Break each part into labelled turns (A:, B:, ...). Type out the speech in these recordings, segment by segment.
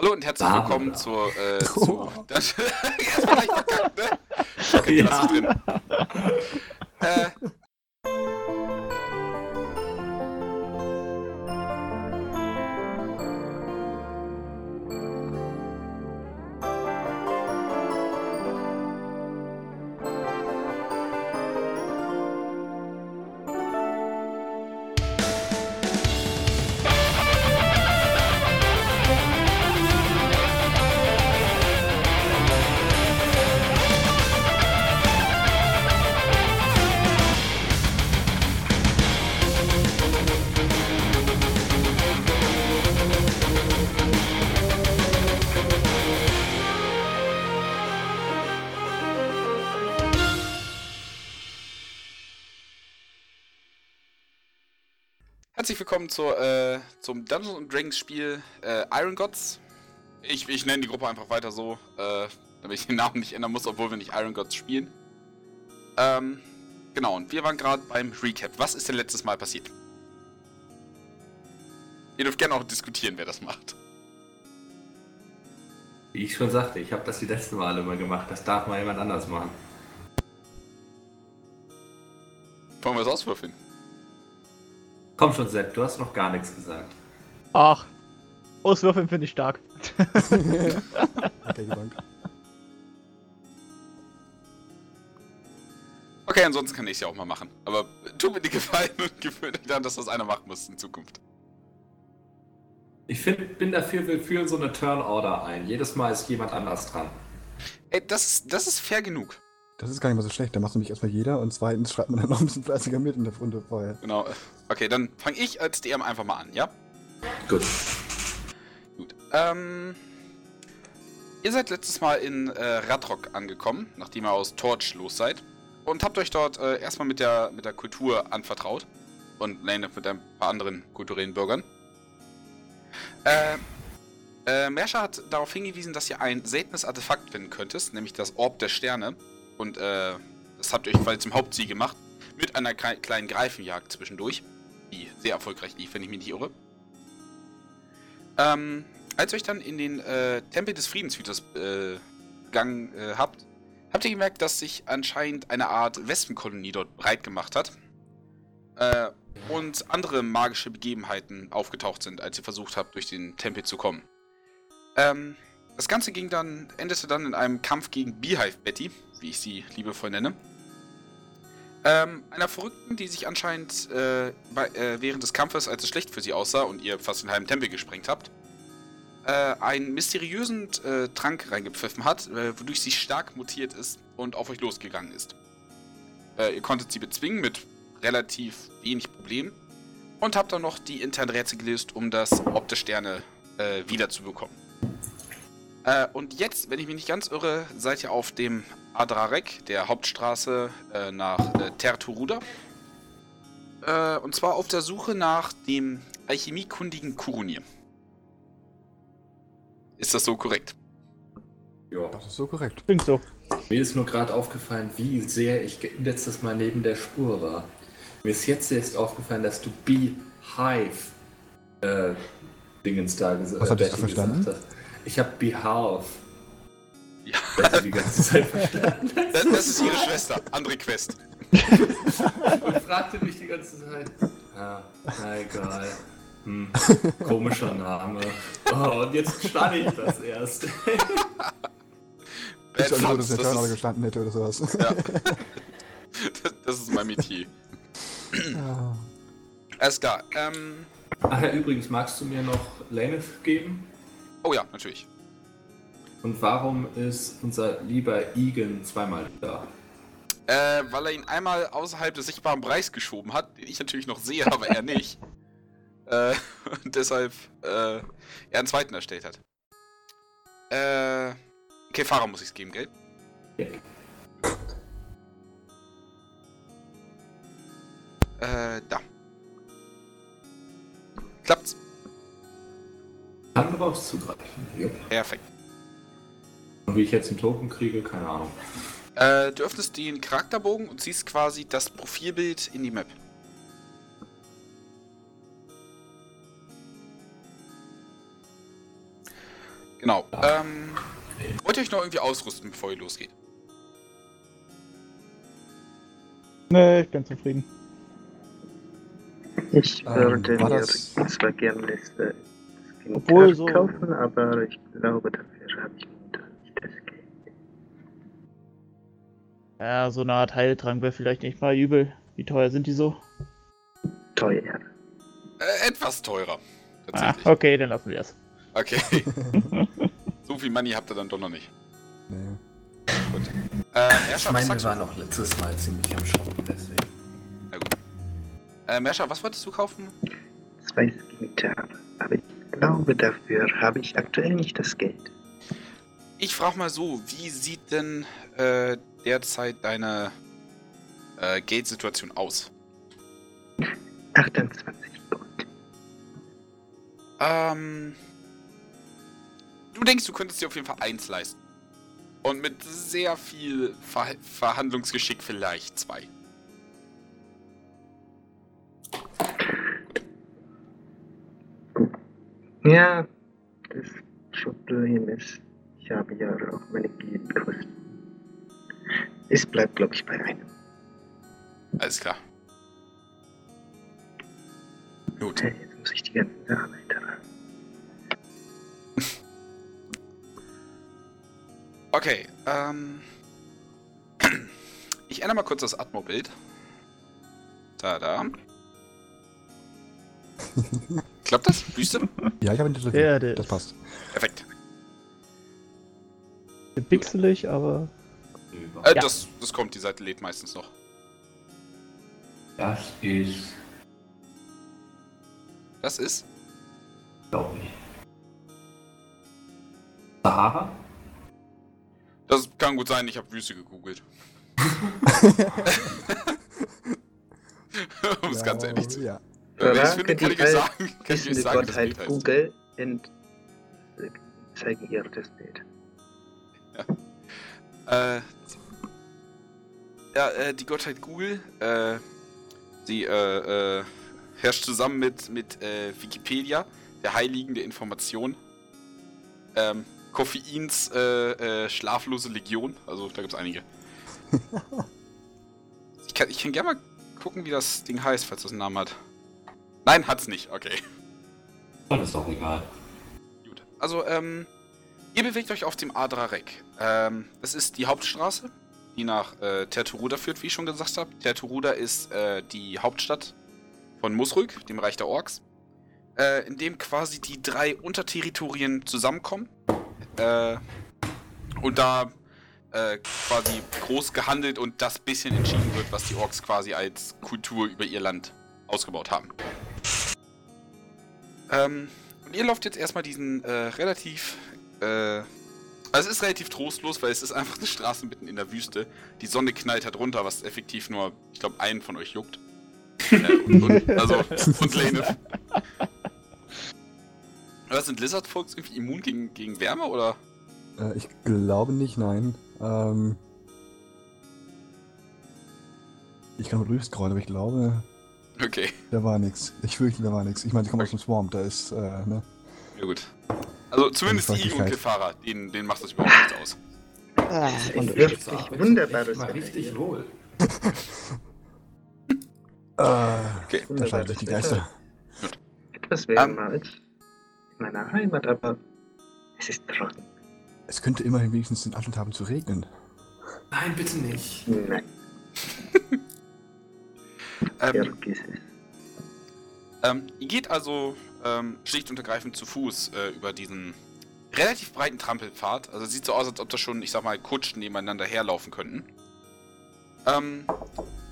A: Hallo und herzlich
B: Ah,
A: willkommen zur. Äh, zu, das, jetzt war ich verkackt, ne? Okay,
B: Ja.
A: drin. Äh, herzlich willkommen zur, äh, zum Dungeons Dragons Spiel äh, Iron Gods. Ich, ich nenne die Gruppe einfach weiter so, äh, damit ich den Namen nicht ändern muss, obwohl wir nicht Iron Gods spielen. Ähm, genau, und wir waren gerade beim Recap. Was ist denn letztes Mal passiert? Ihr dürft gerne auch diskutieren, wer das macht.
B: Wie ich schon sagte, ich habe das die letzten Male immer gemacht. Das darf mal jemand anders machen.
A: Wollen wir es auswürfeln?
B: Komm schon, Sepp, du hast noch gar nichts gesagt.
C: Ach, Auswürfeln finde ich stark.
D: Hat die Bank.
A: Okay, ansonsten kann ich es ja auch mal machen. Aber tu mir die Gefallen und gewöhne dich daran, dass das einer machen muss in Zukunft.
B: Ich find, bin dafür, wir führen so eine Turn-Order ein. Jedes Mal ist jemand anders dran.
A: Ey, das das ist fair genug.
D: Das ist gar nicht mal so schlecht. Da macht nämlich erstmal jeder und zweitens schreibt man dann noch ein bisschen fleißiger mit in der Runde vorher.
A: Genau. Okay, dann fange ich als DM einfach mal an, ja?
B: Gut.
A: Gut. Ähm. Ihr seid letztes Mal in äh, Radrock angekommen, nachdem ihr aus Torch los seid. Und habt euch dort äh, erstmal mit der, mit der Kultur anvertraut. Und Lane mit ein paar anderen kulturellen Bürgern. Äh, äh, Mersha hat darauf hingewiesen, dass ihr ein seltenes Artefakt finden könntest, nämlich das Orb der Sterne. Und äh, das habt ihr euch quasi zum Hauptziel gemacht. Mit einer klei- kleinen Greifenjagd zwischendurch. Die sehr erfolgreich lief, wenn ich mich nicht irre. Ähm, als ihr euch dann in den äh, Tempel des Friedenshüters äh, gegangen äh, habt, habt ihr gemerkt, dass sich anscheinend eine Art Wespenkolonie dort breit gemacht hat. Äh, und andere magische Begebenheiten aufgetaucht sind, als ihr versucht habt, durch den Tempel zu kommen. Ähm, das Ganze ging dann, endete dann in einem Kampf gegen Beehive Betty, wie ich sie liebevoll nenne. Ähm, einer Verrückten, die sich anscheinend äh, bei, äh, während des Kampfes, als es schlecht für sie aussah und ihr fast den halben Tempel gesprengt habt, äh, einen mysteriösen äh, Trank reingepfiffen hat, äh, wodurch sie stark mutiert ist und auf euch losgegangen ist. Äh, ihr konntet sie bezwingen mit relativ wenig Problemen und habt dann noch die internen Rätsel gelöst, um das Ob der Sterne wiederzubekommen. Äh, und jetzt, wenn ich mich nicht ganz irre, seid ihr auf dem Adrarek, der Hauptstraße äh, nach äh, Terturuda. Äh, und zwar auf der Suche nach dem alchemiekundigen Kurunir. Ist das so korrekt?
B: Ja.
D: Das ist so korrekt.
C: Klingt so.
B: Mir ist nur gerade aufgefallen, wie sehr ich letztes Mal neben der Spur war. Mir ist jetzt erst aufgefallen, dass du Beehive äh, Dingens da ges
D: Was
B: äh, Betty
D: verstanden?
B: gesagt hast. Ich habe Behalf.
A: Ja.
B: Betty die ganze Zeit verstanden.
A: Das, das ist ihre Schwester, André Quest.
B: und fragte mich die ganze Zeit. Ja, na egal. Hm, komischer Name. Oh, und jetzt stand ich das erst.
D: Ich
A: Bad
D: schon so, dass der
A: das, ist,
D: gestanden hätte oder sowas.
A: ja. das, das ist mein Metier.
D: Ah.
A: Alles klar. Ähm,
B: Ach ja, übrigens, magst du mir noch Laneth geben?
A: Oh ja, natürlich.
B: Und warum ist unser lieber Egan zweimal da?
A: Äh, weil er ihn einmal außerhalb des sichtbaren Bereichs geschoben hat, den ich natürlich noch sehe, aber er nicht. Äh, und deshalb äh, er einen zweiten erstellt hat. Äh, okay, Fahrer muss ich es geben, gell?
B: Ja.
A: Äh, da. Klappt's?
B: Kann darauf zugreifen.
A: Perfekt.
B: Und wie ich jetzt einen Token kriege, keine Ahnung.
A: Äh, du öffnest den Charakterbogen und siehst quasi das Profilbild in die Map. Genau. Ähm, wollt ihr euch noch irgendwie ausrüsten, bevor ihr losgeht?
C: Nee, ich bin zufrieden.
E: Ich
D: Ähm,
E: würde
D: war
E: mir
D: das-
E: zwar gerne das äh,
C: Obwohl so-
E: kaufen, aber ich glaube, dafür habe ich nicht das Geld.
C: Ja, so eine Art Heiltrank wäre vielleicht nicht mal übel. Wie teuer sind die so?
E: Teuer.
A: Äh, etwas teurer.
C: Ah, okay, dann lassen wir es.
A: Okay. so viel Money habt ihr dann doch noch nicht.
D: Nee.
A: Gut. Äh,
F: Ich
A: Merscha, was
F: meine, wir waren auch letztes Mal ziemlich am Shoppen, deswegen.
A: Na gut. Äh, Merscha, was wolltest du kaufen?
E: Zwei Skincard. Aber ich glaube, dafür habe ich aktuell nicht das Geld.
A: Ich frage mal so, wie sieht denn äh, derzeit deine äh, Gate-Situation aus?
E: 28 Gold.
A: Ähm, du denkst, du könntest dir auf jeden Fall eins leisten. Und mit sehr viel Ver Verhandlungsgeschick vielleicht zwei.
E: Ja, das Problem ist, ich habe ja auch meine Geldkosten. Es bleibt, glaube ich, bei einem.
A: Alles klar. Gut.
E: Hey, Jetzt muss ich die ganzen Sachen weitertragen.
A: Okay, ähm. Ich ändere mal kurz das Atmo-Bild. Da, da. Klappt das? Wüste?
D: Ja, ich habe ihn.
C: Ja, der
D: Das
C: ist
D: passt.
A: Perfekt.
C: pixelig, aber
A: Äh,
C: Ja.
A: das, das kommt, die Seite lädt meistens noch.
F: Das ist,
A: Das ist?
F: glaube ich. Sahara?
A: Das kann gut sein, ich habe Wüste gegoogelt. um es ganz ehrlich zu
D: Ja.
A: Wenn ich
E: Verrate
A: finde, kann
E: die
A: ich euch sagen, kann ich euch
E: Wissende
A: sagen, das
E: Gottheit
A: Bild heißt.
E: Google und äh, zeigen ihr das Bild.
A: Äh, ja, äh, die Gottheit Google, äh, sie äh, äh, herrscht zusammen mit, mit äh, Wikipedia, der Heiligen der Information, ähm, Koffeins äh, äh, schlaflose Legion, also da gibt's einige. ich kann, ich kann gerne mal gucken, wie das Ding heißt, falls das einen Namen hat. Nein, hat's nicht, okay.
F: Das ist doch egal.
A: Gut. Also, ähm, ihr bewegt euch auf dem Adrarek. Ähm, das ist die Hauptstraße, die nach äh, Terturuda führt, wie ich schon gesagt habe. Terturuda ist äh, die Hauptstadt von Musrück, dem Reich der Orks, äh, in dem quasi die drei Unterterritorien zusammenkommen. Äh, und da äh, quasi groß gehandelt und das bisschen entschieden wird, was die Orks quasi als Kultur über ihr Land ausgebaut haben. Ähm, und ihr lauft jetzt erstmal diesen äh, relativ. Äh, also es ist relativ trostlos, weil es ist einfach eine Straße mitten in der Wüste. Die Sonne knallt halt runter, was effektiv nur, ich glaube, einen von euch juckt. äh, und, und, also, und Lane. Was sind Lizard Folks irgendwie immun gegen, gegen Wärme oder?
D: Äh, ich glaube nicht, nein. Ähm, ich kann mal durchscrollen, aber ich glaube,
A: Okay,
D: da war nichts. Ich fürchte, da war nichts. Ich meine, ich komme aus dem Swamp, da ist, äh, ne?
A: ja gut. Also zumindest
D: Feuchtigkeit.
A: Kefara, denen, denen macht das überhaupt nichts aus.
C: ah, und
E: wirft
F: So
E: sich wunderbares
F: mal richtig wohl.
D: Äh,
A: Okay.
D: da scheiden sich die Geister.
E: Etwas wärmer
A: Ähm.
E: in meiner Heimat, aber es ist trocken.
D: Es könnte immerhin wenigstens den Anstand haben zu regnen.
F: Nein, bitte nicht.
E: Nein,
A: Ähm. Ähm, ihr geht also ähm, schlicht und ergreifend zu Fuß äh, über diesen relativ breiten Trampelpfad. Also sieht so aus, als ob da schon, ich sag mal, Kutschen nebeneinander herlaufen könnten. Ähm,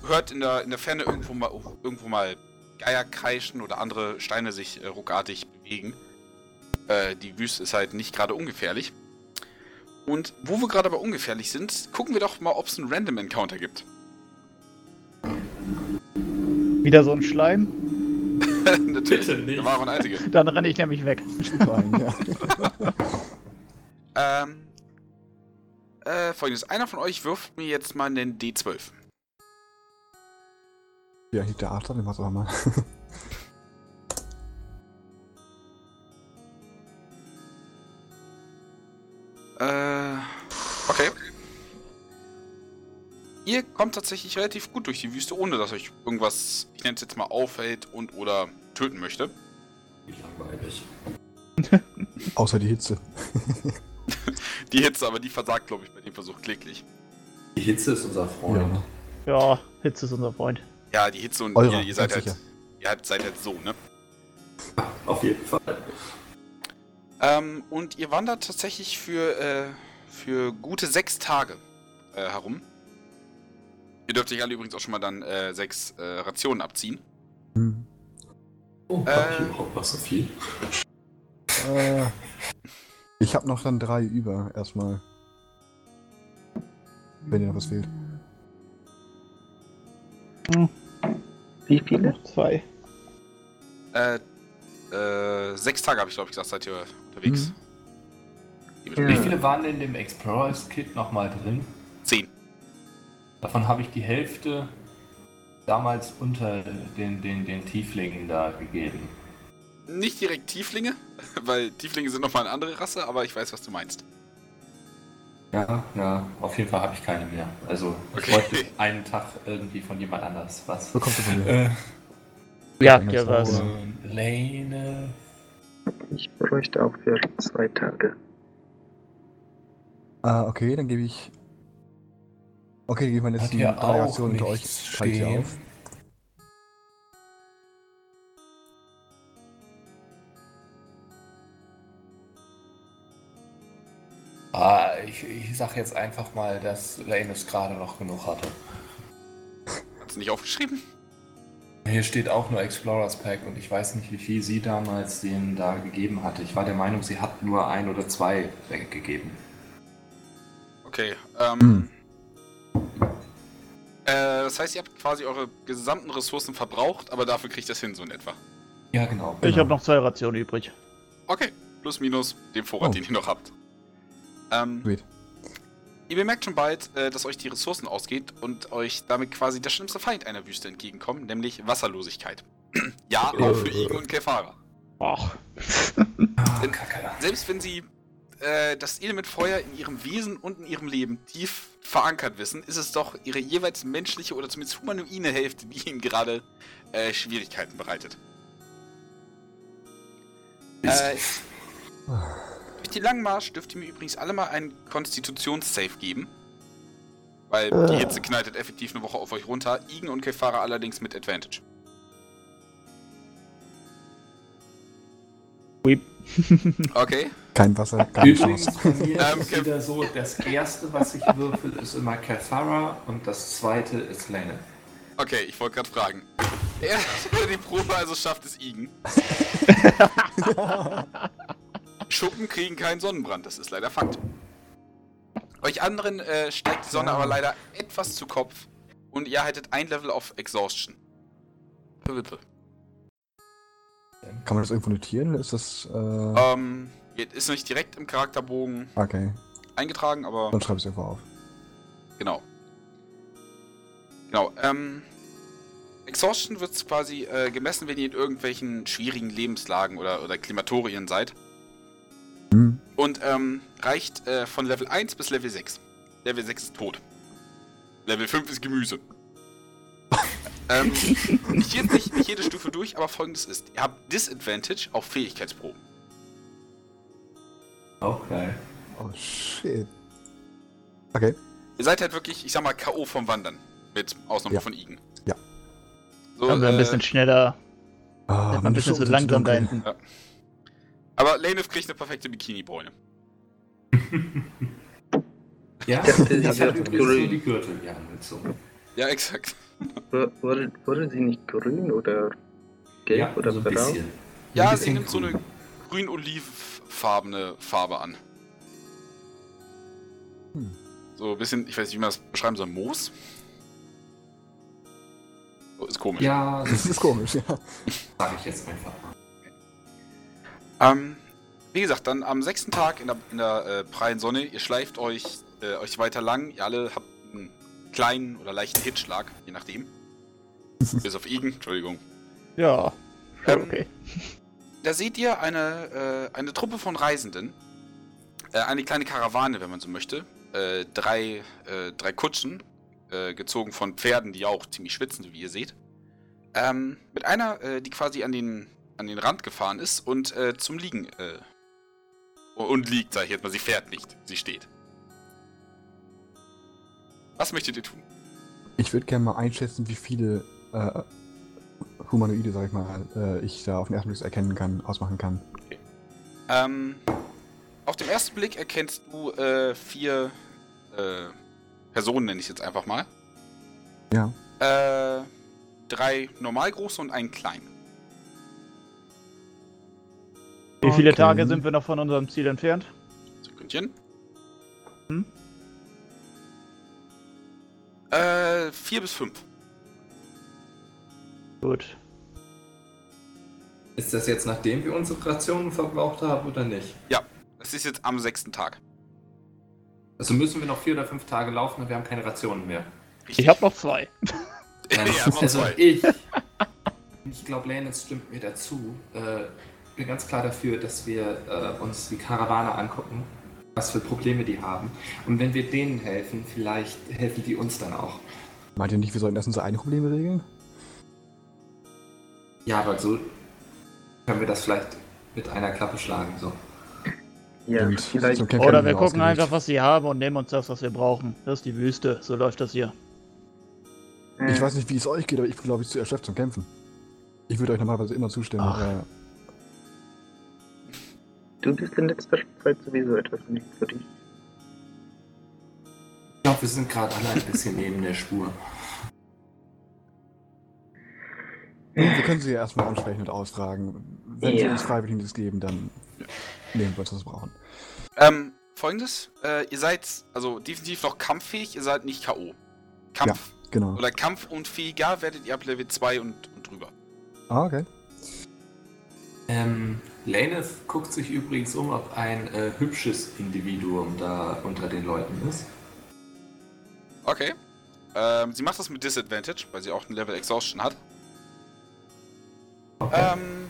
A: hört in der, in der Ferne irgendwo mal, irgendwo mal Geier kreischen oder andere Steine sich äh, ruckartig bewegen. Äh, die Wüste ist halt nicht gerade ungefährlich. Und wo wir gerade aber ungefährlich sind, gucken wir doch mal, ob es einen Random Encounter gibt.
C: Wieder so ein Schleim.
A: Natürlich.
F: Bitte nicht.
A: War auch ein einziger.
C: Dann renne ich nämlich weg.
A: Ähm. Äh, folgendes. Einer von euch wirft mir jetzt mal einen D12.
D: ja, hier der Arthur, den war's auch mal.
A: Äh, okay. Ihr kommt tatsächlich relativ gut durch die Wüste, ohne dass euch irgendwas, ich nenne es jetzt mal, auffällt und oder töten möchte.
G: Langweilig.
D: Außer die Hitze.
A: Die Hitze, aber die versagt, glaube ich, bei dem Versuch kläglich.
G: Die Hitze ist unser Freund.
D: Ja.
C: Ja, Hitze ist unser Freund.
A: Ja, die Hitze und
D: Eurer,
A: ihr, ihr seid halt,
D: sicher.
A: ihr halt, seid halt so, ne?
G: Auf jeden Fall.
A: Ähm, und ihr wandert tatsächlich für, äh, für gute sechs Tage äh, herum. Ihr dürft euch alle übrigens auch schon mal dann äh, sechs äh, Rationen abziehen.
D: Hm.
G: Oh,
A: Äh.
G: hab ich überhaupt noch so viel?
D: Äh, ich habe noch dann drei über, erstmal. Wenn dir noch was fehlt.
E: Wie viele?
C: Noch zwei.
A: Äh, äh, sechs Tage habe ich, glaube ich, gesagt, seid ihr unterwegs.
D: Mhm.
B: Wie viele waren in dem Explorers Kit nochmal drin?
A: Zehn.
B: Davon habe ich die Hälfte damals unter den, den, den Tieflingen da gegeben.
A: Nicht direkt Tieflinge, weil Tieflinge sind nochmal eine andere Rasse, aber ich weiß, was du meinst.
B: Ja, ja, auf jeden Fall habe ich keine mehr. Also ich
A: Okay.
B: bräuchte einen Tag irgendwie von jemand anders was.
D: Bekommst du von mir.
B: Äh,
C: Ja,
D: war
C: was.
B: und Lane.
E: Ich bräuchte auch für zwei Tage.
D: Ah, okay, dann gebe ich. Okay, ich meine
B: Hat
D: letzten drei Aktionen unter euch. Teile ich auf.
B: Ah, ich, ich sag jetzt einfach mal, dass Lane es gerade noch genug hatte.
A: Hast du nicht aufgeschrieben?
B: Hier steht auch nur Explorers Pack und ich weiß nicht, wie viel sie damals denen da gegeben hatte. Ich war der Meinung, sie hat nur ein oder zwei weggegeben.
A: Okay. Ähm,
D: Hm.
A: Äh, das heißt, ihr habt quasi eure gesamten Ressourcen verbraucht, aber dafür kriegt das hin, so in etwa.
B: Ja, genau.
C: Ich habe noch zwei Rationen übrig.
A: Okay. Plus, minus dem Vorrat,
D: Oh.
A: den ihr noch habt. Ähm,
D: Sweet.
A: Ihr bemerkt schon bald, äh, dass euch die Ressourcen ausgeht und euch damit quasi der schlimmste Feind einer Wüste entgegenkommt, nämlich Wasserlosigkeit. ja, auch für Igen und Kefara.
C: Ach,
B: Ah, Kacke.
A: Selbst wenn sie äh, das Element Feuer in ihrem Wesen und in ihrem Leben tief verankert wissen, ist es doch ihre jeweils menschliche oder zumindest humanoide Hälfte, die ihnen gerade äh, Schwierigkeiten bereitet. Äh, durch die langen Marsch dürft ihr mir übrigens alle mal einen Konstitutions-Save geben. Weil die
C: Äh.
A: Hitze knallt effektiv eine Woche auf euch runter. Igen und Kefara allerdings mit Advantage.
C: Weep.
A: Okay.
D: Kein Wasser, keine
B: Übrigens,
D: Chance.
B: bei mir
A: Ähm,
B: ist es wieder so, das erste, was ich würfel, ist immer Cathara und das zweite ist Lane.
A: Okay, ich wollte gerade fragen. Er, die Probe also schafft, ist Igen. Schuppen kriegen keinen Sonnenbrand, das ist leider Fakt. Euch anderen äh, steigt die Sonne aber leider etwas zu Kopf und ihr haltet ein Level auf Exhaustion. Wippe.
D: Kann man das irgendwo notieren? Ist das. Äh,
A: Ähm, ist nicht direkt im Charakterbogen
D: okay,
A: eingetragen, aber
D: dann schreibe ich es irgendwo auf.
A: genau. Genau, ähm. Exhaustion wird quasi äh, gemessen, wenn ihr in irgendwelchen schwierigen Lebenslagen oder, oder Klimatorien seid.
D: Hm.
A: Und ähm, reicht äh, von Level 1 bis Level 6. Level 6 ist tot. Level 5 ist Gemüse. ähm, ich gehe jetzt nicht, nicht jede Stufe durch, aber folgendes ist: Ihr habt Disadvantage auf Fähigkeitsproben.
B: Okay.
D: Oh shit. Okay.
A: Ihr seid halt wirklich, ich sag mal, K.O. vom Wandern. Mit Ausnahme
D: Ja.
A: von Igen.
D: Ja.
A: So,
C: also ein
A: äh,
C: bisschen schneller,
D: Ah,
C: ein bisschen so langsam da hinten.
A: Aber Lanef kriegt eine perfekte Bikini-Bräune.
B: Ja,
E: Ja,
B: ich
E: das
B: habe die Gürtel hier angezogen.
A: Ja, exakt.
E: Wu- Wurde, wurde sie nicht grün oder gelb
B: Ja,
E: oder
B: so ein
E: braun?
B: bisschen.
A: Ja,
B: Ein
A: sie nimmt so eine
B: grün.
A: grün-olivfarbene Farbe an.
D: Hm.
A: So ein bisschen, ich weiß nicht, wie man das beschreiben soll, Moos? So, ist komisch.
B: Ja,
D: Das ist komisch, ja.
B: sage ich jetzt einfach mal.
A: Ähm, wie gesagt, dann am sechsten Tag in der, in der äh, prallen Sonne, ihr schleift euch, äh, euch weiter lang, ihr alle habt kleinen oder leichten Hitschlag, je nachdem. Bis auf Igen, Entschuldigung.
C: Ja,
A: Ähm,
C: okay.
A: Da seht ihr eine, äh, eine Truppe von Reisenden, äh, eine kleine Karawane, wenn man so möchte. Äh, drei, äh, drei Kutschen, äh, gezogen von Pferden, die auch ziemlich schwitzen, wie ihr seht. Ähm, mit einer, äh, die quasi an den, an den Rand gefahren ist und zum Liegen. Und liegt, sag ich jetzt mal. Sie fährt nicht, sie steht. Was möchtet ihr tun?
D: Ich würde gerne mal einschätzen, wie viele äh, Humanoide, sag ich mal, äh, ich da auf den ersten Blick erkennen kann, ausmachen kann.
A: Ähm, auf den ersten Blick erkennst du äh, vier äh, Personen, nenne ich jetzt einfach mal.
D: Ja.
A: Äh, drei normal große und einen kleinen.
C: Wie viele
D: Okay.
C: Tage sind wir noch von unserem Ziel entfernt?
A: Sekündchen.
C: Hm?
A: Äh, vier bis fünf.
C: Gut.
B: Ist das jetzt nachdem wir unsere Rationen verbraucht haben oder nicht?
A: Das ist jetzt am sechsten Tag.
B: Also müssen wir noch vier oder fünf Tage laufen und wir haben keine Rationen mehr.
C: Ich habe noch zwei.
A: ja, noch
B: also
A: zwei.
B: ich, ich glaube, Lannis stimmt mir dazu. Äh, bin ganz klar dafür, dass wir äh, uns die Karawane angucken, was für Probleme die haben. Und wenn wir denen helfen, vielleicht helfen die uns dann auch.
D: Meint ihr nicht, wir sollten erst unsere eigenen Probleme regeln?
B: Ja, aber so können wir das vielleicht mit einer Klappe schlagen. So.
E: Ja,
D: Und
E: vielleicht.
D: zum Kämpfen
C: Oder wir gucken
D: ausgelegt.
C: einfach, was sie haben und nehmen uns das, was wir brauchen. Das ist die Wüste. So läuft das hier.
D: Ich weiß nicht, wie es euch geht, aber ich bin, glaube ich, zu erschöpft zum Kämpfen. Ich würde euch normalerweise immer zustimmen.
C: Ach.
E: Du bist in letzter Zeit sowieso etwas nicht für dich.
B: Ich glaube, wir sind gerade alle ein bisschen neben der Spur.
D: wir können sie ja erstmal ansprechen und ausfragen. Wenn sie
E: Ja.
D: uns freiwillig nichts geben, dann nehmen wir uns, was wir brauchen.
A: Ähm, folgendes. Äh, ihr seid also definitiv noch kampffähig, ihr seid nicht K.O. Kampf
D: Genau.
A: oder kampfunfähiger werdet ihr ab Level 2 und, und drüber.
D: Ah, okay.
B: Ähm, Laneth guckt sich übrigens um, ob ein äh, hübsches Individuum da unter den Leuten ist.
A: Okay. Ähm, sie macht das mit Disadvantage, weil sie auch ein Level Exhaustion hat.
B: Okay.
A: Ähm,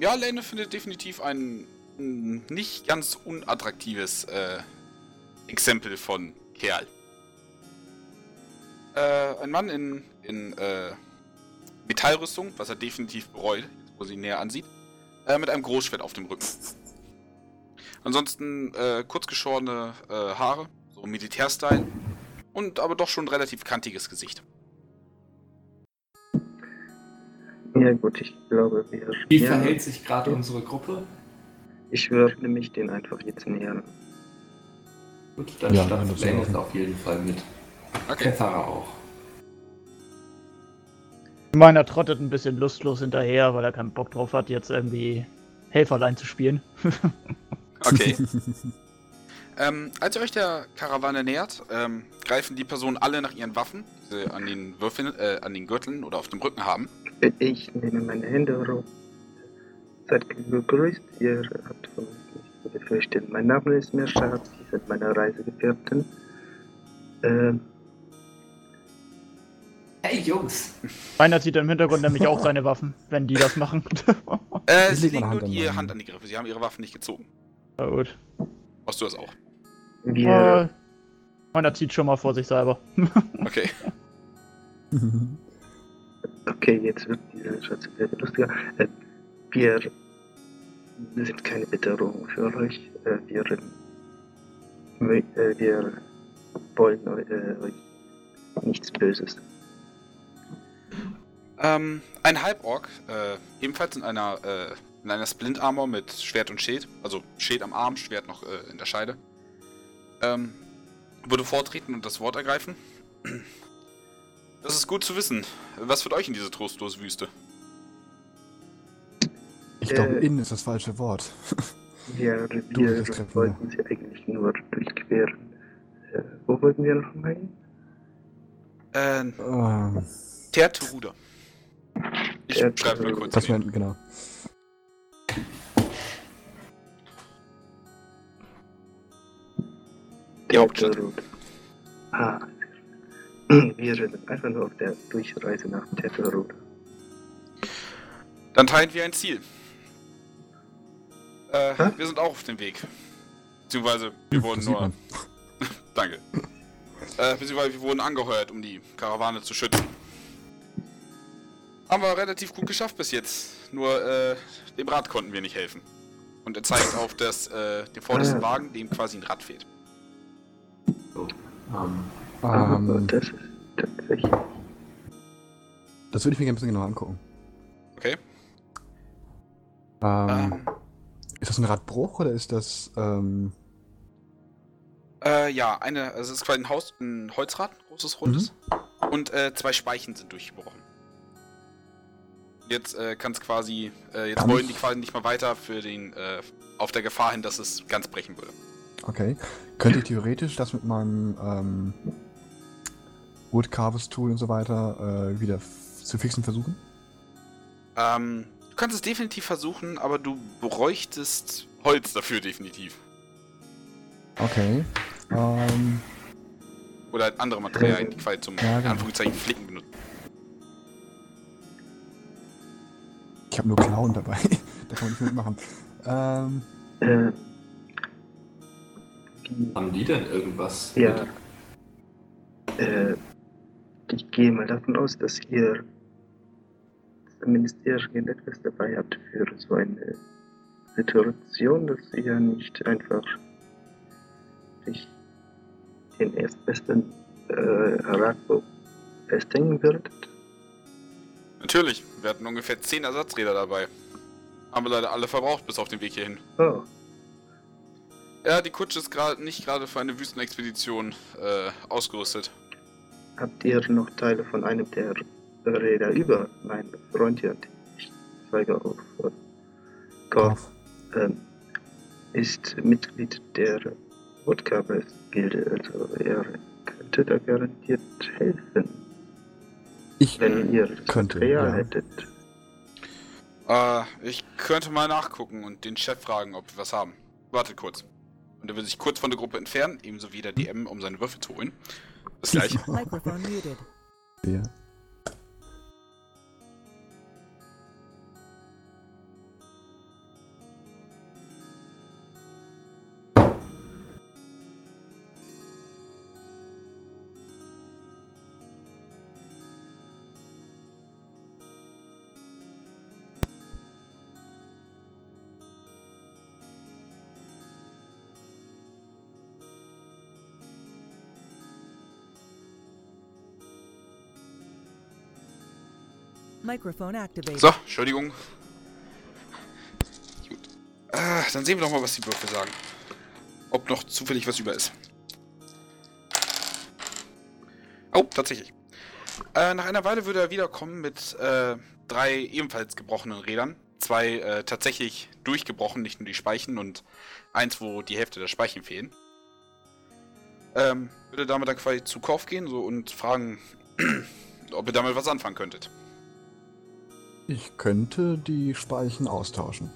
A: ja, Lane findet definitiv ein, ein nicht ganz unattraktives äh, Exempel von Kerl. Äh, ein Mann in, in äh, Metallrüstung, was er definitiv bereut, wo sie ihn näher ansieht, äh, mit einem Großschwert auf dem Rücken. Ansonsten äh, kurzgeschorene äh, Haare, so Militärstyle, und aber doch schon ein relativ kantiges Gesicht.
E: Ja gut, ich glaube, wir.
B: Wie
E: ja,
B: verhält sich gerade unsere Gruppe?
E: Ich würde mich den einfach jetzt nähern.
B: Gut, dann
D: Ja,
B: Laneth
D: laufen.
B: auf jeden Fall mit.
A: Okay.
B: Kefara auch.
C: Meiner trottet ein bisschen lustlos hinterher, weil er keinen Bock drauf hat, jetzt irgendwie Helferlein zu spielen.
A: Okay. ähm, als ihr euch der Karawane nähert, ähm, greifen die Personen alle nach ihren Waffen, die sie an den Würfeln, äh, an den Gürteln oder auf dem Rücken haben.
E: Ich nehme meine Hände hoch. Seid gegrüßt, ihr habt von zu befürchten. Mein Name ist Mirschad, Sie sind meine Reisegefährten. Ähm,
B: Hey Jungs!
C: Meiner zieht im Hintergrund nämlich auch seine Waffen, wenn die das machen.
A: Äh, sie
D: leg
A: legen nur
D: Hand an
A: die Hand an die Griffe, sie haben ihre Waffen nicht gezogen.
C: Na gut.
A: Machst du das auch?
E: wir,
C: Äh, meiner zieht schon mal vor sich selber.
A: Okay.
E: okay, jetzt wird diese Schatz wieder lustiger. Äh, wir sind keine Bedrohung für euch. Äh, wir, äh, wir wollen äh, euch nichts Böses.
A: Ähm, ein Halborg, äh, ebenfalls in einer, äh, in einer Splint Armor mit Schwert und Schild, also Schild am Arm, Schwert noch äh, in der Scheide, ähm, würde vortreten und das Wort ergreifen. Das ist gut zu wissen. Was führt euch in diese trostlose Wüste?
D: Ich glaube,
E: Äh,
D: innen ist das falsche Wort.
E: Wir,
D: Du,
E: wir wollten sie eigentlich nur durchqueren. Äh, wo wollten wir noch mal hin?
A: Äh,
D: Ähm,
A: Terteruda. Ich
E: Terteruda.
A: schreibe mal kurz.
D: das wäre, genau.
A: Die Hauptstadt.
E: Tetrarud. Ah. Wir sind einfach nur auf der Durchreise nach Tetrarud.
A: Dann teilen wir ein Ziel. Äh,
E: Hä?
A: wir sind auch auf dem Weg. Beziehungsweise, wir wurden
D: Das sieht
A: nur.
D: man.
A: Danke. Äh, beziehungsweise, wir wurden angeheuert, um die Karawane zu schützen. Haben wir relativ gut geschafft bis jetzt. Nur, äh, dem Rad konnten wir nicht helfen. Und er zeigt auf das, äh, den vordersten. Wagen, dem quasi ein Rad fehlt.
H: Ähm,
E: Aber
D: Ähm,
E: das ist tatsächlich.
D: das würde ich mir gerne ein bisschen genauer angucken.
A: Okay.
D: Ähm,
A: Ähm,
D: Ist das ein Radbruch oder ist das. Ähm,
A: Äh, ja, eine, also es ist quasi ein Haus, ein Holzrad, ein großes rundes. Und äh, zwei Speichen sind durchgebrochen. Jetzt äh, kann es quasi, äh, jetzt
D: Kann
A: wollen die quasi nicht mehr weiter für den, äh, auf der Gefahr hin, dass es ganz brechen würde.
D: okay. Könnte ich theoretisch das mit meinem ähm, Woodcarvers Tool und so weiter äh, wieder zu fixen versuchen?
A: Ähm, du kannst es definitiv versuchen, aber du bräuchtest Holz dafür definitiv.
D: Okay. Ähm,
A: Oder halt andere Materialien, die quasi zum
D: Ja, genau.
A: Anführungszeichen Flicken benutzen.
D: Ich habe nur Klauen dabei. da kann man nicht mitmachen. Ähm,
E: Äh,
H: haben die denn irgendwas?
E: ja. Äh, ich gehe mal davon aus, dass ihr zumindest irgendetwas dabei habt für so eine Situation, dass ihr nicht einfach durch den erstbesten äh, Radbuch festhängen würdet.
A: Natürlich, wir hatten ungefähr 10 Ersatzräder dabei. Haben wir leider alle verbraucht bis auf den Weg hierhin.
E: Oh,
A: Ja, die Kutsche ist gerade nicht gerade für eine Wüstenexpedition äh, ausgerüstet.
E: habt ihr noch Teile von einem der Räder über? Mein Freund hier, ich zeige auf äh, Gorf, ähm, ist Mitglied der Woodcarvers-Gilde, also er könnte da garantiert helfen,
D: ich
E: wenn ihr
D: könnte,
E: Material
D: ja.
E: hättet.
A: Äh, ich könnte mal nachgucken und den Chef fragen, ob wir was haben. Wartet kurz. Und er will sich kurz von der Gruppe entfernen, ebenso wie der DM, um seine Würfel zu holen. Bis gleich.
D: Ja.
A: So, Entschuldigung. Gut. Ah, dann sehen wir doch mal, was die Würfel sagen. Ob noch zufällig was über ist. Oh, tatsächlich. Äh, nach einer Weile würde er wiederkommen mit äh, drei ebenfalls gebrochenen Rädern. Zwei äh, tatsächlich durchgebrochen, nicht nur die Speichen und eins, wo die Hälfte der Speichen fehlen. Ähm, würde damit dann quasi zu Kauf gehen so, und fragen, ob ihr damit was anfangen könntet.
D: Ich könnte die Speichen austauschen.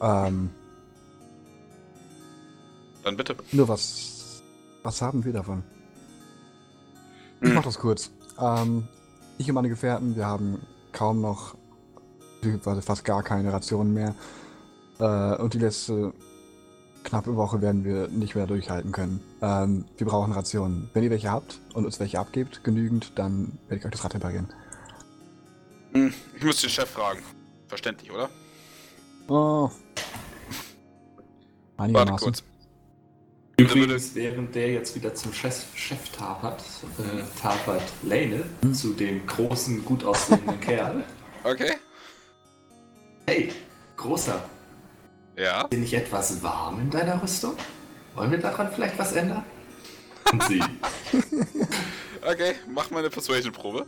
D: Ähm,
A: Dann bitte.
D: nur was. Was haben wir davon? Ich
A: Hm.
D: mach das kurz. Ähm, ich und meine Gefährten, wir haben kaum noch, beziehungsweise fast gar keine Rationen mehr. Äh, und die letzte knappe Woche werden wir nicht mehr durchhalten können. Ähm, wir brauchen Rationen. Wenn ihr welche habt und uns welche abgebt, genügend, dann werde ich euch das Rad reparieren.
A: Hm, Ich muss den Chef fragen. Verständlich, oder?
D: Oh.
A: Warte kurz.
H: Übrigens, während der jetzt wieder zum Chef, Chef tapert, äh, tapert Lane zu dem großen, gut aussehenden Kerl.
A: Okay.
H: Hey, großer,
A: Ja.
H: bin ich etwas warm in deiner Rüstung? Wollen wir daran vielleicht was ändern? Und sie.
A: Okay, mach mal eine Persuasion-Probe.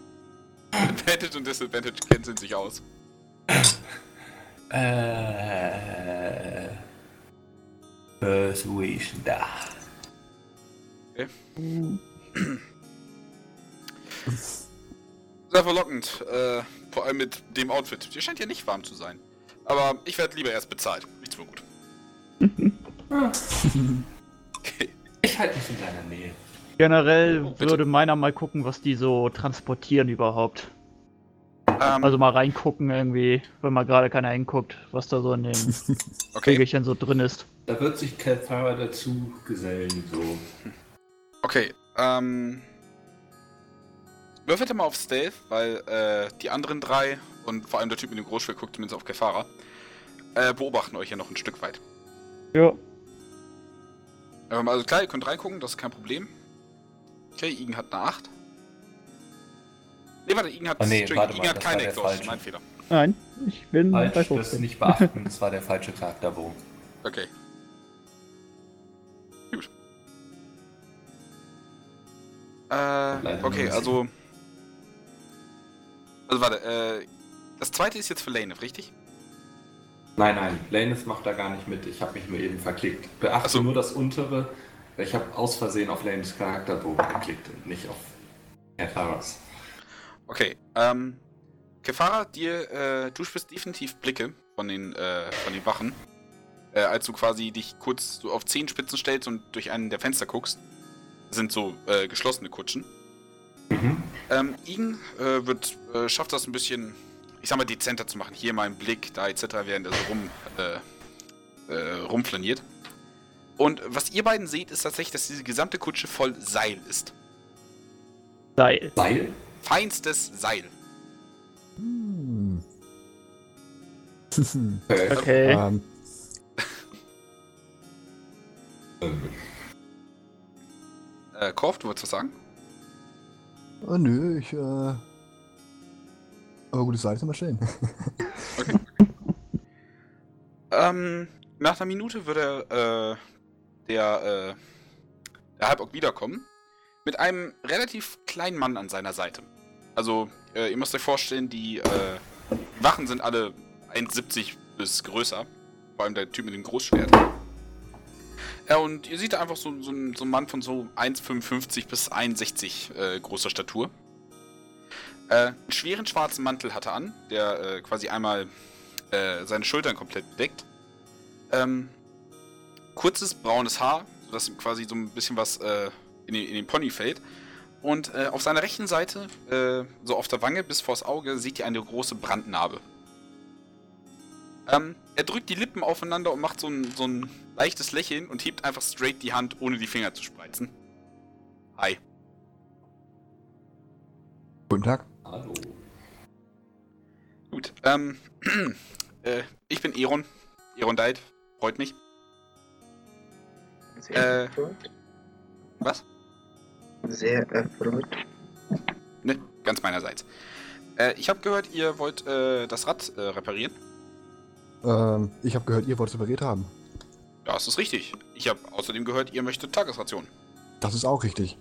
A: Advantage und Disadvantage kennen sich aus.
H: Äh. Persuasion da.
A: Sehr verlockend. Äh, vor allem mit dem Outfit. Dir scheint ja nicht warm zu sein. Aber ich werde lieber erst bezahlt. Nichts mehr gut. Okay.
H: Ich halte mich in deiner Nähe.
C: Generell
A: bitte.
C: würde meiner mal gucken, was die so transportieren überhaupt.
A: Ähm,
C: Also mal reingucken irgendwie, wenn mal gerade keiner hinguckt, was da so in den
A: okay.
C: So drin ist.
B: da wird sich Calthara dazu gesellen, so.
A: Okay, ähm. Würfelt mal auf Stealth, weil äh, die anderen drei und vor allem der Typ mit dem Großschwert guckt zumindest auf Kefara, äh, beobachten euch ja noch ein Stück weit.
C: Ja.
A: Ähm, also klar, ihr könnt reingucken, das ist kein Problem. Okay, Igen hat eine 8. Nee, warte, Igen hat,
B: Ah, nee, warte
A: Igen
B: mal,
A: hat
B: das
A: keine
B: falsche.
A: mein Fehler.
C: Nein, ich bin bei
B: Falsch, das
C: 15.
B: nicht beachten, das war der falsche Charakterbogen.
A: Okay. Gut. Äh, okay, also. Also warte, äh. Das zweite ist jetzt für Lane, richtig?
B: Nein, nein, Laneth macht da gar nicht mit. Ich habe mich nur eben verklickt. Beachte
A: Ach so.
B: nur das untere. Ich habe aus Versehen auf Laneths Charakterbogen geklickt und nicht auf Catharas.
A: Okay, ähm. Kefara, dir, äh, du spürst definitiv Blicke von den, äh, von den Wachen. Äh, als du quasi dich kurz so auf Zehenspitzen stellst und durch einen der Fenster guckst. Das sind so, äh, geschlossene Kutschen.
B: Mhm.
A: Ähm, Igen äh, wird, äh, schafft das ein bisschen, ich sag mal, dezenter zu machen. Hier mal einen Blick, da etc., während er so rum, äh, äh, rumflaniert. Und was ihr beiden seht, ist tatsächlich, dass diese gesamte Kutsche voll Seil ist.
C: Seil.
B: Seil?
A: Feinstes Seil.
D: Hm.
B: Äh,
C: Okay.
D: ähm,
A: Äh, Korf, du wolltest was sagen?
D: oh, nö, ich, äh. Aber gutes Seil ist immer stehen.
A: Ähm, nach einer Minute würde äh, der, äh, der Halborg wiederkommen. Mit einem relativ kleinen Mann an seiner Seite. Also, äh, ihr müsst euch vorstellen, die äh, Wachen sind alle 1,70 bis größer. Vor allem der Typ mit dem Großschwert. Ja, und ihr seht da einfach so, so, so einen Mann von so 1,55 bis 1,60 äh, großer Statur. Äh, einen schweren schwarzen Mantel hat er an, der äh, quasi einmal äh, seine Schultern komplett bedeckt. Ähm, kurzes braunes Haar, sodass ihm quasi so ein bisschen was äh, in, den, in den Pony fällt. Und äh, auf seiner rechten Seite, äh, so auf der Wange bis vors Auge, seht ihr eine große Brandnarbe. Ähm, er drückt die Lippen aufeinander und macht so ein, so ein leichtes Lächeln und hebt einfach straight die Hand, ohne die Finger zu spreizen. Hi.
D: Guten Tag.
B: Hallo.
A: Gut, ähm, äh, ich bin Eron. Eron Deit. Freut mich.
E: Sehr
A: Äh.
E: erfreut.
A: Was?
E: Sehr erfreut.
A: Ne, ganz meinerseits. Äh, ich habe gehört, ihr wollt äh, das Rad äh, reparieren.
D: Ähm, ich habe gehört, ihr wollt es repariert haben.
A: Ja, das ist richtig. Ich habe außerdem gehört, ihr möchtet Tagesration.
D: Das ist auch richtig.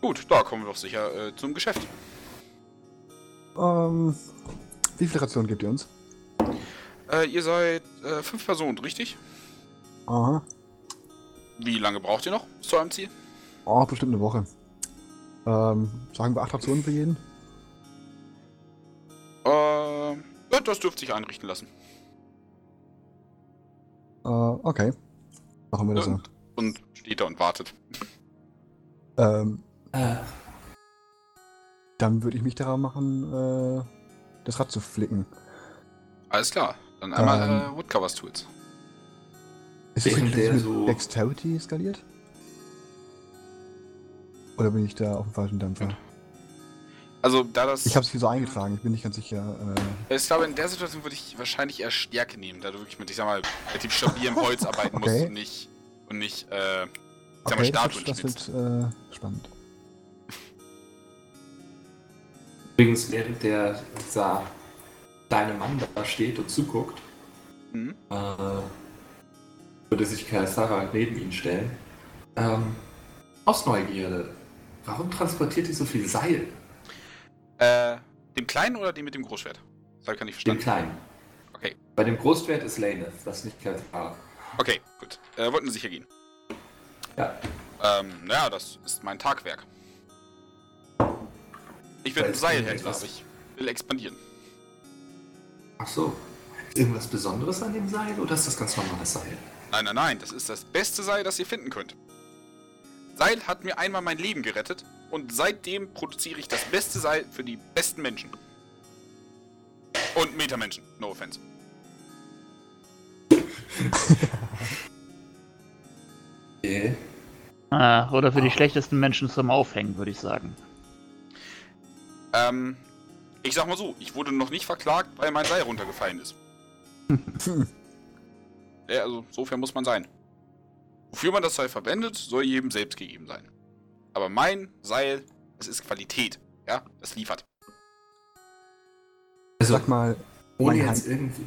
A: Gut, da kommen wir doch sicher äh, zum Geschäft.
D: Ähm, wie viele Rationen gebt ihr uns?
A: Äh, ihr seid äh, fünf Personen, richtig?
D: Aha.
A: Wie lange braucht ihr noch zu eurem Ziel?
D: Oh, bestimmt eine Woche. Ähm, sagen wir acht Rationen für jeden?
A: Äh, ja, das dürfte sich einrichten lassen.
D: Äh, okay. Machen wir das so.
A: Und, und steht da und wartet.
D: Ähm,
B: Äh,
D: dann würde ich mich daran machen, äh, das Rad zu flicken.
A: Alles klar. Dann einmal
D: Ähm.
A: äh, Woodcovers Tools.
D: Ist
B: der
D: dass es
B: so-
D: mit Dexterity skaliert? Oder bin ich da auf dem falschen Dämpfer?
A: Also, da das.
D: Ich habe es hier so eingetragen, ich bin nicht ganz sicher. Äh,
A: Ich glaube, in der Situation würde ich wahrscheinlich eher Stärke nehmen, da du wirklich mit, ich sag mal, relativ stabilem Holz arbeiten musst
D: Okay.
A: und nicht, und nicht, äh, ich sag mal,
D: okay, das
A: Statuen
D: wird, das
A: schnitzen.
D: wird äh, spannend.
B: übrigens, während der dieser kleine Mann da steht und zuguckt,
A: Mhm.
B: äh, würde sich Kaisara neben ihn stellen. Ähm, aus Neugierde. Warum transportiert ihr so viel Seil?
A: Äh, dem Kleinen oder dem mit dem Großschwert? Das habe ich gar nicht
B: Den
A: verstanden.
B: Kleinen.
A: Okay.
B: Bei dem Großschwert ist Laneth, das ist nicht Kaisara.
A: Okay, gut. Äh, wollten sicher gehen.
B: Ja.
A: Ähm, naja, das ist mein Tagwerk. Ich bin ein Seilhändler, aber ich will expandieren.
B: Ach so. Ist irgendwas Besonderes an dem Seil oder ist das ganz normales Seil?
A: Nein, nein, nein, das ist das beste Seil, das ihr finden könnt. Seil hat mir einmal mein Leben gerettet und seitdem produziere ich das beste Seil für die besten Menschen. Und Metamenschen, no offense.
H: Okay.
C: Ah, oder für die schlechtesten Menschen zum Aufhängen, würde ich sagen.
A: Ähm, ich sag mal so, ich wurde noch nicht verklagt, weil mein Seil runtergefallen ist. ja, also, sofern muss man sein. Wofür man das Seil verwendet, soll jedem selbst gegeben sein. Aber mein Seil, das ist Qualität. Ja, das liefert.
H: Also,
D: Sag mal,
H: ohne jetzt irgendwie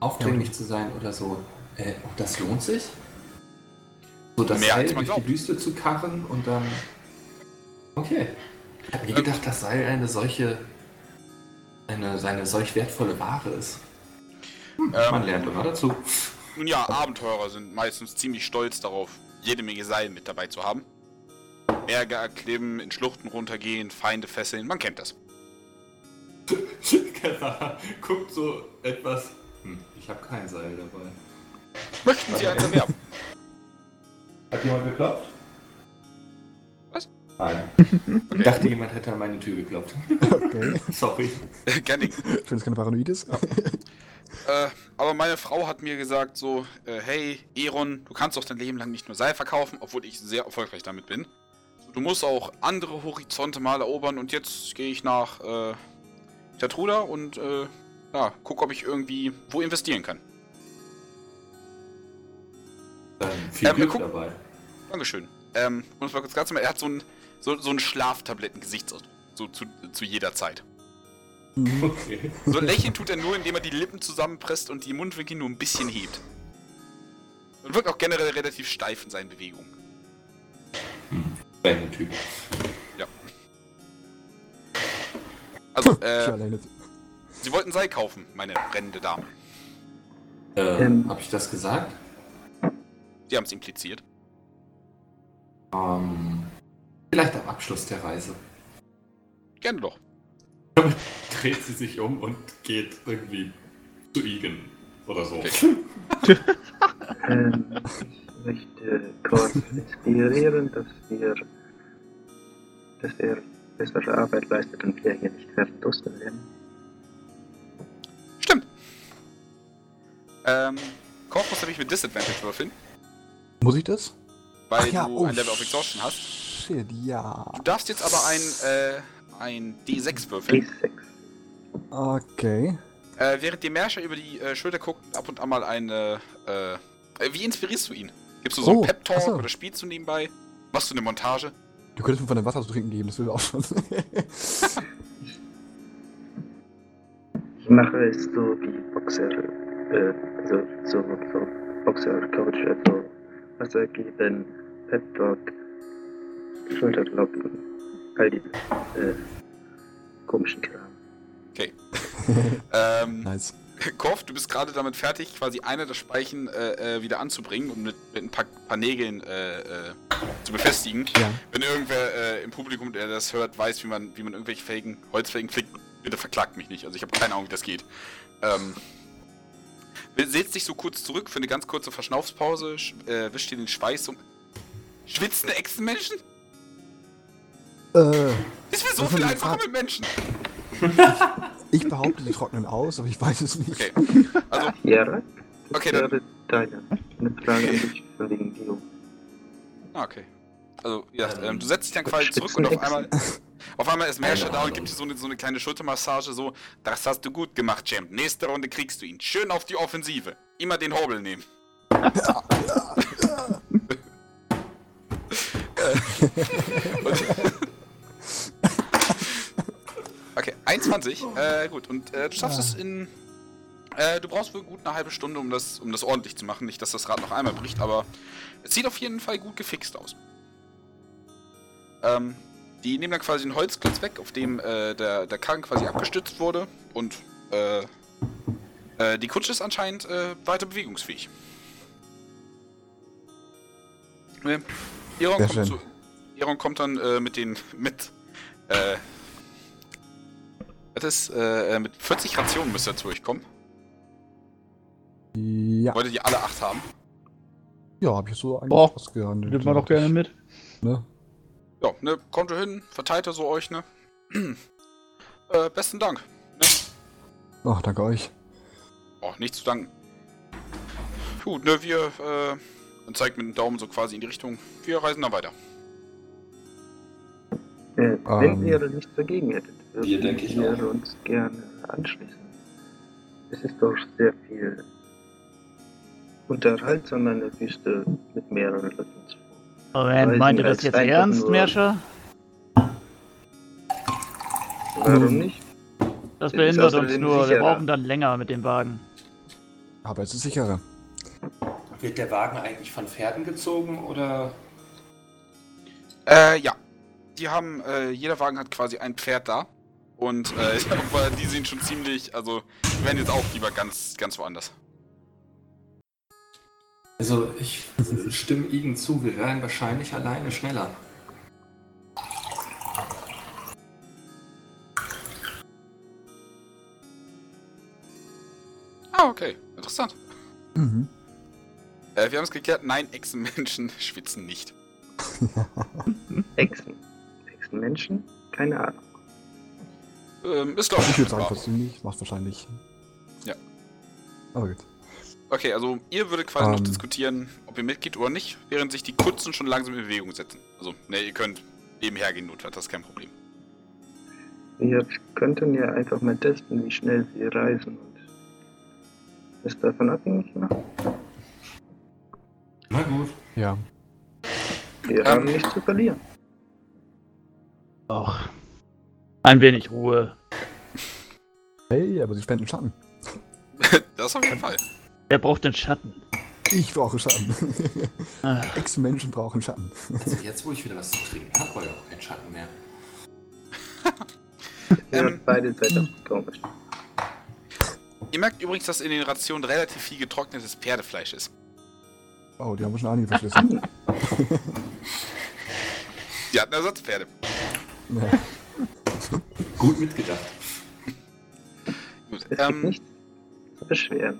H: aufdringlich zu sein oder so, äh, ob das lohnt sich? So das
A: Mehr
H: Seil
A: man
H: durch die
A: glaubt.
H: Wüste zu karren und dann. Okay. Ich habe nie gedacht, dass Seil eine solche. eine seine solch wertvolle Ware ist. Hm, man
A: Ähm,
H: lernt immer dazu.
A: Nun ja, Abenteurer sind meistens ziemlich stolz darauf, jede Menge Seil mit dabei zu haben. Berge erklimmen, in Schluchten runtergehen, Feinde fesseln, man kennt das.
H: Kevin guckt so etwas. Hm, ich habe kein Seil dabei.
A: Möchten Sie eins erwerben?
H: Hat jemand geklopft?
A: Was?
H: Nein. Ich dachte, jemand hätte an meine Tür geklopft.
D: Okay.
H: Sorry.
A: Gerne.
D: Wenn es keine Paranoid ist.
A: Äh, aber meine Frau hat mir gesagt so, äh, hey, Eron, du kannst doch dein Leben lang nicht nur Seil verkaufen, obwohl ich sehr erfolgreich damit bin. Du musst auch andere Horizonte mal erobern und jetzt gehe ich nach äh, Tatruda und äh, ja, guck, ob ich irgendwie wo investieren kann.
H: Dann viel
A: Ähm,
H: Glück
A: guck-
H: dabei.
A: Dankeschön. Ähm, um es mal kurz klar zu machen, er hat so ein, so, so ein Schlaftabletten-Gesichtsausdruck. So zu, zu jeder Zeit.
D: Mhm.
H: Okay.
A: So lächeln tut er nur, indem er die Lippen zusammenpresst und die Mundwinkel nur ein bisschen hebt. Und wirkt auch generell relativ steif in seinen Bewegungen.
H: Dein Typ.
A: Also,
D: Ich
A: äh. Sie wollten Seil kaufen, meine brennende Dame.
H: Äh,
E: Ähm.
H: Hab ich das gesagt?
A: Sie haben es impliziert.
H: Ähm, vielleicht am Abschluss der Reise.
A: Gerne doch.
H: Dreht sie sich um und geht irgendwie zu Igen oder so.
E: Ähm, ich möchte Kort inspirieren, dass wir, dass er bessere Arbeit leistet und wir hier nicht verdusten werden.
A: Stimmt. Ähm, Korf muss nämlich mit Disadvantage würfeln,
D: Muss ich das?
A: weil
D: Ach ja,
A: du
D: oh,
A: ein Level of Exhaustion hast.
D: Shit, ja.
A: Du darfst jetzt aber ein, äh, ein D6 würfeln.
E: D6.
D: Okay.
A: Äh, während dir Merscher über die äh, Schulter guckt, ab und an mal eine, äh, äh, wie inspirierst du ihn? Gibst du so
D: Oh,
A: einen Pep-Talk
D: so.
A: oder spielst du nebenbei? Machst du eine Montage?
D: Du könntest mir von dem Wasser zu trinken geben, das will auch schon.
E: Ich mache es so wie Boxer, äh, so, so, so Boxer-Coach, also Wasser geben, Pep Talk, Schulterklopfen, all die äh, komischen Kram.
A: Ähm,
D: nice.
A: Korf, du bist gerade damit fertig, quasi eine der Speichen äh, äh, wieder anzubringen und mit, mit ein paar, paar Nägeln äh, äh, zu befestigen.
D: Ja.
A: Wenn irgendwer äh, im Publikum, der das hört, weiß, wie man, wie man irgendwelche Felgen, Holzfelgen flickt, bitte verklagt mich nicht. Also ich habe keine Ahnung, wie das geht. Ähm, setzt dich so kurz zurück für eine ganz kurze Verschnaufspause, sch- äh, wischt dir den Schweiß um. Schwitzende Echsenmenschen?
D: Äh,
A: Ist mir so viel
D: die
A: einfacher mit Menschen.
D: ich behaupte, die trocknen aus, aber ich weiß es nicht.
A: Okay. Also,
E: Ja, das
A: Okay, dann-
E: wäre deine eine Frage an dich von wegen Bio.
A: ah, okay. Also, ja,
H: Ähm,
A: ähm, du setzt dich dann quasi zurück und auf einmal, auf einmal ist Merscher da und gibt dir so eine, so eine kleine Schultermassage, so, das hast du gut gemacht, Champ. Nächste Runde kriegst du ihn. Schön auf die Offensive. Immer den Hobel nehmen. Äh, und- 21. Äh, gut, und äh, du schaffst es in. Äh, du brauchst wohl gut eine halbe Stunde, um das, um das ordentlich zu machen. Nicht, dass das Rad noch einmal bricht, aber es sieht auf jeden Fall gut gefixt aus. Ähm, die nehmen dann quasi einen Holzklotz weg, auf dem äh, der, der Karren quasi abgestützt wurde und äh, äh, die Kutsche ist anscheinend äh, weiter bewegungsfähig. Äh, Iron, kommt zu, Iron kommt dann äh, mit den mit äh, das ist, äh, mit 40 Rationen müsst ihr durchkommen.
D: Ja,
A: Wollt ihr die alle acht haben?
D: ja, hab ich so eigentlich
C: Boah,
D: was gehandelt.
C: Nimmt man doch gerne mit.
D: Ne?
A: Ja, ne, kommt ihr hin, verteilt er so euch, ne? äh, besten Dank. Ne?
D: Ach, danke euch.
A: Oh, nicht zu danken. Gut, ne, wir, äh, und zeigt mit dem Daumen so quasi in die Richtung. Wir reisen dann weiter.
E: Äh, wenn
D: Ähm.
E: ihr nichts dagegen hättet, würden
H: Wir, denke ich,
E: wir
H: auch.
E: uns gerne anschließen. Es ist doch sehr viel unterhaltsam an der Wüste mit mehreren Leuten zu
C: Moment, meint ihr das jetzt ernst, Merscher?
E: Warum nicht?
C: Das behindert uns nur. Wir
E: sicherer.
C: brauchen dann länger mit dem Wagen.
D: Aber es ist sicherer.
H: Wird der Wagen eigentlich von Pferden gezogen oder?
A: Äh, ja. Die haben, äh, jeder Wagen hat quasi ein Pferd da. Und, äh, aber die sind schon ziemlich, also, die werden jetzt auch lieber ganz, ganz woanders.
H: Also ich stimme Ihnen zu, wir wären wahrscheinlich alleine schneller.
A: Ah, okay. Interessant.
D: Mhm.
A: Äh, wir haben es geklärt, nein, Echsenmenschen schwitzen nicht.
E: Echsen. Echsenmenschen? Keine Ahnung.
A: Ähm, ist, glaube
D: Ich
A: ich,
D: würde sagen, nicht. Macht wahrscheinlich.
A: Ja.
D: Aber gut.
A: Okay, also ihr würdet quasi noch
D: Ähm.
A: diskutieren, ob ihr mitgeht oder nicht, während sich die Kutzen schon langsam in Bewegung setzen. Also, ne, ihr könnt nebenher gehen, notfalls, das ist kein Problem.
E: Wir könnten ja einfach mal testen, wie schnell sie reisen und es davon abhängig machen.
H: Na gut.
D: Ja.
E: Wir
A: Ähm.
E: haben nichts zu verlieren.
C: Och. Ein wenig Ruhe.
D: Hey, aber sie spenden Schatten.
A: das auf jeden Fall.
C: Wer braucht den Schatten?
D: Ich brauche Schatten. Ex-Menschen brauchen Schatten.
H: Also jetzt, wo ich wieder was zu trinken habe, brauche ich auch keinen Schatten mehr.
E: Ihr
A: Ähm.
E: habt beide Seiten auf komisch.
A: Ihr merkt übrigens, dass in den Rationen relativ viel getrocknetes Pferdefleisch ist.
D: Oh, die haben schon einige verschlissen.
A: Die hatten Ersatzpferde.
D: ja.
H: Gut mitgedacht.
A: Gut.
E: Es gibt
A: Ähm,
E: nichts zu beschweren.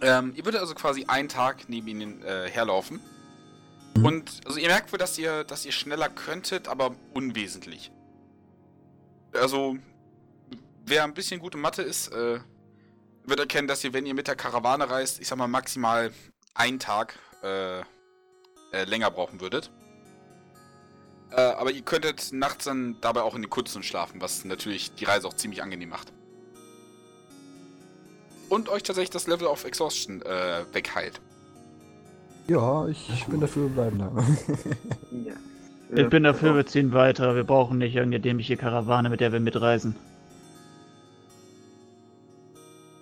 A: ähm, ihr würdet also quasi einen Tag neben ihnen äh, herlaufen.
D: Mhm.
A: Und also ihr merkt wohl, dass ihr, dass ihr schneller könntet, aber unwesentlich. Also, wer ein bisschen gute Mathe ist, äh, wird erkennen, dass ihr, wenn ihr mit der Karawane reist, ich sag mal maximal einen Tag äh, äh, länger brauchen würdet. Äh, aber ihr könntet nachts dann dabei auch in den Kutzen schlafen, was natürlich die Reise auch ziemlich angenehm macht. Und euch tatsächlich das Level of Exhaustion äh, wegheilt.
D: ja, ich bin dafür bleiben da.
E: Ja.
C: ich bin dafür, wir ziehen weiter. Wir brauchen nicht irgendeine dämliche Karawane, mit der wir mitreisen.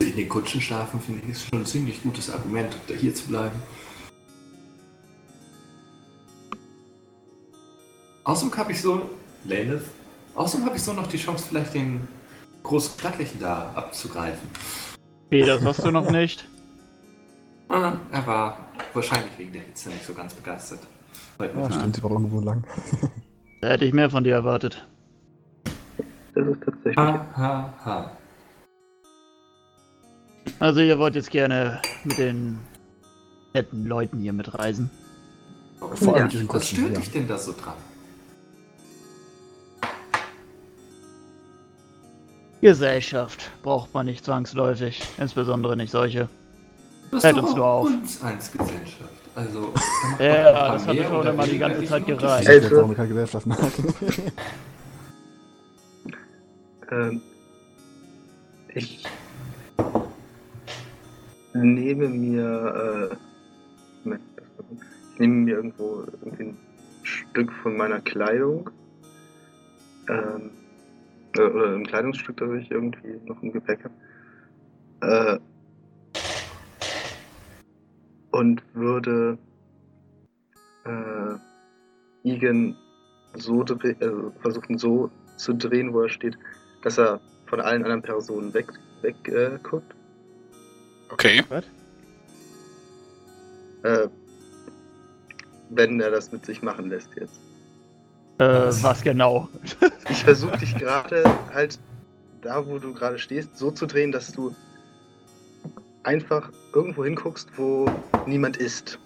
H: In den Kutschen schlafen, finde ich, ist schon ein ziemlich gutes Argument, um da hier zu bleiben. Außerdem habe ich so, Leneth, außerdem habe ich so noch die Chance, vielleicht den großen Glattlichen da abzugreifen.
C: Nee, das hast du noch nicht.
H: Ah, er war wahrscheinlich wegen der Hitze nicht so ganz begeistert. Heute
D: ja, stimmt, sie war ungewohnt lang.
C: Da hätte ich mehr von dir erwartet.
E: Das ist tatsächlich.
H: Ha, ha, ha.
C: Also ihr wollt jetzt gerne mit den netten Leuten hier mitreisen.
D: Vor allem
E: Ja,
H: Was stört
D: Ja.
H: dich denn da so dran?
C: Gesellschaft braucht man nicht zwangsläufig. Insbesondere nicht solche.
H: Das
C: Hält
H: ist
C: uns nur auf.
H: uns als Gesellschaft. Also,
C: Ja, das hat
H: mehr
C: schon immer die ganze Zeit gereicht.
D: Ich warum wir keine Gesellschaften haben.
E: Ähm, ich nehme mir, äh, Moment, das war gut. ich nehme mir irgendwo irgendwie ein Stück von meiner Kleidung, ähm, äh, oder ein Kleidungsstück, das ich irgendwie noch im Gepäck habe, äh, und würde äh, Igen so dre- also versuchen so zu drehen, wo er steht, dass er von allen anderen Personen weg, weg äh, guckt.
A: Okay.
E: Äh, wenn er das mit sich machen lässt jetzt.
C: Äh,
H: Was?
C: was genau?
E: Ich versuche dich gerade halt da, wo du gerade stehst, so zu drehen, dass du einfach irgendwo hinguckst, wo niemand ist.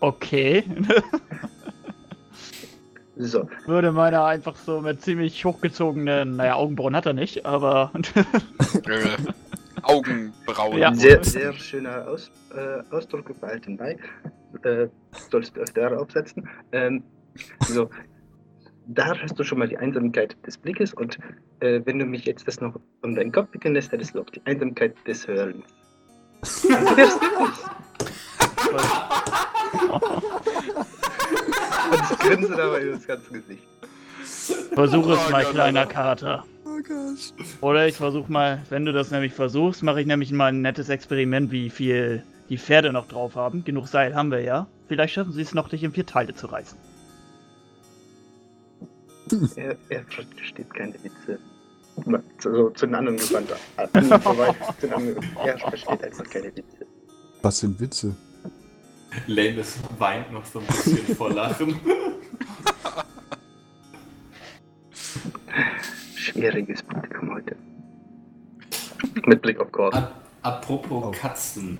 C: Okay.
E: So,
C: Würde meiner einfach so mit ziemlich hochgezogenen, naja, Augenbrauen hat er nicht, aber
A: Äh, Augenbrauen.
C: Ja.
E: Sehr, sehr schöner Aus, äh, Ausdruck auf alten Bei. Äh, sollst du öfter aufsetzen. Ähm, so, da hast du schon mal die Einsamkeit des Blickes und äh, wenn du mich jetzt das noch um deinen Kopf wickeln lässt, hättest du auch die Einsamkeit des Hörens. Und ich grinse dabei das ganze Gesicht.
C: Versuch es
A: Oh
C: mal,
A: Gott,
C: kleiner. Kater.
D: Oh Gott.
C: Oder ich versuch mal, wenn du das nämlich versuchst, mache ich nämlich mal ein nettes Experiment, wie viel die Pferde noch drauf haben. Genug Seil haben wir ja. Vielleicht schaffen sie es noch, dich in vier Teile zu reißen.
E: Er, er versteht keine Witze. So, zu den anderen gewandt. äh, er versteht einfach keine Witze.
D: Was sind Witze?
H: Lannis weint noch so ein bisschen vor Lachen.
E: Schwieriges Publikum heute. Mit Blick auf Gordon.
H: Ap apropos
D: Oh.
H: Katzen.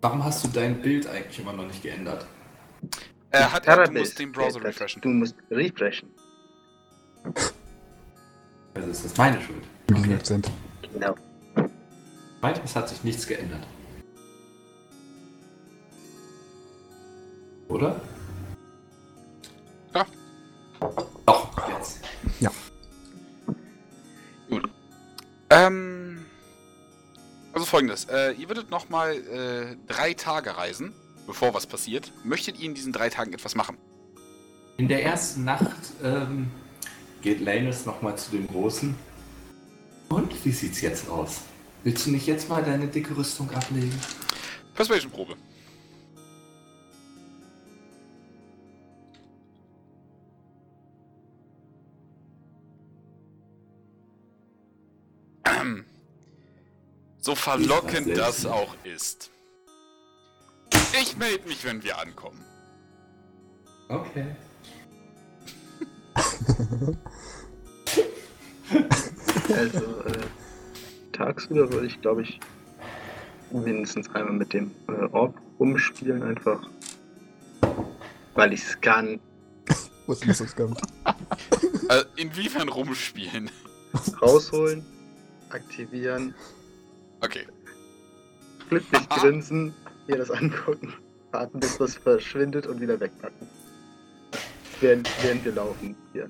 H: Warum hast du dein Bild eigentlich immer noch nicht geändert?
A: Er hat, er, du musst den Browser refreshen.
E: Du musst refreshen.
H: Also ist das meine Schuld.
D: Mit diesem
H: Okay.
D: Akzent.
E: Genau.
H: Meint, es hat sich nichts geändert. Oder?
A: Ja.
H: Doch, jetzt.
A: Ähm, also folgendes. Äh, ihr würdet nochmal äh, drei Tage reisen, bevor was passiert. Möchtet ihr in diesen drei Tagen etwas machen?
H: In der ersten Nacht ähm, geht Lannis nochmal zu dem Großen. Und wie sieht's jetzt aus? Willst du nicht jetzt mal deine dicke Rüstung ablegen?
A: Persuasion-Probe. So verlockend das auch ist. Ich melde mich, wenn wir ankommen.
H: Okay.
E: Also, äh, tagsüber würde ich, glaube ich, mindestens einmal mit dem äh, Orb rumspielen, einfach. Weil ich es kann.
D: Nicht, dass das kommt.
A: Äh, inwiefern rumspielen?
E: Rausholen, aktivieren,
A: Okay.
E: glücklich grinsen, mir das angucken, warten, bis das verschwindet und wieder wegpacken. Während, während wir laufen. Hier.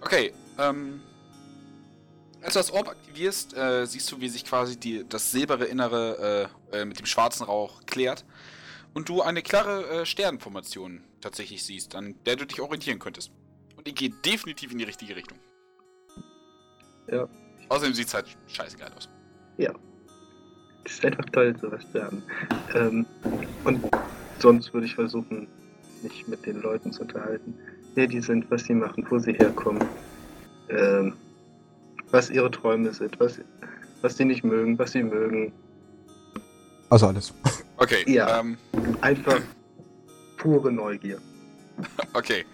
A: Okay, ähm. Als du das Orb aktivierst, äh, siehst du, wie sich quasi die, das silbere Innere äh, äh, mit dem schwarzen Rauch klärt. Und du eine klare äh, Sternenformation tatsächlich siehst, an der du dich orientieren könntest. Und die geht definitiv in die richtige Richtung.
E: Ja.
A: Außerdem sieht es halt scheißegal aus.
E: Das ist einfach toll, sowas zu haben. Ähm, und sonst würde ich versuchen, mich mit den Leuten zu unterhalten. Wer die sind, was sie machen, wo sie herkommen. Ähm, was ihre Träume sind, was, was sie nicht mögen, was sie mögen.
D: Also alles.
A: Okay,
E: Ja.
A: ähm,
E: Einfach pure Neugier.
A: okay.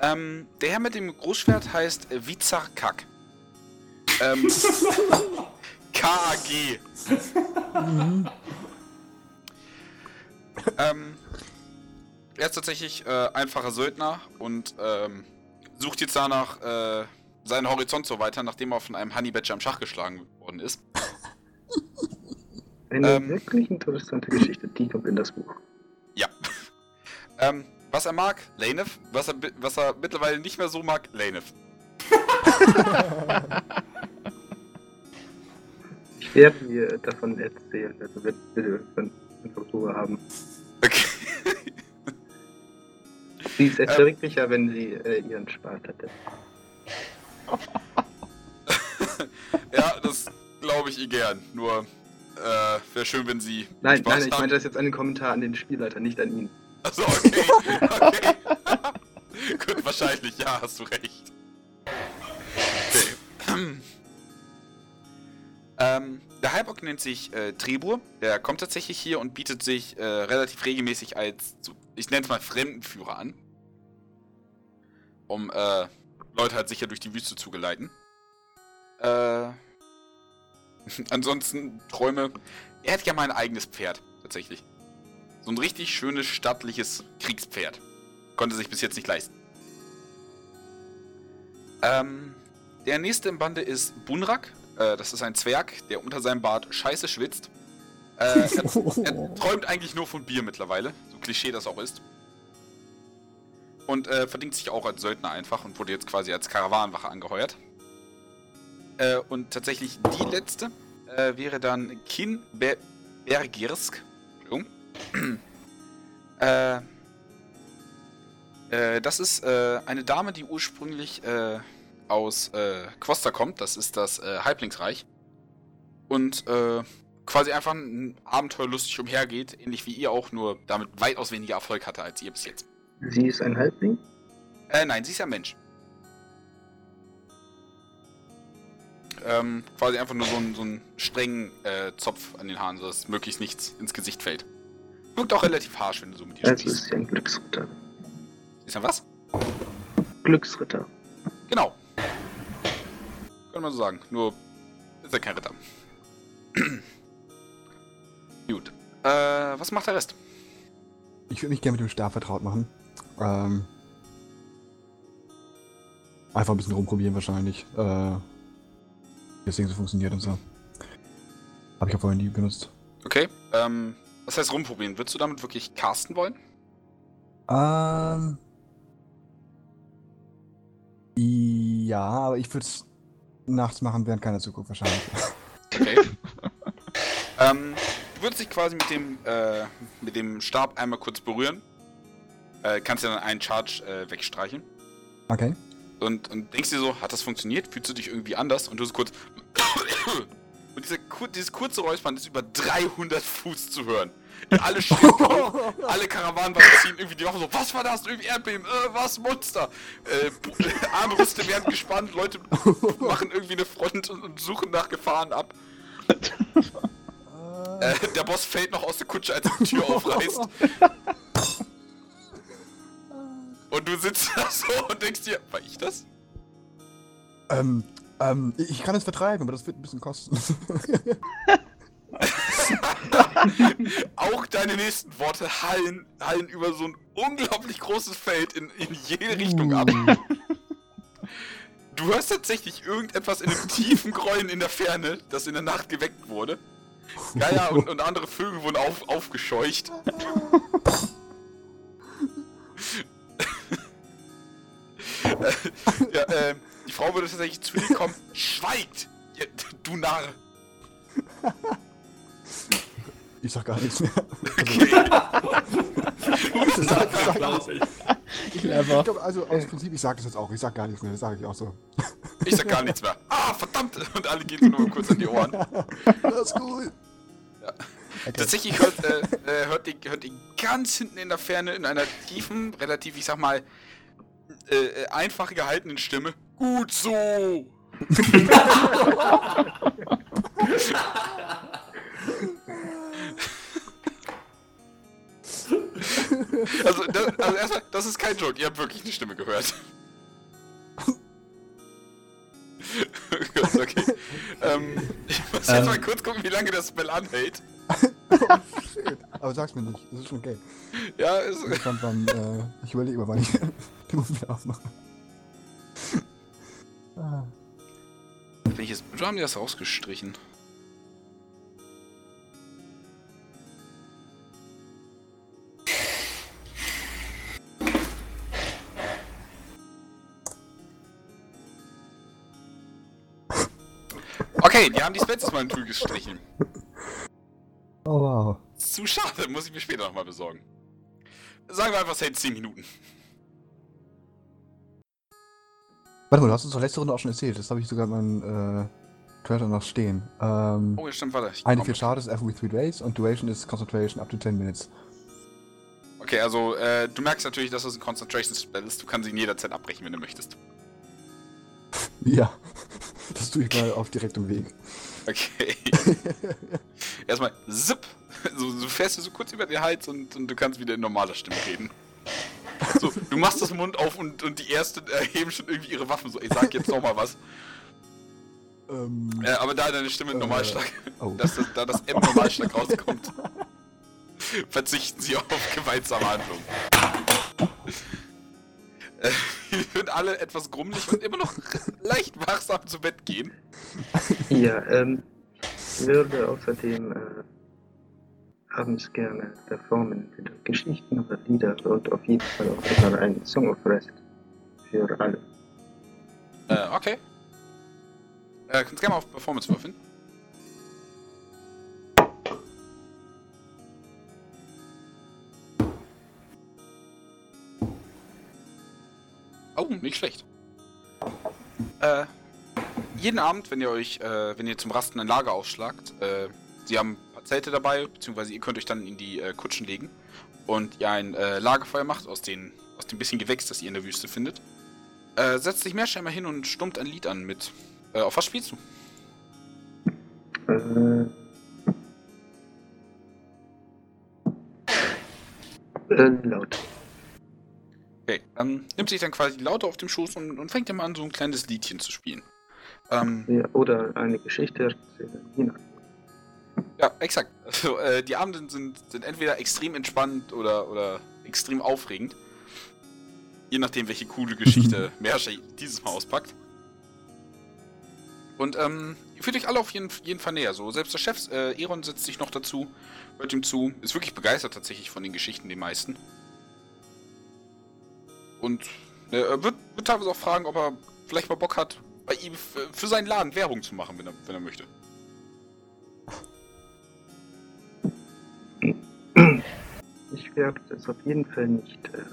A: Ähm, der Herr mit dem Großschwert heißt Vizar Kak. Ähm, KAG. ähm, er ist tatsächlich äh, einfacher Söldner und ähm, sucht jetzt danach äh, seinen Horizont so weiter, nachdem er von einem Honey Badger am Schach geschlagen worden ist.
E: Eine
A: Ähm.
E: wirklich interessante Geschichte, die kommt in das Buch.
A: Ja. ähm, was er mag, Laneth. Was er, was er mittlerweile nicht mehr so mag, Laneth.
E: Ich werde mir davon erzählen, also wenn wir einfach Ruhe haben.
A: Okay.
E: Sie ist
A: Ähm.
E: erträglicher, wenn sie äh, ihren Spaß hatte.
A: ja, das glaube ich ihr gern. Nur, äh, wäre schön, wenn sie.
E: Nein,
A: Spaß
E: nein, ich meine das jetzt einen Kommentar an den Spielleiter, nicht an ihn.
A: Achso, okay. okay. Gut, wahrscheinlich, ja, hast du recht. Okay. ähm, der Halbock nennt sich äh, Trebur. Der kommt tatsächlich hier und bietet sich äh, relativ regelmäßig als, ich nenne es mal Fremdenführer an. Um äh, Leute halt sicher durch die Wüste zu geleiten. Äh, ansonsten Träume. Er hätte ja mal ein eigenes Pferd, tatsächlich. So ein richtig schönes, stattliches Kriegspferd. Konnte sich bis jetzt nicht leisten. Ähm, der nächste im Bande ist Bunrak. Äh, das ist ein Zwerg, der unter seinem Bart scheiße schwitzt. Äh, er, er träumt eigentlich nur von Bier mittlerweile, so Klischee das auch ist. Und äh, verdingt sich auch als Söldner einfach und wurde jetzt quasi als Karawanenwache angeheuert. Äh, und tatsächlich die letzte äh, wäre dann Kin Ber Bergirsk. Entschuldigung. äh, das ist äh, eine Dame, die ursprünglich äh, aus äh, Quosta kommt. Das ist das äh, Halblingsreich. Und äh, quasi einfach ein Abenteuerlustig umhergeht, ähnlich wie ihr auch, nur damit weitaus weniger Erfolg hatte als ihr bis jetzt.
E: Sie ist ein Halbling?
A: Äh, nein, sie ist ja ein Mensch. Ähm, quasi einfach nur so einen, so einen strengen äh, Zopf an den Haaren, sodass möglichst nichts ins Gesicht fällt. Wirkt auch relativ harsch, wenn du so mit ihr
E: Also
A: sprichst.
E: ist sie ein Glücksritter.
A: Ist ja was?
E: Glücksritter.
A: Genau. Kann man so sagen. Nur ist er kein Ritter. Gut. Äh, was macht der Rest?
D: Ich würde mich gerne mit dem Stab vertraut machen. Ähm, einfach ein bisschen rumprobieren wahrscheinlich. Äh, Ding so funktioniert und so. Habe ich ja vorhin nie benutzt.
A: Okay. Ähm, was heißt rumprobieren? Würdest du damit wirklich casten wollen?
D: Ähm. Ja, aber ich würde es nachts machen, während keiner zuguckt wahrscheinlich.
A: Okay. ähm, du würdest dich quasi mit dem, äh, mit dem Stab einmal kurz berühren. Äh, kannst dir dann einen Charge äh, wegstreichen.
D: Okay.
A: Und, und denkst dir so, hat das funktioniert? Fühlst du dich irgendwie anders? Und du so kurz. Und dieser, dieses kurze Räuspern ist über 300 Fuß zu hören. Alle stehen auf, alle Karawanenwagen ziehen irgendwie die Waffen so, was war das? Irgendwie Erdbeben, äh, was? Monster? Äh, Armbrüste werden gespannt, Leute machen irgendwie eine Front und, und suchen nach Gefahren ab. Äh, der Boss fällt noch aus der Kutsche, als er die Tür aufreißt. Und du sitzt da so und denkst dir, war ich das?
D: Ähm, ähm, ich kann es vertreiben, aber das wird ein bisschen kosten.
A: Auch deine nächsten Worte hallen, hallen über so ein unglaublich großes Feld in, in jede Richtung ab. Du hörst tatsächlich irgendetwas in einem tiefen Grollen in der Ferne, das in der Nacht geweckt wurde. Geier und, und andere Vögel wurden auf, aufgescheucht. Äh, ja, ähm, die Frau würde tatsächlich zu dir kommen. Schweigt! Du Narr!
D: Ich sag gar nichts mehr.
A: Okay.
D: Sag, sag, ich
C: Clever.
D: glaub, also aus Prinzip, ich sag das jetzt auch. Ich sag gar nichts mehr, das sage ich auch so.
A: Ich sag gar nichts mehr. Ah, verdammt! Und alle gehen so nur kurz an die Ohren.
D: Das ist cool.
A: Ja.
D: Okay.
A: Tatsächlich hört, äh, äh, hört, ihr, hört ihr ganz hinten in der Ferne in einer tiefen, relativ, ich sag mal, äh, äh, einfach gehaltenen Stimme. Gut so! also, das, also erstmal, das ist kein Joke, ihr habt wirklich eine Stimme gehört. okay. Ähm, ich muss jetzt
H: Ähm.
A: mal kurz gucken, wie lange das Spell anhält.
D: Shit. Aber sag's mir nicht, das ist schon okay.
A: Ja, ist,
D: Ich, fand, äh, ich überlege mal, wann ich den Mund wieder aufmache. Ah.
A: Welches. Wo haben die das rausgestrichen? Okay, die haben die Spells mal in Tool gestrichen.
D: Oh wow.
A: Zu schade, muss ich mir später nochmal besorgen. Sagen wir einfach, es hält 10 Minuten.
D: Warte mal, du hast uns doch letzte Runde auch schon erzählt. Das habe ich sogar in meinem äh, Trailer noch stehen. Ähm,
A: Oh, ja, stimmt, warte. Ich
D: eine. Field Charges every 3 days und Duration is Concentration up to 10 minutes.
A: Okay, also, äh, du merkst natürlich, dass das ein Concentration Spell ist. Du kannst ihn jederzeit abbrechen, wenn du möchtest.
D: Ja. Das tue ich mal auf direktem Weg.
A: Okay. Erstmal zip. So, so fährst du so kurz über den Hals und, und du kannst wieder in normaler Stimme reden. So, du machst das Mund auf und, und die Ersten erheben schon irgendwie ihre Waffen. So, ich sag jetzt nochmal was.
D: Ähm,
A: Äh, aber da deine Stimme in
D: Äh,
A: Normalschlag,
D: oh.
A: dass das, da das M Normalschlag rauskommt, verzichten sie auf gewaltsame Handlungen. Äh, tönt alle etwas grummelig und immer noch leicht wachsam zu Bett gehen.
E: Ja, ähm, ich würde außerdem äh, abends gerne performen, entweder Geschichten oder Lieder und auf jeden Fall auch immer einen Song of Rest für alle.
A: Äh, okay. Äh, kannst gerne mal auf Performance würfeln. Oh, nicht schlecht. Äh, jeden Abend, wenn ihr euch, äh, wenn ihr zum Rasten ein Lager aufschlagt, äh, sie haben ein paar Zelte dabei, beziehungsweise ihr könnt euch dann in die äh, Kutschen legen und ihr ein äh, Lagerfeuer macht aus den, aus dem bisschen Gewächs, das ihr in der Wüste findet. Äh, setzt sich Meerscheimer hin und stummt ein Lied an mit. Äh, auf was spielst du?
E: Äh, äh, laut.
A: Okay, ähm, nimmt sich dann quasi die Laute auf dem Schoß und, und fängt dann mal an, so ein kleines Liedchen zu spielen. Ähm,
E: Ja, oder eine Geschichte
A: ja, exakt. Also, äh, die Abende sind, sind entweder extrem entspannt oder, oder extrem aufregend. Je nachdem, welche coole Geschichte Merscher dieses Mal auspackt. Und ähm, ihr fühlt euch alle auf jeden, jeden Fall näher. So, selbst der Chef, äh, Eron setzt sich noch dazu, hört ihm zu, ist wirklich begeistert tatsächlich von den Geschichten, die meisten. Und äh, er wird, wird teilweise auch fragen, ob er vielleicht mal Bock hat, bei ihm für, für seinen Laden Werbung zu machen, wenn er, wenn er möchte.
E: Ich werde es auf jeden Fall nicht äh,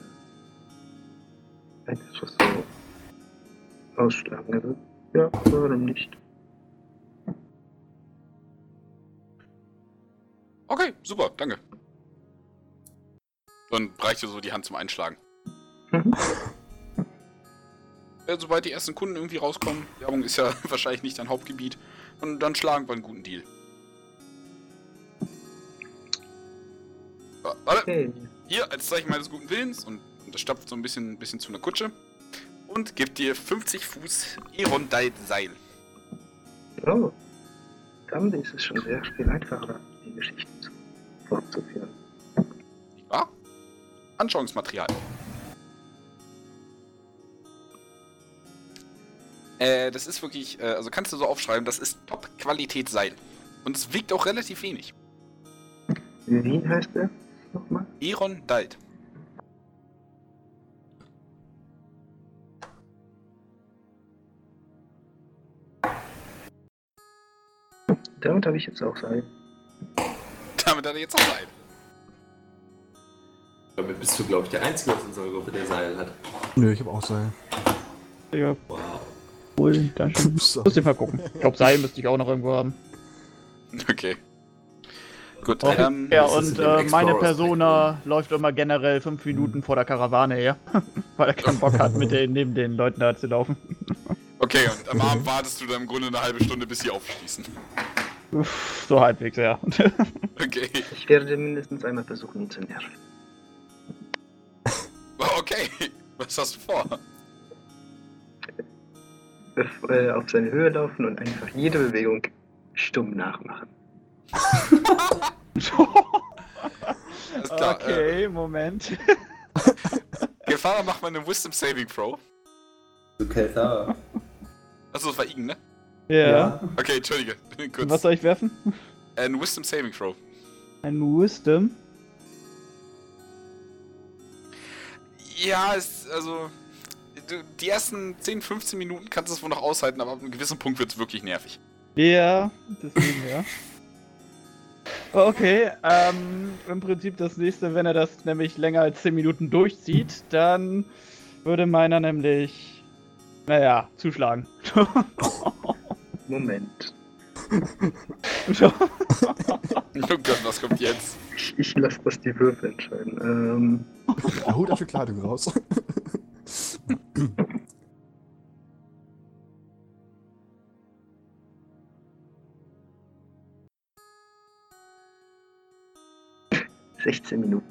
E: einfach so ausschlagen. Also, ja, warum nicht?
A: Okay, super, danke. Dann reicht dir so die Hand zum Einschlagen.
E: Mhm.
A: Ja, sobald die ersten Kunden irgendwie rauskommen, Werbung ist ja wahrscheinlich nicht dein Hauptgebiet, und dann schlagen wir einen guten Deal. Warte,
E: Okay.
A: hier als Zeichen meines guten Willens und, und das stapft so ein bisschen, bisschen zu einer Kutsche und gibt dir 50 Fuß Erondite Seil.
E: Oh. Damit ist es schon sehr viel einfacher, die Geschichten zu, fortzuführen.
A: Nicht wahr? Anschauungsmaterial. Äh, das ist wirklich, äh, also kannst du so aufschreiben, das ist Top-Qualität Seil. Und es wiegt auch relativ wenig.
E: Wie heißt er nochmal?
A: Eron Dalt.
E: Damit habe ich jetzt auch Seil.
A: Damit hat er jetzt auch Seil.
H: Damit bist du, glaube ich, der Einzige aus unserer Gruppe, der Seil hat.
D: Nö, ich habe auch Seil.
C: Ja,
H: Wow.
C: Wohl, schon.
D: Puster.
C: Muss ich mal gucken. Ich glaube, Seil müsste ich auch noch irgendwo haben.
A: Okay. Gut,
C: Oh,
A: ähm,
C: ja, und äh, meine Persona läuft immer generell fünf Minuten vor der Karawane her, weil er keinen Bock hat, mit den, neben den Leuten da zu laufen.
A: okay, und am Abend wartest du dann im Grunde eine halbe Stunde, bis sie aufschließen.
C: Uff, so halbwegs, ja.
A: Okay.
E: Ich werde mindestens einmal versuchen, ihn zu nerven.
A: Okay. Was hast du vor?
E: Äh, auf seine Höhe laufen und einfach jede Bewegung stumm nachmachen.
A: Klar.
C: okay, Moment.
A: Äh, Gefahr, mach mal eine Wisdom Saving Throw.
H: Du Keltar.
A: Achso, das war Igen, ne?
C: Ja.
A: Okay, entschuldige. Kurz.
C: Was soll ich werfen?
A: Ein Wisdom Saving Throw.
C: Ein Wisdom.
A: Ja, ist, also. Du, die ersten 10, 15 Minuten kannst du es wohl noch aushalten, aber ab einem gewissen Punkt wird es wirklich nervig.
C: Ja, deswegen ja. Okay, ähm, im Prinzip das nächste, wenn er das nämlich länger als 10 Minuten durchzieht, dann würde meiner nämlich, naja, zuschlagen.
E: Moment.
A: Oh Gott, was kommt jetzt?
E: Ich, ich lasse das die Würfel entscheiden. Ähm,
D: Er holt dafür Kleidung raus.
E: Äh, 16 Minuten.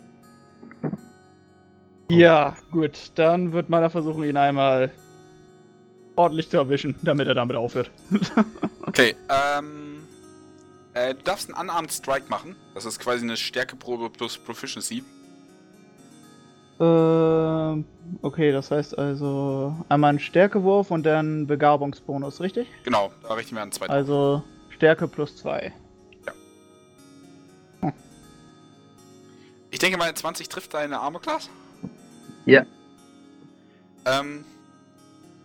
C: ja, gut, dann wird meiner versuchen, ihn einmal ordentlich zu erwischen, damit er damit aufhört.
A: Okay, ähm. Äh, du darfst einen Unarmed Strike machen. Das ist quasi eine Stärkeprobe plus Proficiency.
C: Ähm, okay, das heißt also einmal ein Stärkewurf und dann Begabungsbonus, richtig?
A: Genau, da richten wir an zwei.
C: Also Stärke plus 2.
A: Ich denke mal, 20 trifft deine Armor Class.
E: Ja.
A: Ähm,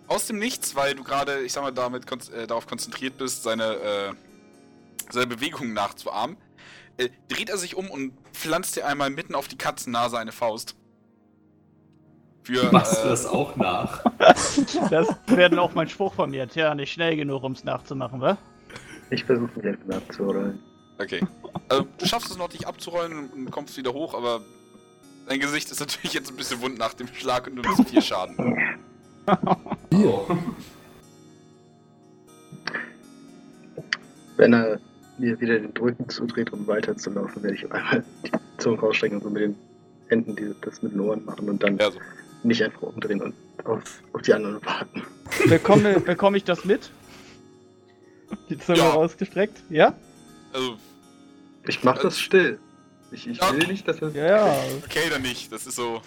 A: aus dem Nichts, weil du gerade, ich sag mal, damit kon äh, darauf konzentriert bist, seine, äh, seine Bewegungen nachzuahmen, äh, dreht er sich um und pflanzt dir einmal mitten auf die Katzennase eine Faust. Für,
B: Machst du
A: äh,
B: das auch nach?
C: Das wäre dann auch mein Spruch von mir. Tja, nicht schnell genug, um es nachzumachen, wa?
E: Ich versuche mich einfach abzurollen.
A: Okay. Also, du schaffst es noch, dich abzurollen und- kommst wieder hoch, aber dein Gesicht ist natürlich jetzt ein bisschen wund nach dem Schlag und du nimmst vier Schaden.
B: Oh.
E: Wenn er mir wieder den Rücken zudreht, um weiterzulaufen, werde ich einmal die Zunge rausstrecken und so mit den Händen die, das mit den Ohren machen und dann
A: Ja, so.
E: Nicht einfach umdrehen und auf, auf die anderen warten.
C: Bekomme, bekomme ich das mit? Die Zunge
A: Ja.
C: rausgestreckt? Ja?
A: Also,
E: Ich mache das still. Ich, ich
A: Ja.
E: will nicht, dass er.
C: Ja, ja.
A: okay, dann nicht. Das ist so.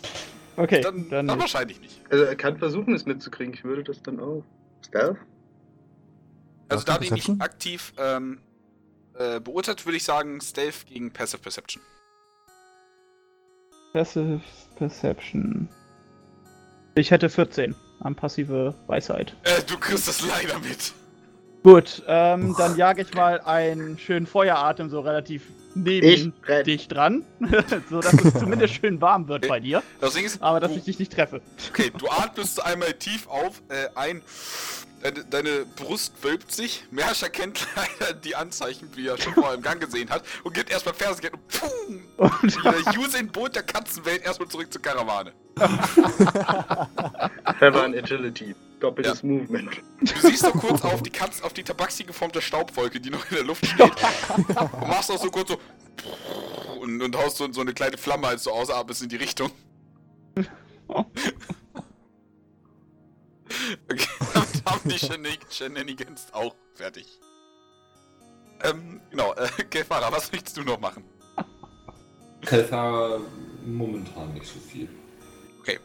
C: Okay,
A: Dann,
C: dann,
A: dann wahrscheinlich nicht.
E: Also er kann versuchen, es mitzukriegen. Ich würde das dann auch. Stealth?
A: Also da die nicht aktiv ähm, äh, beurteilt, würde ich sagen Stealth gegen Passive Perception.
C: Passive Perception. Ich hätte 14 an passive Weisheit.
A: Äh, du kriegst das leider mit.
C: Gut, ähm, dann jage ich mal einen schönen Feueratem so relativ neben
E: Ich
C: dich dran, so dass es zumindest schön warm wird bei dir,
A: Das Ding ist,
C: aber dass
A: du,
C: ich dich nicht treffe.
A: okay, du atmest einmal tief auf, äh, ein. Deine, deine Brust wölbt sich. Mersch erkennt leider die Anzeichen, wie er schon vorher im Gang gesehen hat, und gibt erstmal Fersen und pum,
C: Und
A: wieder Usain Boot der Katzenwelt erstmal zurück zur Karawane.
E: And Agility. Doppeltes Movement.
A: Du siehst doch kurz auf die Katz, auf die Tabaxi geformte Staubwolke, die noch in der Luft steht. Und machst auch so kurz so. Und, und haust so, so eine kleine Flamme, als du ausatmest in die Richtung. Okay, damit haben die Shenan- Shenanigans auch fertig. Ähm, genau, äh, Kefara, was möchtest du noch machen?
B: Kelthara momentan nicht so viel.
A: Okay.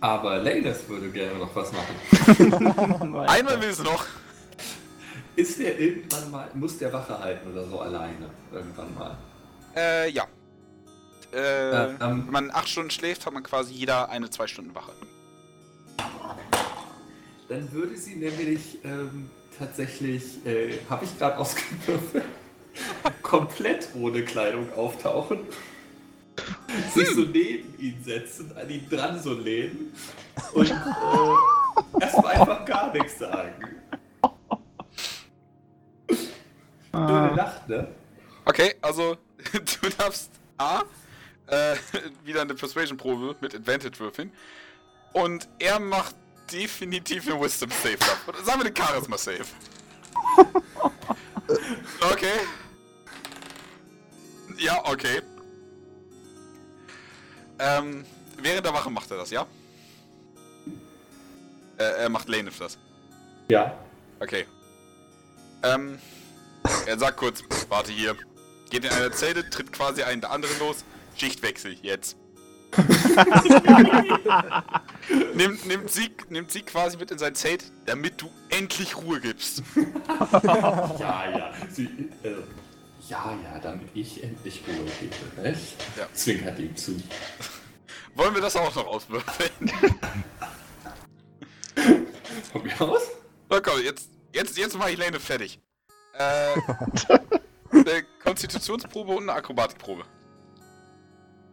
B: Aber Leylas würde gerne noch was machen.
A: Einmal will es noch.
B: Ist der irgendwann mal, muss der Wache halten oder so alleine? Irgendwann mal.
A: Äh, ja. Äh,
B: Äh, ähm.
A: wenn man acht Stunden schläft, hat man quasi jeder eine zwei Stunden Wache.
B: Dann würde sie nämlich ähm, tatsächlich, äh, habe ich gerade ausgewürfelt, komplett ohne Kleidung auftauchen, sich so neben ihn setzen, an ihn dran so lehnen und äh, erstmal einfach gar nichts sagen. Schöne Nacht, ne?
A: Okay, also du darfst A, äh, wieder eine Persuasion-Probe mit Advantage würfeln. Und er macht definitiv eine Wisdom Save. ab. Oder sagen wir eine Charisma Save. Okay. Ja, okay. Ähm, während der Wache macht er das, ja? Äh, er macht Lanef das.
B: Ja.
A: Okay. Ähm, er sagt kurz, warte hier. Geht in eine Zelle, tritt quasi einen der anderen los. Schichtwechsel, jetzt. Nimmt, nimmt, sie, nimmt sie quasi mit in sein Zelt, damit du endlich Ruhe gibst.
B: Ja, ja. Sie, äh, ja, ja, damit ich endlich Ruhe gebe, nicht?
A: Ja.
B: Zwinkert ihm zu.
A: Wollen wir das auch noch auswürfeln?
B: Von mir aus?
A: Na komm, jetzt, jetzt, jetzt mache ich Lane fertig. Äh, eine Konstitutionsprobe und eine Akrobatikprobe.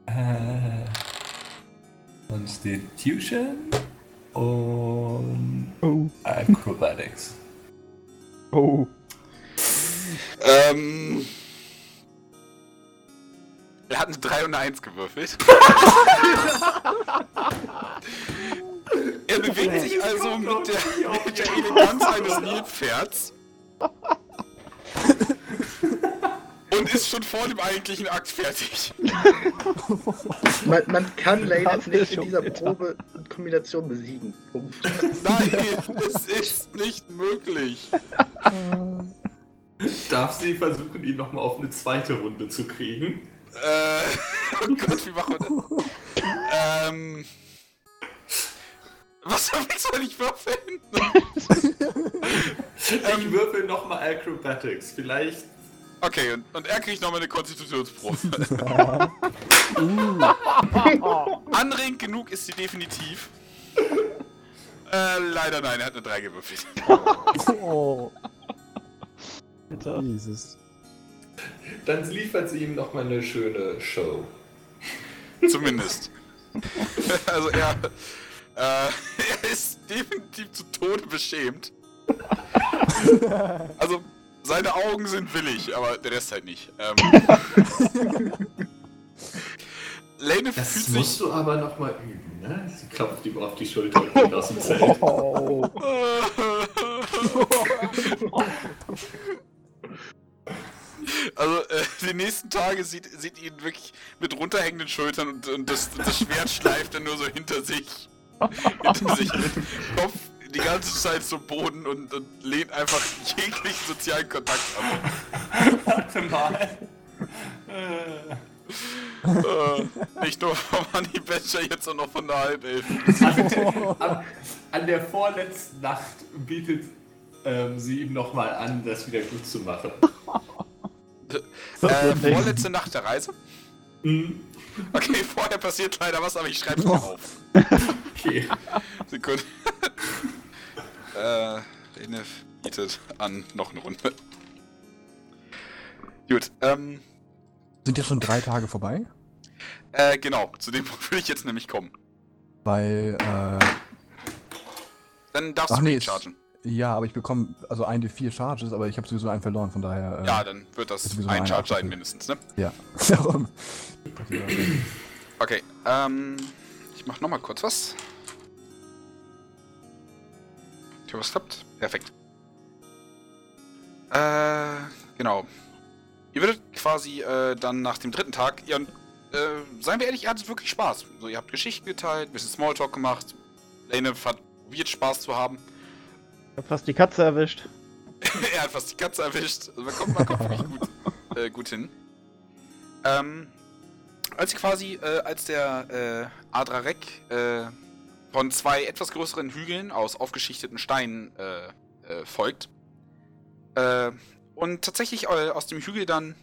B: Äh, Constitution und
C: Oh.
B: Acrobatics.
C: Oh.
A: Ähm. Er hat eine 3 und eine 1 gewürfelt. er bewegt sich also mit der, mit der Eleganz eines Nilpferds. Und ist schon vor dem eigentlichen Akt fertig.
E: Man, man kann
C: du
E: nicht in dieser. Probe und Kombination besiegen.
A: Nein, es ist nicht möglich.
B: Darf sie versuchen, ihn nochmal auf eine zweite Runde zu kriegen?
A: Äh, oh Gott, wie machen wir das? ähm. Was soll ich würfeln?
F: Ich würfel nochmal Acrobatics. Vielleicht.
A: Okay, und, und er kriegt nochmal eine Konstitutionsprobe. Anregend genug ist sie definitiv. Äh, leider nein, er hat eine 3 gewürfelt.
D: Oh,
C: Bitte.
D: Jesus.
F: Dann liefert sie ihm nochmal eine schöne Show.
A: Zumindest. also er, äh, er ist definitiv zu Tode beschämt. Also seine Augen sind willig, aber der Rest halt nicht. Ähm, Lane
F: Das
A: fühlt
F: musst
A: sich.
F: du aber nochmal üben, ne? Sie klopft ihm auf die Schulter und geht aus dem Zelt.
D: Oh.
A: Also äh, die nächsten Tage sieht, sieht ihn wirklich mit runterhängenden Schultern und, und das, das Schwert schleift dann nur so hinter sich. hinter sich. Kopf die ganze Zeit zum Boden und, und lehnt einfach jeglichen sozialen Kontakt ab.
H: Warte mal.
A: Äh, nicht nur vom Honey Badger, jetzt auch noch von der Halbelf.
F: An, an der vorletzten Nacht bietet ähm, sie ihm nochmal an, das wieder gut zu machen.
A: Äh, vorletzte Nacht der Reise?
F: Mhm.
A: Okay, vorher passiert leider was, aber ich schreibe es auf.
F: Okay.
A: Sekunde. Äh, Renef bietet an noch eine Runde. Gut, ähm,
D: Sind jetzt schon drei Tage vorbei?
A: äh, genau, zu dem Punkt würde ich jetzt nämlich kommen.
D: Weil, äh,
A: Dann darfst
D: Ach
A: du
D: nee,
A: chargen.
D: ja, aber ich bekomme also ein D4 Charges, aber ich habe sowieso einen verloren, von daher. Äh,
A: Ja, dann wird das ein Charge sein
D: Abschlüsse.
A: mindestens, ne?
D: Ja. Darum.
A: Okay, ähm, ich mach nochmal kurz was. Hoffe, es klappt. Perfekt. Äh, genau. Ihr würdet quasi äh, dann nach dem dritten Tag, und, äh, seien wir ehrlich, ihr hattet wirklich Spaß. So, ihr habt Geschichten geteilt, ein bisschen Smalltalk gemacht. Lane hat probiert Spaß zu haben.
C: Ich hab fast die Katze erwischt.
A: er hat fast die Katze erwischt. Also man kommt, man kommt wirklich gut, äh, gut hin. Ähm, als ihr quasi, äh, als der äh, Adrarek äh, von zwei etwas größeren Hügeln aus aufgeschichteten Steinen äh, äh, folgt äh, und tatsächlich äh, aus dem Hügel dann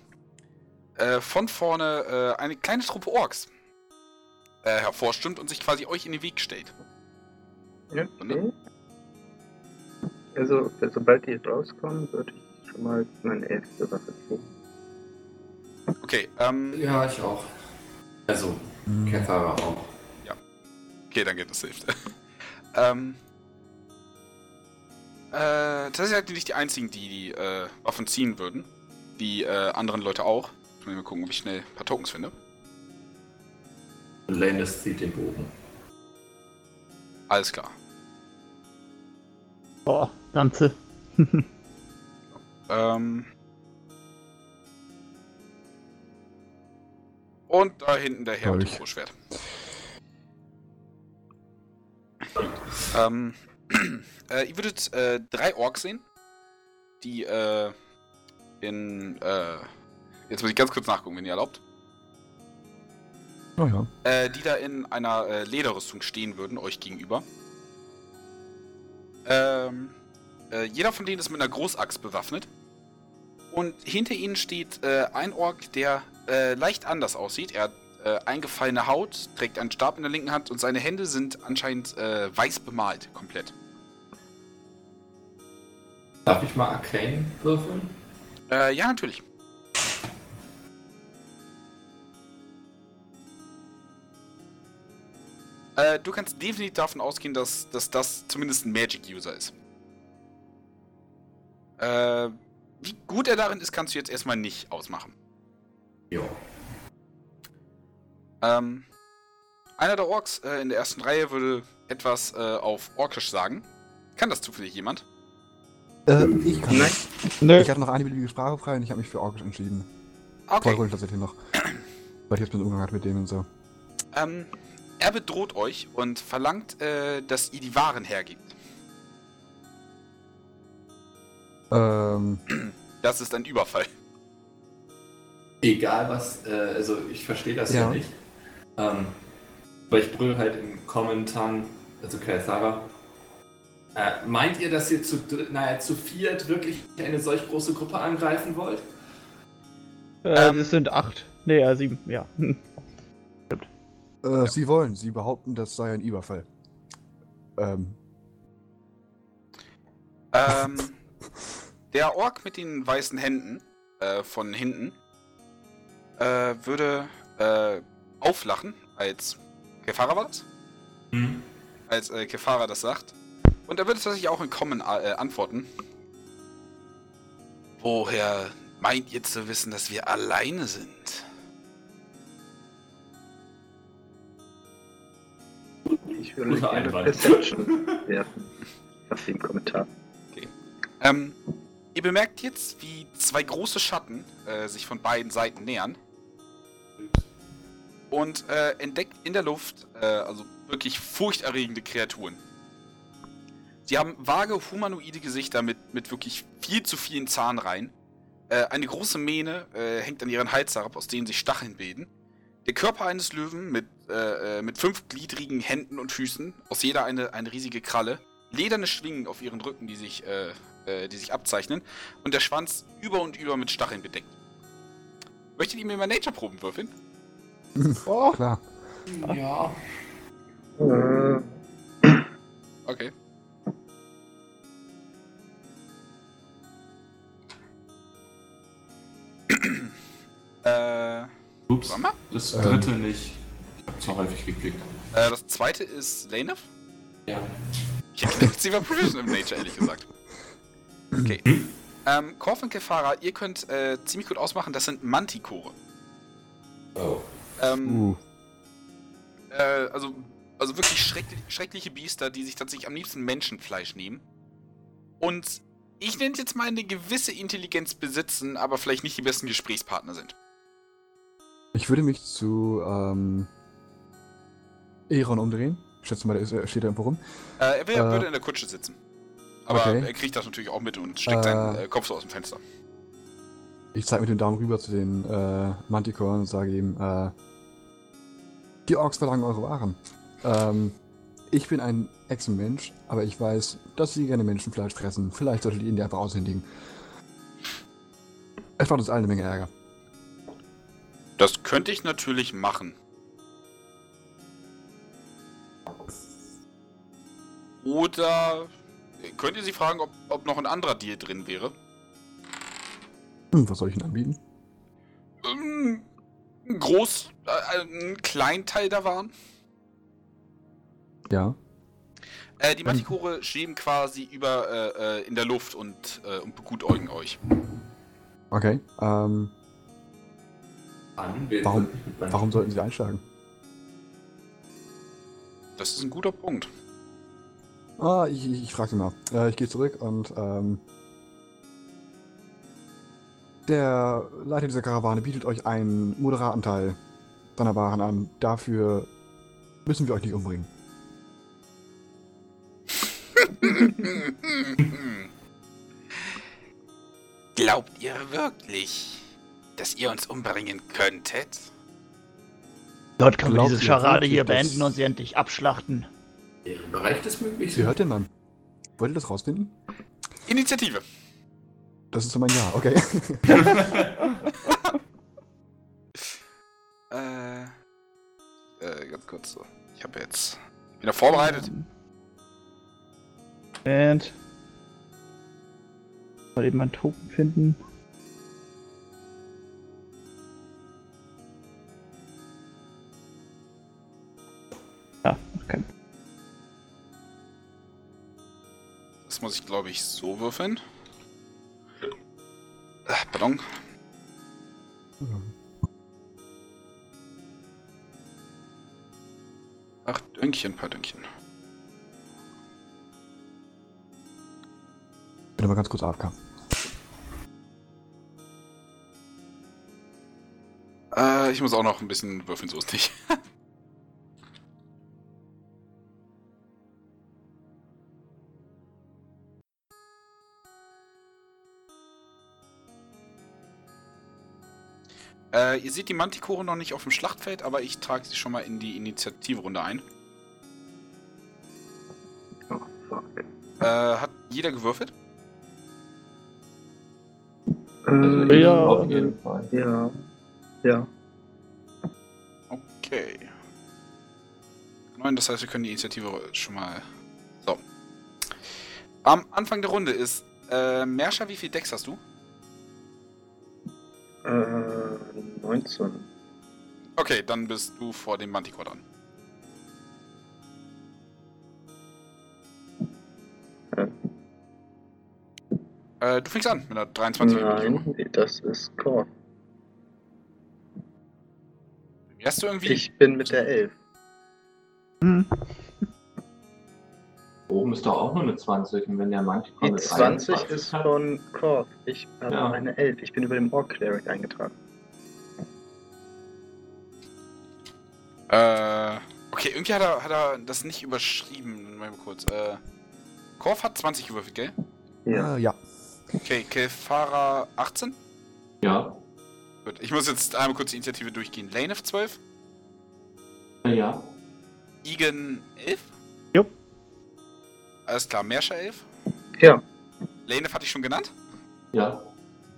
A: äh, von vorne äh, eine kleine Truppe Orks äh, hervorstürmt und sich quasi euch in den Weg stellt.
E: Ja, okay. Also, sobald die rauskommen, würde ich schon mal meine erste Waffe ziehen.
A: Okay, ähm,
F: Ja, ich auch. Also,
D: Hm.
F: Käfer auch.
A: Okay, dann geht das hilft. ähm. Äh, tatsächlich seid ihr nicht die einzigen, die die äh, Waffen ziehen würden. Die äh, anderen Leute auch. Ich will mal gucken, ob ich schnell ein paar Tokens finde.
F: Landis zieht den Bogen.
A: Alles klar.
C: Boah, Ganze.
A: Ähm. Und da hinten der Herr mit dem
D: Dolch.
A: Ähm, äh, ihr würdet äh, drei Orks sehen, die äh, in. Äh, jetzt muss ich ganz kurz nachgucken, wenn ihr erlaubt.
D: Oh ja.
A: Äh, die da in einer äh, Lederrüstung stehen würden, euch gegenüber. Ähm, äh, jeder von denen ist mit einer Großaxt bewaffnet. Und hinter ihnen steht ein Ork, der äh, leicht anders aussieht. Er hat äh, eingefallene Haut, trägt einen Stab in der linken Hand und seine Hände sind anscheinend äh, weiß bemalt, komplett.
F: Darf ich mal Arcane würfeln?
A: Äh, ja, natürlich. Äh, du kannst definitiv davon ausgehen, dass, dass das zumindest ein Magic-User ist. Äh, wie gut er darin ist, kannst du jetzt erstmal nicht ausmachen.
F: Jo.
A: Ähm, einer der Orks äh, in der ersten Reihe würde etwas äh, auf Orkisch sagen. Kann das zufällig jemand?
D: Äh, ich kann
E: Nein.
D: nicht.
C: Nö.
D: Ich hatte noch eine beliebige Sprache frei und ich habe mich für Orkisch entschieden.
A: Okay.
D: Vorher tatsächlich noch. Weil ich jetzt mit Umgang hatte mit denen und so.
A: Ähm, er bedroht euch und verlangt, äh, dass ihr die Waren hergebt.
D: Ähm,
A: Das ist ein Überfall.
F: egal was, äh, also ich verstehe das ja,
D: Ja.
F: nicht. Ähm, aber ich brülle halt im Kommentar, also Kaethara. Äh, meint ihr, dass ihr zu, naja, zu viert wirklich eine solch große Gruppe angreifen wollt?
C: Äh,
A: Ähm.
C: es sind acht. Nee, ja, sieben, ja. Hm.
D: Äh, Sie wollen, Sie behaupten, das sei ein Überfall. Ähm,
A: Ähm, der Ork mit den weißen Händen äh, von hinten äh, würde äh, auflachen, als Kefara war das?
F: Hm.
A: Als äh, Kefara das sagt. Und er würde tatsächlich auch in Common äh, antworten. Woher meint ihr zu wissen, dass wir alleine sind?
E: Ich würde
F: Guter
E: gerne
F: Einwand.
E: Perception werfen. Nach dem Kommentar.
A: Ähm, ihr bemerkt jetzt, wie zwei große Schatten äh, sich von beiden Seiten nähern. Und äh, entdeckt in der Luft, äh, also wirklich furchterregende Kreaturen. Sie haben vage humanoide Gesichter mit, mit wirklich viel zu vielen Zahnreihen. Äh, eine große Mähne äh, hängt an ihren Hals herab, aus denen sich Stacheln bilden. Der Körper eines Löwen mit, äh, äh, mit fünf gliedrigen Händen und Füßen, aus jeder eine, eine riesige Kralle. Lederne Schwingen auf ihren Rücken, die sich, die sich abzeichnen. Und der Schwanz über und über mit Stacheln bedeckt. Möchtet ihr mir mal Nature-Proben würfeln?
C: Oh,
D: klar.
H: Ja.
E: Äh,
A: Okay. äh,
H: Ups,
A: warte mal.
H: das
D: Ähm.
H: dritte nicht. Ich hab zu häufig geklickt.
A: Äh, das zweite ist Lanef.
H: Ja.
A: Ich hätte sie war Provision im Nature, ehrlich gesagt. Okay. Ähm, Korf und Kefara, ihr könnt äh, ziemlich gut ausmachen, das sind Mantikore.
F: Oh.
A: Ähm,
D: Uh,
A: äh, also, also wirklich schreckli schreckliche Biester, die sich tatsächlich am liebsten Menschenfleisch nehmen. Und ich nenne es jetzt mal eine gewisse Intelligenz besitzen, aber vielleicht nicht die besten Gesprächspartner sind.
D: ich würde mich zu ähm, Eron umdrehen. Ich schätze mal, der ist, er steht da irgendwo rum.
A: Äh, er wär,
D: Äh,
A: würde in der Kutsche sitzen. Aber
D: okay.
A: er kriegt das natürlich auch mit und steckt
D: Äh.
A: seinen äh, Kopf so aus dem Fenster.
D: Ich zeige mit dem Daumen rüber zu den äh, Manticoren und sage ihm, äh, die Orks verlangen eure Waren. Ähm, ich bin ein Echsenmensch, aber ich weiß, dass sie gerne Menschenfleisch fressen. Vielleicht solltet ihr ihn die einfach aushändigen. Es macht uns allen eine Menge Ärger.
A: Das könnte ich natürlich machen. Oder könnt ihr sie fragen, ob, ob noch ein anderer Deal drin wäre?
D: Hm, was soll ich ihnen anbieten?
A: Ähm, ein groß, äh, ein Kleinteil der Waren.
D: Ja.
A: Äh, die Mantikore schweben quasi über äh, äh, in der Luft und, äh, und begutäugen euch.
D: Okay. Ähm, Warum- warum sollten sie einsteigen?
A: Das ist ein guter Punkt.
D: Ah, ich, ich, ich frage sie mal. Äh, ich gehe zurück und ähm, der Leiter dieser Karawane bietet euch einen moderaten Teil seiner Waren an. Dafür müssen wir euch nicht umbringen.
A: Glaubt ihr wirklich, dass ihr uns umbringen könntet?
C: dort können wir diese Scharade hier beenden und sie endlich abschlachten.
F: Im Bereich des Möglichen.
D: Wie hört den Mann? Wollt ihr das rausfinden?
A: Initiative.
D: Das ist so mein Ja, okay.
A: Äh, äh, ganz kurz so. Ich habe jetzt wieder vorbereitet.
C: Und. Mal eben einen Token finden. Ja, okay.
A: Das muss ich, glaube ich, so würfeln. Äh, pardon. Ach, Dönkchen, paar Dönkchen.
D: Bin aber ganz kurz AFK.
A: Äh, ich muss auch noch ein bisschen würfeln, so ist nicht. Äh, ihr seht die Mantikore noch nicht auf dem Schlachtfeld, aber ich trage sie schon mal in die Initiativrunde ein.
E: Oh, fuck.
A: Äh, hat jeder gewürfelt?
F: Also
E: Äh,
C: Ja.
F: auf jeden Fall.
E: ja. Ja.
A: Okay. Neun, das heißt, wir können die Initiative schon mal. So. Am Anfang der Runde ist. Äh, Merscha, wie viel Decks hast du?
E: Äh, 19.
A: Okay, dann bist du vor dem Manticore dran. Äh, du fängst an mit einer 23.
E: Nein, das ist Core.
A: Wie hast du irgendwie?
E: Ich bin mit der 11.
C: Hm.
F: Oben ist doch auch nur eine 20 und wenn der Manticore
E: Die
F: eine
E: 20
F: 23
E: ist von Core. Ich habe
F: Ja.
E: eine 11. Ich bin über dem Orc Cleric eingetragen.
A: Äh, okay, irgendwie hat er, hat er das nicht überschrieben. Mal kurz. Äh, Korf hat 20 gewürfelt, gell?
E: Ja.
D: Äh, ja.
A: Okay, Kefara 18.
F: Ja,
A: Gut, ich muss jetzt einmal kurz die Initiative durchgehen. Lanef 12.
F: ja,
A: Igen 11.
C: Jupp.
A: Alles klar, Merscha 11.
E: Ja.
A: Lanef hatte ich schon genannt.
F: ja,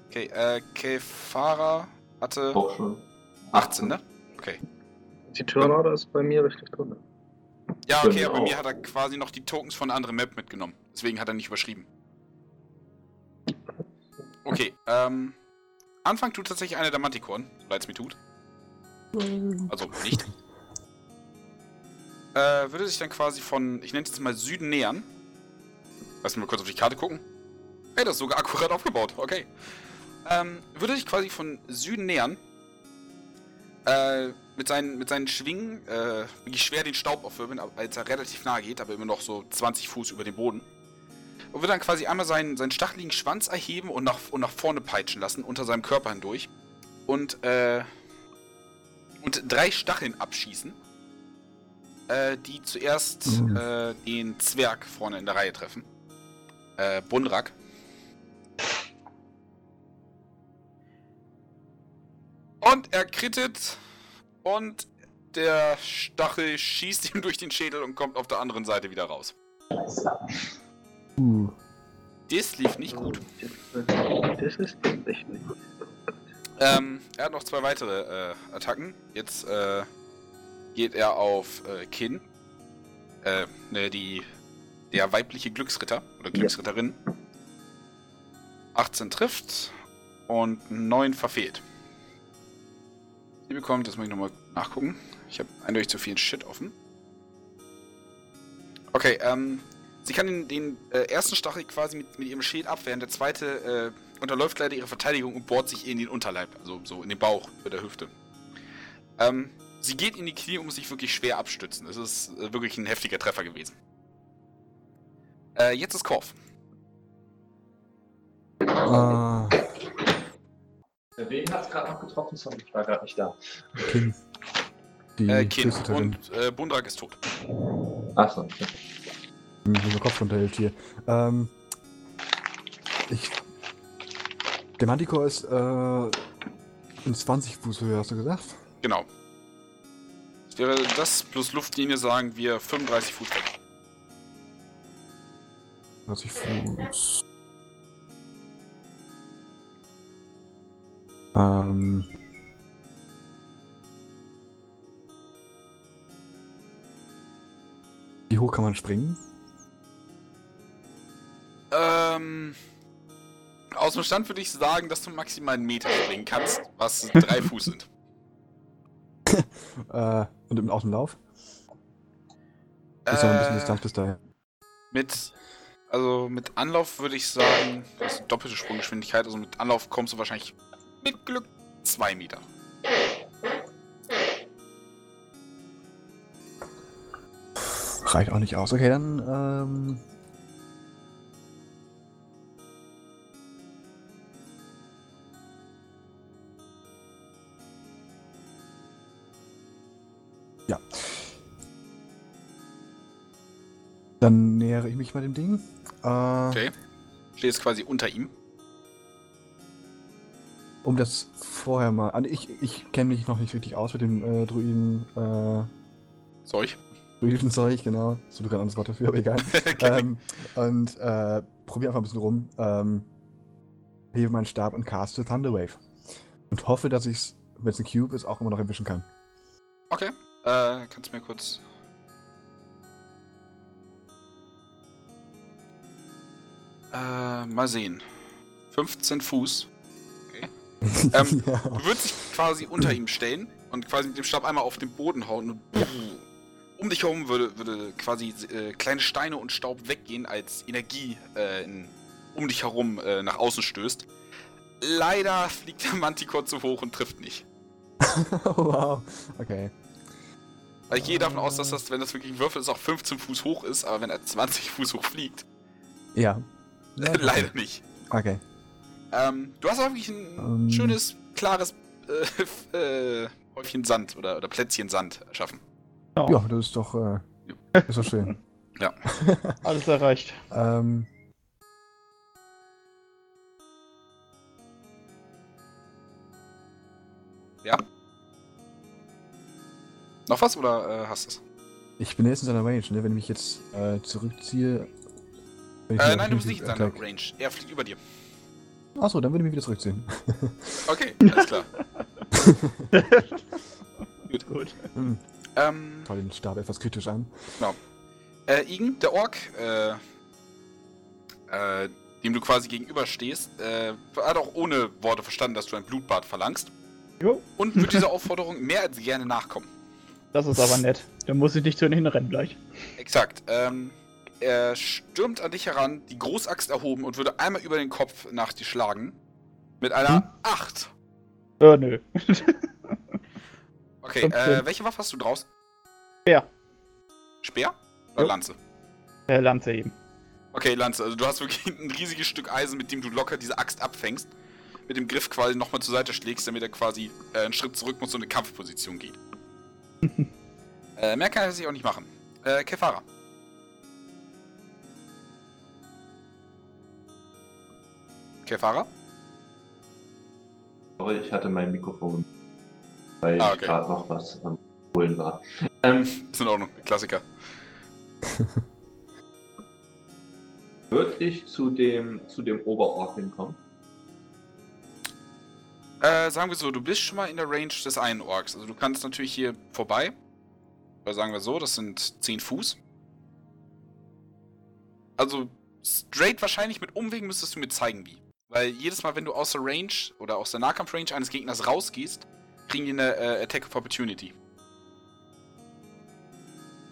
A: Okay, äh, Kefara hatte
F: auch schon.
A: 18, ne? Okay.
E: Die Turnorder ist bei mir richtig drin.
A: Ja, okay, aber bei mir hat er quasi noch die Tokens von einer anderen Map mitgenommen. Deswegen hat er nicht überschrieben. Okay, ähm. Anfang tut tatsächlich einer der Mantikoren, so leid es mir tut. Also nicht. äh, würde sich dann quasi von, ich nenne es jetzt mal Süden nähern. Lass mich mal kurz auf die Karte gucken. Ey, das ist sogar akkurat aufgebaut, okay. Ähm, würde sich quasi von Süden nähern. Äh, mit seinen, mit seinen Schwingen, äh, wirklich schwer den Staub aufwirbeln, als er relativ nahe geht, aber immer noch so 20 Fuß über dem Boden. Und wird dann quasi einmal seinen, seinen stacheligen Schwanz erheben und nach, und nach vorne peitschen lassen, unter seinem Körper hindurch. Und, äh, und drei Stacheln abschießen, äh, die zuerst
D: Mhm.
A: äh, den Zwerg vorne in der Reihe treffen. Äh, Bundrak. Und er krittet und der Stachel schießt ihm durch den Schädel und kommt auf der anderen Seite wieder raus.
D: Uh,
A: Das lief nicht gut.
E: Das ist echt nicht gut.
A: Ähm, er hat noch zwei weitere äh, Attacken. Jetzt äh, geht er auf äh, Kin. Äh, ne, die, der weibliche Glücksritter oder Glücksritterin. 18 trifft und 9 verfehlt. Bekommt, das muss ich nochmal nachgucken. Ich habe eindeutig zu viel Shit offen. Okay, ähm, sie kann den, den äh, ersten Stachel quasi mit, mit ihrem Schild abwehren. Der zweite äh, unterläuft leider ihre Verteidigung und bohrt sich in den Unterleib, also so in den Bauch, über der Hüfte. Ähm, sie geht in die Knie und muss sich wirklich schwer abstützen. Das ist äh, wirklich ein heftiger Treffer gewesen. Äh, jetzt ist Korf.
D: äh,
F: Wen hat es gerade noch getroffen? Sorry, ich war gerade nicht da.
D: Kin. Die
A: Äh, Kin.
D: Glücksritterin,
A: Und äh, Bundrak ist tot.
F: Achso, okay.
D: mir den Kopf runterhält hier. Ähm, ich. Der Manticore ist äh, in 20 Fuß Höhe, hast du gesagt?
A: Genau. Das wäre das plus Luftlinie, sagen wir 35 Fuß weg.
D: 20 Fuß. Ähm. Wie hoch kann man springen?
A: Ähm. Aus dem Stand würde ich sagen, dass du maximal einen Meter springen kannst, was drei Fuß sind.
D: Äh, und im Außenlauf? Ist noch ein bisschen
A: Äh,
D: Distanz bis dahin.
A: Mit, also mit Anlauf würde ich sagen, das ist eine doppelte Sprunggeschwindigkeit. Also mit Anlauf kommst du wahrscheinlich mit Glück zwei Meter.
D: Reicht auch nicht aus. Okay, dann, ähm. Ja. Dann nähere ich mich mal dem Ding. Äh,
A: Okay. Steht jetzt quasi unter ihm.
D: Um das vorher mal. Also ich ich kenne mich noch nicht richtig aus mit dem äh, Druiden. Äh,
A: Zeug.
D: Druidenzeug, genau. So du gerade anderes Wort dafür, aber egal. ähm, und äh, probiere einfach ein bisschen rum. Ähm, hebe meinen Stab und caste Thunderwave. Und hoffe, dass ich es, wenn es ein Cube ist, auch immer noch erwischen kann.
A: Okay. Äh, kannst du mir kurz. Äh, mal sehen. 15 Fuß. Ähm,
D: ja.
A: Du würdest dich quasi unter ihm stellen und quasi mit dem Stab einmal auf den Boden hauen und um dich herum würde, würde quasi äh, kleine Steine und Staub weggehen, als Energie äh, in, um dich herum äh, nach außen stößt. Leider fliegt der Manticore zu hoch und trifft nicht.
D: wow. Okay.
A: Weil ich gehe davon aus, dass das, wenn das wirklich ein Würfel ist, auch 15 Fuß hoch ist, aber wenn er 20 Fuß hoch fliegt,
D: Ja.
A: leider nicht.
D: Okay.
A: Ähm, du hast auch wirklich ein
D: Ähm.
A: schönes, klares äh, äh, Häufchen Sand oder, oder Plätzchen Sand erschaffen.
D: Ja, das ist doch, äh, ist doch schön.
C: Alles erreicht.
D: ähm,
A: Noch was oder äh, hast du es?
D: ich bin jetzt in seiner Range, ne? Wenn ich mich jetzt äh, zurückziehe.
A: Äh, nein, du bist nicht in seiner Range. Er fliegt über dir.
D: Achso, dann würde ich mich wieder zurückziehen.
A: Okay, alles klar.
C: Gut.
D: Hm,
A: ähm,
D: Schau den Stab etwas kritisch an.
A: äh, Igen, der Ork, äh, äh, dem du quasi gegenüberstehst, äh, hat auch ohne Worte verstanden, dass du ein Blutbad verlangst.
C: Jo.
A: Und wird dieser Aufforderung mehr als gerne nachkommen.
C: Das ist aber nett. Dann muss ich nicht zu ihnen rennen gleich.
A: Exakt. Ähm, er stürmt an dich heran, die Großaxt erhoben und würde einmal über den Kopf nach dir schlagen. Mit einer
C: Hm?
A: 8.
C: Äh, nö.
A: Okay,
C: 15.
A: äh, welche Waffe hast du draußen?
C: Speer.
A: Speer? Oder
C: Jo.
A: Lanze?
C: Äh, Lanze eben.
A: Okay, Lanze, also du hast wirklich ein riesiges Stück Eisen, mit dem du locker diese Axt abfängst. Mit dem Griff quasi nochmal zur Seite schlägst, damit er quasi äh, einen Schritt zurück muss und in eine Kampfposition geht. äh, mehr kann er sich auch nicht machen. Äh, Kefara. Kefara?
B: Sorry, ich hatte mein Mikrofon, weil
A: Ah,
B: ich
A: okay.
B: gerade noch was am Holen war. Ähm,
A: Ist in Ordnung, Klassiker.
B: würde ich zu dem, zu dem Oberorg hinkommen?
A: Äh, sagen wir so, du bist schon mal in der Range des einen Orks. Also du kannst natürlich hier vorbei. Oder sagen wir so, das sind 10 Fuß. Also straight wahrscheinlich mit Umwegen müsstest du mir zeigen, wie. Weil jedes Mal, wenn du aus der Range oder aus der Nahkampf-Range eines Gegners rausgehst, kriegen die eine äh, Attack of Opportunity.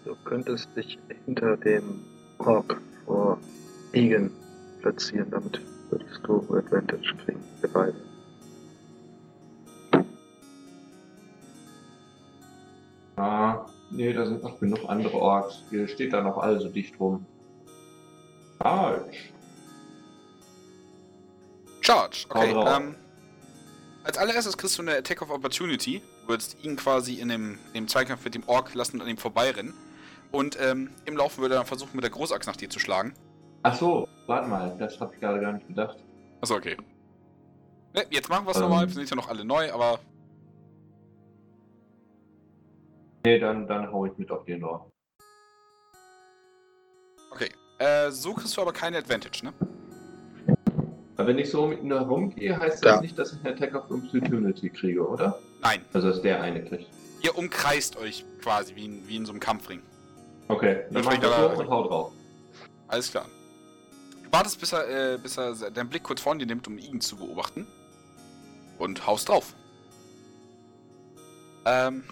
E: Du könntest dich hinter dem Ork vor Igen platzieren, damit würdest du Advantage kriegen, für beide.
B: Ah, nee, da sind noch genug andere Orks. Hier steht da noch alle so dicht rum. Falsch.
A: Charge, okay. Ähm, als allererstes kriegst du eine Attack of Opportunity. Du würdest ihn quasi in dem, in dem Zweikampf mit dem Ork lassen und an ihm vorbeirennen. Und ähm, im Laufen würde er dann versuchen, mit der Großaxt nach dir zu schlagen.
B: Ach so, warte mal, das habe ich gerade gar nicht gedacht.
A: Achso, okay. Ne, jetzt machen wir es
B: Ähm.
A: nochmal. Wir sind ja noch alle neu, aber
B: Nee, dann, dann hau ich mit auf den Ork.
A: okay. Äh, so kriegst du aber keine Advantage, ne?
B: Aber wenn ich so mit ihm da rumgehe, heißt das
E: Ja.
B: nicht, dass ich eine Attack of Opportunity kriege, oder?
A: Nein.
B: Also, dass der eine kriegt.
A: Ihr umkreist euch quasi wie in, wie in so einem Kampfring.
B: Okay, dann mach ich das und hau drauf.
A: Alles klar. Du wartest, bis er, äh, bis er deinen Blick kurz vor dir nimmt, um ihn zu beobachten. Und haust drauf. Ähm.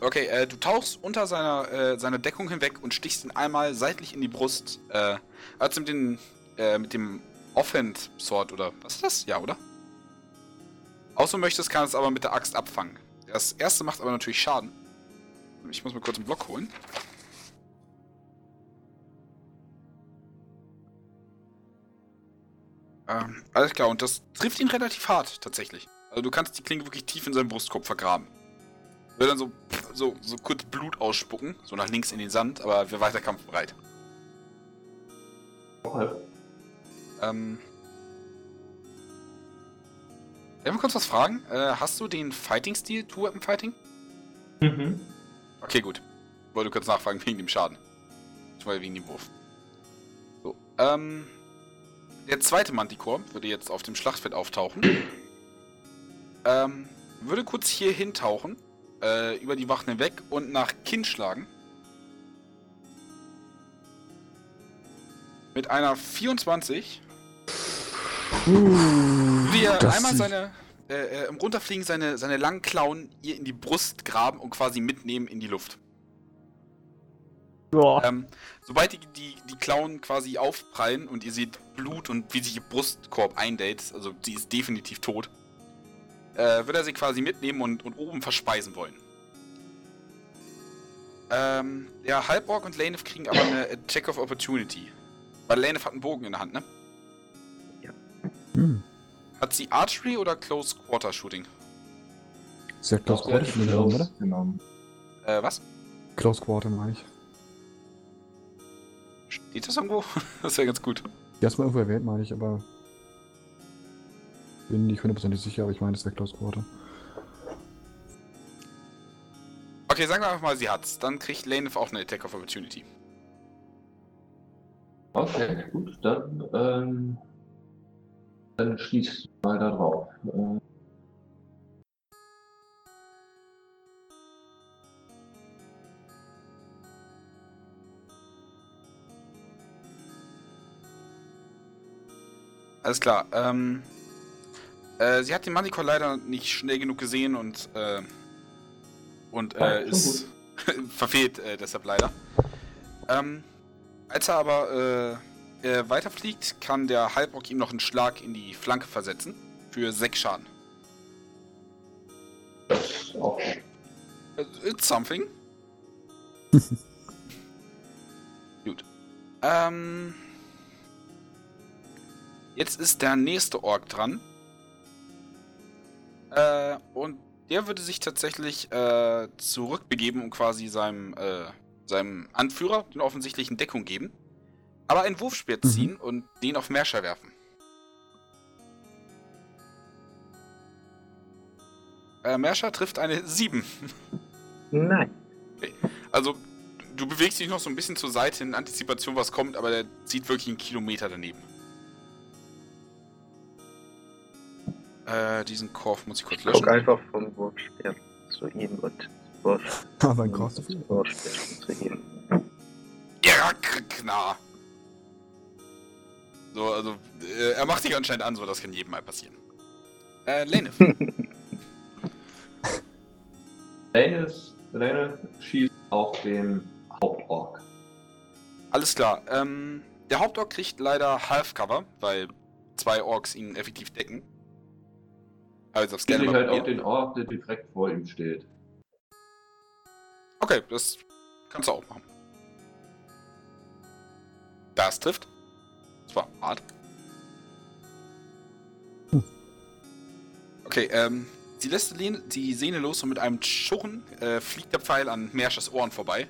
A: Okay, äh, du tauchst unter seiner, äh, seiner Deckung hinweg und stichst ihn einmal seitlich in die Brust. Äh, als mit dem, äh, mit dem Offhand Sword oder was ist das? Ja, oder? Außer du möchtest, kann es aber mit der Axt abfangen. Das erste macht aber natürlich Schaden. Ich muss mir kurz einen Block holen. Ähm, alles klar, und das trifft ihn relativ hart, tatsächlich. Also du kannst die Klinge wirklich tief in seinen Brustkorb vergraben. Will dann so, so, so kurz Blut ausspucken, so nach links in den Sand, aber wir weiter kampfbereit.
B: Okay.
A: Ähm. ich mal kurz was fragen? Äh, hast du den Fighting-Stil, Two-Weapon-Fighting?
B: Mhm.
A: Okay, gut. Wollte kurz nachfragen wegen dem Schaden. Ich meine, wegen dem Wurf. So, ähm. Der zweite Manticore würde jetzt auf dem Schlachtfeld auftauchen. ähm, würde kurz hier hintauchen, äh, über die Wachen hinweg und nach Kinn schlagen. Mit einer 24 würde er
D: das
A: einmal seine, äh, äh, im Runterfliegen seine, seine langen Klauen ihr in die Brust graben und quasi mitnehmen in die Luft.
C: Ja.
A: Ähm, sobald die, die, die Klauen quasi aufprallen und ihr seht Blut und wie sich ihr Brustkorb eindellt, also sie ist definitiv tot, äh, wird er sie quasi mitnehmen und, und oben verspeisen wollen. Ähm, der Halborg und Lanef kriegen aber eine Check of Opportunity. Weil Lanef hat einen Bogen in der Hand, ne?
D: Hm.
A: Hat sie Archery oder Close Quarter Shooting?
D: Sehr Close
B: Doch, der
D: Quarter,
B: hat
D: genommen, oder?
B: Close genommen.
A: Äh, was?
D: Close Quarter meine ich.
A: Steht das irgendwo? das wäre ganz gut.
D: Die hast du mal irgendwo erwähnt, meine ich, aber. Bin nicht hundertprozentig sicher, aber ich meine, das wäre Close Quarter.
A: Okay, sagen wir einfach mal, sie hat's. Dann kriegt Lanef auch eine Attack of Opportunity.
B: Okay, gut, dann, ähm, dann schließt mal da drauf. Äh,
A: Alles klar. Ähm, äh, sie hat den Manticore leider nicht schnell genug gesehen und äh, und äh, ist verfehlt äh, deshalb leider. Ähm, als er aber äh, weiterfliegt, kann der Halbrock ihm noch einen Schlag in die Flanke versetzen für 6 Schaden.
B: ist auch
A: Äh, It's something. Gut. Ähm. Jetzt ist der nächste Ork dran. Äh, und der würde sich tatsächlich äh, zurückbegeben und quasi seinem, äh, seinem Anführer den offensichtlichen Deckung geben. Aber ein Wurfspeer
D: Mhm.
A: ziehen und den auf Merscher werfen. Äh, Merscher trifft eine 7.
E: Nein.
A: Also, du bewegst dich noch so ein bisschen zur Seite in Antizipation, was kommt, aber der zieht wirklich einen Kilometer daneben. Äh, diesen Korf muss ich kurz
E: Guck
A: löschen.
E: einfach vom Wurfspeer zu ihm und Wurf.
D: Aber ein Cross zu viel.
E: Wurfspeer zu ihm.
A: Ja, kna. So, also, äh, er macht dich anscheinend an, so das kann jedem mal passieren. Äh, Lenef.
B: Lannis, Lannis schießt auf den Hauptorg.
A: Alles klar. Ähm, der Hauptork kriegt leider Half-Cover, weil zwei Orks ihn effektiv decken. Also gerne
B: sich
A: mal
B: halt auf den Ort, der direkt vor ihm steht.
A: Okay, das kannst du auch machen. Das trifft. War hart. Okay, ähm, sie lässt die Sehne los und mit einem Schurren äh, fliegt der Pfeil an Merschers Ohren vorbei.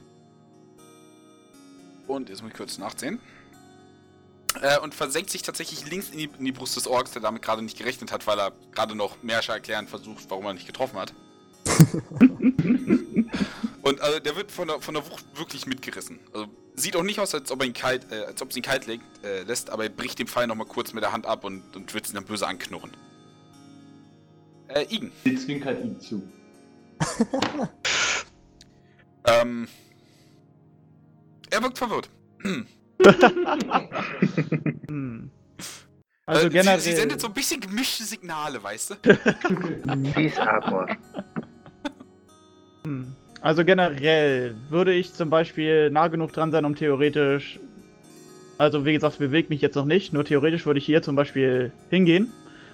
A: Und jetzt muss ich kurz nachsehen. Äh, und versenkt sich tatsächlich links in die, in die Brust des Orks, der damit gerade nicht gerechnet hat, weil er gerade noch Merscher erklären versucht, warum er nicht getroffen hat. Und also der wird von der, von der Wucht wirklich mitgerissen. Also sieht auch nicht aus, als ob er ihn kalt, äh, als ob es ihn kalt legt, äh, lässt, aber er bricht den Pfeil nochmal kurz mit der Hand ab und, und wird ihn dann böse anknurren. Äh, Igen.
B: Sie zwinkert ihm zu.
A: Ähm. Er wirkt verwirrt. Hm.
C: Hm. Also
A: äh,
C: generell.
A: Sie, sie sendet so ein bisschen gemischte Signale, weißt du?
E: Peace Armor.
C: Hm. Also generell würde ich zum Beispiel nah genug dran sein, um theoretisch. Also wie gesagt, bewegt mich jetzt noch nicht. Nur theoretisch würde ich hier zum Beispiel hingehen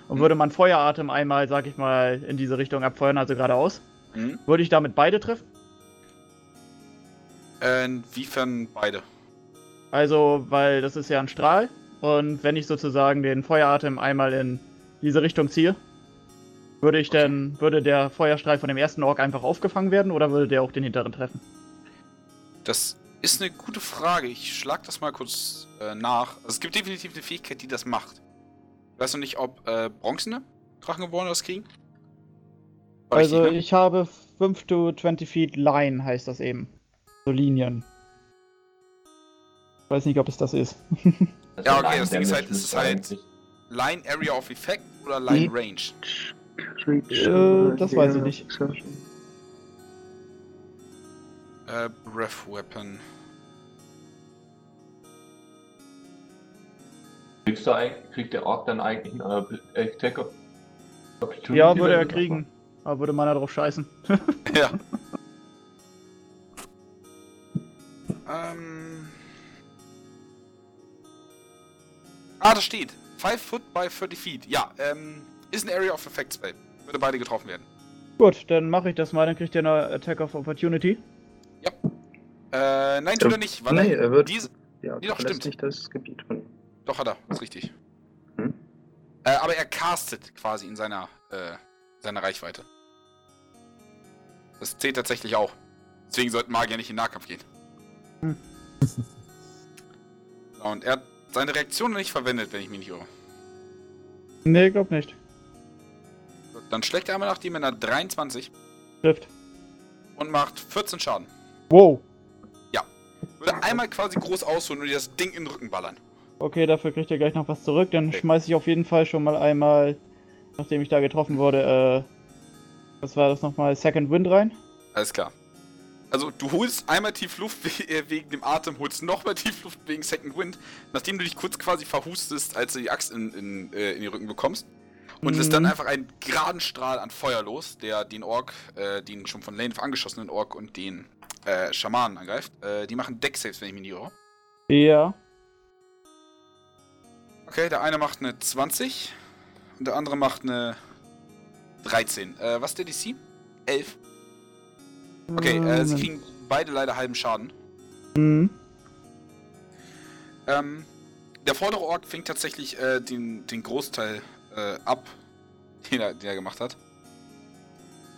C: und
A: Hm.
C: würde man Feueratem einmal, sag ich mal, in diese Richtung abfeuern, also geradeaus.
A: Hm.
C: Würde ich damit beide treffen?
A: Äh, inwiefern beide?
C: Also, weil das ist ja ein Strahl. Und wenn ich sozusagen den Feueratem einmal in diese Richtung ziehe, würde ich dann, würde der Feuerstrahl von dem ersten Ork einfach aufgefangen werden oder würde der auch den hinteren treffen?
A: Das ist eine gute Frage. Ich schlag das mal kurz äh, nach. Also es gibt definitiv eine Fähigkeit, die das macht. Ich weiß noch nicht, ob äh, bronzene Drachengeboren das kriegen? War
C: Also
A: richtig, ne?
C: ich habe 5 to 20 feet Line, heißt das eben. So Linien. Weiß nicht, ob es das ist.
B: Das
A: Ja, okay,
B: ein
A: das Ding ist halt, ist halt-. Line Area of Effect oder Line
E: Mhm.
A: Range?
C: Äh, das weiß ich nicht.
A: Äh, Breath Weapon.
B: Kriegst du eigentlich, kriegt der Ork dann eigentlich einen äh, Attack of Opportunity?
C: Ja, würde er kriegen. Aber würde meiner drauf scheißen.
A: ja. ähm. Ah, das steht. 5 foot by 30 feet. Ja, ähm, ist ein Area of Effect Spell. Würde beide getroffen werden.
C: Gut, dann mache ich das mal, dann kriegt ihr eine Attack of Opportunity.
A: Äh, nein, tut er nicht, weil
E: nee,
A: er
E: wird.
A: diese.
E: ja,
A: Nee, doch, stimmt.
E: nicht das Gebiet von ihm.
A: Doch, hat er, ist richtig.
E: Hm.
A: Äh, aber er castet quasi in seiner, äh, seiner Reichweite. Das zählt tatsächlich auch. Deswegen sollten Magier nicht in den Nahkampf gehen.
C: Hm.
A: Und er hat seine Reaktion noch nicht verwendet, wenn ich mich nicht irre.
C: Nee, glaub nicht.
A: Dann schlägt er einmal nach dir mit einer 23
C: Trifft.
A: und macht 14 Schaden.
C: Wow.
A: Würde einmal quasi groß ausholen und dir das Ding in den Rücken ballern.
C: Okay, dafür kriegt ihr gleich noch was zurück. Dann
A: Okay.
C: schmeiße ich auf jeden Fall schon mal einmal, nachdem ich da getroffen wurde, äh, was war das nochmal? Second Wind rein.
A: Alles klar. Also du holst einmal tief Luft äh, wegen dem Atem, holst nochmal tief Luft wegen Second Wind, nachdem du dich kurz quasi verhustest, als du die Axt in, in, äh, in die Rücken bekommst. Und lässt dann
C: Mhm.
A: einfach einen geraden Strahl an Feuer los, der den Ork, äh, den schon von Lane angeschossenen Ork und den äh, Schamanen angreift. Äh, die machen Deck-Saves, wenn ich mich nicht irre.
C: Ja.
A: Okay, der eine macht eine 20 und der andere macht eine 13. Äh, was ist der DC? 11. Okay, äh, sie
C: Moment.
A: kriegen beide leider halben Schaden.
C: Mhm.
A: Ähm, der vordere Ork fängt tatsächlich äh, den, den Großteil äh, ab, den er, den er gemacht hat.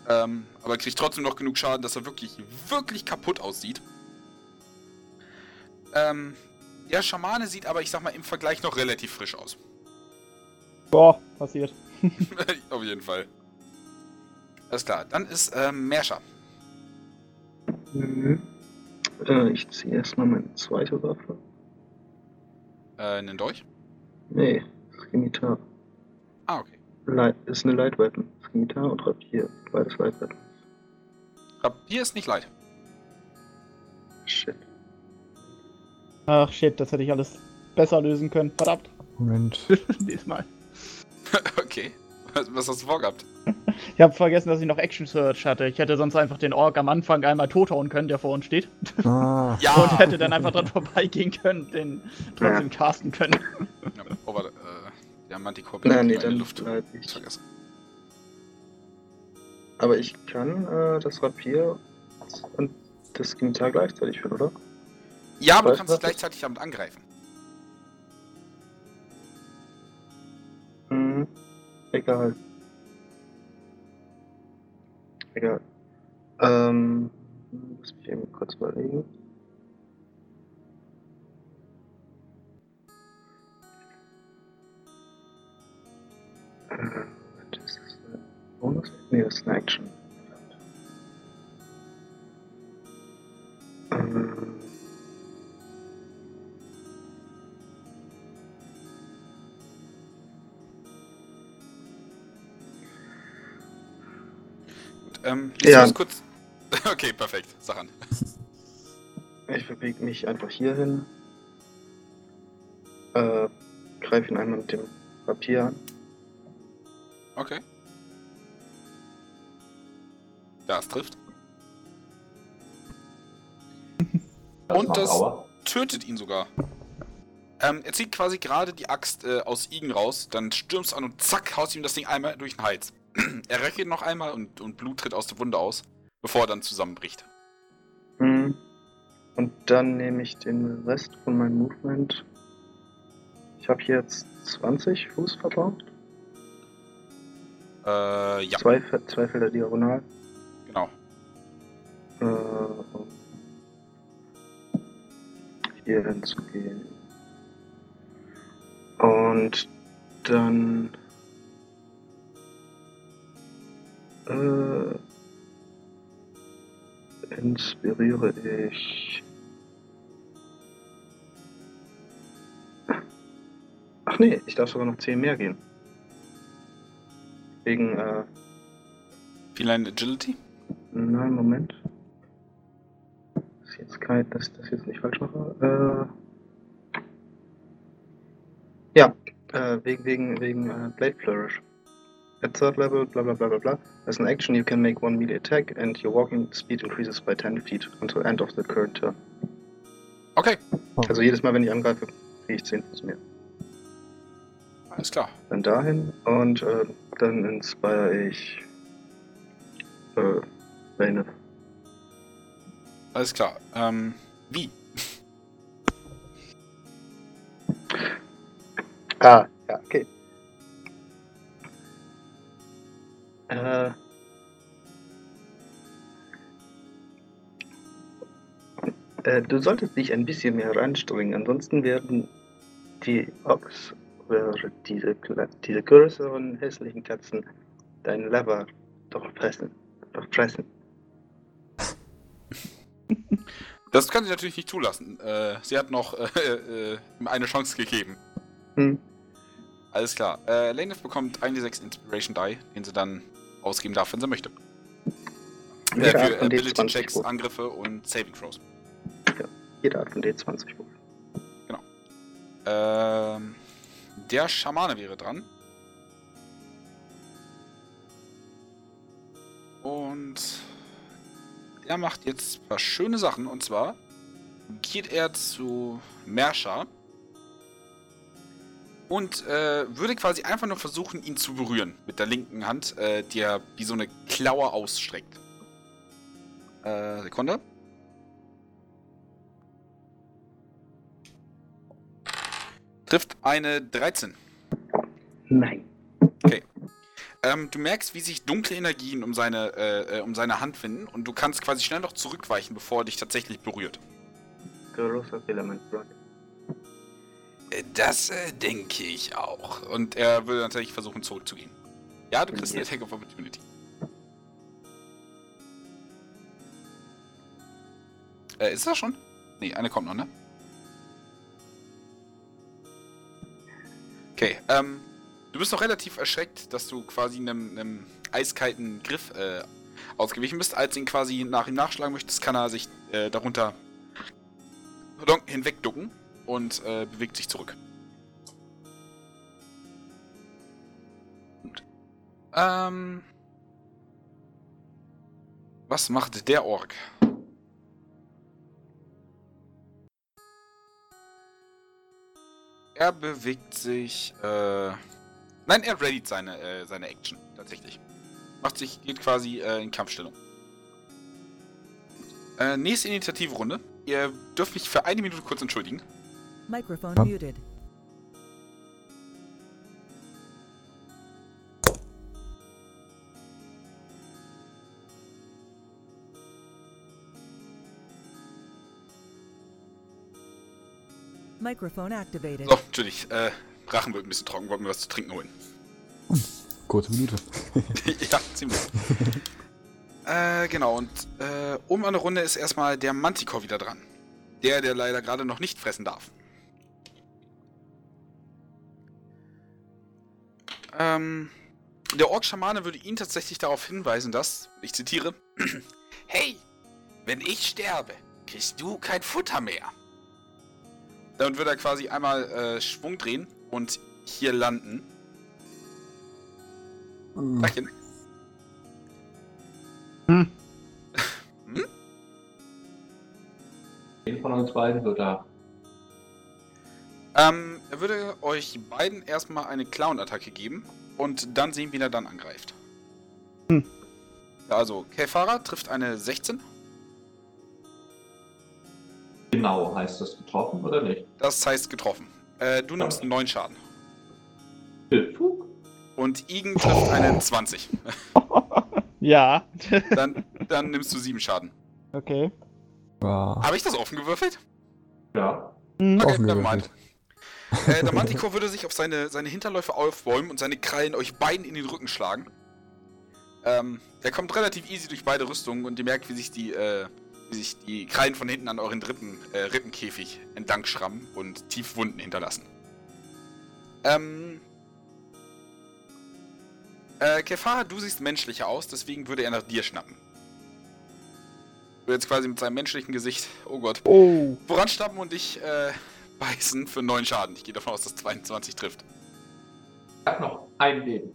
A: Ähm, aber kriegt trotzdem noch genug Schaden, dass er wirklich, wirklich kaputt aussieht. Ähm, der Schamane sieht aber, ich sag mal, im Vergleich noch relativ frisch aus.
C: Boah, passiert.
A: Auf jeden Fall. Alles klar, dann ist ähm, Merscher.
E: Mhm. Äh, ich ziehe erstmal meine zweite Waffe.
A: Äh, einen Dolch.
E: Nee, Scimitar.
A: Ah, okay.
E: Light, ist eine Light Weapon. Scimitar und Rapier. Beides Light Weapon.
A: Rapier ist nicht leid.
E: Shit.
C: Ach shit, das hätte ich alles besser lösen können. Verdammt.
D: Moment.
C: Diesmal.
A: okay. Was, was hast du vorgehabt?
C: Ich habe vergessen, dass ich noch Action Search hatte. Ich hätte sonst einfach den Ork am Anfang einmal tothauen können, der vor uns steht.
D: Ah,
A: Ja!
C: Und hätte dann einfach dran vorbeigehen können, den trotzdem casten können.
A: Manticore
E: Nein, nee, dann
A: Luft.
E: bleib
A: Ich vergessen.
E: Aber ich kann äh, das Rapier und das Scimitar gleichzeitig führen, oder?
A: Ja, aber du kannst
E: was
A: gleichzeitig damit angreifen.
E: Mhm. Egal. Egal. Ähm, muss ich eben kurz überlegen. Äh, das ist ein Bonus? Nee, das ist eine Action. Ähm,
A: ähm,
E: ja.
A: kurz. Okay, perfekt. Sag an.
E: Ich bewege mich einfach hier hin. Äh, greife ihn einmal mit dem Papier an.
A: Okay. Ja, es trifft.
B: Das
A: Und das-
B: Aua.
A: Tötet ihn sogar. Ähm, er zieht quasi gerade die Axt äh, aus Igen raus, dann stürmst du an und zack, haust ihm das Ding einmal durch den Hals. er röchelt noch einmal und, und Blut tritt aus der Wunde aus, bevor er dann zusammenbricht.
E: Mhm. Und dann nehme ich den Rest von meinem Movement. Ich habe hier jetzt 20 Fuß verbraucht.
A: Äh, ja,
E: Zwei, zwei Felder diagonal.
A: genau.
E: Äh, hier hinzugehen. Und dann äh, inspiriere ich. Ach nee, ich darf sogar noch 10 mehr gehen. Wegen, äh,
A: Feline Agility?
E: nein, Moment. Das ist jetzt kein, dass ich das jetzt nicht falsch mache. Äh, ja, äh, wegen, wegen, wegen äh, Blade Flourish. At third level, bla bla bla bla bla. As an action, you can make one melee attack and your walking speed increases by 10 feet until end of the current turn.
A: Okay,
E: Also jedes Mal, wenn ich angreife, kriege ich 10 Fuß mehr.
A: Alles klar.
E: Dann dahin und äh, dann inspire ich äh, Bane.
A: Alles klar. Ähm, wie?
E: Ah, ja, okay. Äh. Äh, du solltest dich ein bisschen mehr anstrengen, ansonsten werden die Ochs oder diese, diese größeren hässlichen Katzen dein Lever doch fressen. Doch fressen.
A: Das kann sie natürlich nicht zulassen. Äh, sie hat noch äh, äh, eine Chance gegeben.
E: Hm.
A: Alles klar. Äh, Laneth bekommt 1d6 Inspiration Die, den sie dann ausgeben darf, wenn sie möchte. Äh, für
E: von
A: Ability
E: D20
A: Checks,
E: Wurf.
A: Angriffe und Saving Throws.
E: Jede Art von D20 Wurf.
A: Ähm, der Schamane wäre dran. Und er macht jetzt ein paar schöne Sachen. Und zwar geht er zu Mersha und äh, würde quasi einfach nur versuchen, ihn zu berühren mit der linken Hand, äh, die er wie so eine Klaue ausstreckt. Äh, Sekunde. Trifft eine 13.
E: Nein.
A: Ähm, du merkst, wie sich dunkle Energien um seine, äh, äh, um seine Hand finden und du kannst quasi schnell noch zurückweichen, bevor er dich tatsächlich berührt.
E: Großer Filament.
A: Äh, Das äh, denke ich auch. Und er würde natürlich versuchen, zurückzugehen. Ja, du kriegst eine
E: Yes.
A: Attack of Opportunity. Äh, ist das schon? Nee, eine kommt noch, ne? Okay, ähm, du bist noch relativ erschreckt, dass du quasi einem, einem eiskalten Griff äh, ausgewichen bist. Als ihn quasi nach ihm nachschlagen möchtest, kann er sich äh, darunter hinwegducken und äh, bewegt sich zurück. Gut. Ähm. Was macht der Ork? Er bewegt sich. Äh, nein, er readyt seine, äh, seine Action tatsächlich. Macht sich, geht quasi äh, in Kampfstellung. Äh, nächste Initiativrunde. Ihr dürft mich für eine Minute kurz entschuldigen.
I: Microphone
D: Ja.
I: muted. Microphone activated.
A: So, natürlich. Äh, Rachen wird ein bisschen trocken, wollten wir was zu trinken holen.
D: Kurze Minute.
A: ja, ziemlich. äh, genau, und äh, um eine Runde ist erstmal der Manticore wieder dran. Der, der leider gerade noch nicht fressen darf. Ähm, der Ork-Schamane würde ihn tatsächlich darauf hinweisen, dass, ich zitiere, Hey, wenn ich sterbe, kriegst du kein Futter mehr. Damit würde er quasi einmal äh, Schwung drehen und hier landen.
D: Hm,
A: Tachchen.
B: Wen von uns beiden wird da?
A: Ähm, er würde euch beiden erstmal eine Clown-Attacke geben und dann sehen, wie er dann angreift.
C: Hm.
A: Also, Kefara trifft eine 16.
B: Genau, heißt das getroffen oder nicht?
A: Das heißt getroffen. Äh, du nimmst 9 Schaden. Und Igen trifft eine 20.
C: Ja.
A: Dann, dann nimmst du 7 Schaden.
C: okay.
A: Habe ich das offen gewürfelt?
B: Ja.
C: Hm.
A: Okay,
D: Offen
A: nevermind.
D: gewürfelt.
A: Äh, der Manticore würde sich auf seine, seine Hinterläufe aufbäumen und seine Krallen euch beiden in den Rücken schlagen. Ähm, der kommt relativ easy durch beide Rüstungen und ihr merkt, wie sich die, äh, wie sich die Krallen von hinten an euren Rippen, äh, Rippenkäfig entlang schrammen und tief Wunden hinterlassen. Ähm. Äh, Kefar, du siehst menschlicher aus, deswegen würde er nach dir schnappen. Würde jetzt quasi mit seinem menschlichen Gesicht, oh Gott,
C: Oh.
A: voran schnappen und dich, äh, beißen für 9 Schaden. Ich gehe davon aus, dass 22 trifft.
B: Ich hab noch ein Leben.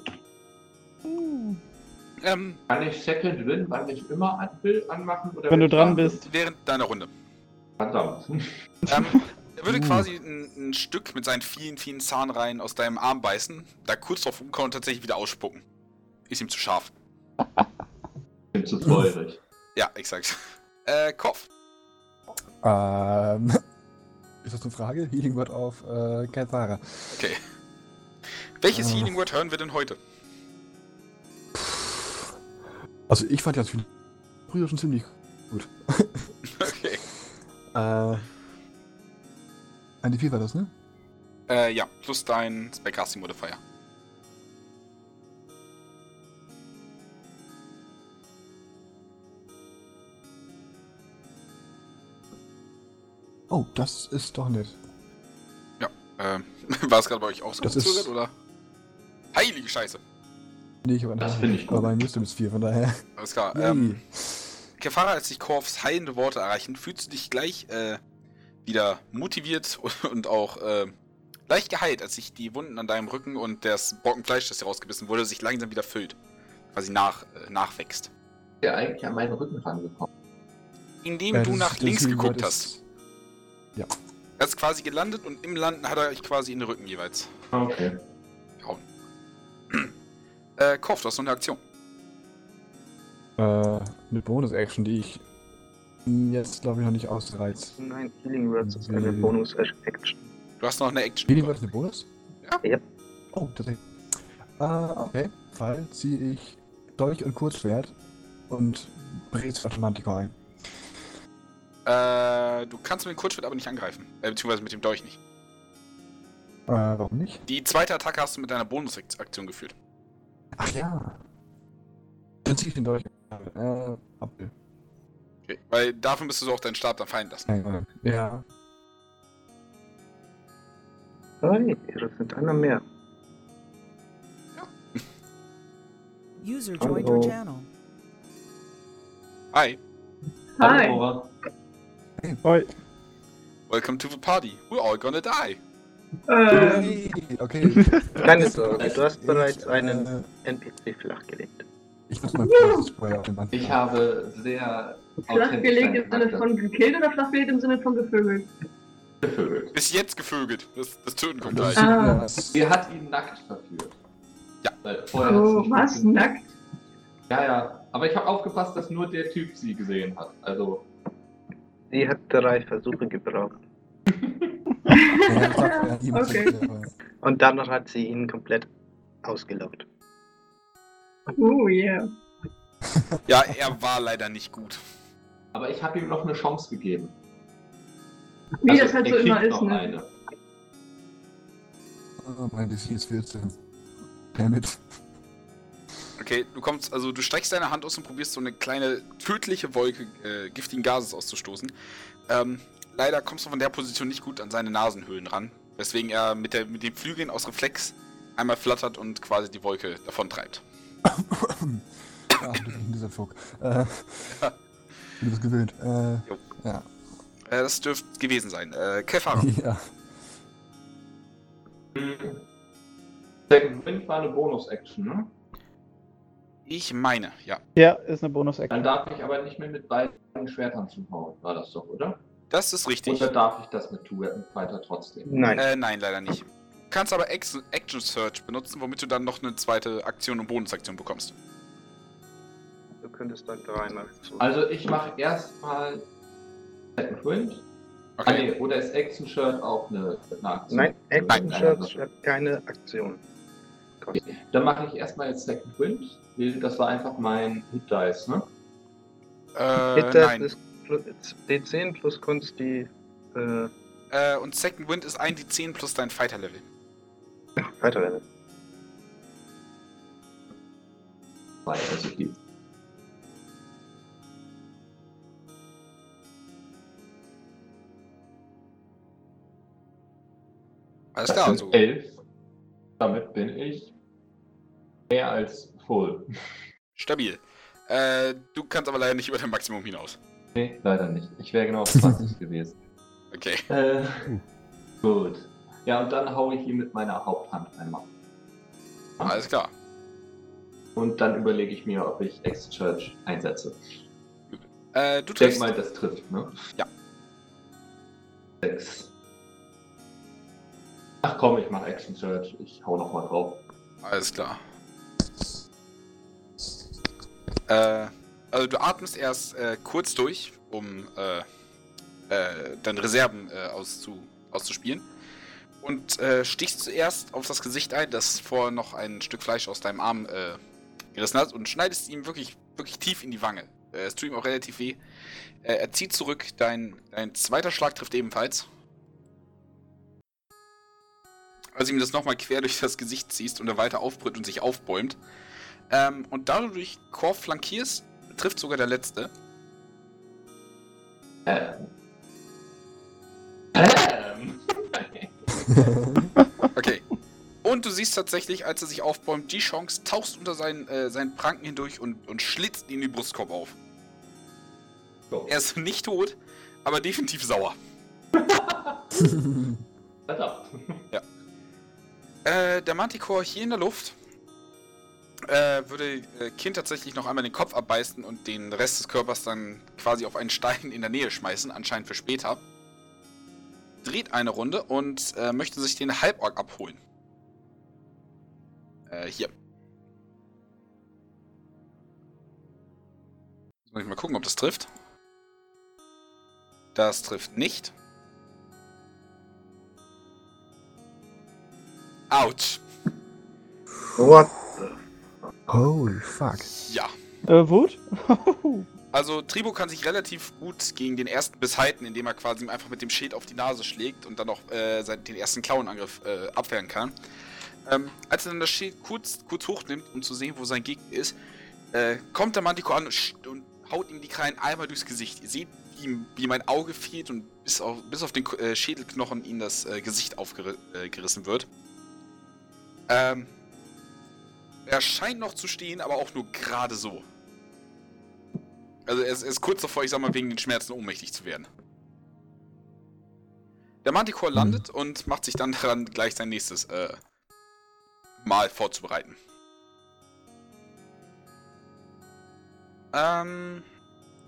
A: Ähm,
B: Kann ich Second Win, wann ich immer an will, anmachen? Oder
C: Wenn du dran bist.
A: während deiner Runde.
B: Verdammt.
A: Ähm, er würde
D: Uh.
A: quasi ein, ein Stück mit seinen vielen, vielen Zahnreihen aus deinem Arm beißen, da kurz drauf rumkommen und tatsächlich wieder ausspucken. Ist ihm zu scharf.
B: Ich bin zu feurig.
A: Ja, exakt. Äh, Kopf.
D: Ähm. Ist das eine Frage? Healing Word auf äh, Kathara.
A: Okay. Welches
D: Ah.
A: Healing Word hören wir denn heute?
D: Also ich fand ja das früher schon ziemlich gut.
A: Okay.
D: Äh. Eine 4 war das, ne?
A: Äh, ja, plus dein Spellcasting Modifier.
D: Oh, das ist doch nett.
A: Ähm, war es gerade bei euch auch so
D: Das
A: gezögert,
D: ist-
A: oder? Heilige Scheiße.
D: Nee, ich habe
B: Das finde ich gut.
D: Aber mein Wisdom ist 4, von daher.
A: Alles klar. Ähm, Kefara, als dich Korfs heilende Worte erreichen, fühlst du dich gleich äh, wieder motiviert und auch äh, leicht geheilt, als sich die Wunden an deinem Rücken und das Brocken Fleisch, das dir rausgebissen wurde, sich langsam wieder füllt. Quasi nach, äh, nachwächst.
B: Ist der eigentlich an meinen Rücken rangekommen?
A: Indem
D: Äh,
A: du nach
D: das
A: links geguckt hast.
D: ist- Ja.
A: Er ist quasi gelandet und im Landen hat er euch quasi in den Rücken jeweils.
B: Okay.
A: gehauen. Äh, Korf, du hast noch eine Aktion.
D: Äh, eine Bonus-Action, die ich jetzt, glaube ich, noch nicht ausreiz.
E: Nein, Healing Words ist eine
D: Mhm.
E: Bonus-Action.
A: Du hast noch eine Action.
D: Healing Word ist eine Bonus?
A: Ja.
E: Ja.
D: Oh, tatsächlich. Äh, okay. Fall ziehe ich Dolch und Kurzschwert und Brez Atlantico ein.
A: Äh, du kannst mit dem Kurzschwert aber nicht angreifen. Äh, beziehungsweise mit dem Dolch nicht.
D: Äh, warum nicht?
A: Die zweite Attacke hast du mit deiner Bonusaktion geführt.
D: Ach ja. Ich den Dolch. Äh, Apfel.
A: Okay. Weil dafür müsstest du auch deinen Stab dann fallen lassen.
D: Ja.
E: Hey, hier sind einer mehr.
I: User joined your channel.
A: Hi,
J: Hi.
C: Oi.
A: welcome to the party. We're all gonna die.
J: Äh,
D: okay.
E: Keine Sorge, du hast bereits
D: ich,
E: einen
D: Äh,
E: NPC flachgelegt.
D: ich muss mein Spray auf den Mann.
B: Ich habe sehr
J: flachgelegt im Sinne von gekillt oder flachgelegt im Sinne von gevögelt?
B: gevögelt.
A: Bis jetzt gevögelt. Das, das Töten kommt gleich.
J: Ah.
B: Sie hat ihn nackt verführt.
A: Ja.
B: Weil
J: Oh, was?
B: funktioniert.
J: Nackt?
B: Ja, ja. Aber ich habe aufgepasst, dass nur der Typ sie gesehen hat. Also,
E: Sie hat drei Versuche gebraucht.
J: Okay.
E: Und dann hat sie ihn komplett ausgelockt.
J: Oh, yeah.
A: Ja, er war leider nicht gut.
B: aber ich habe ihm noch eine Chance gegeben.
J: Wie
B: Also,
J: das halt so immer ist, ne?
B: eine.
D: Oh, mein DC ist 14. Damit.
A: Okay, du kommst, also du streckst deine Hand aus und probierst so eine kleine tödliche Wolke äh, giftigen Gases auszustoßen. Ähm, leider kommst du von der Position nicht gut an seine Nasenhöhlen ran, weswegen er mit, der, mit den Flügeln aus Reflex einmal flattert und quasi die Wolke davontreibt.
D: Ah, du bist dieser Fuck. Äh, bin das gewöhnt. Äh, ja.
A: Äh, das dürfte gewesen sein. Äh, Kefara.
D: ja.
B: Hm. Second Wind war eine Bonus-Action, ne?
A: Ich meine, ja.
C: Ja, ist eine Bonus-Action.
B: Dann darf ich aber nicht mehr mit beiden Schwertern zuhauen. War das doch, oder?
A: Das ist richtig.
B: Oder darf ich das mit Two-Weapon Fighter trotzdem?
E: Nein.
A: Äh, nein, leider nicht. Du kannst aber Action Search benutzen, womit du dann noch eine zweite Aktion und Bonusaktion bekommst.
E: Du könntest dann dreimal.
B: Also ich mache erstmal Second Wind. Ah,
A: Okay.
B: nee, oder ist Action Shirt auch eine, eine Aktion?
E: Nein, Action
B: Nein,
E: Search hat keine Aktion.
B: Okay. Dann mache ich erstmal jetzt Second Wind. Das war einfach mein Hit Dice, ne?
A: Äh,
E: Hitter
A: nein.
E: ist plus, D10 plus Kunst die äh,
A: Äh, und Second Wind ist 1 die 10 plus dein Fighter-Level.
E: weiterlevel.
B: 2, also die.
A: Alles klar,
B: sind
A: so.
B: 11. Damit bin ich mehr als full.
A: Stabil. Äh, du kannst aber leider nicht über dein Maximum hinaus.
B: Nee, leider nicht. Ich wäre genau auf 20 gewesen.
A: Okay.
B: Äh, gut. Ja, und dann haue ich ihn mit meiner Haupthand einmal.
A: Alles klar.
B: Und dann überlege ich mir, ob ich Ex-Church einsetze.
A: Äh, du
B: Ich denke
A: triffst.
B: mal, das trifft, ne?
A: Ja.
B: 6. Ach komm, ich mache Action Church. Ich hau nochmal drauf.
A: Alles klar. Äh, also du atmest erst äh, kurz durch, um äh, äh, deine Reserven äh, auszu auszuspielen. Und äh, stichst zuerst auf das Gesicht ein, das vorher noch ein Stück Fleisch aus deinem Arm äh, gerissen hat und schneidest ihm wirklich, wirklich tief in die Wange. Es tut ihm auch relativ weh. Er zieht zurück, dein, dein zweiter Schlag trifft ebenfalls. Als du ihm das nochmal quer durch das Gesicht ziehst und er weiter aufbrüllt und sich aufbäumt. Ähm, und da du durch Korf flankierst, trifft sogar der letzte.
B: Ähm. Ähm.
A: Okay. Und du siehst tatsächlich, als er sich aufbäumt, die Chance, tauchst unter seinen, äh, seinen Pranken hindurch und, und schlitzt ihn den Brustkorb auf.
B: So.
A: Er ist nicht tot, aber definitiv sauer.
B: Verdammt.
A: Äh, der Manticore hier in der Luft äh, würde äh, Kind tatsächlich noch einmal den Kopf abbeißen und den Rest des Körpers dann quasi auf einen Stein in der Nähe schmeißen, anscheinend für später. Dreht eine Runde und äh, möchte sich den Halborg abholen. Äh, hier. Muss ich mal gucken, ob das trifft. Das trifft nicht. Autsch.
E: What?
D: Holy fuck.
A: Ja.
C: Äh, Wut?
A: Also Tribo kann sich relativ gut gegen den ersten Biss halten, indem er quasi ihm einfach mit dem Schild auf die Nase schlägt und dann auch äh, den ersten Klauenangriff äh, abwehren kann. Ähm, als er dann das Schild kurz, kurz hochnimmt, um zu sehen, wo sein Gegner ist, äh, kommt der Manticore an und, und haut ihm die Krallen einmal durchs Gesicht. Ihr seht, wie, ihm- wie ihm ein Auge fehlt und bis auf, bis auf den äh, Schädelknochen ihm das äh, Gesicht aufgerissen wird. Ähm, er scheint noch zu stehen, aber auch nur gerade so. Also er ist, er ist kurz davor, ich sag mal, wegen den Schmerzen ohnmächtig zu werden. Der Manticore landet und macht sich dann daran, gleich sein nächstes äh, Mal vorzubereiten. Ähm,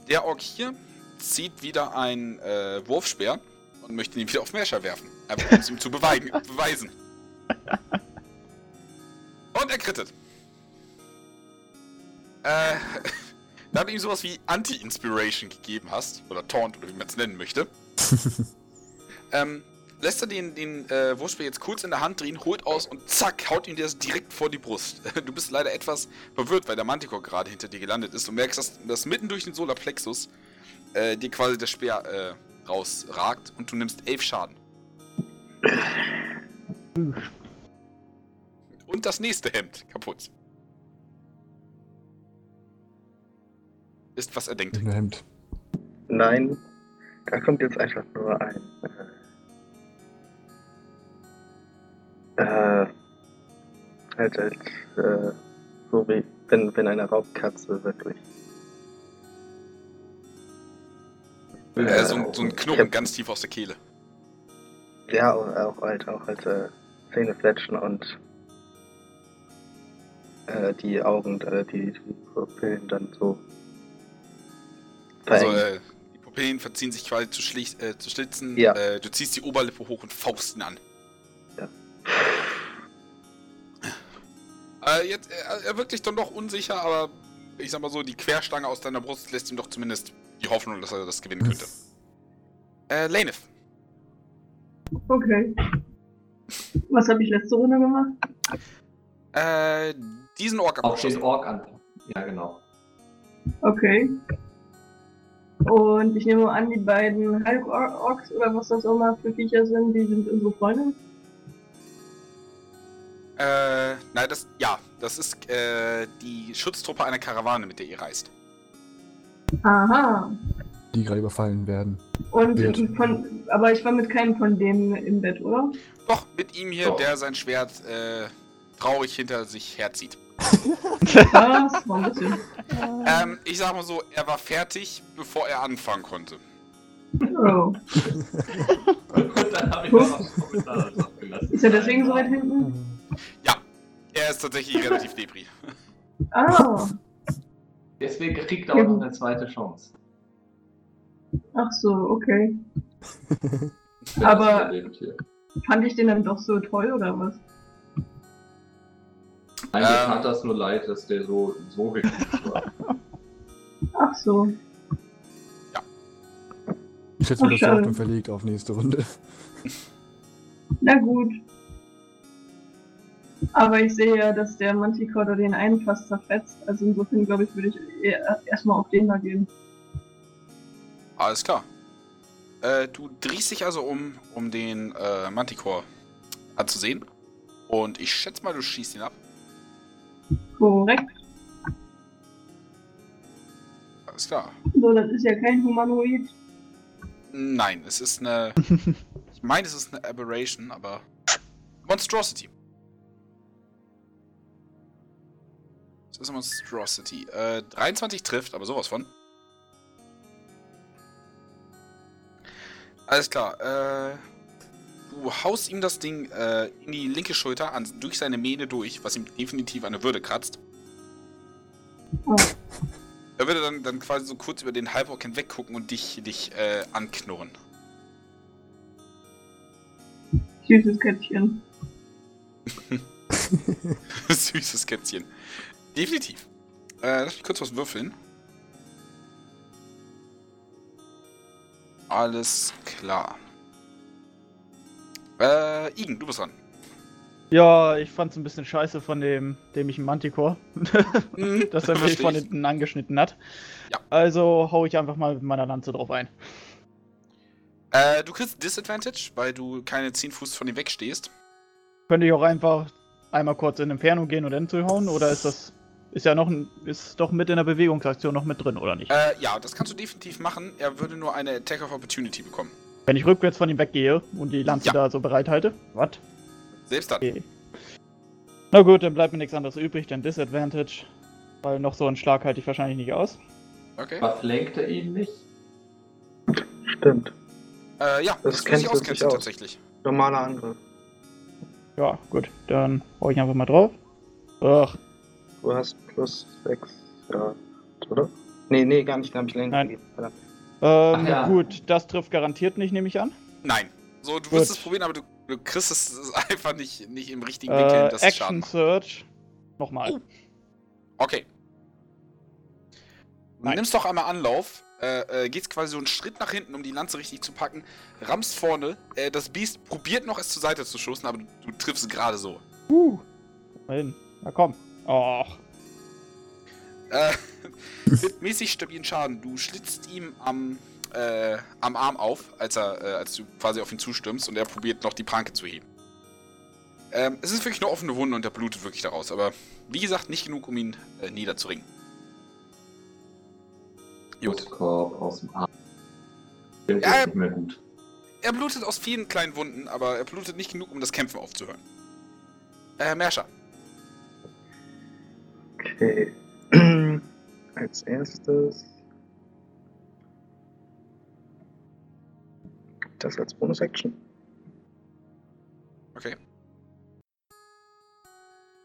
A: der Ork hier zieht wieder ein äh, Wurfspeer und möchte ihn wieder auf Merscher werfen. Einfach um es ihm zu beweigen, beweisen. Und er krittet. Äh, da du ihm sowas wie Anti-Inspiration gegeben hast, oder Taunt, oder wie man es nennen möchte, ähm, lässt er den, den äh, Wurfspeer jetzt kurz in der Hand drehen, holt aus und zack, haut ihm das direkt vor die Brust. Du bist leider etwas verwirrt, weil der Manticore gerade hinter dir gelandet ist und merkst, dass, dass mitten durch den Solarplexus äh, dir quasi der Speer äh, rausragt und du nimmst elf Schaden. Und das nächste Hemd kaputt. Ist was er denkt.
D: Ein Hemd.
E: Nein, da kommt jetzt einfach nur ein. Äh, äh, halt als, äh, so wie wenn, wenn eine Raubkatze wirklich.
A: Äh, so, ein- so ein Knochen ganz tief aus der Kehle.
E: Ja, auch, auch halt, auch halt äh, Zähne fletschen und äh, die Augen, äh, die, die Pupillen dann so.
A: Also, äh, die Pupillen verziehen sich quasi zu, schlicht, äh, zu schlitzen.
E: Ja.
A: Äh, du ziehst die Oberlippe hoch und faust ihn an.
E: Ja.
A: Äh, jetzt, er, er wirkt sich dann doch unsicher, aber ich sag mal so, die Querstange aus deiner Brust lässt ihm doch zumindest die Hoffnung, dass er das gewinnen könnte. Äh, Laneth.
J: Okay. Was habe ich letzte Runde gemacht?
A: Äh, diesen Ork
B: Auf den
A: abgeschossen.
B: Ork an. Ja, genau.
J: Okay. Und ich nehme an, die beiden Halborks oder was das auch immer für Viecher sind, die sind unsere Freunde.
A: Äh, nein, das, ja, das ist äh, die Schutztruppe einer Karawane, mit der ihr reist.
J: Aha.
D: Die gerade überfallen werden.
J: Und
D: Wild.
J: von, aber ich war mit keinem von denen im Bett, oder?
A: Doch, mit ihm hier,
B: Doch.
A: der sein Schwert äh, traurig hinter sich herzieht.
J: Das war ein bisschen.
A: Ähm, ich sag mal so, er war fertig, bevor er anfangen konnte.
J: Oh.
B: Und dann habe ich noch was Kommentar abgelassen.
J: Ist er deswegen so weit hinten?
A: Er ist tatsächlich relativ debris.
J: Ah.
B: Deswegen kriegt er auch noch eine zweite Chance.
J: Ach so, okay. Aber-. Fand ich den dann doch so toll oder was?
B: Nein, mir
A: Ähm.
B: tat das nur leid, dass der so, so war.
J: Ach so.
D: Ich schätze, das
J: schade.
D: Hoffnung verlegt auf nächste Runde.
J: Na gut. Aber ich sehe ja, dass der Manticore den einen fast zerfetzt. Also insofern glaube ich, würde ich erstmal auf den da gehen.
A: Alles klar. Äh, du drehst dich also um, um den äh, Manticore anzusehen. Und ich schätze mal, du schießt ihn ab.
J: Korrekt.
A: Alles klar.
J: So, das ist ja kein Humanoid.
A: Nein, es ist eine. ich meine, es ist eine Aberration, aber. Monstrosity. Es ist eine Monstrosity. Äh, 23 trifft, aber sowas von. Alles klar, äh. Du haust ihm das Ding äh, in die linke Schulter an, durch seine Mähne durch, was ihm definitiv eine Würde kratzt.
J: Oh.
A: Er würde dann, dann quasi so kurz über den Halborg hinweg gucken und dich, dich äh, anknurren.
J: Süßes Kätzchen.
A: Süßes Kätzchen. Definitiv. Äh, lass mich kurz was würfeln. Alles klar. Äh, Igen, du bist dran.
C: Ja, ich fand's ein bisschen scheiße von dem dämlichen Manticore,
A: Mhm,
C: dass er mich von hinten angeschnitten hat.
A: Ja.
C: Also hau ich einfach mal mit meiner Lanze drauf ein.
A: Äh, du kriegst Disadvantage, weil du keine 10 Fuß von ihm wegstehst.
C: Könnte ich auch einfach einmal kurz in Inferno gehen und dann zuhauen? Oder ist das. Ist ja noch ein, ist doch mit in der Bewegungsaktion noch mit drin, oder nicht?
A: Äh, ja, das kannst du definitiv machen. Er würde nur eine Attack of Opportunity bekommen.
C: Wenn ich rückwärts von ihm weggehe und die Lanze
A: Ja.
C: da so bereithalte. Was?
A: Selbst dann.
C: Okay. Na gut, dann bleibt mir nichts anderes übrig, dann Disadvantage. Weil noch so einen Schlag halte ich wahrscheinlich nicht aus.
A: Okay.
B: Aber flankt er ihn nicht?
E: Stimmt.
A: Äh, ja, das,
E: Das kennt sich
A: ausgrenzen
E: aus.
A: tatsächlich.
E: Normaler Angriff.
C: Ja, gut, dann hau ich einfach mal drauf. Ach,
E: Du hast plus 6, ja, oder? Nee, nee, gar nicht, da hab ich länger
C: Nein.
E: gegeben.
C: Ähm,
B: ja.
C: gut, das trifft garantiert nicht, nehme ich an.
A: Nein. So, du
C: Gut.
A: wirst es probieren, aber du, du kriegst es einfach nicht, nicht im richtigen Winkel,
C: Äh,
A: dass es Schaden
C: Action. Search. Nochmal.
A: Oh. Okay.
C: Nein.
A: nimmst doch einmal Anlauf, äh, äh, gehst quasi so einen Schritt nach hinten, um die Lanze richtig zu packen, rammst vorne, äh, das Biest probiert noch es zur Seite zu stoßen, aber du, du triffst es gerade so.
C: Uh. Mal hin. Na komm. Och.
A: Äh, mit mäßig stabilen Schaden. Du schlitzt ihm am, äh, am Arm auf, als, er, äh, als du quasi auf ihn zustürmst und er probiert noch die Pranke zu heben. Ähm, es ist wirklich eine offene Wunde und er blutet wirklich daraus, aber wie gesagt, nicht genug, um ihn äh, niederzuringen. Gut.
B: Brustkorb aus dem Arm.
A: Ja,
B: ist nicht mehr gut.
A: Er blutet aus vielen kleinen Wunden, aber er blutet nicht genug, um das Kämpfen aufzuhören. Äh, Merscher.
E: Okay. Als erstes. Das als Bonus-Action.
A: Okay.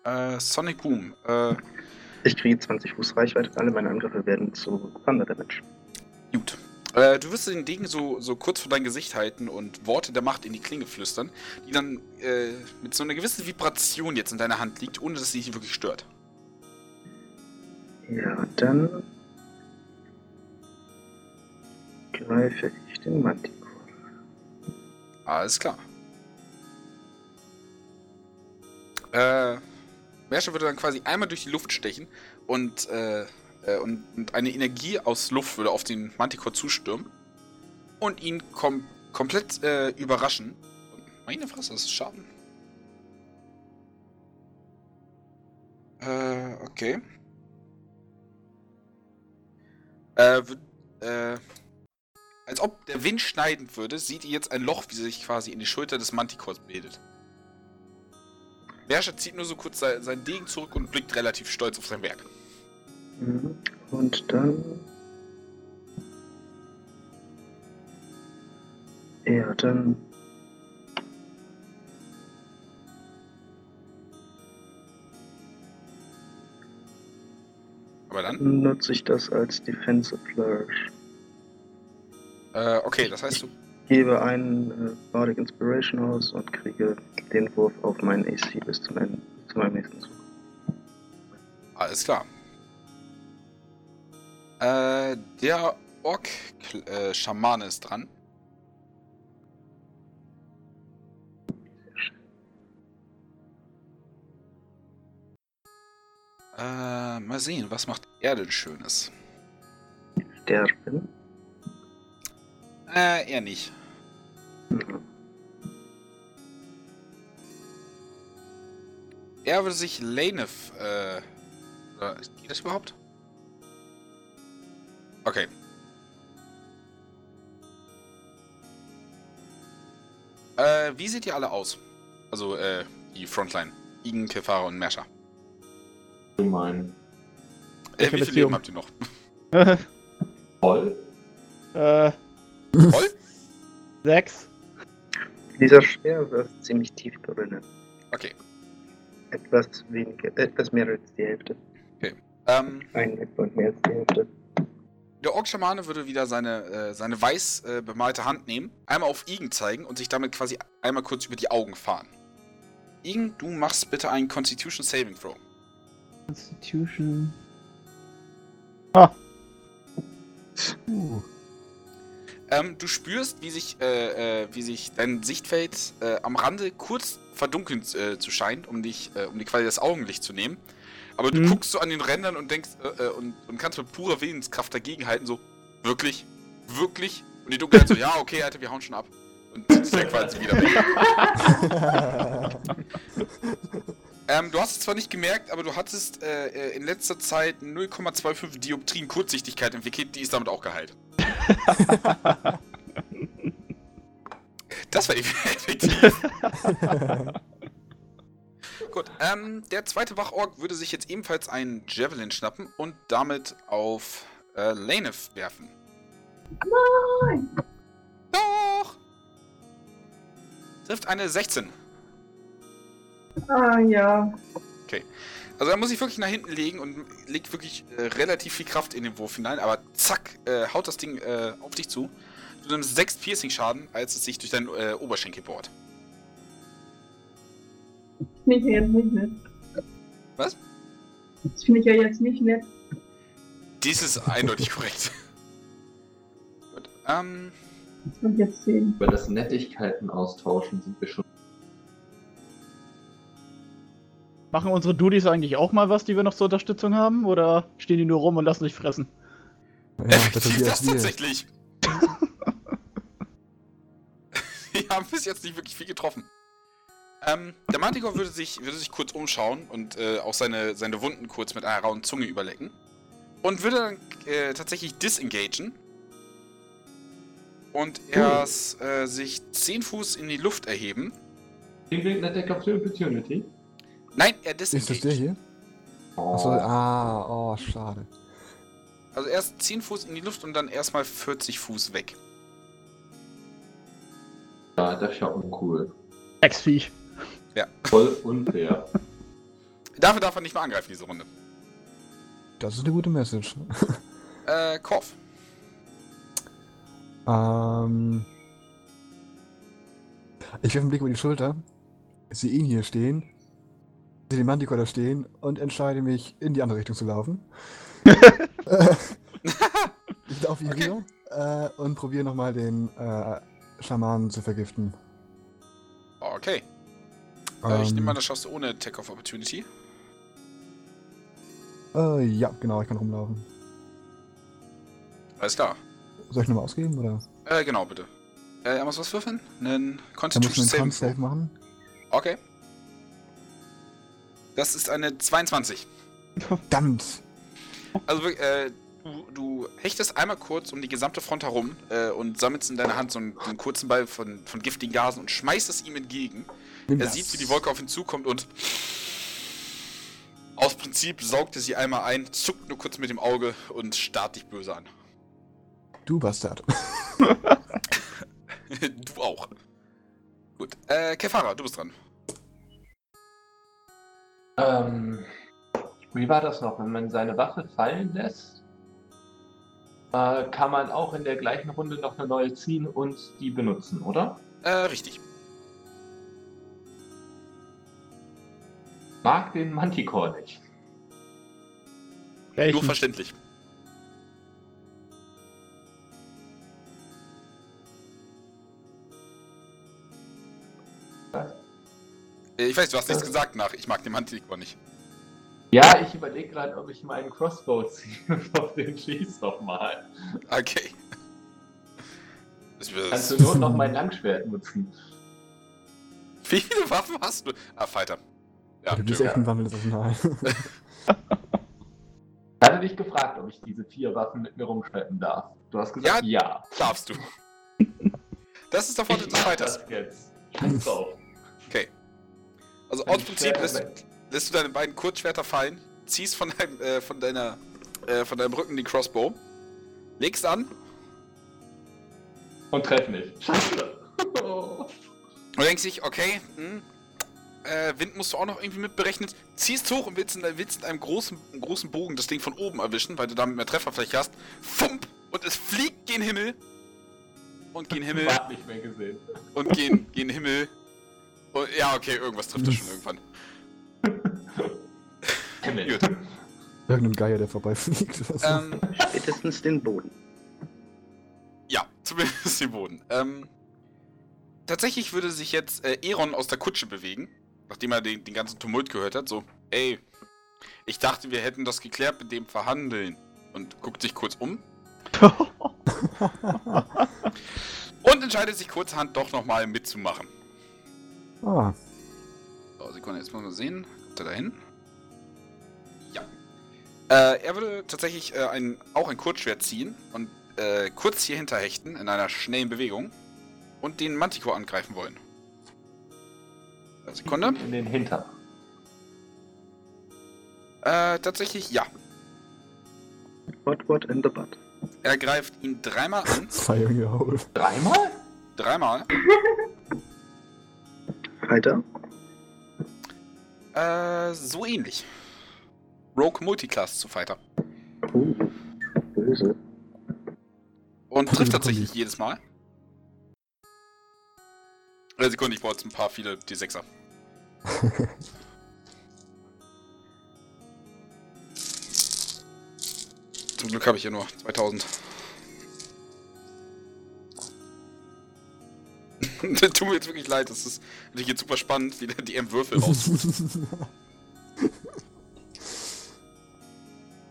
A: Äh, Sonic Boom. Äh,
E: Ich kriege 20 Fuß Reichweite. Alle meine Angriffe werden zu Thunder Damage.
A: gut. Äh, du wirst den Degen so, so kurz vor dein Gesicht halten und Worte der Macht in die Klinge flüstern, die dann äh, mit so einer gewissen Vibration jetzt in deiner Hand liegt, ohne dass sie dich wirklich stört.
E: Ja, dann greife ich den Manticore.
A: Alles klar. Äh, Merscher würde dann quasi einmal durch die Luft stechen und, äh, äh, und, und eine Energie aus Luft würde auf den Manticore zustürmen und ihn kom komplett äh, überraschen. Meine Fresse, das ist Schaden. Äh, okay. Äh, äh, als ob der Wind schneiden würde, seht ihr jetzt ein Loch, wie sich quasi in die Schulter des Manticores bildet. Berscher zieht nur so kurz sein, seinen Degen zurück und blickt relativ stolz auf sein Werk.
E: Mhm. Und dann. Ja, dann.
A: Aber dann,
E: nutze ich das als Defensive Flourish.
A: äh, okay, das heißt, du
E: Gebe einen äh, Bardic Inspiration aus und kriege den Wurf auf meinen AC bis zum Ende, bis zu meinem nächsten Zug.
A: Alles klar. Äh, der Ork-Schamane ist dran. Äh, mal sehen, was macht er denn Schönes?
E: Sterben.
A: Äh, er nicht.
E: Mhm.
A: Er würde sich Lanef, äh, oder, geht das überhaupt? Okay. Äh, wie seht ihr alle aus? Also, äh, die Frontline. Igen, Kefara und Merscher.
B: Du meinen.
A: Äh, wie viel
C: Beziehung?
A: Leben habt ihr noch?
B: Voll?
C: äh,
A: Voll?
C: sechs.
E: Dieser Speer ist ziemlich tief drinnen.
A: Okay.
E: Etwas weniger, etwas mehr als die Hälfte.
A: Ähm,
E: Ein etwas mehr als die Hälfte.
A: der Ork-Schamane würde wieder seine, äh, seine weiß äh, bemalte Hand nehmen, einmal auf Igen zeigen und sich damit quasi einmal kurz über die Augen fahren. Igen, du machst bitte einen Constitution Saving Throw.
C: Constitution. Ah,
D: Uh,
A: Ähm, du spürst, wie sich, äh, äh, wie sich dein Sichtfeld äh, am Rande kurz verdunkeln äh, zu scheint, um dich, äh, um dir quasi das Augenlicht zu nehmen. Aber du
C: Mhm.
A: guckst so an den Rändern und denkst, äh, und, und kannst mit purer Willenskraft dagegenhalten, so, wirklich? Wirklich? Und die Dunkelheit so, ja, okay, Alter, wir hauen schon ab. Und dann quasi wieder weg. Ähm, du hast es zwar nicht gemerkt, aber du hattest äh, äh, in letzter Zeit 0,25 Dioptrien Kurzsichtigkeit entwickelt, die ist damit auch geheilt. das war effektiv. Gut, ähm, der zweite Wachorg würde sich jetzt ebenfalls einen Javelin schnappen und damit auf äh, Lanef werfen.
J: Nein!
A: Doch! Trifft eine 16.
J: Ah, ja.
A: Also er muss sich wirklich nach hinten legen und legt wirklich äh, relativ viel Kraft in den Wurf hinein, aber zack, äh, haut das Ding äh, auf dich zu. Du nimmst 6 Piercing-Schaden, als es sich durch deinen äh, Oberschenkel bohrt.
J: Ich ja jetzt nicht nett.
A: Was?
J: Das finde ich ja jetzt nicht nett.
A: Dies ist eindeutig korrekt. Gut, ähm,
J: ich jetzt sehen.
B: Über das Nettigkeiten austauschen sind wir schon.
C: Machen unsere Dudis eigentlich auch mal was, die wir noch zur Unterstützung haben? Oder stehen die nur rum und lassen sich fressen?
D: ja, das
A: effektiv
D: ist
A: das
D: wir.
A: tatsächlich. Wir haben bis jetzt nicht wirklich viel getroffen. Ähm, der Manticore würde sich, würde sich kurz umschauen und äh, auch seine, seine Wunden kurz mit einer rauen Zunge überlecken. Und würde dann äh, tatsächlich disengagen. Und erst äh, sich 10 Fuß in die Luft erheben.
B: Klingt Attack of the Opportunity.
A: Nein, er
D: Ist das der
A: disengaged.
D: hier?
B: Oh.
D: Achso, ah, oh, schade.
A: Also erst 10 Fuß in die Luft und dann erstmal 40 Fuß weg.
B: Ja, das ist ja uncool.
C: Ex-Viech.
B: Voll unfair.
A: Dafür darf er nicht mehr angreifen, diese Runde.
D: Das ist eine gute Message.
A: Äh, Korf.
D: Ähm. Ich werfe einen Blick über die Schulter, sehe ihn hier stehen, sehe den Manticore da stehen und entscheide mich, in die andere Richtung zu laufen. Äh, ich laufe hier
A: Okay.
D: äh, und probiere nochmal den äh, Schamanen zu vergiften.
A: Okay. Äh, ich
D: Ähm,
A: nehme an, das schaffst du ohne Attack of Opportunity.
D: Äh, ja, genau, ich kann rumlaufen.
A: Alles klar.
D: Soll ich nochmal ausgeben oder?
A: Äh, genau, bitte. Äh, er muss was würfeln? Einen Constitution
D: Save machen.
A: Okay. Das ist eine 22.
D: Verdammt.
A: Also äh, du, du hechtest einmal kurz um die gesamte Front herum äh, und sammelst in deiner Hand so einen, einen kurzen Ball von, von giftigen Gasen und schmeißt es ihm entgegen.
D: Nimm
A: Er
D: das.
A: sieht, wie die Wolke auf ihn zukommt und aus Prinzip saugt er sie einmal ein, zuckt nur kurz mit dem Auge und starrt dich böse an.
D: Du Bastard.
A: du auch. Gut. Äh, Kefara, du bist dran.
B: Ähm, wie war das noch? Wenn man seine Waffe fallen lässt, äh, kann man auch in der gleichen Runde noch eine neue ziehen und die benutzen, oder?
A: Äh, richtig.
B: Mag den Manticore nicht.
A: Nur verständlich. Ich weiß, du hast nichts
B: Was?
A: gesagt nach. Ich mag den Manticore nicht.
B: Ja, ich überlege gerade, ob ich meinen Crossbow ziehe und auf den schieß nochmal.
A: Okay. Das
B: Kannst du nur noch mein Langschwert nutzen.
A: Wie viele Waffen hast du? Ah, Fighter. Ja,
D: du bist echt ein wandelndes Arsenal.
B: Ich hatte dich gefragt, ob ich diese vier Waffen mit mir rumschleppen darf. Du hast gesagt, ja.
A: darfst du. Das ist der Vorteil des Fighters.
B: das jetzt. Scheiß drauf.
A: Also aus Prinzip lässt, lässt du deine beiden Kurzschwerter fallen, ziehst von deinem, äh, von deiner, äh, von deinem Rücken den Crossbow, legst an
B: Und treff mich. Scheiße.
A: und denkst dich, okay, hm, äh, Wind musst du auch noch irgendwie mitberechnen, ziehst hoch und willst in, willst in einem großen, großen Bogen das Ding von oben erwischen, weil du damit mehr Trefferfläche hast. Fump! Und es fliegt gen Himmel. Und gen Himmel.
B: Hat nicht mehr gesehen.
A: und gen, gen Himmel. Und, ja, okay, irgendwas trifft das schon irgendwann.
B: Himmel.
A: Gut.
D: Irgendein Geier, der vorbeifliegt.
A: Ähm,
E: Spätestens den Boden.
A: Ja, zumindest den Boden. Ähm, tatsächlich würde sich jetzt äh, Eron aus der Kutsche bewegen, nachdem er den, den ganzen Tumult gehört hat. So, ey, ich dachte, wir hätten das geklärt mit dem Verhandeln. Und guckt sich kurz um. Und entscheidet sich kurzerhand doch nochmal mitzumachen.
D: Ah,
A: So, Sekunde, jetzt muss man sehen. Kommt er da hin? Ja. Äh, er würde tatsächlich äh, ein, auch ein Kurzschwert ziehen und äh, kurz hier hinterhechten in einer schnellen Bewegung und den Manticore angreifen wollen. Eine Sekunde.
B: In den Hintern.
A: Äh, tatsächlich ja.
E: What, what in the butt?
A: Er greift ihn dreimal an.
D: Hole.
B: Dreimal?
A: Dreimal.
E: Weiter?
A: Äh, so ähnlich. Rogue Multiclass zu Fighter.
E: Oh, böse.
A: Und trifft tatsächlich jedes Mal. Eine Sekunde, ich brauche jetzt ein paar viele D6er. Zum Glück habe ich ja nur 2000. Tut mir jetzt wirklich leid, das ist natürlich jetzt super spannend, wie der DM Würfel raus.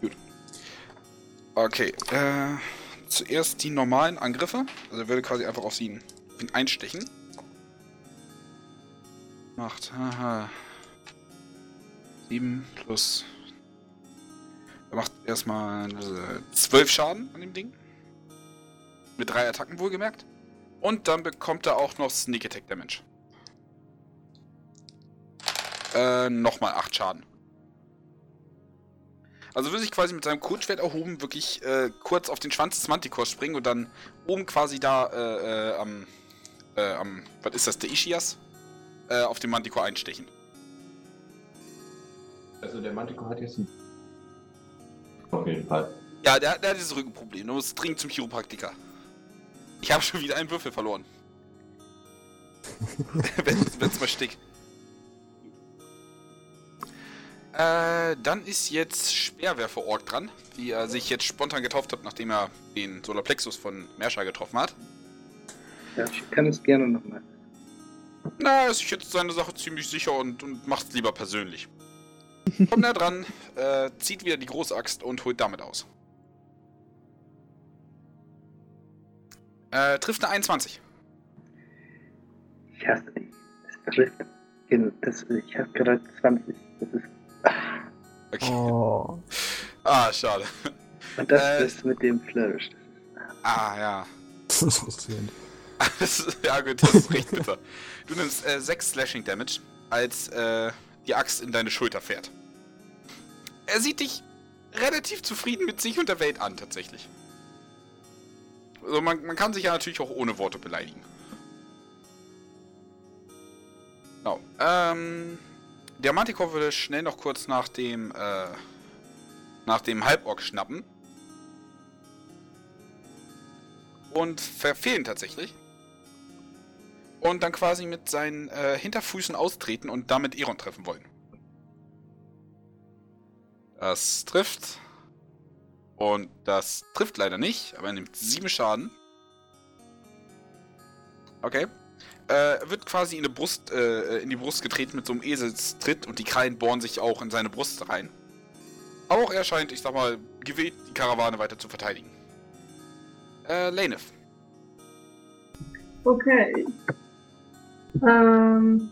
A: Gut. Okay, äh, zuerst die normalen Angriffe. Also er würde quasi einfach auf ihn, auf ihn einstechen. Macht, haha. 7 plus. Er macht erstmal äh, 12 Schaden an dem Ding. Mit drei Attacken wohlgemerkt. Und dann bekommt er auch noch Sneak Attack Damage. Äh, nochmal 8 Schaden. Also würde sich quasi mit seinem Kurzschwert erhoben wirklich äh, kurz auf den Schwanz des Manticores springen und dann oben quasi da äh, äh, am, äh, am, was ist das, der Ischias? Äh, auf den Manticore einstechen.
B: Also der Manticore hat jetzt ein... Auf jeden Fall.
A: Ja, der, der hat dieses Rückenproblem. Du musst dringend zum Chiropraktiker. Ich habe schon wieder einen Würfel verloren. Wenn es mal stickt. Äh, dann ist jetzt Speerwerfer-Ork dran, wie er sich jetzt spontan getauft hat, nachdem er den Solarplexus von Mersha getroffen hat.
E: Ja, ich kann es gerne nochmal.
A: Na, ist sich jetzt seine Sache ziemlich sicher und, und macht es lieber persönlich. Kommt er dran, äh, zieht wieder die große Axt und holt damit aus. Äh, trifft eine 21.
E: Ich hasse dich. Es trifft. Gen- Das, ich habe gerade 20. Das ist
A: Okay.
D: Oh.
A: Ah, schade.
E: Und das
A: Äh.
E: ist mit dem Flourish.
A: Ah, ja.
D: Das ist frustrierend.
A: Das ist, ja gut, das ist recht bitter. Du nimmst äh, 6 Slashing Damage, als äh, die Axt in deine Schulter fährt. Er sieht dich relativ zufrieden mit sich und der Welt an, tatsächlich. Also man, man kann sich ja natürlich auch ohne Worte beleidigen. Genau. Ähm, der Manticore würde schnell noch kurz nach dem, äh, nach dem Halborg schnappen. Und verfehlen tatsächlich. Und dann quasi mit seinen äh, Hinterfüßen austreten und damit Eron treffen wollen. Das trifft. Und das trifft leider nicht, aber er nimmt 7 Schaden. Okay. Äh, er wird quasi in die Brust, äh, in die Brust getreten mit so einem Eselstritt und die Krallen bohren sich auch in seine Brust rein. Aber auch er scheint, ich sag mal, gewillt, die Karawane weiter zu verteidigen. Äh, Laneth.
J: Okay. Ähm,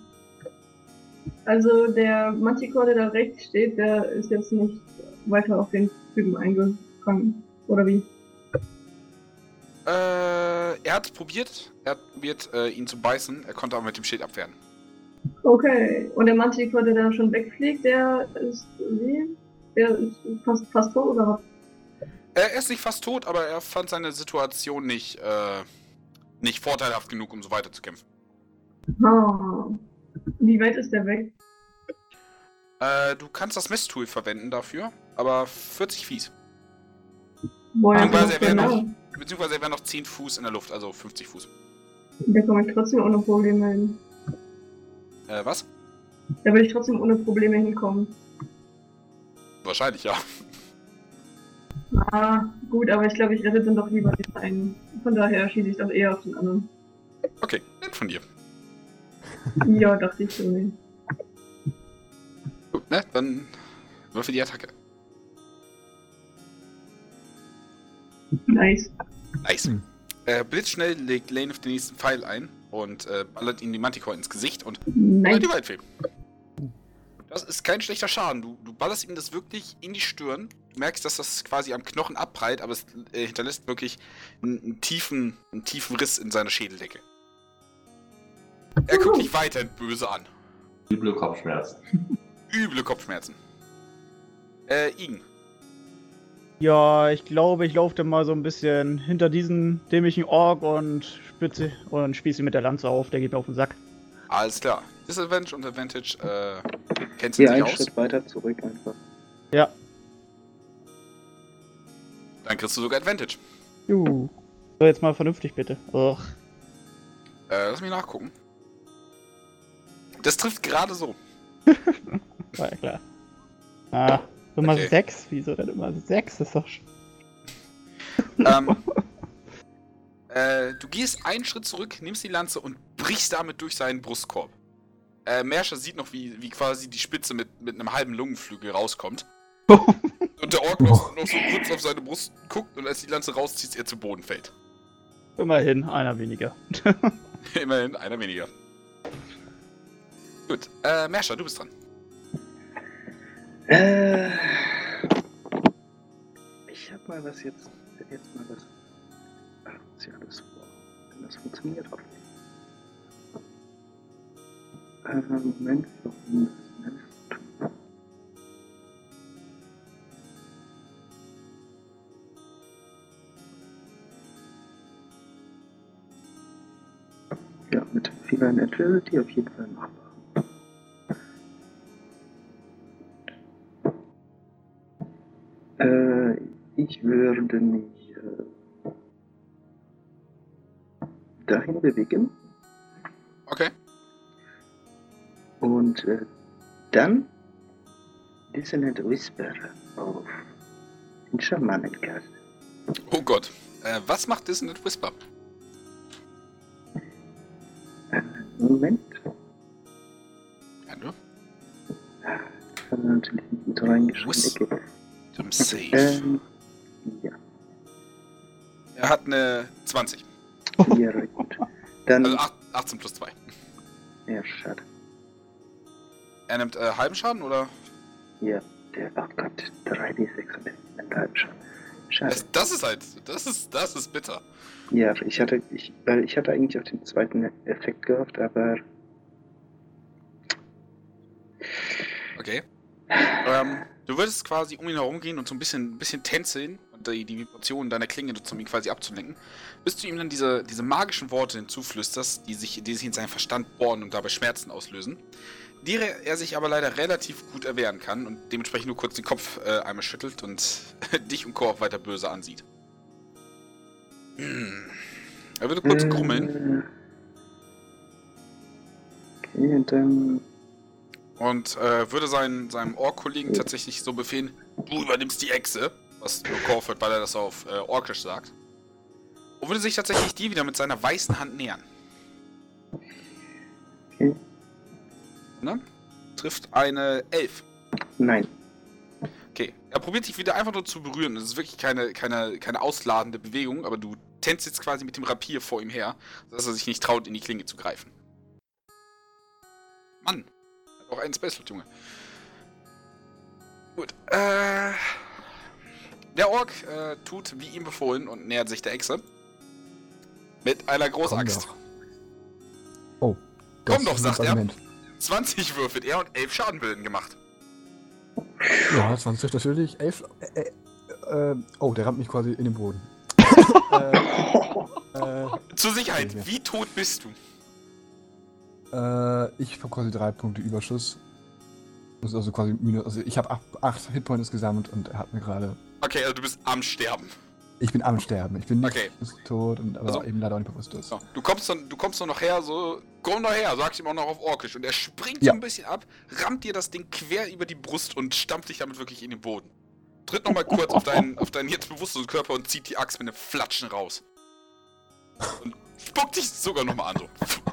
J: also der Manticore, der da rechts steht, der ist jetzt nicht weiter auf den Typen eingegangen. Oder wie?
A: Äh, er hat probiert. Er hat probiert, äh, ihn zu beißen. Er konnte aber mit dem Schild abwehren.
J: Okay. Und der Manticore, der da schon wegfliegt, der ist wie? Der ist fast, fast tot oder was?
A: Er ist nicht fast tot, aber er fand seine Situation nicht, äh, nicht vorteilhaft genug, um so weiter zu kämpfen.
J: Ah. Wie weit ist der weg?
A: Äh, du kannst das Messtool verwenden dafür, aber 40 Fies. Beziehungsweise er wäre noch, beziehungsweise er wäre noch 10 Fuß in der Luft, also 50 Fuß.
J: Da komme ich trotzdem ohne Probleme hin.
A: Äh, was?
J: Da will ich trotzdem ohne Probleme hinkommen.
A: Wahrscheinlich, ja.
J: Ah, gut, aber ich glaube, ich rette dann doch lieber den einen. Von daher schieße ich doch eher auf den anderen.
A: Okay, nett von dir.
J: Ja, dachte ich so. Nee.
A: Gut, ne? Dann würfel die Attacke.
J: Nice.
A: Nice.
D: Hm.
A: Äh, blitzschnell legt Lane auf den nächsten Pfeil ein und äh, ballert ihm die Manticore ins Gesicht und
J: Nice.
A: die Waldfee. Das ist kein schlechter Schaden. Du, du ballerst ihm das wirklich in die Stirn. Du merkst, dass das quasi am Knochen abprallt, aber es äh, hinterlässt wirklich einen, einen, tiefen, einen tiefen Riss in seiner Schädeldecke. Er guckt dich weiterhin böse an.
B: Üble Kopfschmerzen.
A: Üble Kopfschmerzen. Äh, Igen.
C: Ja, ich glaube, ich laufe dann mal so ein bisschen hinter diesen dämlichen Ork und spitze und spieße ihn mit der Lanze auf. Der geht mir auf den Sack.
A: Alles klar. Disadvantage und Advantage, äh, kennst du
E: Hier
A: dich
E: einen
A: aus?
E: Schritt weiter zurück einfach.
C: Ja.
A: Dann kriegst du sogar Advantage.
C: Juhu. So, jetzt mal vernünftig bitte. Ugh.
A: Äh, lass mich nachgucken. Das trifft gerade so.
C: War ja klar. Ah, Nummer
A: Okay.
C: 6? Wieso denn immer 6? Das ist doch. sch-
A: ähm, äh, du gehst einen Schritt zurück, nimmst die Lanze und brichst damit durch seinen Brustkorb. Äh, Merscher sieht noch, wie, wie quasi die Spitze mit, mit einem halben Lungenflügel rauskommt. und der Ork noch, noch so kurz auf seine Brust guckt und als die Lanze rauszieht, er zu Boden fällt.
C: Immerhin, einer weniger.
A: Immerhin einer weniger. Gut, äh, Merscher, du bist dran.
E: Äh, ich hab mal was jetzt. Jetzt mal was. Ja alles vor. Das funktioniert, hoffentlich. Äh, Moment, warum das nicht? Ja, mit Fever and Agility auf jeden Fall machbar. Äh, ich würde mich äh, dahin bewegen
A: Okay.
E: und äh, dann Dissonant Whisper auf den Schamanen casten.
A: Oh Gott. Äh, was macht Dissonant Whisper?
E: Moment,
A: Ja, ne?
E: haben wir natürlich nicht mit reingeschrieben.
A: Zum Save.
E: Ähm, ja,
A: Er hat eine 20.
E: ja, gut. Dann,
A: Also acht- 18 plus 2.
E: ja, schade.
A: Er nimmt äh, halben Schaden oder?
E: Ja, der Waffe hat 3d6 und mental Schaden. Schade.
A: Das, das ist halt, das ist, das ist bitter.
E: Ja, ich hatte, ich, weil ich hatte eigentlich auf den zweiten Effekt gehofft, aber
A: Okay. Ähm, du würdest quasi um ihn herum gehen und so ein bisschen, ein bisschen tänzeln und die, die Vibrationen deiner Klinge nutzen, um ihn quasi abzulenken, bis du ihm dann diese, diese magischen Worte hinzuflüsterst, die sich, die sich in seinen Verstand bohren und dabei Schmerzen auslösen, die er sich aber leider relativ gut erwehren kann und dementsprechend nur kurz den Kopf äh, einmal schüttelt und dich und Korb weiter böse ansieht. Hm. Er würde kurz grummeln
E: Äh, Okay, und dann.
A: Und äh, würde seinen, seinem Ork-Kollegen tatsächlich so befehlen, du übernimmst die Echse, was nur Corford, weil er das auf äh, Orkisch sagt. Und würde sich tatsächlich die wieder mit seiner weißen Hand nähern.
E: Okay.
A: Ne? Trifft eine Elf.
E: Nein.
A: Okay, er probiert dich wieder einfach nur zu berühren. Das ist wirklich keine, keine, keine ausladende Bewegung, aber du tänzt jetzt quasi mit dem Rapier vor ihm her, dass er sich nicht traut, in die Klinge zu greifen. Mann, auch einen Spacefoot, Junge. Gut, äh. Der Ork äh, tut wie ihm befohlen und nähert sich der Echse. Mit einer Großaxt.
D: Oh. das
A: Komm doch,
D: ein
A: sagt er.
D: Argument.
A: 20 würfelt er und 11 Schadenbilden gemacht.
D: Ja, 20 natürlich. 11. Äh, äh, äh, oh, der rammt mich quasi in den Boden. äh, äh,
A: Zur Sicherheit, wie tot bist du?
D: Äh, ich habe quasi drei Punkte Überschuss. Das also quasi minus. Also ich habe acht, acht Hitpoints gesammelt und er hat mir gerade.
A: Okay, also du bist am Sterben.
D: Ich bin am Sterben. Ich bin nicht
A: Okay.
D: tot, und, aber
A: Also-
D: eben leider auch nicht bewusstlos.
A: So, du kommst dann, du kommst dann noch her, so, komm doch her, sagst ihm auch noch auf Orkisch. Und er springt
D: Ja.
A: so ein bisschen ab, rammt dir das Ding quer über die Brust und stampft dich damit wirklich in den Boden. Tritt nochmal kurz auf deinen, auf deinen jetzt bewusstlosen Körper und zieht die Axt mit einem Flatschen raus. Und spuckt dich sogar nochmal an, so.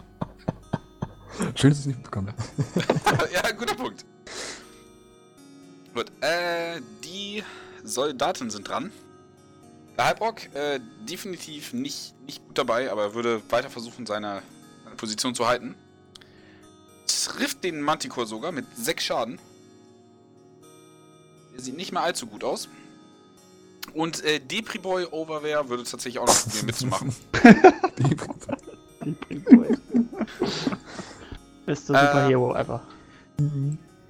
D: Schön, dass ich es nicht bekomme.
A: ja, guter Punkt. Gut, äh, die Soldaten sind dran. Der Halborg, äh, definitiv nicht, nicht gut dabei, aber er würde weiter versuchen, seine, seine Position zu halten. Trifft den Manticore sogar mit 6 Schaden. Der sieht nicht mehr allzu gut aus. Und äh, Depriboy Overwear würde tatsächlich auch noch probieren mitzumachen.
C: Die Prinzip. Beste
A: Äh,
C: Superhero ever.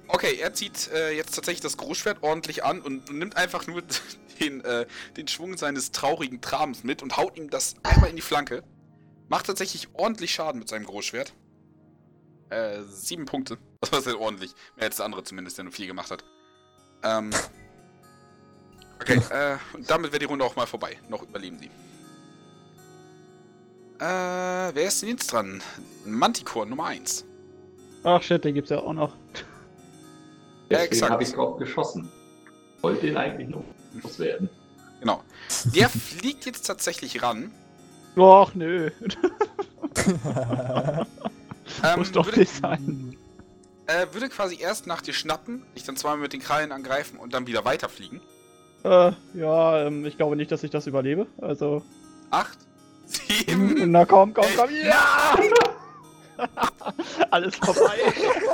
A: Okay, er zieht äh, jetzt tatsächlich das Großschwert ordentlich an und, und nimmt einfach nur den, äh, den Schwung seines traurigen Trams mit und haut ihm das einmal in die Flanke. Macht tatsächlich ordentlich Schaden mit seinem Großschwert. Äh, sieben Punkte. Das war sehr ordentlich. Mehr als der andere zumindest, der nur vier gemacht hat. Ähm. Okay, äh, und damit wäre die Runde auch mal vorbei. Noch überleben sie. Äh, wer ist denn jetzt dran? Manticore Nummer 1.
C: Ach shit, den gibt's ja auch noch.
A: Ja,
B: Deswegen
A: exakt.
B: habe ich drauf geschossen. Wollte ihn eigentlich nur loswerden.
A: Genau. Der fliegt jetzt tatsächlich ran.
C: Och nö.
A: Ähm,
C: Muss doch
A: würde,
C: nicht sein.
A: äh, würde quasi erst nach dir schnappen, dich dann zweimal mit den Krallen angreifen und dann wieder weiterfliegen.
C: Äh, ja, ähm, ich glaube nicht, dass ich das überlebe. Also.
A: Acht, sieben.
C: Na komm, komm, komm. Ja! Alles vorbei.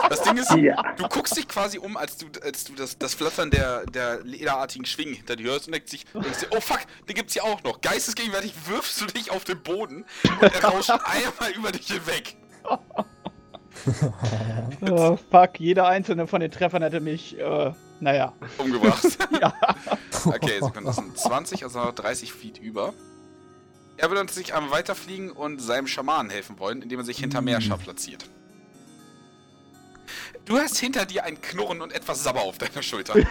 A: Das Ding ist,
E: Ja.
A: du guckst dich quasi um, als du, als du das, das Flattern der, der lederartigen Schwingen hinter dir hörst und denkst, dich, denkst dir, oh fuck, den gibt's hier auch noch. Geistesgegenwärtig wirfst du dich auf den Boden und er rauscht einmal über dich hinweg.
C: Oh, fuck, jeder einzelne von den Treffern hätte mich, äh, naja.
A: Umgebracht.
C: Ja.
A: Okay, Sekunde, das sind 20, also noch 30 Feet über. Er würde sich einmal weiterfliegen und seinem Schamanen helfen wollen, indem er sich hinter Meerscher platziert. Du hast hinter dir ein Knurren und etwas Sabber auf deiner Schulter.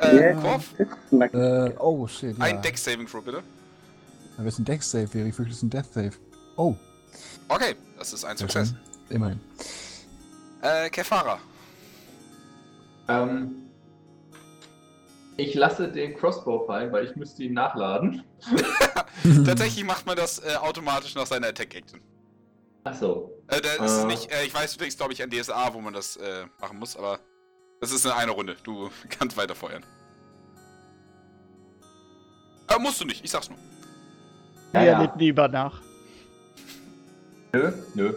A: äh. Korf,
D: äh, oh shit, ja.
A: ein Deck-Saving Throw bitte.
D: Wenn es ein Deck-Save wäre, ich fürchte, es ist ein Death-Save. Oh,
A: Okay, das ist ein Success.
D: Immerhin.
A: Äh, Kefara.
B: Ähm, ich lasse den Crossbow fallen, weil ich müsste ihn nachladen.
A: Tatsächlich macht man das äh, automatisch nach seiner Attack-Action.
B: Achso.
A: Äh, ist
B: Äh.
A: nicht, äh, ich weiß, du denkst, glaube ich, an DSA, wo man das äh, machen muss, aber das ist in einer Runde. Du kannst weiter feuern. Äh, musst du nicht, ich sag's nur.
B: Ja, ja.
C: lebt lieber nach.
B: Nö, nö.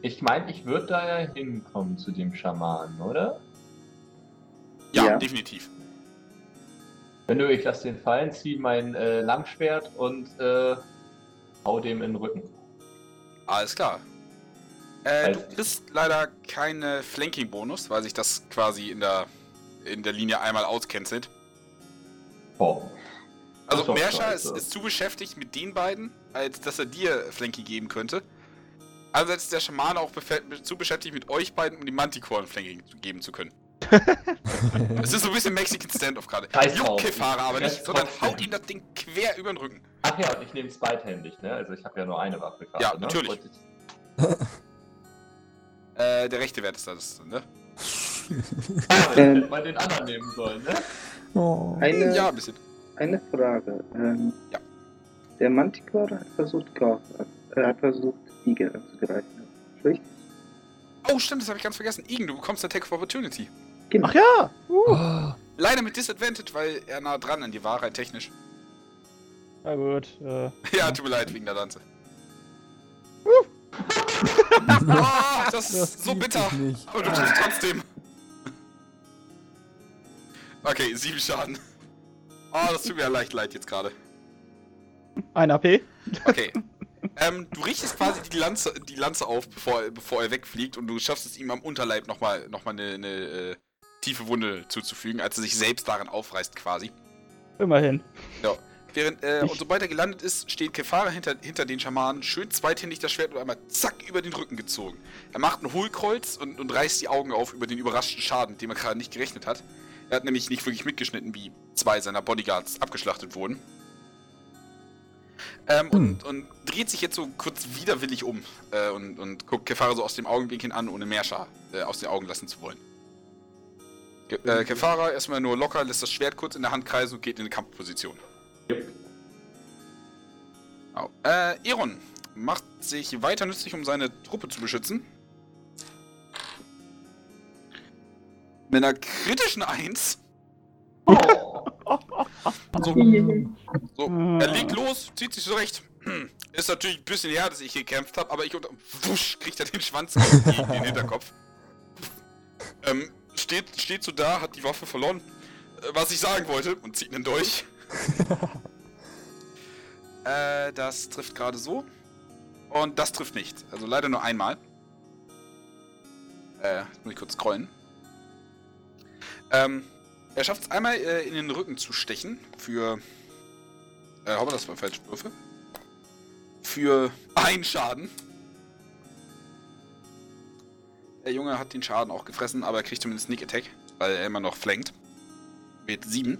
B: ich meine, ich würde da ja hinkommen zu dem Schamanen, oder?
A: Ja,
E: Ja.
A: definitiv.
B: Wenn du, ich lass den fallen, zieh mein äh, Langschwert und äh, hau dem in den Rücken.
A: Alles klar. Äh,
B: Also-
A: du kriegst leider keine Flanking-Bonus, weil sich das quasi in der, in der Linie einmal auscancelt.
B: Oh.
A: Also Merscha ist, ist zu beschäftigt mit den beiden, als dass er dir Flanking geben könnte. Andererseits ist der Schamane auch zu beschäftigt mit euch beiden, um die Manticore ein Flanking geben zu können. Es ist so ein bisschen Mexican Standoff gerade. Kefara aber nicht, sondern haut ihm das Ding quer über den Rücken.
B: Ach ja, und ich nehme es beidhändig, ne? Also ich habe ja nur eine Waffe gerade.
A: Ja,
B: ne?
A: natürlich. Äh, der rechte Wert ist das, ne?
B: Ah,
E: Ähm.
B: hätte man den anderen nehmen sollen, ne?
D: Oh.
E: Eine,
A: Ja, ein bisschen.
E: eine Frage. Ähm,
A: Ja.
E: Der Manticore hat versucht, Graf, äh, hat versucht, Igel anzugreifen. Richtig?
A: Oh, stimmt, das habe ich ganz vergessen. Igen, du bekommst Attack of Opportunity.
E: Genau.
C: Ach ja! Uh.
D: Oh.
A: Leider mit Disadvantage, weil er nah dran an dir war, rein technisch.
C: Na gut. Äh,
A: Ja, tut mir leid, wegen der Lanze. oh, das ist so bitter. Aber du triffst trotzdem. Okay, sieben Schaden. Oh, das tut mir ja leicht leid jetzt gerade.
C: ein AP.
A: Okay. ähm, du richtest quasi die Lanze, die Lanze auf, bevor, er- bevor er wegfliegt und du schaffst es ihm am Unterleib nochmal noch mal eine, eine äh, tiefe Wunde zuzufügen, als er sich selbst daran aufreißt quasi.
C: Immerhin.
A: Während, äh, und sobald er gelandet ist, steht Kefara hinter, hinter den Schamanen, schön zweithändig das Schwert und einmal zack über den Rücken gezogen. Er macht ein Hohlkreuz und, und reißt die Augen auf über den überraschten Schaden, mit dem er gerade nicht gerechnet hat. Er hat nämlich nicht wirklich mitgeschnitten, wie zwei seiner Bodyguards abgeschlachtet wurden. Ähm, und, und dreht sich jetzt so kurz widerwillig um äh, und, und guckt Kefara so aus dem Augenwinkel an, ohne Merscha äh, aus den Augen lassen zu wollen. Ke äh, Kefara erstmal nur locker, lässt das Schwert kurz in der Hand kreisen und geht in eine Kampfposition. Au. Äh, Eron macht sich weiter nützlich, um seine Truppe zu beschützen. Mit einer kritischen 1.
B: Oh.
A: So, so. Er legt los, zieht sich zurecht. Ist natürlich ein bisschen her, dass ich gekämpft habe, aber ich unter. Wusch, kriegt er den Schwanz gegen den Hinterkopf. Ähm, steht, steht so da, hat die Waffe verloren. Äh, was ich sagen wollte, und zieht einen durch. äh, das trifft gerade so. Und das trifft nicht. Also leider nur einmal. Äh, muss ich kurz scrollen. Ähm, er schafft es einmal äh, in den Rücken zu stechen. Für. Äh, wir das mal falsch Würfe? Für ein Schaden. Der Junge hat den Schaden auch gefressen, aber er kriegt zumindest Sneak Attack, weil er immer noch flankt. Mit 7.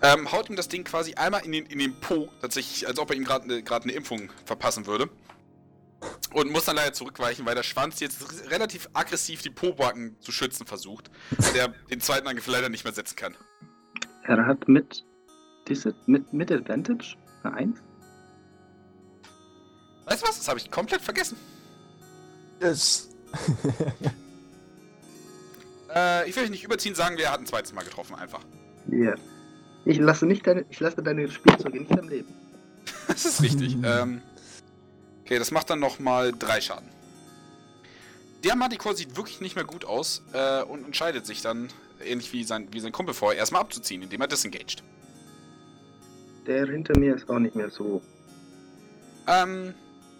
A: Ähm, haut ihm das Ding quasi einmal in den, in den Po, tatsächlich, als ob er ihm gerade eine gerade eine Impfung verpassen würde. Und muss dann leider zurückweichen, weil der Schwanz jetzt relativ aggressiv die Pobacken zu schützen versucht, der den zweiten Angriff leider nicht mehr setzen kann.
E: Er hat mit, diese, mit, mit Advantage eine 1.
A: Weißt du was? Das habe ich komplett vergessen.
D: Yes.
A: Äh, ich will dich nicht überziehen, sagen wir, er hat ein zweites Mal getroffen, einfach.
E: Ja. Ich lasse nicht deine, ich lasse deine Spielzeuge nicht am Leben.
A: Das ist richtig. ähm, okay, das macht dann nochmal drei Schaden. Der Manticore sieht wirklich nicht mehr gut aus äh, und entscheidet sich dann, ähnlich wie sein, wie sein Kumpel vorher, erstmal abzuziehen, indem er disengaged.
E: Der hinter mir ist auch nicht mehr so.
A: Ähm,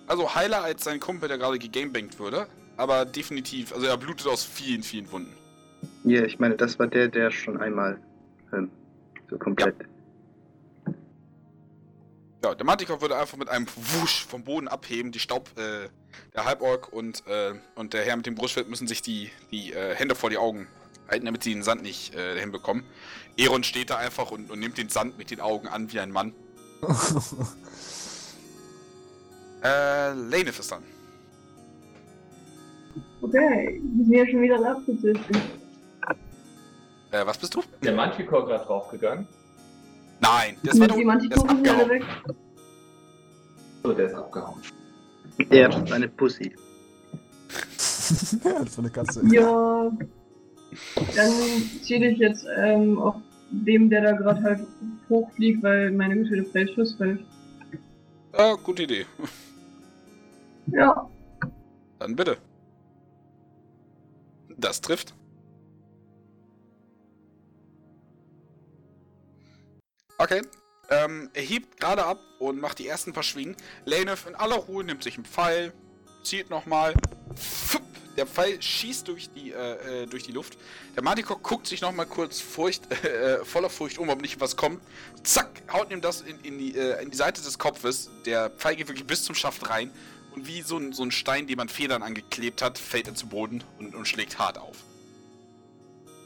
A: also heiler als sein Kumpel, der gerade gegamebankt würde, aber definitiv, also er blutet aus vielen, vielen Wunden.
E: Ja, ich meine, das war der, der schon einmal ähm, so komplett.
A: Ja, der Manticore würde einfach mit einem Wusch vom Boden abheben. Die Staub, äh, der Halborg und, äh, und der Herr mit dem Brustschwert müssen sich die, die äh, Hände vor die Augen halten, damit sie den Sand nicht äh, hinbekommen. Eron steht da einfach und, und nimmt den Sand mit den Augen an wie ein Mann. Äh, Laneth ist dann.
J: Okay, wir sind ja schon wieder Position.
A: Äh, was bist du?
B: Der Manticore gerade draufgegangen.
A: Nein, das war doch,
J: die
A: der ist
J: alle
A: abgehauen.
J: weg.
B: So, der ist abgehauen.
E: Er ist eine Pussy.
D: ja, das war eine Katze.
J: Ja. Dann ziele ich jetzt ähm, auf dem, der da gerade halt hochfliegt, weil meine Güte, der Play Schuss fällt.
A: Äh, gute Idee.
J: Ja,
A: Dann bitte. Das trifft. Okay. Ähm, er hebt gerade ab und macht die ersten paar Schwingen. Lanef in aller Ruhe nimmt sich einen Pfeil, zielt nochmal. Der Pfeil schießt durch die, äh, äh, durch die Luft. Der Manticore guckt sich nochmal kurz Furcht, äh, voller Furcht um, ob nicht was kommt. Zack, haut ihm das in, in, die, äh, in die Seite des Kopfes. Der Pfeil geht wirklich bis zum Schaft rein. Und wie so ein, so ein Stein, dem man Federn angeklebt hat, fällt er zu Boden und, und schlägt hart auf.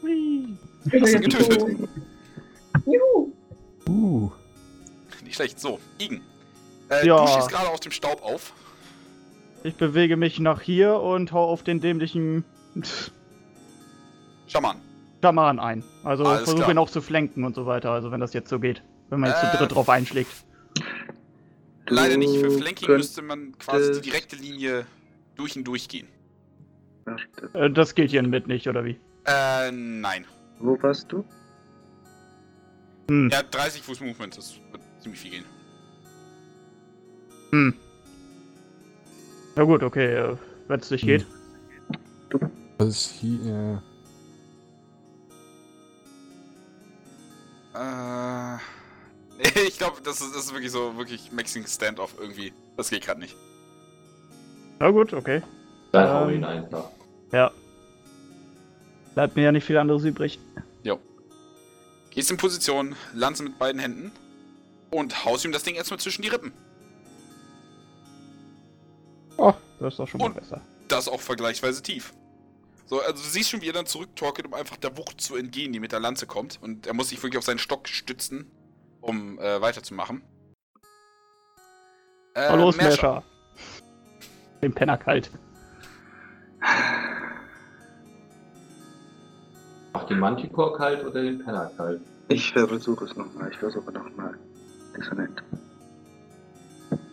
A: Hast ihn getötet.
J: Juhu!
D: Uh.
A: Nicht schlecht. So, Igen. Äh,
C: Ja.
A: Du schießt gerade aus dem Staub auf.
C: Ich bewege mich nach hier und hau auf den dämlichen
A: Schaman.
C: Schaman ein. Also versuche ihn auch zu flenken und so weiter, also wenn das jetzt so geht. Wenn man jetzt
A: Äh,
C: zu dritt drauf einschlägt.
A: Leider nicht. Für Flanking müsste man quasi die direkte Linie durch ihn durchgehen.
E: Warte,
C: Äh, das gilt hier mit nicht, oder wie?
A: Äh, nein.
E: wo warst du?
C: Hm.
A: Er hat 30 Fuß Movement, das wird ziemlich viel gehen.
C: Hm. Ja gut, okay, äh, wenn es nicht
D: Hm.
C: geht.
D: Das ist hier.
A: Äh. Ich glaube, das ist, das ist wirklich so, wirklich Maxing Standoff irgendwie. Das geht gerade nicht.
C: Ja gut, okay.
B: Dann hau
C: Ähm.
B: ihn einfach.
C: Ja. Bleibt mir ja nicht viel anderes übrig.
A: Gehst in Position, Lanze mit beiden Händen und haust ihm das Ding erstmal zwischen die Rippen.
C: Oh, das ist doch schon mal
A: Und-
C: besser.
A: Das auch vergleichsweise tief. So, also du siehst schon, wie er dann zurücktorkelt, um einfach der Wucht zu entgehen, die mit der Lanze kommt. Und er muss sich wirklich auf seinen Stock stützen, um äh, weiterzumachen. Äh,
C: Hallo. Smasher. Den Penner kalt.
B: Mach den Manticore kalt oder den Penner kalt?
E: Ich versuche es nochmal. Ich versuche nochmal. Dissonant.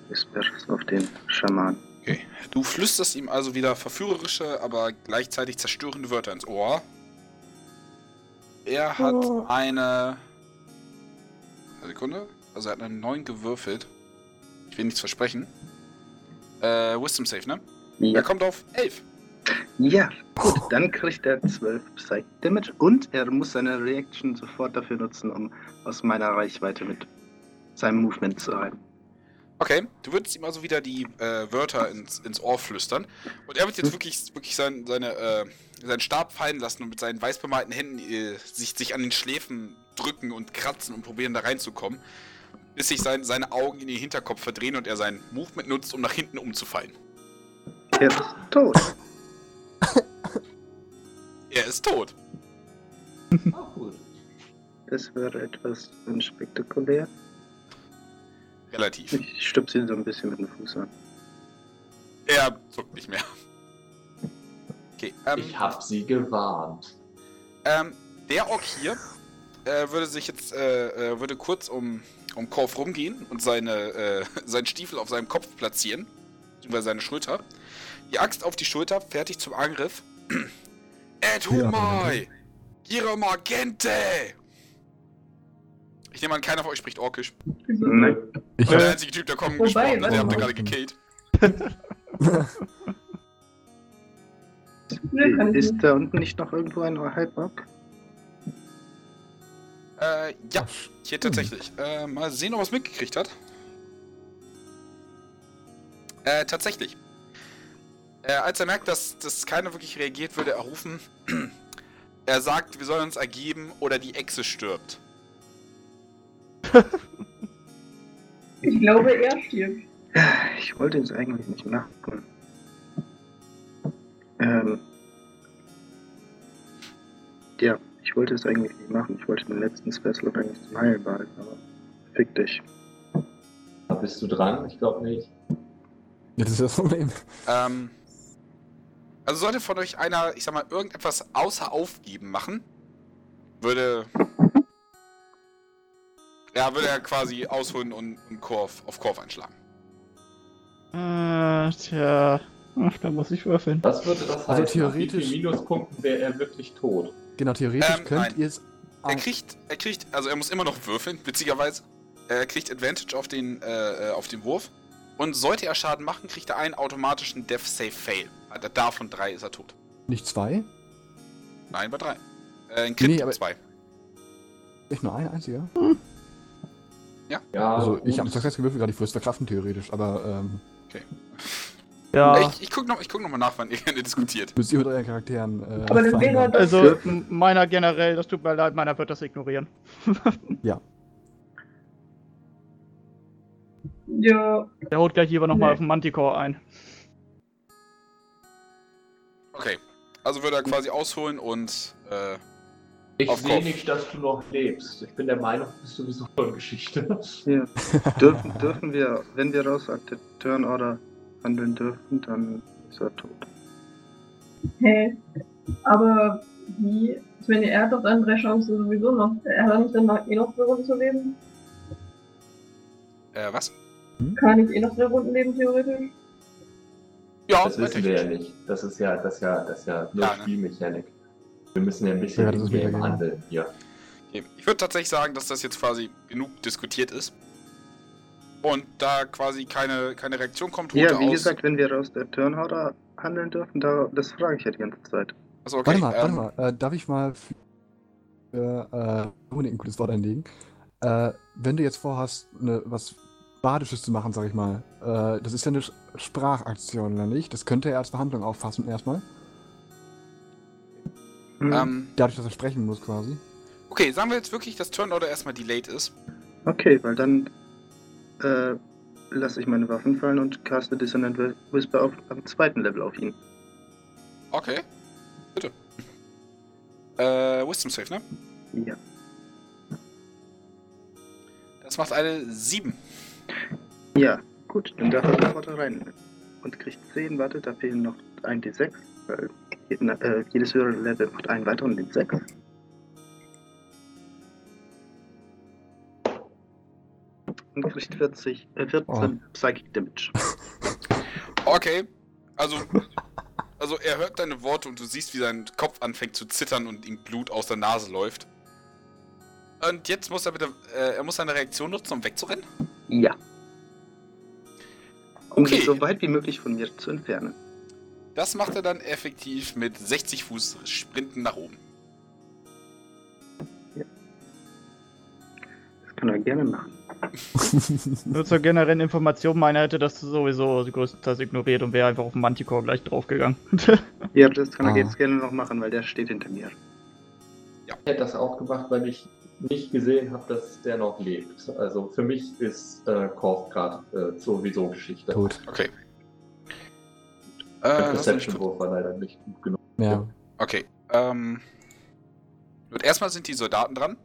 E: Disperse auf den Schaman.
A: Okay. Du flüsterst ihm also wieder verführerische, aber gleichzeitig zerstörende Wörter ins Ohr. Er hat eine. Eine Sekunde. Also er hat eine 9 gewürfelt. Ich will nichts versprechen. Äh, Wisdom Save, ne?
E: Ja.
A: Er kommt auf 11.
E: Ja, gut. Dann kriegt er 12 Psych Damage und er muss seine Reaction sofort dafür nutzen, um aus meiner Reichweite mit seinem Movement zu rein.
A: Okay, du würdest ihm also wieder die äh, Wörter ins, ins Ohr flüstern. Und er wird jetzt wirklich, wirklich sein, seine, äh, seinen Stab fallen lassen und mit seinen weiß bemalten Händen äh, sich, sich an den Schläfen drücken und kratzen und probieren da reinzukommen. Bis sich sein, seine Augen in den Hinterkopf verdrehen und er sein Movement nutzt, um nach hinten umzufallen.
E: Er ist tot.
A: Er ist tot.
B: Ah, gut.
E: Das wäre etwas unspektakulär.
A: Relativ.
E: Ich stupse ihn so ein bisschen mit dem Fuß an.
A: Er zuckt nicht mehr. Okay, ähm,
B: Ich hab sie gewarnt.
A: Ähm, der Ork hier äh, würde sich jetzt, äh, äh, würde kurz um, um Korf rumgehen und seine, äh, seinen Stiefel auf seinem Kopf platzieren. Über seine Schulter. Die Axt auf die Schulter, fertig zum Angriff. Et humai! Gira Gente! Ich nehme an, keiner von euch spricht Orkisch.
E: Nein.
D: Ich
A: bin der einzige Typ, der kommen
J: Wobei,
A: gesprochen hat. Der habt ihr gerade gekillt.
J: Ich
E: Ist da unten nicht noch irgendwo ein Halbrock?
A: Äh, ja, hier tatsächlich. Äh, mal sehen, ob er es mitgekriegt hat. Äh, tatsächlich. Äh, als er merkt, dass, dass keiner wirklich reagiert, würde er rufen. er sagt, wir sollen uns ergeben oder die Echse stirbt.
J: Ich glaube, er stirbt.
E: Ich wollte es eigentlich nicht machen. Ähm. Ja, ich wollte es eigentlich nicht machen. Ich wollte den letzten Special eigentlich zum Heilen behalten, aber fick dich.
B: Da bist du dran? Ich glaube nicht.
D: das ist das Problem.
A: Ähm, also sollte von euch einer, ich sag mal, irgendetwas außer Aufgeben machen, würde. Ja, würde er quasi ausholen und, und Korf, auf Korf einschlagen.
C: Äh, tja. Ach, da muss ich würfeln.
B: Was würde das
D: Also
B: heißen? Nach wie
D: theoretisch-
B: vielen Minuspunkten wäre er wirklich tot.
D: Genau, theoretisch
A: Ähm,
D: könnt ihr es.
A: Er kriegt, er kriegt, also er muss immer noch würfeln, witzigerweise. Er kriegt Advantage auf den, äh, äh, auf den Wurf. Und sollte er Schaden machen, kriegt er einen automatischen Death Save Fail. Also davon drei ist er tot.
D: Nicht zwei?
A: Nein, bei drei. Äh, ein Crit
D: Nee, aber-
A: zwei.
D: Echt nur ein einziger?
B: Ja,
D: Also ich habe Success gewürfelt, gerade ich würde es verkraften theoretisch, aber ähm,
C: Ja,
A: Ich, ich guck noch, ich guck noch mal nach, wann ihr gerne diskutiert.
D: müsst ihr mit euren Charakteren. Äh,
J: Aber das wäre das.
C: also meiner generell, das tut mir leid, meiner wird das ignorieren.
J: Ja,
C: Der haut gleich lieber nochmal
J: Nee.
C: auf den Manticore ein.
A: Okay. Also würde er quasi ausholen und äh,
B: Ich sehe nicht, dass du noch lebst. Ich bin der Meinung, du bist sowieso voll Geschichte.
E: Ja. Dürfen, dürfen wir, wenn wir raus Turn Order handeln dürfen, dann ist er tot.
J: hä? Aber wie? Ich meine, er hat doch dann drei Chancen sowieso noch. Er hat nicht dann eh noch drei Runden zu leben?
A: äh, was?
J: Kann ich eh noch drei Runden leben, theoretisch?
A: Ja,
B: Das wissen wir ja nicht. Das ist ja, das ist ja, das ist ja nur
A: Ja, ne?
B: Spielmechanik. Wir müssen ja ein bisschen
D: Ja, das
B: handeln hier.
A: Okay. Ich würde tatsächlich sagen, dass das jetzt quasi genug diskutiert ist. Und da quasi keine, keine Reaktion kommt, holt
E: Ja,
A: er
E: wie
A: aus.
E: gesagt, wenn wir aus der Turn Order handeln dürfen, da, das frage ich ja die ganze Zeit.
A: Also okay,
D: Warte mal,
A: ähm,
D: warte mal. Äh, darf ich mal für äh, Dominik ein gutes Wort einlegen? Äh, wenn du jetzt vorhast, ne, was Badisches zu machen, sag ich mal, äh, das ist ja eine Sprachaktion, oder nicht? Das könnte er als Verhandlung auffassen erstmal.
E: Hm,
A: Ähm,
D: Dadurch, dass er sprechen muss quasi.
A: okay, sagen wir jetzt wirklich, dass Turn Order erstmal delayed ist.
E: Okay, weil dann äh, lasse ich meine Waffen fallen und caste Dissonant Whi- Whisper auf, am zweiten Level auf ihn.
A: Okay. Bitte. Äh, Wisdom Save, ne?
E: Ja.
A: Das macht eine 7.
E: Ja, gut, dann darf er sofort rein. Und kriegt 10, warte, da fehlen noch ein D6, weil äh, jedes höhere Level macht einen weiteren D6. Und kriegt 40, äh, 14 Psychic Damage.
A: Okay. Also, also er hört deine Worte und du siehst, wie sein Kopf anfängt zu zittern und ihm Blut aus der Nase läuft. Und jetzt muss er bitte, äh, er muss seine Reaktion nutzen, um wegzurennen.
E: Ja. Um
A: Okay.
E: sich so weit wie möglich von mir zu entfernen.
A: Das macht er dann effektiv mit 60 Fuß Sprinten nach oben.
E: Kann er gerne machen.
C: Nur zur generellen Information, meiner hätte das sowieso größtenteils ignoriert und wäre einfach auf den Manticore gleich draufgegangen.
E: Ja, das kann er
D: Ah.
E: jetzt gerne noch machen, weil der steht hinter mir.
B: Ich hätte das auch gemacht, weil ich nicht gesehen habe, dass der noch lebt. Also für mich ist äh, Korf gerade äh, sowieso Geschichte.
D: Tot.
A: Okay.
B: Der
A: Äh,
B: Perception-Wurf war leider nicht gut genug.
D: Ja.
A: okay. Ähm. Und erstmal sind die Soldaten dran.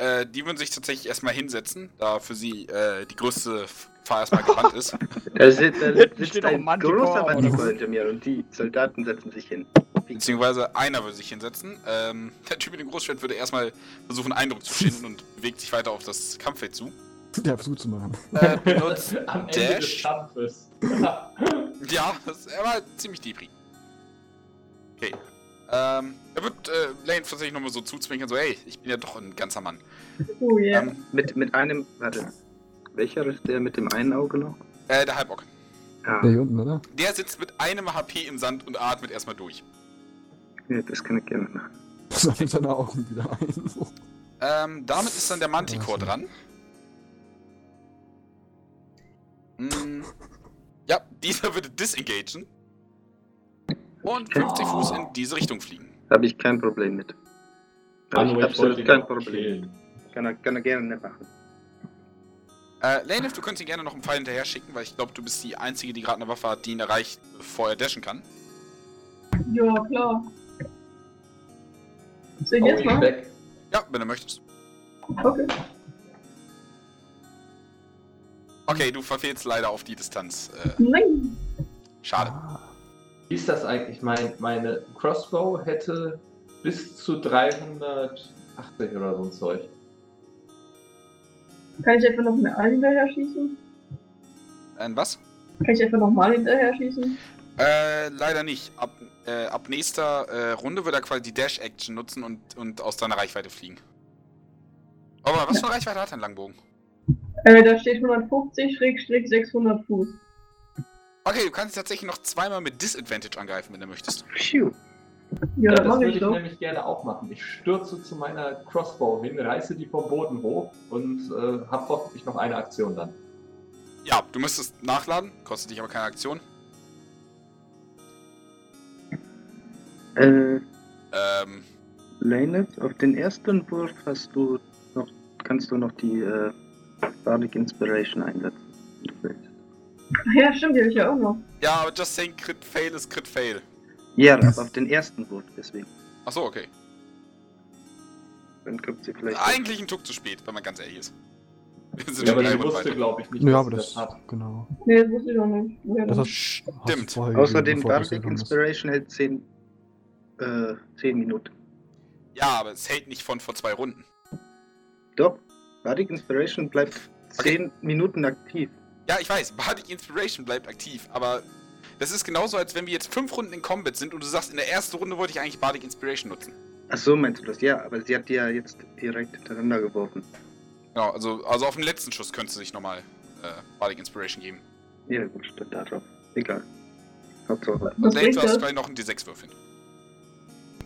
A: Äh, die würden sich tatsächlich erstmal hinsetzen, da für sie äh, die größte Gefahr erstmal gebannt ist.
E: Da sitzt, da sitzt
C: steht auch
E: ein großer? Manticore hinter mir und die Soldaten setzen sich hin.
A: Beziehungsweise einer würde sich hinsetzen. Ähm, der Typ mit dem Großschwert würde erstmal versuchen, Eindruck zu schinden und bewegt sich weiter auf das Kampffeld zu.
D: Der versucht zu machen.
A: Äh, benutzt
B: Am Ende des
A: Dash.
B: Kampfes.
A: Ja, das, er war ziemlich depri. Okay. Ähm, er wird äh, Lane tatsächlich nochmal so zuzwinkern, so, hey, ich bin ja doch ein ganzer Mann.
J: Oh yeah.
A: Ähm,
E: Mit, mit einem, warte, welcher ist der mit dem einen Auge noch?
A: äh, der Halbock.
E: Ja,
D: Der hier unten, oder?
A: Der sitzt mit einem HP im Sand und atmet erstmal durch.
E: ja, das kann ich gerne machen.
D: Sammelt seine Augen wieder ein.
A: Ähm, damit ist dann der Manticore
D: Ja,
A: dran. Mm, ja, dieser würde disengagen. Und 50 Fuß in diese Richtung fliegen.
E: Da habe ich kein Problem mit. Habe ich absolut kein Problem.
B: killen.
E: Kann er, kann er gerne machen.
A: Äh, Lanef, du könntest ihn gerne noch einen Pfeil hinterher schicken, weil ich glaube, du bist die Einzige, die gerade eine Waffe hat, die ihn erreicht, bevor er dashen kann.
J: Ja, klar. Soll ich
B: Oh,
J: jetzt
B: weg.
A: Ja, wenn du möchtest.
J: Okay.
A: Okay, du verfehlst leider auf die Distanz. Äh,
J: Nein.
A: schade.
B: Wie ist das eigentlich? Mein, meine Crossbow hätte bis zu 380 oder so ein Zeug.
J: Kann ich einfach noch mal hinterher schießen?
A: Ein was?
J: Kann ich einfach nochmal hinterher schießen?
A: Äh, leider nicht. Ab, äh, ab nächster äh, Runde wird er quasi die Dash-Action nutzen und, und aus deiner Reichweite fliegen. Aber was für eine Reichweite hat ein Langbogen?
J: Äh, da steht 150 Schrägstrich 600 Fuß.
A: Okay, du kannst tatsächlich noch zweimal mit Disadvantage angreifen, wenn du möchtest.
E: Phew.
J: Ja,
B: Ja,
J: das
B: würde
J: ich doch.
B: nämlich gerne auch machen. Ich stürze zu meiner Crossbow hin, reiße die vom Boden hoch und äh, habe hoffentlich noch eine Aktion dann.
A: Ja, du müsstest nachladen, kostet dich aber keine Aktion.
E: Äh,
A: Ähm,
E: Lanet, auf den ersten Wurf hast du noch, kannst du noch die äh, Bardic Inspiration einsetzen.
J: ja, stimmt, die habe ich ja auch noch.
A: ja, aber just saying Crit Fail ist Crit Fail.
E: Ja, aber auf den ersten Wurf, deswegen.
A: Achso, okay.
E: Dann kommt sie vielleicht.
A: Eigentlich ein Tuck zu spät, wenn man ganz ehrlich ist. Wir sind
B: Ja, aber die wusste, glaube ich, nicht,
D: Ja,
B: dass
D: aber das,
B: hat.
D: genau.
J: Nee, das wusste ich auch nicht. Woher
D: Das
A: Stimmt.
E: Außerdem Bardic. Inspiration hält 10, äh, 10 Minuten.
A: Ja, aber es hält nicht von vor zwei Runden.
E: Doch, Bardic Inspiration bleibt
A: Okay.
E: 10 Minuten aktiv.
A: Ja, ich weiß, Bardic Inspiration bleibt aktiv, aber das ist genauso, als wenn wir jetzt fünf Runden in Combat sind und du sagst, in der ersten Runde wollte ich eigentlich Bardic Inspiration nutzen.
E: Ach so, meinst du das? Ja, aber sie hat die ja jetzt direkt hintereinander geworfen.
A: Genau, also, also auf den letzten Schuss könntest du dich nochmal äh, Bardic Inspiration geben.
E: Ja, gut, steht da drauf. Egal. Hauptsache.
A: Und
J: bringt
A: du hast gleich noch einen D6 würfeln.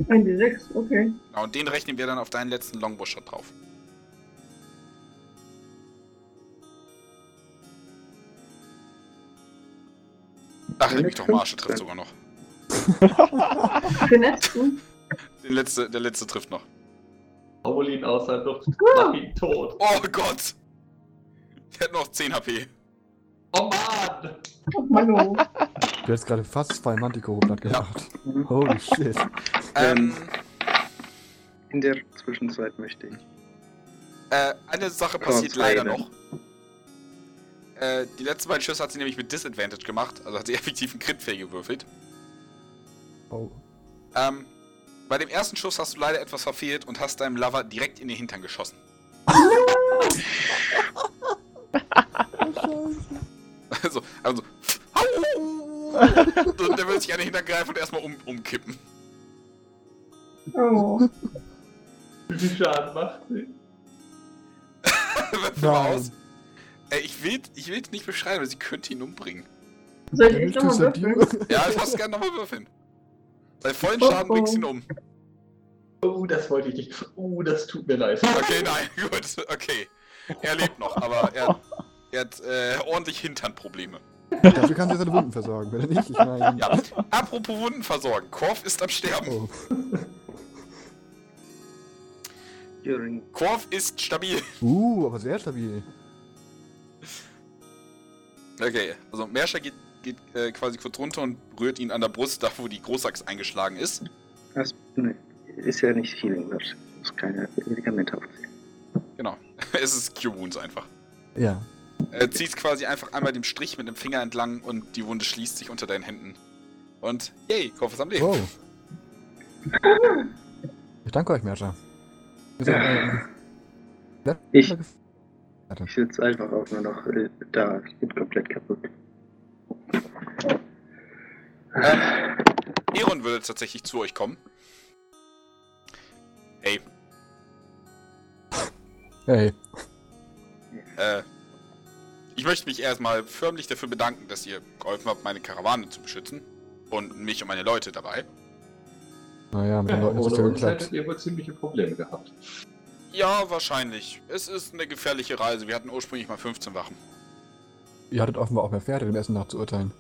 J: Ein D6, okay.
A: Genau, und den rechnen wir dann auf deinen letzten Longbow-Shot drauf. Ach, leck mich doch Marsche trifft sogar noch.
J: Für letzten?
A: Der letzte, der letzte trifft noch.
B: Hol ihn aus der Luft, mach ihn tot.
A: Oh Gott! Der hat noch 10 HP.
B: Oh Mann!
J: Oh, Mann, oh.
D: Du hättest gerade fast zwei Manticore platt gemacht.
E: Mhm.
D: Holy shit.
A: Ähm,
E: In der Zwischenzeit möchte ich.
A: äh, eine Sache
E: Oh,
A: passiert
E: zwei,
A: leider noch. Äh, die letzten beiden Schüsse hat sie nämlich mit Disadvantage gemacht, also hat sie effektiv einen Crit-Fail gewürfelt.
D: Oh.
A: Ähm, bei dem ersten Schuss hast du leider etwas verfehlt und hast deinem Lover direkt in den Hintern geschossen. Also, also. und der will sich an den Hintern greifen und erstmal um, umkippen.
J: Oh.
B: Wie viel Schaden macht sie?
A: Würfel mal aus. Äh, ich will ich will's nicht beschreiben, aber sie könnte ihn umbringen.
J: Soll ich
D: tust
J: nochmal würfeln?
A: Ja, ich muss gerne nochmal würfeln. Bei vollen Schaden
J: oh.
A: bringst du ihn um.
B: Oh, das wollte ich nicht. Oh, das tut mir leid.
A: Okay, nein, gut, okay. Er lebt noch, aber er, er hat äh, ordentlich Hinternprobleme.
D: Dafür kann sie seine Wunden versorgen, wenn er nicht. Ich meine.
A: Ja, apropos Wunden versorgen. Korf ist am Sterben.
D: Oh.
A: Korf ist stabil.
D: Uh, aber sehr stabil.
A: Okay, also Merscher geht, geht äh, quasi kurz runter und rührt ihn an der Brust, da wo die Großachs eingeschlagen ist.
E: das, ne, ist ja nicht Healing Word. Muss keine Medikamente aufziehen.
A: Genau. es ist Q-Wounds einfach.
D: Ja.
A: Er zieht quasi einfach einmal den Strich mit dem Finger entlang und die Wunde schließt sich unter deinen Händen. Und yay, Korf ist am Leben.
D: Wow. Ich danke euch, Merscher. Äh,
E: Ich-
D: Warte.
E: Ich sitze einfach auch nur noch äh, da. Ich bin komplett kaputt.
A: Ähm, Eron würde tatsächlich zu euch kommen. Hey,
D: Hey.
A: äh, ich möchte mich erstmal förmlich dafür bedanken, dass ihr geholfen habt, meine Karawane zu beschützen. Und mich und meine Leute dabei.
D: Naja, mit den Leuten ist es
B: Ohne
D: ja geklappt.
B: ihr wohl ziemliche Probleme gehabt.
A: Ja, wahrscheinlich. Es ist eine gefährliche Reise. Wir hatten ursprünglich mal 15 Wachen.
D: Ihr hattet offenbar auch mehr Pferde, dem Essen nach zu urteilen.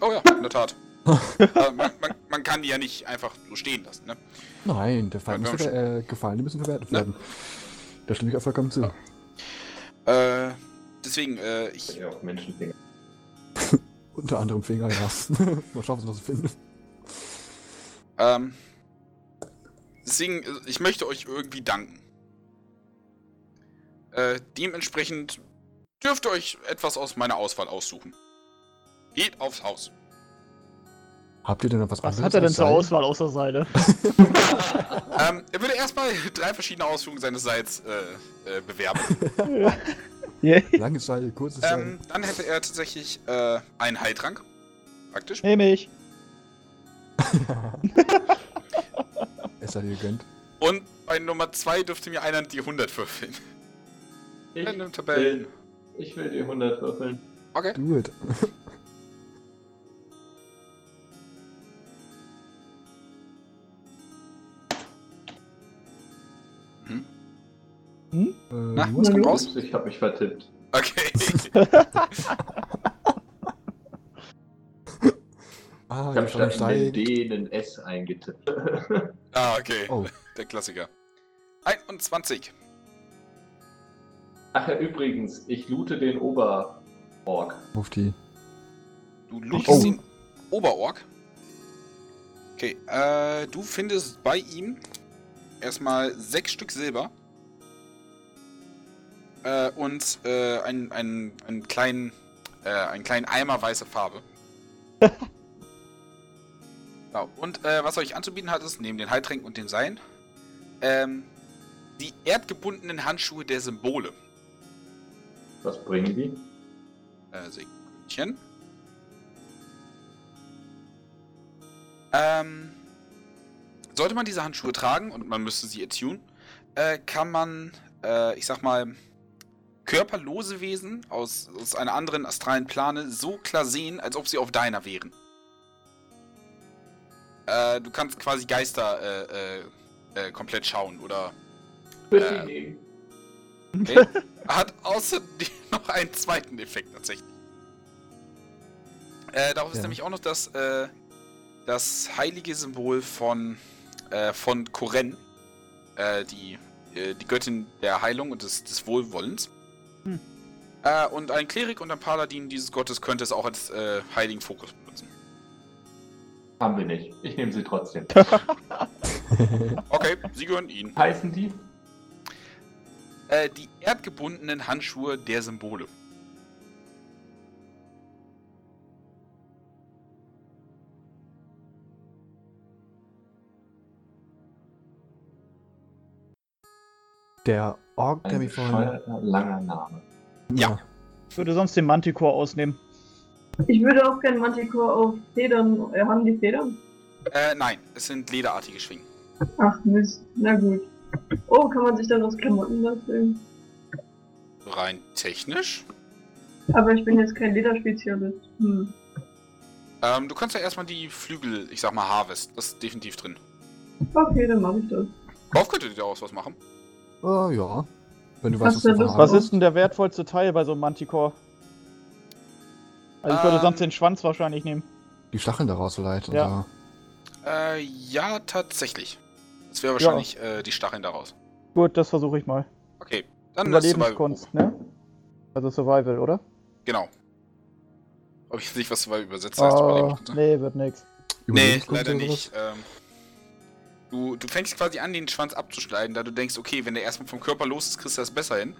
A: Oh ja, in der Tat. Man, man, man kann die ja nicht einfach so stehen lassen, ne?
D: Nein, der Feind
A: Ja, haben
D: ver äh, gefallen, die müssen verwertet
A: Ja.
D: werden. Da stimme ich auch vollkommen zu.
A: Äh, deswegen, äh, ich.
B: Ihr auf Menschenfinger.
D: Unter anderem Finger, ja. Mal schauen, was wir finden.
A: Ähm, deswegen, äh, ich möchte euch irgendwie danken. Äh, dementsprechend dürft ihr euch etwas aus meiner Auswahl aussuchen. Geht aufs Haus.
D: Habt ihr denn noch was,
C: Was
D: anderes?
C: hat er denn zur? Auswahl außer Seile?
A: Ähm, er würde erstmal drei verschiedene Ausführungen seines Seils äh, äh, bewerben.
C: Yay.
D: Langes Seil, kurzes Seil.
A: ähm, dann hätte er tatsächlich äh, einen Heiltrank. Praktisch.
C: Nehm ich.
D: Es sei dir gegönnt.
A: Und bei Nummer zwei dürfte mir einer die 100 würfeln.
B: Ich
A: In den Tabellen.
B: bin Ich will die 100 würfeln.
A: Okay.
D: Do it.
A: Hm?
D: Äh,
A: Na,
D: what?
A: was kommt raus?
B: Ich habe mich vertippt.
A: Okay.
D: Ah,
B: Ich
D: Schaden
B: statt den D einen S eingetippt.
A: ah, okay.
D: Oh,
A: Der Klassiker. 21.
B: Ach ja, übrigens, ich loote den Oberorg.
D: Mufti.
A: Du lootest
D: Oh.
A: den Oberorg. Okay, äh, du findest bei ihm erstmal sechs Stück Silber. Äh, und äh, einen, einen, einen, kleinen, äh, einen kleinen Eimer weiße Farbe. genau. Und äh, was er euch anzubieten hat, ist, neben den Heiltränken und den Seilen, ähm, die erdgebundenen Handschuhe der Symbole.
B: Was bringen die?
A: Äh, Sekündchen. Ähm, sollte man diese Handschuhe tragen und man müsste sie attune, äh, kann man, äh, ich sag mal, körperlose Wesen aus, aus einer anderen astralen Plane so klar sehen, als ob sie auf deiner wären. Äh, du kannst quasi Geister äh, äh, äh, komplett schauen oder Äh. Okay. Hat außerdem noch einen zweiten Effekt tatsächlich. Äh, darauf ist
D: Ja.
A: nämlich auch noch das, äh, das heilige Symbol von, äh, von Koren. Äh, die, äh, die Göttin der Heilung und des, des Wohlwollens.
C: Hm.
A: Äh, und ein Klerik und ein Paladin dieses Gottes könnte es auch als äh, heiligen Fokus benutzen.
B: Haben wir nicht. Ich nehme sie trotzdem.
A: Okay, sie gehören ihnen.
B: Heißen die?
A: Äh, die erdgebundenen Handschuhe der Symbole.
D: Der Ork, der
B: Ein
D: mich vorhin.
B: langer Name.
A: Ja.
C: Ich würde sonst den Manticore ausnehmen.
J: Ich würde auch gerne Manticore auf Federn. Äh, haben die Federn?
A: Äh, nein, es sind lederartige Schwingen.
J: Ach Mist. Na gut. Oh, kann man sich dann aus Klamotten basteln?
A: Rein technisch.
J: Aber ich bin jetzt kein Lederspezialist. Hm.
A: Ähm, du kannst ja erstmal die Flügel, ich sag mal Harvest, das ist definitiv drin.
J: Okay, dann mache ich das.
A: Darauf könntet ihr daraus was machen.
D: Äh, ja. Wenn du
J: Was
D: weißt, was
J: denn
D: du
C: Was ist denn der wertvollste Teil bei so einem Manticore? Also ich würde
A: Ähm.
C: sonst den Schwanz wahrscheinlich nehmen.
D: Die Stacheln daraus vielleicht.
C: Ja.
D: so.
A: Äh, ja, tatsächlich. Das wäre wahrscheinlich äh, die Stacheln daraus.
C: Gut, das versuche ich mal.
A: Okay, dann.
C: Überlebenskunst, ne? Also Survival, oder?
A: Genau. Ob ich jetzt nicht was Survival übersetzt heißt,
C: Oh,
A: Überlebenskunst.
C: nee, wird nix.
A: Nee, leider nicht. Ähm, du, du fängst quasi an, den Schwanz abzuschneiden, da du denkst, okay, wenn der erstmal vom Körper los ist, kriegst du das besser hin.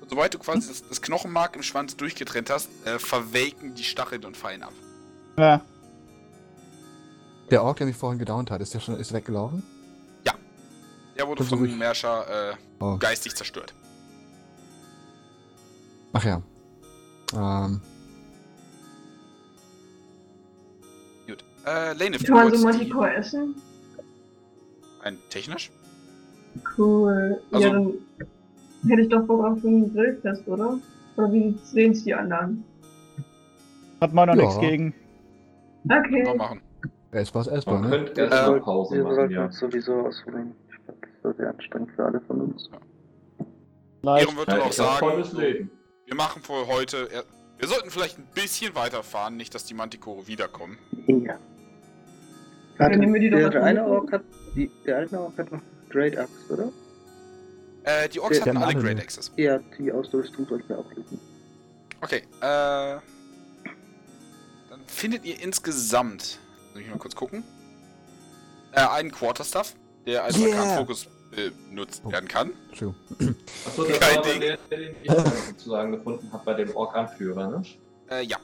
A: Und sobald du quasi das, das Knochenmark im Schwanz durchgetrennt hast, äh, verwelken die Stacheln und fallen ab.
C: Ja,
D: Der Ork, der mich vorhin gedownt hat, ist der schon ist weggelaufen?
A: Der wurde vom
D: ich.
A: Märscher äh,
D: Oh.
A: geistig zerstört.
D: Ach ja. Ähm,
A: Gut. Äh, Lane,
J: Kann man so Manticore essen?
A: Ein technisch?
J: Cool.
A: Also-
J: ja, dann hätte ich doch Bock auf so ein Grillfest, oder? Oder wie sehen es die anderen?
C: hat man noch
D: Ja.
C: nichts gegen.
J: Okay.
A: Noch machen.
D: essbar ist essbar,
B: Man
D: ne?
B: könnte erstmal
A: Ähm,
B: Pause
E: Wir
B: machen,
E: sollten
B: ja.
E: uns sowieso ausholen. War sehr anstrengend für alle von uns.
C: Leicht.
A: Ihrem wird dann auch sagen, wir machen für heute. Wir sollten vielleicht ein bisschen weiterfahren, nicht dass die Manticore wiederkommen.
E: Ja.
J: Dann nehmen wir die doch
E: der, eine. Ork hat, die, der eine Ork hat noch Great Axe, oder?
A: Äh, die Orks hatten alle
D: haben alle
A: Great. Access.
E: Ja, die Ausrüstung sollten wir auch lesen.
A: Okay, äh. Dann findet ihr insgesamt. Muss ich mal kurz gucken. Äh, einen Quarterstaff, der als
D: Yeah.
A: Arkan-Fokus benutzt
D: Oh.
A: werden kann.
D: Entschuldigung.
B: Achso, das
A: Kein
B: war
A: Ding.
B: der, der den ich sozusagen gefunden habe bei dem Ork-Anführer, ne?
A: Äh, ja.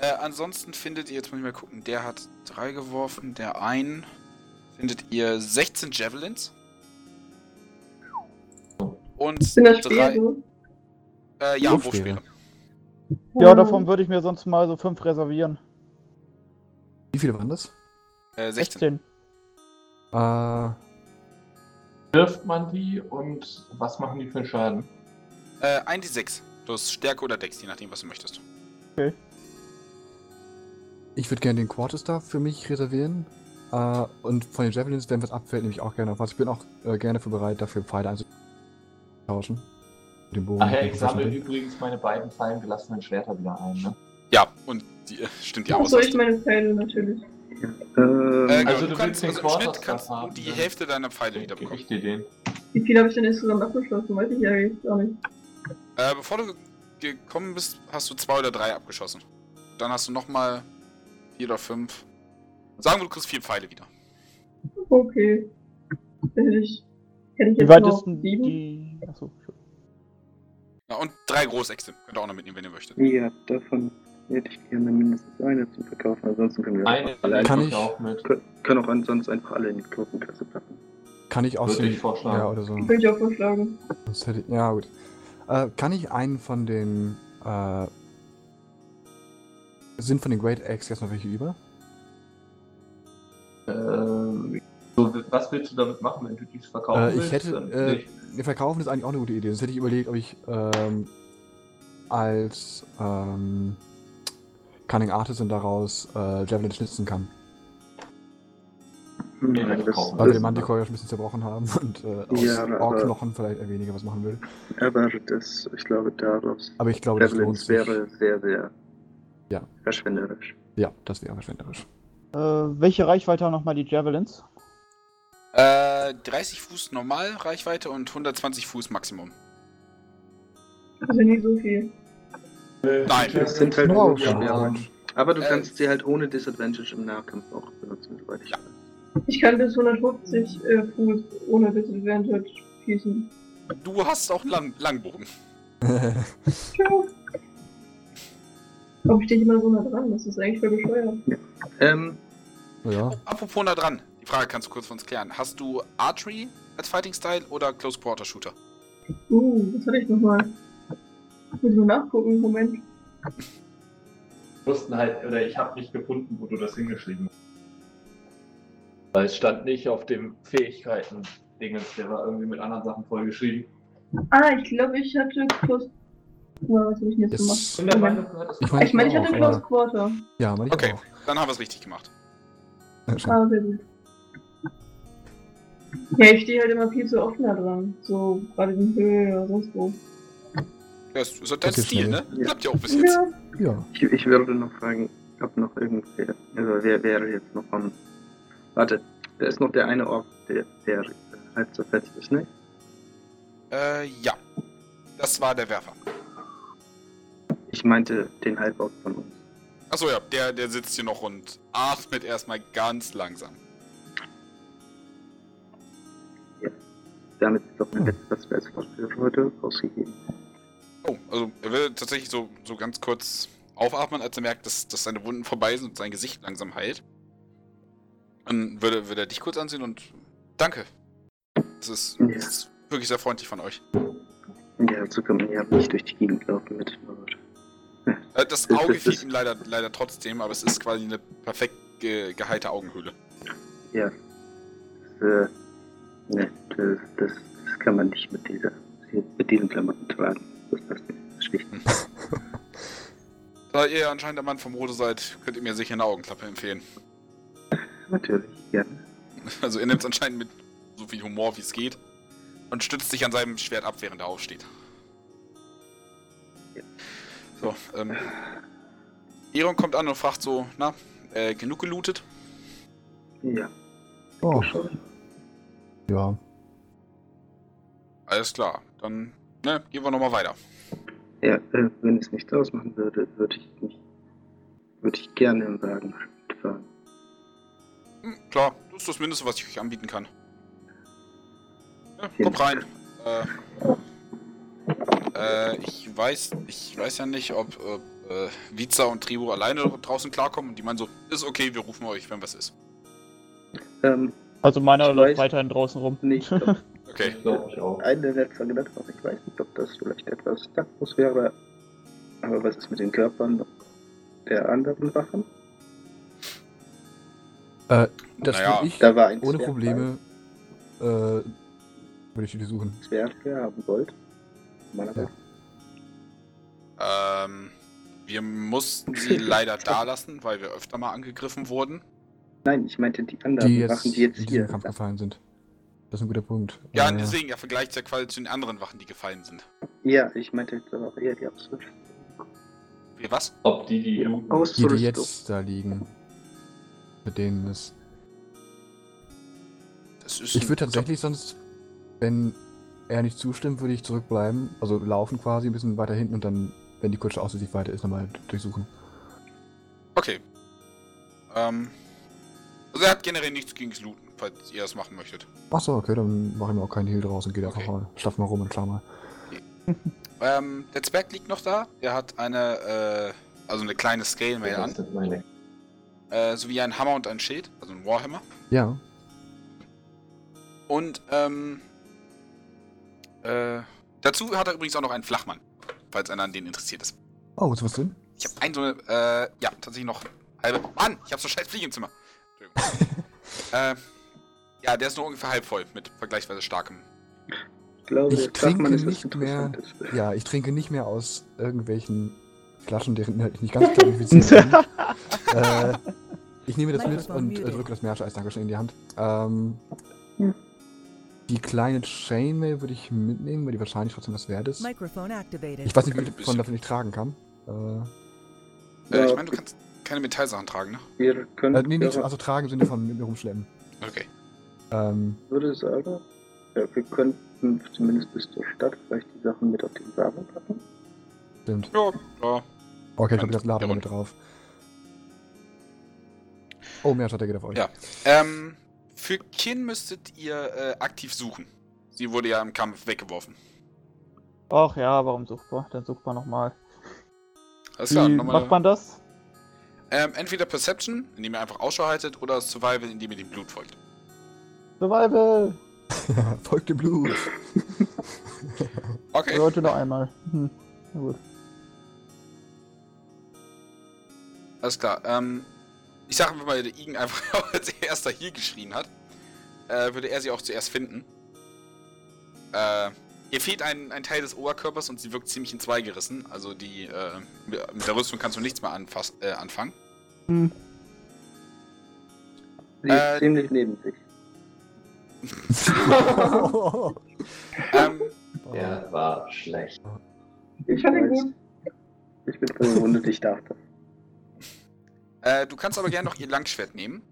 A: Äh, ansonsten findet ihr, jetzt muss ich mal gucken, der hat drei geworfen, der einen findet ihr 16 Javelins. Und
J: Sind das
A: drei.
J: Speere?
A: Äh, ja.
D: Wurfspeere.
C: Ja, davon würde ich mir sonst mal so fünf reservieren.
D: Wie viele waren das?
A: Äh, 16.
C: 16.
D: Äh,
B: Wirft man die und was machen die für einen Schaden?
A: Äh, 1d6. Plus Stärke oder Dex, je nachdem, was du möchtest.
D: Ich würde gerne den Quarterstaff für mich reservieren. Äh, und von den Javelins, wenn was abfällt, nehme ich auch gerne auf was. Ich bin auch äh, gerne für bereit, dafür Pfeile einzutauschen. Mit dem Bogen.
B: Ach ja, ich sammle übrigens meine beiden fallen gelassenen Schwerter wieder ein, ne?
A: Ja, und die, äh, stimmt ja
J: Ach
A: aus.
J: so, ich meine Pfeile natürlich.
E: Ja. Ähm,
A: Äh, genau,
B: Also
A: du kannst,
B: willst den
A: also im Schnitt kannst du
B: haben,
A: die
B: dann-
A: Hälfte deiner Pfeile wieder bekommen.
B: ich dir den.
J: Wie viel habe ich denn insgesamt abgeschlossen? Weiß ich ja jetzt gar nicht.
A: Äh, bevor du gekommen bist, hast du zwei oder drei abgeschossen. Dann hast du nochmal vier oder fünf. Sagen wir, du kriegst vier Pfeile wieder.
J: Okay. Hätte ich, hätte ich
C: Wie
J: jetzt
C: weit
J: noch
C: ist denn
J: sieben?
C: die. Achso,
A: Ja, und drei Großäxte. Könnt ihr auch noch mitnehmen, wenn ihr möchtet.
E: ja, davon hätte ich gerne mindestens eine zum Verkaufen. Ansonsten können wir
B: Eine
E: auch alle
D: Kann ich-
B: auch mit.
E: Kö- können auch ansonsten einfach alle in die Totenkasse packen.
D: Kann ich aus
B: Würde ich vorschlagen.
D: Ja, oder so.
J: Würde ich auch vorschlagen.
D: Ich, ja, gut. Äh, kann ich einen von den. Äh, sind von den Great Axe erstmal welche über?
B: Ähm, so, was willst du damit machen, wenn du dies verkaufen
D: Äh, ich
B: willst?
D: hätte. Äh, verkaufen ist eigentlich auch eine gute Idee. Sonst hätte ich überlegt, ob ich ähm, als ähm, Cunning Artisan daraus äh, Javelin schnitzen kann.
B: Nee,
E: nein,
B: das
E: das,
D: Weil wir
E: das,
D: den Manticore ja schon ein bisschen zerbrochen haben und äh, aus
E: Ja,
D: Orkknochen vielleicht eher weniger was machen würde.
E: aber das, ich glaube, daraus
D: Aber ich glaube, das
E: Javelins
D: sich.
E: wäre sehr, sehr
D: Ja.
E: verschwenderisch.
D: Ja, das wäre verschwenderisch.
C: Äh, welche Reichweite haben nochmal die Javelins?
A: Äh, 30 Fuß normal Reichweite und 120 Fuß Maximum.
J: Also nicht so viel.
A: Nein.
E: Das sind halt nur
D: ja.
E: schwere. Aber du
A: Äh,
E: kannst sie halt ohne Disadvantage im Nahkampf auch benutzen, soweit ich
A: Ja.
E: weiß.
J: Ich kann bis 150 äh, Fuß ohne Disadvantage schießen.
A: Du hast auch einen Lang Langbogen.
J: Ciao. Warum stehe ich immer so nah dran? Das ist eigentlich voll bescheuert.
E: Ähm,
D: ja.
A: Apropos nah dran. Die Frage kannst du kurz für uns klären. Hast du Archery als Fighting Style oder Close Quarter Shooter?
J: Uh, was hatte ich nochmal? Muss ich nur nachgucken, Moment.
B: wussten halt, oder ich habe nicht gefunden, wo du das hingeschrieben hast. Weil es stand nicht auf dem Fähigkeiten-Dingens, der war irgendwie mit anderen Sachen vollgeschrieben.
J: Ah, ich glaube, ich hatte Close... Na, was habe ich denn jetzt
D: Yes.
J: gemacht?
B: Ich
D: meine,
J: Ich meine, ich hatte
D: auch,
J: Close Quarter.
D: Ja, meine ich
A: Okay,
D: auch.
A: dann haben wir es richtig gemacht.
D: Ja.
J: Ah, sehr gut. Ja, ich stehe halt immer viel zu nah dran. So, gerade in Höhe oder sonst wo.
A: Ja, ist, ist halt dein
D: Das
A: Stil, ne?
E: Ja.
A: Klappt ja auch bis jetzt.
J: Ja,
D: Ja.
E: ich, ich würde noch fragen, ob noch irgendwer, also wer wäre jetzt noch am. Warte, da ist noch der eine Ork, der, der halb zerfetzt ist, ne?
A: Äh, ja. Das war der Werfer.
E: Ich meinte den Halborg von uns.
A: Achso, ja, der, der sitzt hier noch und atmet erstmal ganz langsam.
E: Damit ist doch mein letztes, was wir als Wort für heute ausgegeben
A: Oh, also er will tatsächlich so, so ganz kurz aufatmen, als er merkt, dass, dass seine Wunden vorbei sind und sein Gesicht langsam heilt. Dann würde, würde er dich kurz ansehen und danke. Das ist,
E: Ja.
A: das ist wirklich sehr freundlich von euch.
E: Ja, so kann man ja nicht durch die Gegend laufen mit.
A: Äh, Das Auge
E: das-
A: fehlt
E: das-
A: ihm leider, leider trotzdem, aber es ist quasi eine perfekt ge geheilte Augenhöhle.
E: Ja. Das, äh, ne, das, das, das kann man nicht mit dieser, mit diesen Klamotten tragen. Schlicht.
A: Da ihr anscheinend der Mann vom Rode seid, könnt ihr mir sicher eine Augenklappe empfehlen.
E: Natürlich, ja.
A: Also er nimmt es anscheinend mit so viel Humor wie es geht und stützt sich an seinem Schwert ab, während er aufsteht.
E: Ja.
A: So, ähm. Eron kommt an und fragt so, na, äh, genug gelootet?
E: Ja.
D: Oh, ja.
A: Alles klar, dann, ne, gehen wir nochmal weiter.
E: Ja, äh, wenn es nichts ausmachen würde, würde ich mich, würde ich gerne im Wagen fahren.
A: Hm, klar, das ist das Mindeste, was ich euch anbieten kann. Ja, kommt rein. Äh, äh, ich weiß, ich weiß ja nicht, ob äh, Viza und Tribo alleine draußen klarkommen und die meinen so, ist okay, wir rufen euch, wenn was ist.
E: Ähm,
C: Also meiner läuft weiterhin draußen rum.
E: nicht, ob
A: Okay.
B: Glaube ich auch.
E: eine letzte Gedanke. Ich weiß nicht, ob das vielleicht etwas taktlos wäre. Aber was ist mit den Körpern der anderen Wachen?
D: Äh, das
A: Naja,
D: ich
E: Da war ein
D: ohne
E: Zwerg
D: Probleme. Äh, würde ich die suchen.
E: Zwerge haben Gold. Normalerweise.
A: Ähm, wir mussten sie leider da lassen, weil wir öfter mal angegriffen wurden.
E: Nein, ich meinte die anderen
D: Die jetzt,
E: Wachen, die jetzt
D: in
E: hier
D: Kampf gefallen sind. Das ist ein guter Punkt.
A: Ja,
D: Äh,
A: deswegen, er vergleicht ja quasi zu den anderen Wachen, die gefallen sind.
E: Ja, ich meinte jetzt aber auch eher die Ausrüstung.
A: Wie was?
B: Ob die die
E: Die
D: die, jetzt da liegen. Mit denen ist.
A: Das ist
D: Ich würde tatsächlich sonst, wenn er nicht zustimmt, würde ich zurückbleiben. Also laufen quasi ein bisschen weiter hinten und dann, wenn die Kutsche aussichtlich weiter ist, nochmal durchsuchen.
A: Okay. Ähm. Also er hat generell nichts gegen das Looten, falls ihr das machen möchtet.
D: Achso, okay, dann mache ich mir auch keinen Heal draus und gehe einfach
A: Okay.
D: mal, schlaff mal rum und schau mal.
A: Ähm, der Zwerg liegt noch da. Er hat eine, äh, also eine kleine Scale Mail
B: Das
A: an.
B: sind meine.
A: Äh, sowie ein Hammer und ein Schild, also ein Warhammer.
D: Ja,
A: Und, ähm, äh, dazu hat er übrigens auch noch einen Flachmann, falls einer an den interessiert ist.
D: Oh, ist was drin?
A: Ich habe einen so eine, äh, ja, tatsächlich noch halbe. Mann, ich habe so scheiß Fliege im Zimmer. Entschuldigung. äh, ja, der ist nur ungefähr halb voll mit vergleichsweise starkem.
E: Ich glaube,
D: Ich trinke
E: ist was
D: nicht mehr-. Ja, ich trinke nicht mehr aus irgendwelchen Flaschen, deren Inhalt ich nicht ganz identifizieren kann. äh, ich nehme das mit
I: Microphone
D: und äh, drücke das Meerscheiß Dankeschön in die Hand. Ähm,
E: Hm.
D: Die kleine Chainmail würde ich mitnehmen, weil die wahrscheinlich trotzdem was wert ist. Ich weiß nicht, wie viel von davon ich tragen kann. Äh,
A: Äh, ich
E: Ja,
A: meine, du kannst keine Metallsachen tragen, ne?
E: Wir können,
D: äh, nee, nicht, also tragen im Sinne von mit mir rumschleppen.
A: Okay.
D: Ähm,
E: würde sagen, ja, wir könnten zumindest bis zur Stadt vielleicht die Sachen mit auf den Wagen packen.
D: stimmt.
A: Ja, ja.
D: Okay, ich glaube, das laden mit drauf. Oh, Meerscheiß, der geht auf euch.
A: Ja. Ähm, für Kin müsstet ihr äh, aktiv suchen. Sie wurde ja im Kampf weggeworfen.
C: Ach ja, warum suchbar? Dann suchbar nochmal.
A: Alles
C: Wie
A: klar, nochmal.
C: macht man das?
A: Ähm, entweder Perception, indem ihr einfach Ausschau haltet, oder Survival, indem ihr dem Blut folgt.
C: Survival!
D: Folgt dem Blut.
A: Okay.
C: Leute noch einmal. Hm. Na gut.
A: Alles klar. Ähm, ich sage, wenn mal der Igen einfach als erster hier geschrien hat, äh, würde er sie auch zuerst finden. Äh, ihr fehlt ein, ein Teil des Oberkörpers und sie wirkt ziemlich in zwei gerissen. Also die, äh, mit der Rüstung kannst du nichts mehr anfass, äh, anfangen.
C: Hm.
E: Sie
A: Äh,
E: ist ziemlich neben sich.
A: Ähm,
B: Der war schlecht.
E: Ich weiß.
J: gut.
E: Ich bin verwundert, ich dachte.
A: äh, du kannst aber gerne noch ihr Langschwert nehmen,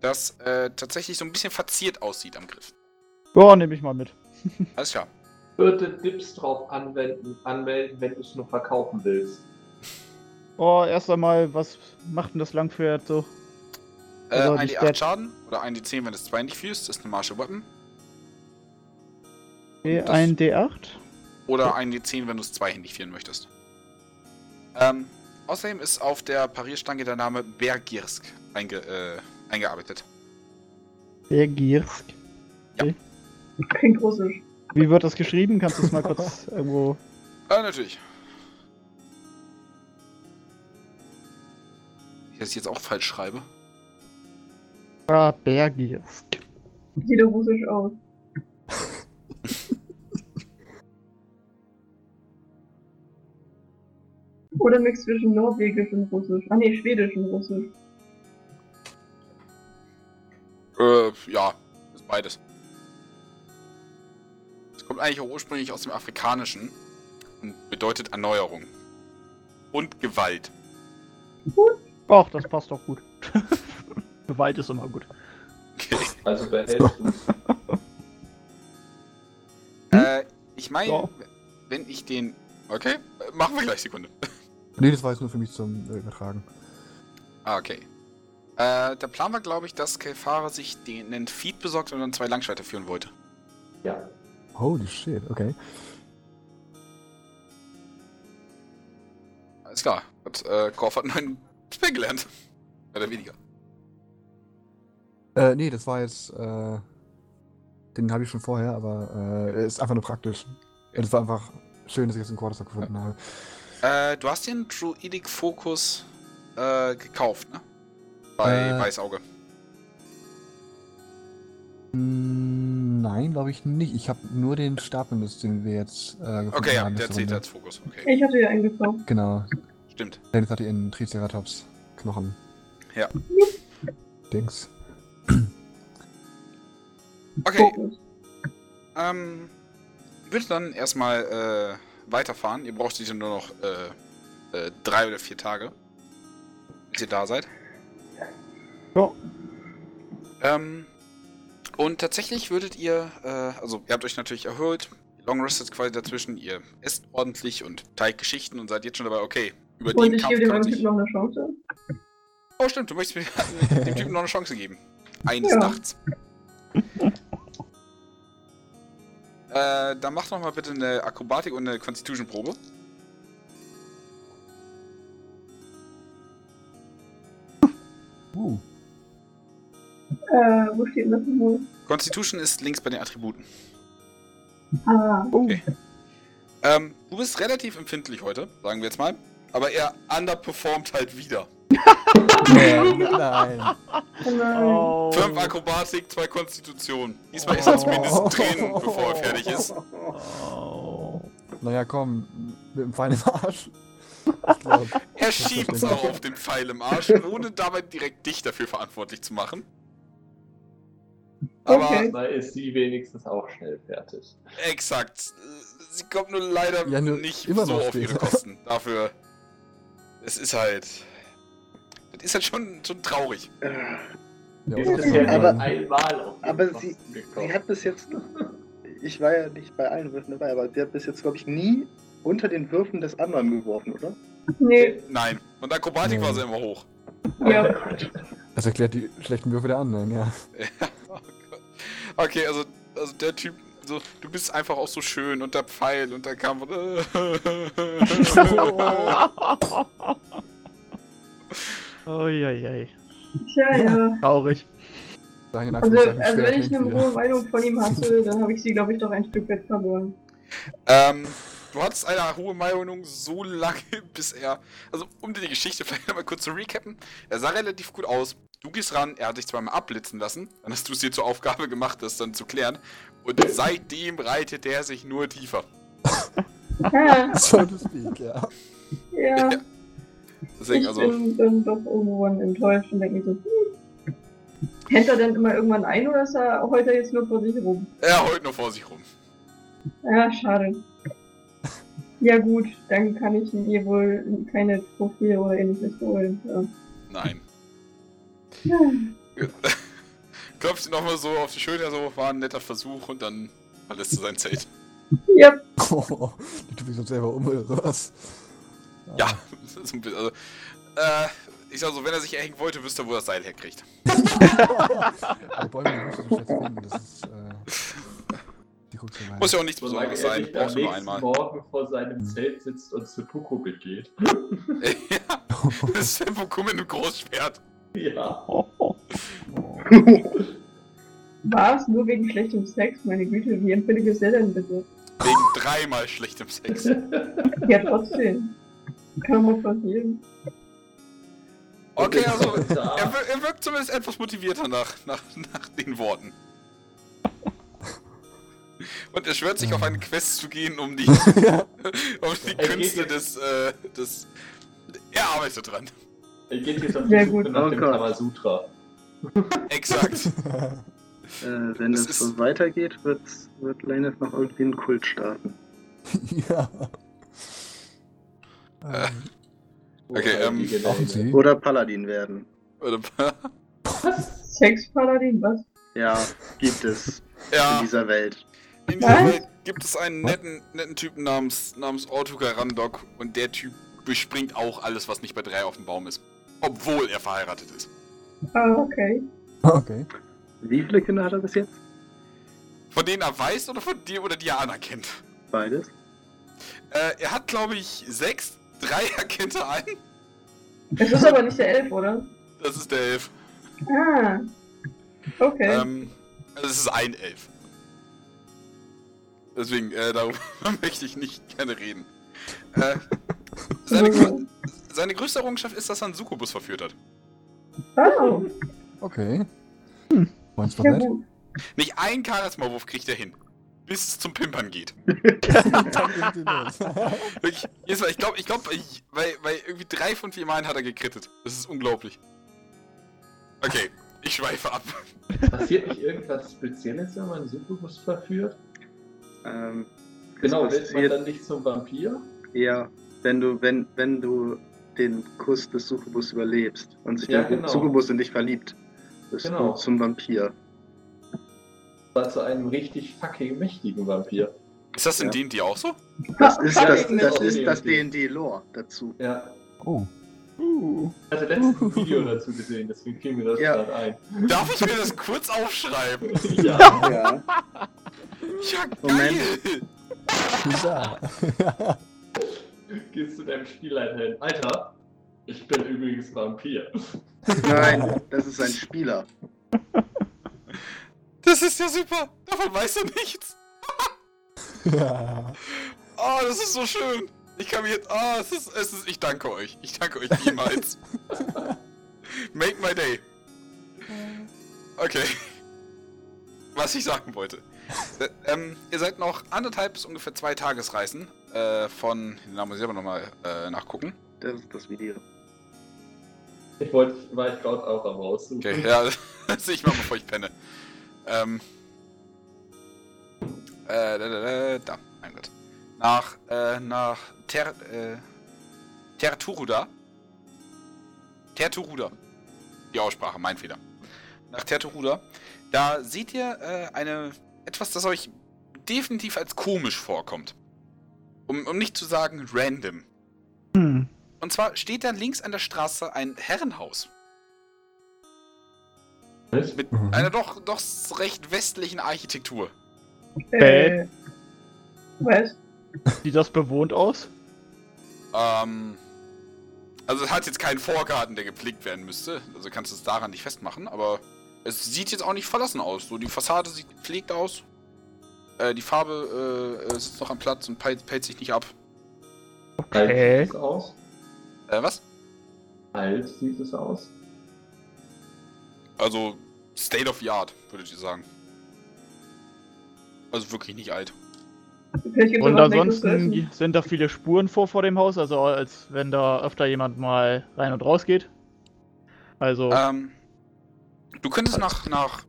A: das äh, tatsächlich so ein bisschen verziert aussieht am Griff.
C: Ja, nehme ich mal mit.
A: Alles klar.
B: Bitte Dips drauf anwenden, anmelden, wenn du es nur verkaufen willst.
C: Oh, erst einmal, was macht denn das Langschwert so?
A: Äh,
C: Also
A: ein
C: die
A: D8
C: Stat-
A: Schaden oder ein D10, wenn es zwei nicht fühlst, ist eine Martial Weapon.
C: Okay,
A: Das-
C: ein D8.
A: Oder ein D10, wenn du es zweihändig führen möchtest. Ähm, außerdem ist auf der Parierstange der Name Bergirsk einge, äh, eingearbeitet.
C: Bergirsk.
J: Klingt russisch.
C: Wie wird das geschrieben? Kannst du es mal kurz irgendwo.
A: Äh, natürlich. Ich das jetzt auch falsch schreibe.
C: Ah, Bergirsk.
J: Sieht doch russisch aus. Oder Mix zwischen Norwegisch und Russisch. Ah ne, Schwedisch und Russisch.
A: Äh, ja, ist beides. Es kommt eigentlich auch ursprünglich aus dem Afrikanischen und bedeutet Erneuerung. Und Gewalt.
C: Ach, das passt doch gut. Gewalt ist immer gut.
A: Okay.
B: Also behältst du
A: Äh, ich meine,
C: Ja.
A: wenn ich den. Okay, machen wir gleich Sekunde.
D: nee, das war jetzt nur für mich zum äh, Übertragen.
A: Ah, okay. Äh, der Plan war, glaube ich, dass Kelfara sich den einen Feed besorgt und dann zwei Langschwerter führen wollte.
B: Ja.
D: Holy shit, okay.
A: Alles klar. Hat, äh, Korf hat einen neuen Spell gelernt. Mehr oder weniger.
D: Äh, nee, das war jetzt, äh, den habe ich schon vorher, aber äh, er ist einfach nur praktisch. Es war einfach schön, dass ich jetzt einen Quarterstaff gefunden habe.
A: Äh, du hast den Druidic Focus äh, gekauft, ne? Bei
D: Äh.
A: Weißauge.
D: Nein, glaube ich nicht. Ich habe nur den Stab benutzt, den wir jetzt äh, gefunden
A: Okay, ja,
D: haben.
A: der
D: letzte
A: zählt
D: Runde.
A: als Fokus. Okay,
J: Ich hatte ja einen gekauft.
D: Genau.
A: stimmt.
D: Dennis hatte in Triceratops Knochen.
A: Ja.
D: Dings.
A: Okay, ähm, würde dann erstmal äh, weiterfahren. Ihr braucht sicher nur noch äh, äh, drei oder vier Tage, bis ihr da seid.
C: Ja.
A: Ähm, und tatsächlich würdet ihr, äh, also ihr habt euch natürlich erholt, Long Rested quasi dazwischen, ihr esst ordentlich und teilt Geschichten und seid jetzt schon dabei, okay, über
J: Und
A: den
J: ich
A: Kampf
J: gebe dem. Typen noch eine Chance.
A: Oh stimmt, du möchtest mir dem Typen noch eine Chance geben. Eines
J: Ja.
A: Nachts. äh, dann mach doch mal bitte eine Akrobatik und eine Constitution-Probe.
D: Uh.
J: Äh, wo steht denn das wohl?
A: Constitution ist links bei den Attributen.
J: Ah,
A: Okay. Ähm, du bist relativ empfindlich heute, sagen wir jetzt mal. Aber er underperformt halt wieder.
D: Nein. Nein.
J: oh nein.
C: Oh.
A: Fünf Akrobatik, zwei Konstitution. Diesmal ist er zumindest drin, bevor er fertig ist.
C: Oh.
D: Naja, komm, mit dem Pfeil im Arsch. Glaub,
A: Er schiebt es auch auf den Pfeil im Arsch, ohne dabei direkt dich dafür verantwortlich zu machen. Aber
J: Okay.
B: Da ist sie wenigstens auch schnell fertig.
A: exakt. Sie kommt nur leider
D: Ja, nur
A: nicht
D: immer
A: so auf ihre. Kosten. Dafür. Es ist halt. Das ist halt schon, schon traurig.
B: Die
D: ja,
B: nur
E: Aber-
B: einmal auf
E: aber sie-. Sie hat bis jetzt noch. Ich war ja nicht bei allen Würfen dabei, aber sie hat bis jetzt, glaube ich, nie unter den Würfen des anderen geworfen, oder?
J: Nee,
A: Nein. Und Akrobatik
D: Nee.
A: war sie immer hoch.
J: ja.
D: Das erklärt die schlechten Würfe der anderen, ja.
A: Oh okay, also, also der Typ. So, du bist einfach auch so schön und der Pfeil und der Kampf. und-
C: Uiuiui.
J: Tja, ja.
C: Traurig.
J: Also, also wenn ich eine hohe Meinung von ihm hatte, dann habe ich sie, glaube ich, doch ein Stück weit verloren.
A: Ähm, du hattest eine hohe Meinung so lange, bis er. Also, um dir die Geschichte vielleicht nochmal kurz zu recappen. Er sah relativ gut aus. Du gehst ran, er hat dich zweimal abblitzen lassen. Dann hast du es dir zur Aufgabe gemacht, das dann zu klären. Und seitdem reitet er sich nur tiefer.
D: So to speak, ja.
J: ja.
A: Deswegen,
J: ich
A: also.
J: bin dann doch irgendwann enttäuscht und denke mir so, hm. Kennt er denn immer irgendwann ein oder ist er heute jetzt nur vor sich rum?
A: Er heult nur vor sich rum.
J: Ja, schade. Ja gut, dann kann ich mir wohl keine Trophäe oder ähnliches holen. Ja.
A: Nein. Klopft ihn nochmal so auf die Schulter, so war ein netter Versuch und dann verlässt er sein Zelt.
J: Ja,
D: Oh, die tut sich sonst selber um oder sowas.
A: Ja, so ein bisschen, also. Äh, ich sag so, wenn er sich erhängen wollte, wüsste er, wo er das Seil herkriegt.
D: Die Bäume du so schlecht finden, das ist, äh, die.
A: Muss ja auch nichts Besonderes
B: er
A: sein, brauchst du nur einmal.
B: Morgen vor seinem Zelt sitzt und zu Tuko begeht.
A: ja, das ist Tempo mit einem Großschwert.
B: Ja.
J: war es nur wegen schlechtem Sex? Meine Güte, wie empfinde ich es denn bitte?
A: Wegen dreimal schlechtem Sex.
J: Ja, trotzdem. Kann mal passieren.
A: Okay, also, er, wir- er wirkt zumindest etwas motivierter nach, nach, nach den Worten. Und er schwört sich auf eine Quest zu gehen, um die,
D: ja.
A: um die Künste des, äh, des... Er arbeitet dran.
B: Er geht jetzt auf
J: Sehr
B: die Suche
J: gut.
B: nach
E: Oh
B: dem. Kamasutra.
A: Exakt.
E: Äh, wenn
A: Das
E: es so weitergeht, wird, wird Laneth noch irgendwie einen Kult starten.
D: ja.
A: Äh,
D: Ähm,
A: Okay,
B: Oder
A: ähm,
D: Sie?
E: Oder Paladin werden.
A: Oder-
J: Sexpaladin, was?
E: Ja, gibt es in
A: ja,
E: dieser Welt.
A: in dieser
J: Was?
A: Welt gibt es einen netten, netten Typen namens, namens Ortuga Randok und der Typ bespringt auch alles, was nicht bei drei auf dem Baum ist. Obwohl er verheiratet ist.
J: Ah, okay.
D: Okay.
E: Wie viele Kinder hat er bis jetzt?
A: Von denen er weiß oder von dir oder die er anerkennt?
E: Beides.
A: Äh, er hat, glaube ich, sechs. Drei erkennt er ein.
J: Es ist aber nicht der Elf, oder?
A: Das ist der Elf.
J: Ah. Okay.
A: Ähm, also es ist ein Elf. Deswegen, äh, darüber möchte ich nicht gerne reden. Äh, seine, grö seine größte Errungenschaft ist, dass er einen Succubus verführt hat.
J: oh,
D: Okay. Meinst du
J: ja
D: nett?
A: Nicht ein Charisma-Wurf kriegt er hin. Bis es zum Pimpern geht. Mal, ich glaube, ich glaube, bei, bei irgendwie drei von vier Malen hat er gekrittet. Das ist unglaublich. Okay, ich schweife ab.
B: Passiert nicht irgendwas Spezielles, wenn man Succubus verführt?
E: Ähm,
B: Genau, wird man dann nicht zum Vampir?
E: eher, wenn du, wenn, wenn du den Kuss des Succubus überlebst und sich
B: Ja,
E: der
B: genau.
E: Succubus in dich verliebt, bist
B: Genau.
E: du zum Vampir.
B: War zu einem richtig fucking mächtigen Vampir.
A: Ist das in
E: Ja.
A: D&D auch so?
E: Das ist das, das,
B: das
E: ist das
B: D&D.
E: D&D-Lore dazu.
B: Ja.
D: Oh.
C: Uh.
B: Ich hatte letztens ein Video dazu gesehen, deswegen fiel mir das
E: Ja.
B: gerade ein.
A: Darf ich mir das kurz aufschreiben?
B: Ja.
E: Ja.
A: Ja, geil!
E: Moment.
D: Ja.
B: Gehst zu deinem Spielleiter hin. Alter, ich bin übrigens Vampir.
E: Nein, das ist ein Spieler.
A: Das ist ja super! Davon weiß er nichts!
D: ja.
A: Oh, das ist so schön! Ich kann mir jetzt. Oh, es ist, es ist. Ich danke euch. Ich danke euch niemals. Make my day. Okay. Was ich sagen wollte. Äh, ähm, ihr seid noch anderthalb bis ungefähr zwei Tagesreisen äh, von. Den Namen muss ich aber nochmal äh, nachgucken.
E: Das ist das Video.
B: Ich wollte, war ich gerade auch am raussuchen.
A: Okay, ja, das sehe ich mal, bevor ich penne. Ähm. Äh, da, da, da, da. Mein Gott. Nach, äh, nach Ter, äh, Terturuda. Terturuda. Die Aussprache, mein Fehler. Nach Terturuda. Da seht ihr äh, eine, etwas, das euch definitiv als komisch vorkommt. Um, um nicht zu sagen random.
C: Hm.
A: Und zwar steht da links an der Straße ein Herrenhaus.
B: Was?
A: Mit
D: Mhm.
A: einer doch, doch recht westlichen Architektur.
J: Äh, was?
C: Sieht das bewohnt aus?
A: Ähm. Also es hat jetzt keinen Vorgarten, der gepflegt werden müsste. Also kannst du es daran nicht festmachen, aber es sieht jetzt auch nicht verlassen aus. So, die Fassade sieht gepflegt aus. Äh, die Farbe äh, sitzt noch am Platz und peilt, pellt sich nicht ab.
B: Alt
C: Okay.
B: sieht es aus.
A: Äh, was?
B: Alt sieht es aus.
A: Also State of the Art, würdet ihr sagen. Also wirklich nicht alt.
C: Und ansonsten sind da viele Spuren vor vor dem Haus, also als wenn da öfter jemand mal rein und raus geht. Also,
A: Ähm, du könntest nach, nach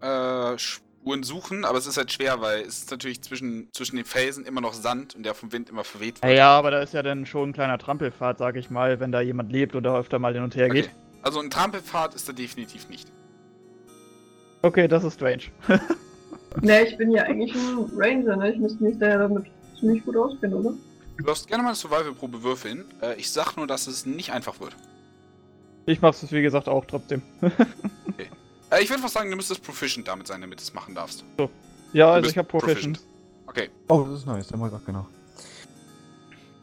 A: äh, Spuren suchen, aber es ist halt schwer, weil es ist natürlich zwischen, zwischen den Felsen immer noch Sand und der vom Wind immer verweht
C: ja, ja, aber da ist ja dann schon ein kleiner Trampelpfad, sag ich mal, wenn da jemand lebt oder öfter mal hin und her geht.
A: Okay. Also ein Trampelpfad ist da definitiv nicht.
C: Okay, das ist strange.
J: Ne, ich bin ja eigentlich ein Ranger, ne? Ich müsste mich da ja damit ziemlich gut auskennen, oder?
A: Du darfst gerne mal eine Survival-Probe würfeln. Äh, ich sag nur, dass es nicht einfach wird.
C: Ich mach's es wie gesagt auch trotzdem.
A: Äh, ich würde fast sagen, du müsstest proficient damit sein, damit du es machen darfst.
C: Ja,
A: Du
C: also ich hab Proficient.
A: Okay.
D: Oh, das ist nice. Der macht auch genau.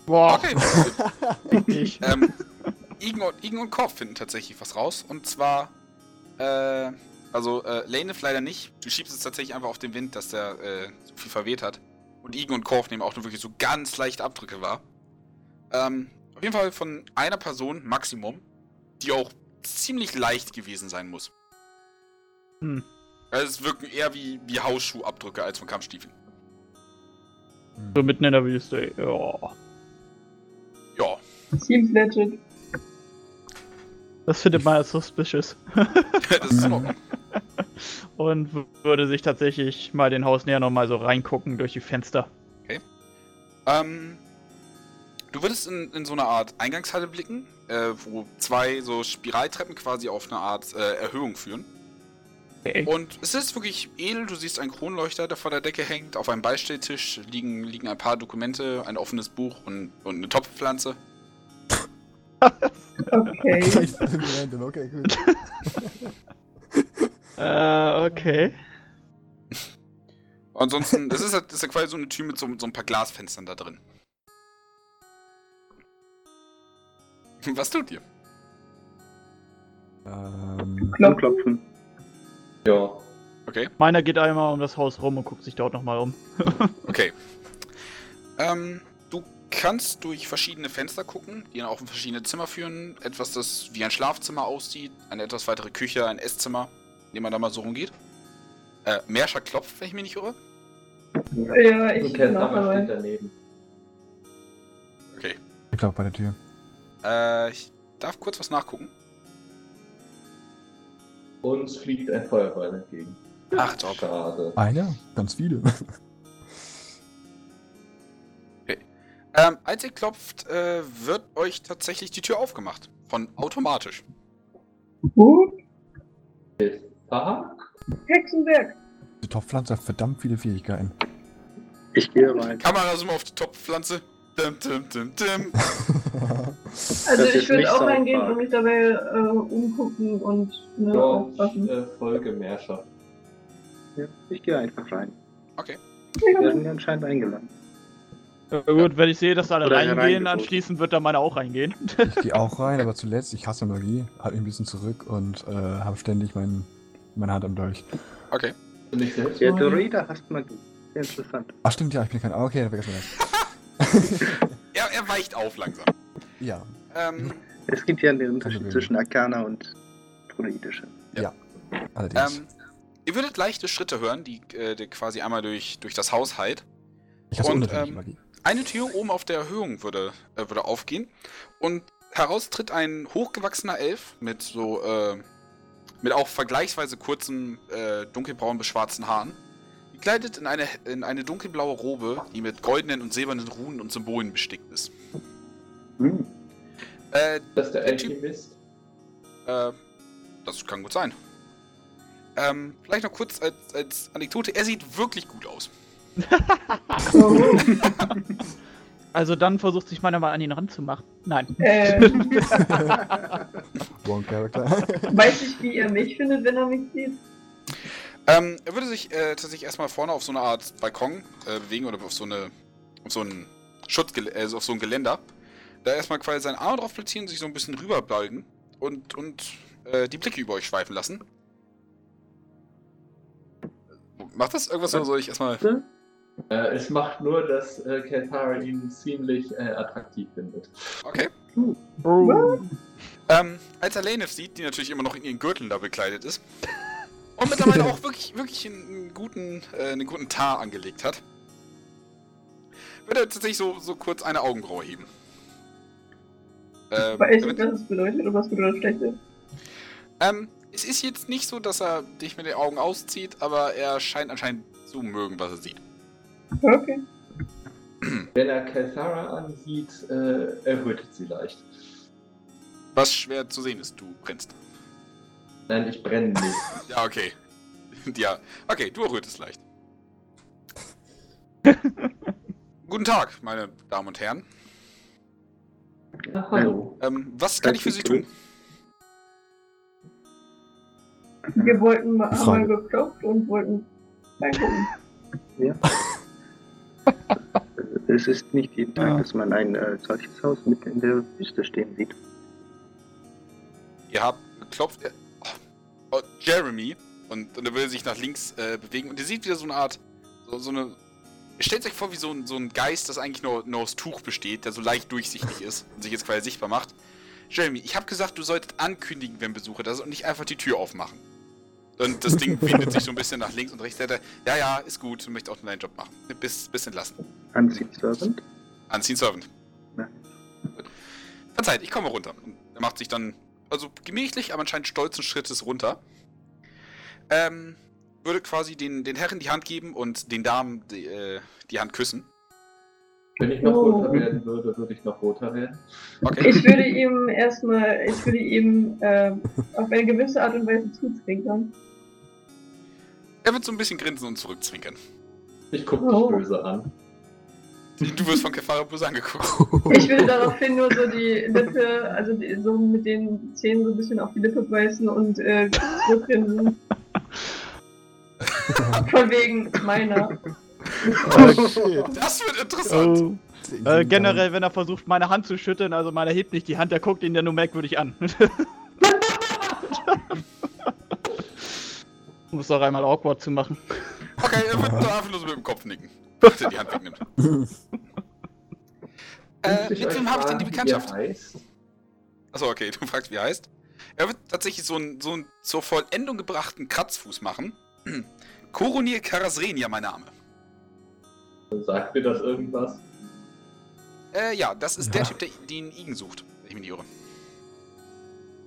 C: Boah,
A: Okay.
C: ich.
A: ähm, Igen und, Igen und Korb finden tatsächlich was raus. Und zwar, äh, also, äh, Lanef leider nicht. Du schiebst es tatsächlich einfach auf den Wind, dass der, äh, so viel verweht hat. Und Igen und Korf nehmen auch nur wirklich so ganz leichte Abdrücke wahr. Ähm, auf jeden Fall von einer Person, Maximum, die auch ziemlich leicht gewesen sein muss.
C: Hm.
A: Also es wirken eher wie, wie Hausschuhabdrücke als von Kampfstiefeln.
C: So mitten in der Wüste. Ja.
A: Ja.
J: Seems legit.
C: Das findet man als suspicious.
A: das ist Ordnung.
C: Und würde sich tatsächlich mal den Haus näher nochmal so reingucken durch die Fenster.
A: Ähm, du würdest in, in so eine Art Eingangshalle blicken, äh, wo zwei so Spiraltreppen quasi auf eine Art äh, Erhöhung führen.
C: Okay.
A: Und es ist wirklich edel. Du siehst einen Kronleuchter, der vor der Decke hängt. Auf einem Beistelltisch liegen, liegen ein paar Dokumente, ein offenes Buch und, und eine Topfpflanze.
J: Okay.
D: Random, okay, gut.
C: Äh, okay.
A: Ansonsten, das ist, halt, das ist ja quasi so eine Tür mit so, so ein paar Glasfenstern da drin. Was tut ihr?
D: Ähm,
J: Klopf.
E: Klopfen.
B: Ja.
A: Okay.
C: Meiner geht einmal um das Haus rum und guckt sich dort nochmal um.
A: Okay. Ähm, kannst durch verschiedene Fenster gucken, die dann auch in verschiedene Zimmer führen. Etwas, das wie ein Schlafzimmer aussieht, eine etwas weitere Küche, ein Esszimmer, in dem man da mal so rumgeht. Äh, Merscher klopft, wenn ich mich nicht irre.
J: Ja, ich bin auch
B: steht
J: dabei.
B: daneben.
A: Okay.
D: Ich glaube bei der Tür.
A: Äh, ich darf kurz was nachgucken.
B: Uns fliegt ein Feuerball entgegen.
A: Ach, top.
B: Schade.
D: Einer? Ganz viele.
A: Ähm, als ihr klopft, äh, wird euch tatsächlich die Tür aufgemacht. Von automatisch.
J: Gut.
B: Aha.
J: Hexenwerk.
D: Die Topfpflanze hat verdammt viele Fähigkeiten.
E: Ich gehe rein.
A: Kamera zoom auf die Topfpflanze. Dim, dim, dim, dim.
J: Also ich würde auch reingehen und mich dabei äh, umgucken und ne,
B: Ja, ich
J: aufpassen.
B: äh, folge Merscher.
E: Ja, ich gehe einfach rein.
A: Okay.
E: Wir werden anscheinend eingeladen.
C: Ja, gut, wenn ich sehe, dass alle
E: Oder
C: reingehen, anschließend wird dann meine auch reingehen.
D: Ich gehe auch rein, aber zuletzt, ich hasse Magie, halte mich ein bisschen zurück und äh, habe ständig mein, meine Hand am Dolch.
A: Okay.
E: Ja, du Reader hast Magie. Sehr interessant.
D: Ach stimmt, ja, ich bin kein... ah, Okay, dann vergessen wir
A: Er, er weicht auf langsam.
D: das. Ja,
A: Ähm,
E: Es gibt ja den Unterschied zwischen Arcana und Druidische.
D: allerdings.
A: ähm, ihr würdet leichte Schritte hören, die, äh, die quasi einmal durch, durch das Haus halt.
D: ich hasse
A: und, ähm,
D: Magie.
A: Eine Tür oben auf der Erhöhung würde, äh, würde aufgehen und heraus tritt ein hochgewachsener Elf mit so, äh, mit auch vergleichsweise kurzen, äh, dunkelbraun bis schwarzen Haaren. Gekleidet in eine, in eine dunkelblaue Robe, die mit goldenen und silbernen Runen und Symbolen bestickt ist.
E: Hm.
A: Äh,
B: Das ist der
A: Der
B: Alchemist.
A: äh, das kann gut sein. Ähm, vielleicht noch kurz als, als Anekdote, er sieht wirklich gut aus.
C: Also dann versucht sich meiner mal an ihn ranzumachen. Nein.
J: Äh,
D: One Character.
J: weiß ich, wie er mich findet, wenn er mich sieht?
A: Ähm, er würde sich äh, tatsächlich erstmal vorne auf so eine Art Balkon äh, bewegen oder auf so eine auf so ein Schutzgel äh, also auf so ein Geländer. Da erstmal quasi seinen Arm drauf platzieren, sich so ein bisschen rüberbalgen und und äh, die Blicke über euch schweifen lassen. Macht das irgendwas oder soll ich erstmal.
B: Äh, es macht nur, dass äh, Kentara ihn ziemlich äh, attraktiv findet.
A: Okay. Ähm, als er Lanef sieht, die natürlich immer noch in ihren Gürteln da bekleidet ist. Und mittlerweile auch wirklich, wirklich einen guten, äh, einen guten Tar angelegt hat. Wird er tatsächlich so, so kurz eine Augenbraue heben. Ähm,
J: Weiß ich, was es bedeutet oder was bedeutet schlechte?
A: ähm, es ist jetzt nicht so, dass er dich mit den Augen auszieht, aber er scheint anscheinend zu mögen, was er sieht.
J: Okay.
B: Wenn er Kentara ansieht, äh, errötet sie leicht.
A: Was schwer zu sehen ist, du grinst.
B: Nein, ich brenne nicht.
A: Ja, okay. ja, okay, du errötest leicht. Guten Tag, meine Damen und Herren.
B: Na, hallo.
A: Ähm, was kann ich für Sie tun?
J: Wir wollten mal, haben mal
D: Frage.
J: geklopft und wollten reingucken.
E: Es ist nicht jeden Tag,
C: Ja.
E: dass man ein äh, solches Haus mitten in der Wüste stehen sieht.
A: Ihr habt geklopft. äh, Oh, Jeremy. Und, und er will sich nach links äh, bewegen. Und ihr seht wieder so eine Art. So, so eine. Ihr stellt euch vor, wie so ein, so ein Geist, das eigentlich nur, nur aus Tuch besteht, der so leicht durchsichtig ist und sich jetzt quasi sichtbar macht. Jeremy, ich habe gesagt, du solltest ankündigen, wenn Besucher da sind und nicht einfach die Tür aufmachen. Und das Ding windet sich so ein bisschen nach links und rechts. Ja, ja, ist gut, du möchtest auch deinen Job machen. Bis, bis entlassen.
E: Unseen Servant?
A: Anziehen Servant.
E: Ja.
A: Verzeiht, ich komme runter. Und er macht sich dann, also gemächlich, aber anscheinend stolzen Schrittes runter. Ähm, würde quasi den, den Herren die Hand geben und den Damen die, äh, die Hand küssen.
B: Wenn ich noch
J: Oh.
B: roter werden würde, würde ich noch roter werden.
A: Okay.
J: Ich würde ihm erstmal, ich würde ihm äh, auf eine gewisse Art und Weise zuzwinkern.
A: Er wird so ein bisschen grinsen und zurückzwinkern.
B: Ich gucke
J: Oh.
B: dich böse an.
A: Du wirst von Kefara böse angeguckt.
J: Ich würde daraufhin nur so die Lippe, also die, so mit den Zähnen so ein bisschen auf die Lippe beißen und äh, zurückgrinsen. Von wegen meiner.
D: Oh, shit.
A: Das wird interessant.
C: Oh. Äh, generell, wenn er versucht, meine Hand zu schütteln, also meiner hebt nicht die Hand, der guckt ihn ja nur merkwürdig an. um es doch einmal awkward zu machen.
A: Okay, er wird nur einfach nur so mit dem Kopf nicken. Dass er die Hand wegnimmt. äh, mit wem habe ich denn die Bekanntschaft? Achso, okay, du fragst, wie er heißt. Er wird tatsächlich so einen so einen zur Vollendung gebrachten Kratzfuß machen. Koronir Karasrenia, mein Name.
B: Sagt mir das irgendwas?
A: Äh, ja, das ist der. Typ, der den Igen sucht. wenn Ich mich nicht irre.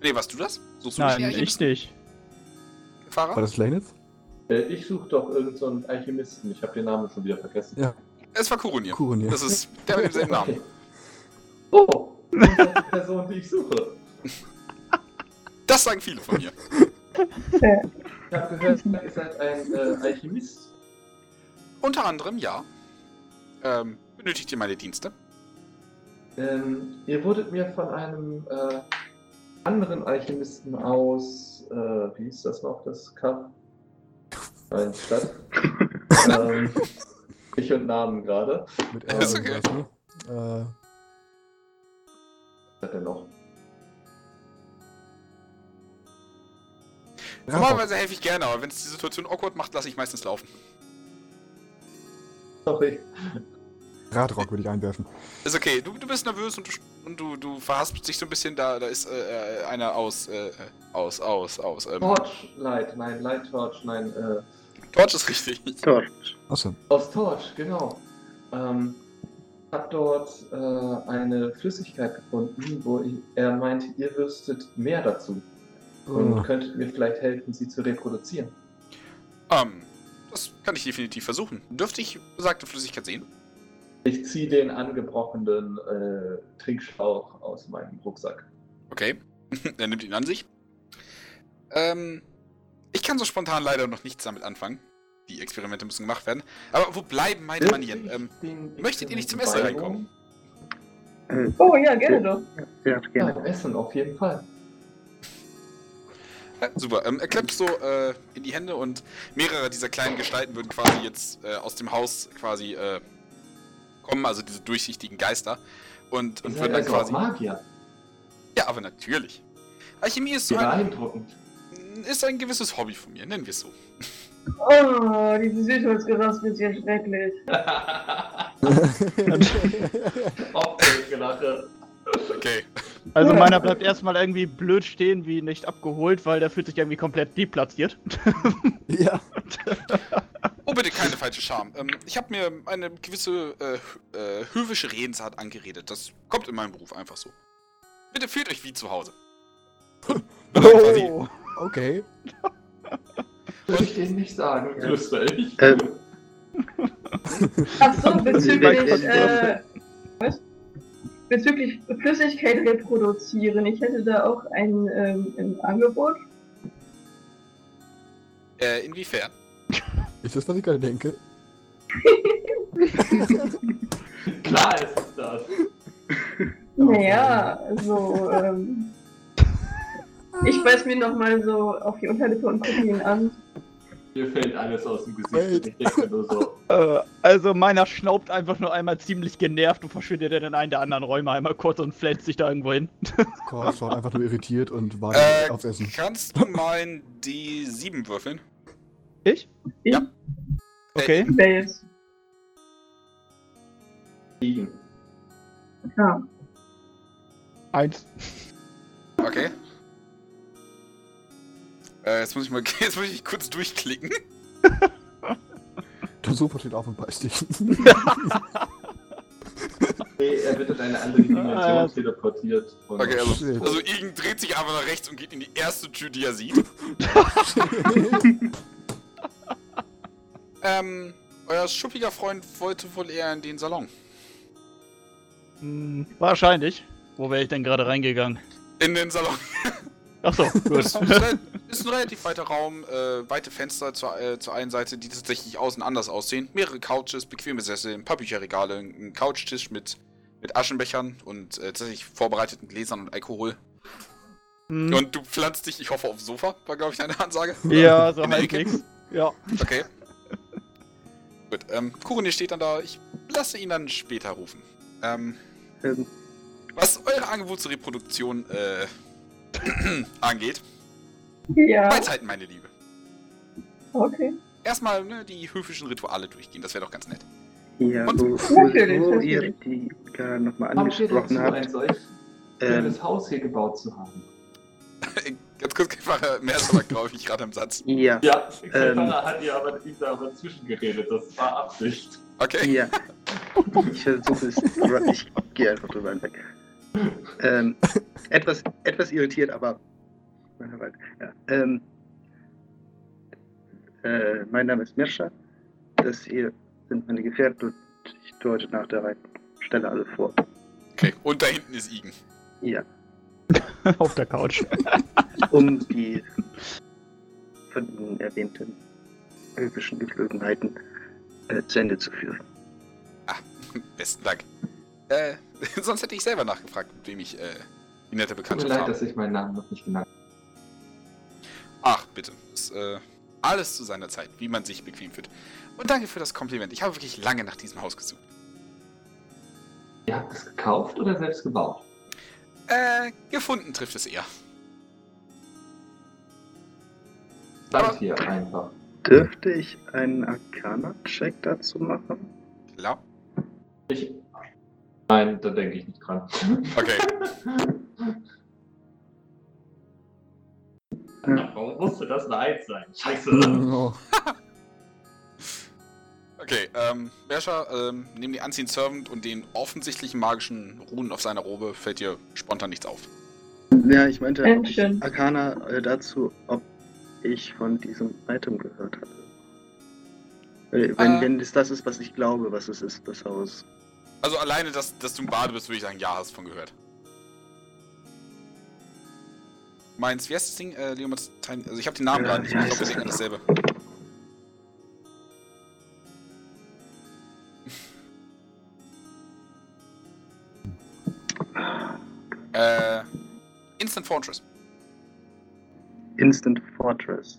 A: Nee, warst du das? Suchst du
C: Nein,
A: den
C: ich nicht.
A: Fahrer?
D: War das Laneth?
B: Äh, Ich suche doch irgendeinen so einen Alchemisten. Ich habe den Namen schon wieder vergessen.
D: Ja.
A: Es war Koronir.
D: Kuronir.
A: Das ist der mit demselben Namen.
B: Okay. Oh, das ist die Person, die ich suche.
A: Das sagen viele von mir.
B: Ich habe gehört, ihr seid ein äh, Alchemist.
A: Unter anderem, ja. Ähm, benötigt ihr meine Dienste?
B: Ähm, ihr wurdet mir von einem äh, anderen Alchemisten aus, äh, wie hieß das noch, das Kaff? Nein, Stadt. ähm, ich und Namen gerade.
D: Mit R
A: Ist okay.
D: ne?
B: Was hat er noch?
D: Äh.
A: Normalerweise helfe ich gerne, aber wenn es die Situation awkward macht, lasse ich meistens laufen.
B: Sorry.
D: Radrock würde ich einwerfen.
A: Ist okay, du, du bist nervös und du, und du, du verhaspst dich so ein bisschen, da, da ist äh, äh, einer aus, äh, aus, aus, aus. Ähm,
B: Torchlight, nein, Light Torch, nein, äh,
A: Torch ist richtig.
E: Torch.
D: Achso.
B: aus Torch, genau. Ähm, hab dort äh, eine Flüssigkeit gefunden, wo ich, er meinte, ihr wüsstet mehr dazu und
D: Oh.
B: könntet mir vielleicht helfen, sie zu reproduzieren.
A: Ähm, das kann ich definitiv versuchen. Dürfte ich besagte Flüssigkeit sehen?
B: Ich ziehe den angebrochenen äh, Trinkschlauch aus meinem Rucksack.
A: Okay. er nimmt ihn an sich. Ähm, ich kann so spontan leider noch nichts damit anfangen. Die Experimente müssen gemacht werden. Aber wo bleiben meine Manieren? Ähm, möchtet ihr nicht zum Essen reinkommen?
E: Äh,
J: Oh ja, gerne doch.
E: ja,
B: Ja,
E: gerne.
B: Essen, auf jeden Fall.
A: Ja, super. Ähm, er klemmt so äh, in die Hände und mehrere dieser kleinen Gestalten würden quasi jetzt äh, aus dem Haus quasi äh, kommen, also diese durchsichtigen Geister. Und, und würden dann
B: also auch
A: quasi.
B: Magier.
A: Ja, aber natürlich. Alchemie ist so ein,
B: Beeindruckend.
A: ist ein gewisses Hobby von mir, nennen wir es so.
J: Oh, dieses Süßholzgeraspel ist ja schrecklich.
B: Aufgelache.
A: Okay.
C: Also meiner bleibt erstmal irgendwie blöd stehen, wie nicht abgeholt, weil der fühlt sich irgendwie komplett deplatziert.
D: ja.
A: Oh, bitte keine falsche Scham. Ähm, ich habe mir eine gewisse äh, äh, höfische Redensart angeredet. Das kommt in meinem Beruf einfach so. Bitte fühlt euch wie zu Hause.
C: Oh.
D: Okay.
B: Würde ich denen nicht sagen, flüster ich.
E: Ähm,
J: Ach so, bezüglich, äh? Bezüglich Flüssigkeit reproduzieren. Ich hätte da auch ein, ähm, ein Angebot.
A: äh, inwiefern?
D: Ist das, was ich gerade denke?
B: Klar ist es das.
J: Naja, also, ähm, ich beiß mir nochmal so auf die Unterlippe und gucke ihn an.
B: Mir fällt alles aus dem Gesicht. Ich denke nur so,
C: Äh, also meiner schnaubt einfach nur einmal ziemlich genervt und verschwindet in einen der anderen Räume einmal kurz und fletzt sich da irgendwo hin.
D: Kors schaut einfach nur irritiert und wartet
A: Äh,
D: aufs Essen.
A: kannst du ein D7 würfeln?
C: Ich?
A: Ja.
C: Okay.
J: Wer jetzt?
B: liegen.
J: Ja.
C: Eins.
A: Okay. Äh, jetzt muss ich mal, jetzt muss ich kurz durchklicken.
D: Der Super steht auf und beißt dich.
B: Nee, er wird in eine andere Dimension
C: Ah.
B: teleportiert. Und
A: Okay, also, also Igen dreht sich einfach nach rechts und geht in die erste Tür, die er sieht. ähm, euer schuppiger Freund wollte wohl eher in den Salon.
C: Hm, wahrscheinlich. Wo wäre ich denn gerade reingegangen?
A: In den Salon.
C: Achso, gut.
A: Ist ein- relativ weiter Raum, äh, weite Fenster zur, äh, zur einen Seite, die tatsächlich außen anders aussehen. Mehrere Couches, bequeme Sessel, ein paar Bücherregale, ein Couchtisch mit, mit Aschenbechern und äh, tatsächlich vorbereiteten Gläsern und Alkohol.
C: Hm,
A: Und du pflanzt dich, ich hoffe, aufs Sofa, war glaube ich deine Ansage.
C: ja, so halbwegs. Ja.
A: Okay. Gut, ähm, Kurunir steht dann da. Ich lasse ihn dann später rufen. Ähm,
E: ähm,
A: was eure Angebot zur Reproduktion äh, angeht,
J: Ja,
A: Beizeiten, meine Liebe.
J: okay.
A: Erstmal ne, die höfischen Rituale durchgehen, das wäre doch ganz nett.
E: ja,
A: Und-
E: wo, wo,
J: Natürlich,
E: wo ihr die gerade nochmal
B: Habt
E: angesprochen
B: ein
E: habt.
B: solch
E: Ähm,
B: schönes Haus hier gebaut zu haben?
A: Ganz kurz gefragt, mehr ist aber, glaube ich, gerade im Satz.
E: Ja,
B: Ja,
E: Ähm.
B: Katana hat ihr aber ihm da dazwischen geredet. Das war Absicht.
A: Okay.
E: ja. Ich versuche es, aber ich gehe einfach drüber hinweg. Ähm, etwas, etwas irritiert, aber. Ja, ähm, äh, mein Name ist Mirscha. Das hier sind meine Gefährten und ich deute nach der Reihe. Stelle alle vor.
A: Okay. Und da hinten ist Igen.
E: Ja.
C: Auf der Couch.
E: um die von Ihnen erwähnten höfischen Geflogenheiten äh, zu Ende zu führen.
A: Besten Dank. Äh, sonst hätte ich selber nachgefragt, mit wem ich äh, die nette
B: Tut mir
A: Bekanntschaft
B: leid,
A: habe.
B: dass ich meinen Namen noch nicht genannt
A: Ach, bitte. Das, äh, alles zu seiner Zeit, wie man sich bequem fühlt. Und danke für das Kompliment. Ich habe wirklich lange nach diesem Haus gesucht.
B: Ihr habt es gekauft oder selbst gebaut?
A: Äh, gefunden trifft es eher.
B: Seid hier einfach.
E: Dürfte ich einen Arcana-Check dazu machen?
A: Klar.
B: Ich. Nein, da denke ich nicht dran.
A: Okay.
B: Warum musste das eine Eins sein? Scheiße.
D: Oh,
A: Okay, ähm, Bersha, ähm, neben die Unseen Servant und den offensichtlichen magischen Runen auf seiner Robe fällt dir spontan nichts auf.
E: Ja, ich meinte
J: Äh,
E: ob ich. Arcana äh, dazu, ob ich von diesem Item gehört hatte. Wenn,
A: Äh.
E: wenn es das ist, was ich glaube, was es ist, das Haus.
A: Also alleine, dass, dass du im Bade bist, würde ich sagen, ja, hast von gehört. Meins, wie heißt das Ding? Äh, Leomas Time. Also ich habe den Namen gerade nicht. Ich glaube, wir denken dasselbe. äh, Instant Fortress.
E: Instant Fortress.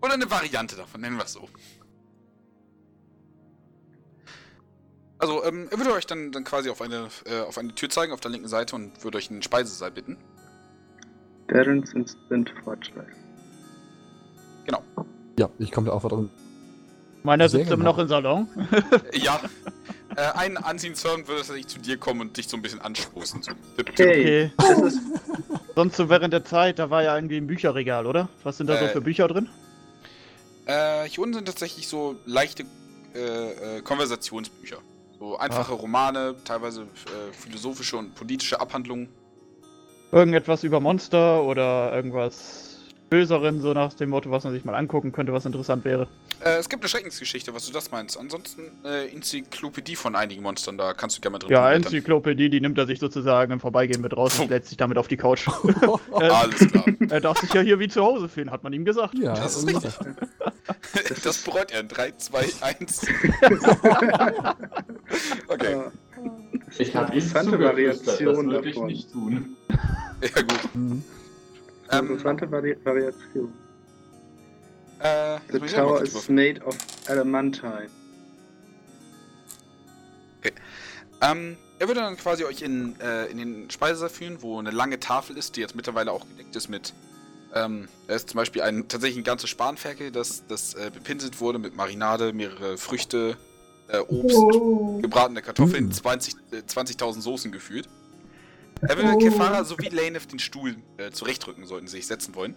A: Oder eine Variante davon, nennen wir es so. Also, ähm, er würde euch dann, dann quasi auf eine, äh, auf eine Tür zeigen, auf der linken Seite und würde euch in den Speisesaal bitten.
E: Darren's Instant Fortress.
D: ja, ich komme da auch drin.
C: Meiner sitzt immer
D: genau.
C: noch im Salon.
A: Ja. Äh, ein Servant würde tatsächlich zu dir kommen und dich so ein bisschen anstoßen. So. Tipp, tipp.
E: Okay,
C: Okay. Sonst so während der Zeit, da war ja irgendwie ein Bücherregal, oder? Was sind da so
A: Äh,
C: für Bücher drin?
A: Äh, hier unten sind tatsächlich so leichte äh, äh, Konversationsbücher. So einfache Romane, teilweise äh, philosophische und politische Abhandlungen.
C: Irgendetwas über Monster oder irgendwas Böseren, so nach dem Motto, was man sich mal angucken könnte, was interessant wäre.
A: Äh, es gibt eine Schreckensgeschichte, was du das meinst. Ansonsten äh, Enzyklopädie von einigen Monstern, da kannst du gerne mal drin
C: Ja. Enzyklopädie, die nimmt er sich sozusagen im Vorbeigehen mit raus und lädt sich damit auf die Couch. äh,
A: Alles klar.
C: er darf sich ja hier wie zu Hause fühlen, hat man ihm gesagt.
D: Ja,
A: Das ist richtig. Das bereut er in 3, 2, 1. okay,
B: Ich habe
E: Interessante
B: zugeflüstert, das würde ich
E: davon.
B: nicht tun.
A: ja gut.
D: Mhm.
A: Ähm,
E: interessante Vari Variation.
A: äh,
E: The tower is made of adamantine.
A: Ähm, er würde dann quasi euch in, äh, in den Speisesaal führen, wo eine lange Tafel ist, die jetzt mittlerweile auch gedeckt ist mit. Ähm, da ist zum Beispiel ein tatsächlich ein ganzes Spanferkel, das, das äh, bepinselt wurde mit Marinade, mehrere Früchte, äh, Obst,
J: Oh.
A: gebratene Kartoffeln,
D: Mm.
A: 20 äh, 20.000 Soßen gefühlt. Würde
J: Oh.
A: Kefara sowie Lanef den Stuhl äh, zurechtrücken, sollten sie sich setzen wollen.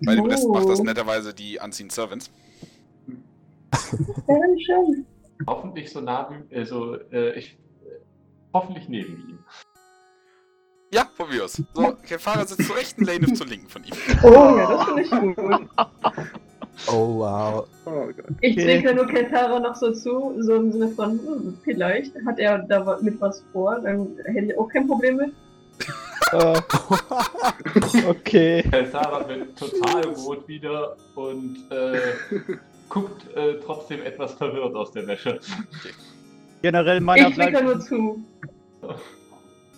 A: Den Rest
J: Oh.
A: macht das netterweise die Unseen Servants.
J: Sehr schön.
B: Hoffentlich so nah wie, also, äh, ich, äh, hoffentlich neben ihm.
A: Ja, probier es. So, Kefara sitzt zur rechten, Lanef zur linken von ihm.
J: Oh ja, das finde ich gut.
D: Oh, wow.
E: Oh Gott.
J: Ich
C: Okay.
J: zwinker nur Kentara noch so zu, so im Sinne von, hm, vielleicht hat er da mit was vor, dann hätte ich auch kein Problem mit.
C: Äh, okay.
B: Sarah wird total rot wieder und äh, guckt äh, trotzdem etwas verwirrt aus der Wäsche.
C: Generell meiner
J: Ich
C: bleibt,
J: nur zu.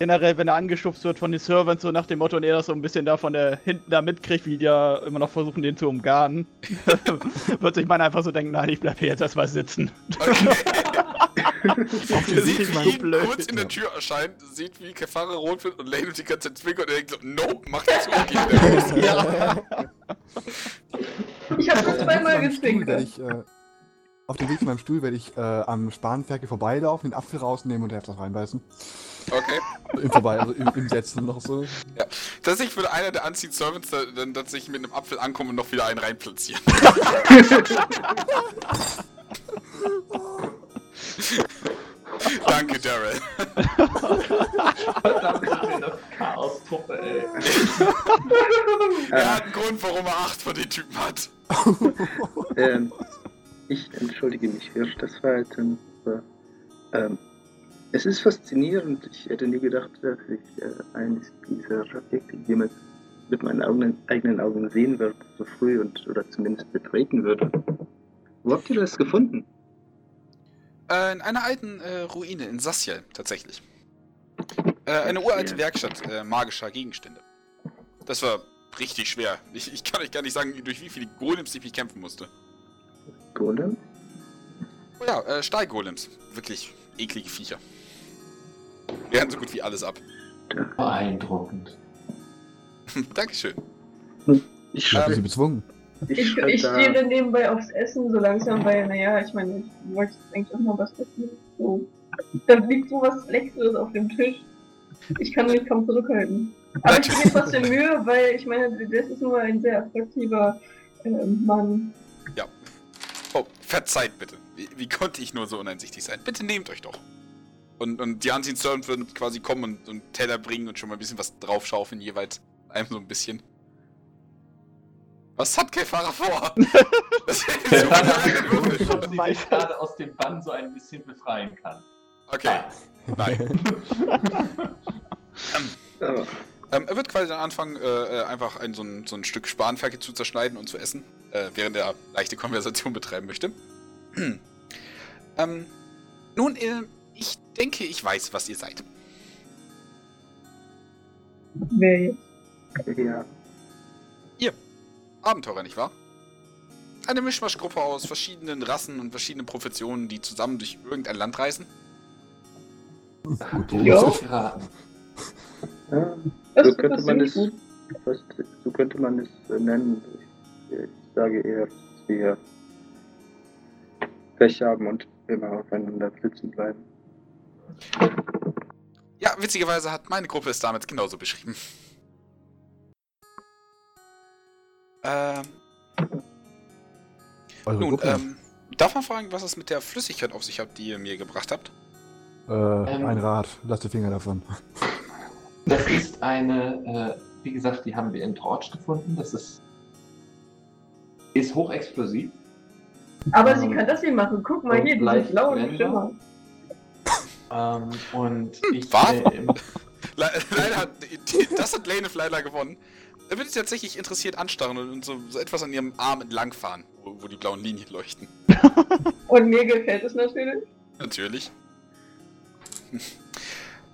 C: generell, wenn er angeschubst wird von den Servants, so nach dem Motto, und er das so ein bisschen da von der hinten da mitkriegt, wie die ja immer noch versuchen, den zu umgarnen, wird sich man einfach so denken, nein, ich bleib hier jetzt erstmal sitzen.
A: Okay. Ihr seht, wie ihn
C: blöd.
A: kurz in der Tür erscheint, seht, wie Kefara rot wird und Lane die ganze Zeit zwinkert und er denkt so, nope, mach das und geht raus.
C: ja.
J: Ich habe schon
D: Auf dem Weg
J: zweimal
D: zu meinem Stuhl
J: gezwinkert.
D: werde ich, äh, auf dem Weg zu meinem Stuhl werde ich äh, am Spanferkel vorbeilaufen, den Apfel rausnehmen und der das reinbeißen.
A: Okay.
D: Im Vorbei, also im, im Setzen noch so.
A: Tatsächlich würde einer der Unseen Servants da- dann tatsächlich mit einem Apfel ankommen und noch wieder einen reinplatzieren. Danke, Daryl.
B: Verdammt, sind wir eine Chaos-Truppe, ey.
A: Er hat einen Grund, warum er acht von den Typen hat.
E: Ähm, ich entschuldige mich für das Verhalten. Aber, ähm, es ist faszinierend. Ich hätte nie gedacht, dass ich äh, eines dieser Objekte jemals mit meinen Augen, eigenen Augen sehen würde, so früh und oder zumindest betreten würde. Wo habt ihr das gefunden?
A: Äh, in einer alten äh, Ruine in Sasyal, tatsächlich. Äh, eine uralte Werkstatt äh, magischer Gegenstände. Das war richtig schwer. Ich, ich kann euch gar nicht sagen, durch wie viele Golems ich mich kämpfen musste.
E: Golem?
A: Oh ja, äh, Stahlgolems. Wirklich eklige Viecher. Wehren so gut wie alles ab.
F: Beeindruckend.
A: Dankeschön.
E: Ich
D: habe sie bezwungen.
E: Ich,
J: Ich, stehe nebenbei aufs Essen so langsam, weil, naja, ich meine, ich wollte eigentlich auch mal was essen. So. Da liegt so was Leckeres auf dem Tisch. Ich kann mich kaum zurückhalten. Aber ich gebe mir trotzdem Mühe, weil ich meine, das ist nur ein sehr attraktiver ähm, Mann.
A: Oh, verzeiht bitte. Wie, wie konnte ich nur so uneinsichtig sein? Bitte nehmt euch doch. Und, und die Unseen Servant würden quasi kommen und, und Teller bringen und schon mal ein bisschen was draufschaufeln, jeweils einem so ein bisschen. Was hat Kefara vor? Das ist so
B: Ich
A: eine
B: ob sie gerade aus dem Bann so ein bisschen befreien kann.
A: Okay, nein.
E: Aber
A: Ähm, er wird quasi dann anfangen, äh, äh, einfach ein, so, ein, so ein Stück Spanferkel zu zerschneiden und zu essen, äh, während er leichte Konversation betreiben möchte. ähm, nun, äh, ich denke, ich weiß, was ihr seid.
J: Wer jetzt?
E: ja,
A: Abenteurer, nicht wahr? Eine Mischmaschgruppe aus verschiedenen Rassen und verschiedenen Professionen, die zusammen durch irgendein Land reisen.
D: Gut,
J: Ja.
E: Ja, so könnte man es, so könnte man es äh, nennen. Ich, ich sage eher, dass wir Pech haben und immer aufeinander sitzen bleiben.
A: Ja, witzigerweise hat meine Gruppe es damals genauso beschrieben. Ähm,
D: Eure
A: nun,
D: Gruppe?
A: ähm, darf man fragen, was es mit der Flüssigkeit auf sich hat, die ihr mir gebracht habt?
D: äh,
B: ähm,
D: ein Rad. Lass die Finger davon.
B: Das ist eine, äh, wie gesagt, die haben wir in Torch gefunden. Das ist, ist hochexplosiv.
J: Aber sie
B: Ähm,
J: kann das hier machen. Guck mal hier, diese blauen. Schimmer.
B: Ähm, und ich.
A: was?
B: Äh, im,
A: Le leider hat, die- das hat Lane leider gewonnen. Er wird jetzt tatsächlich interessiert anstarren und- so, so etwas an ihrem Arm entlangfahren, wo, wo die blauen Linien leuchten.
J: Und mir gefällt es natürlich.
A: Natürlich.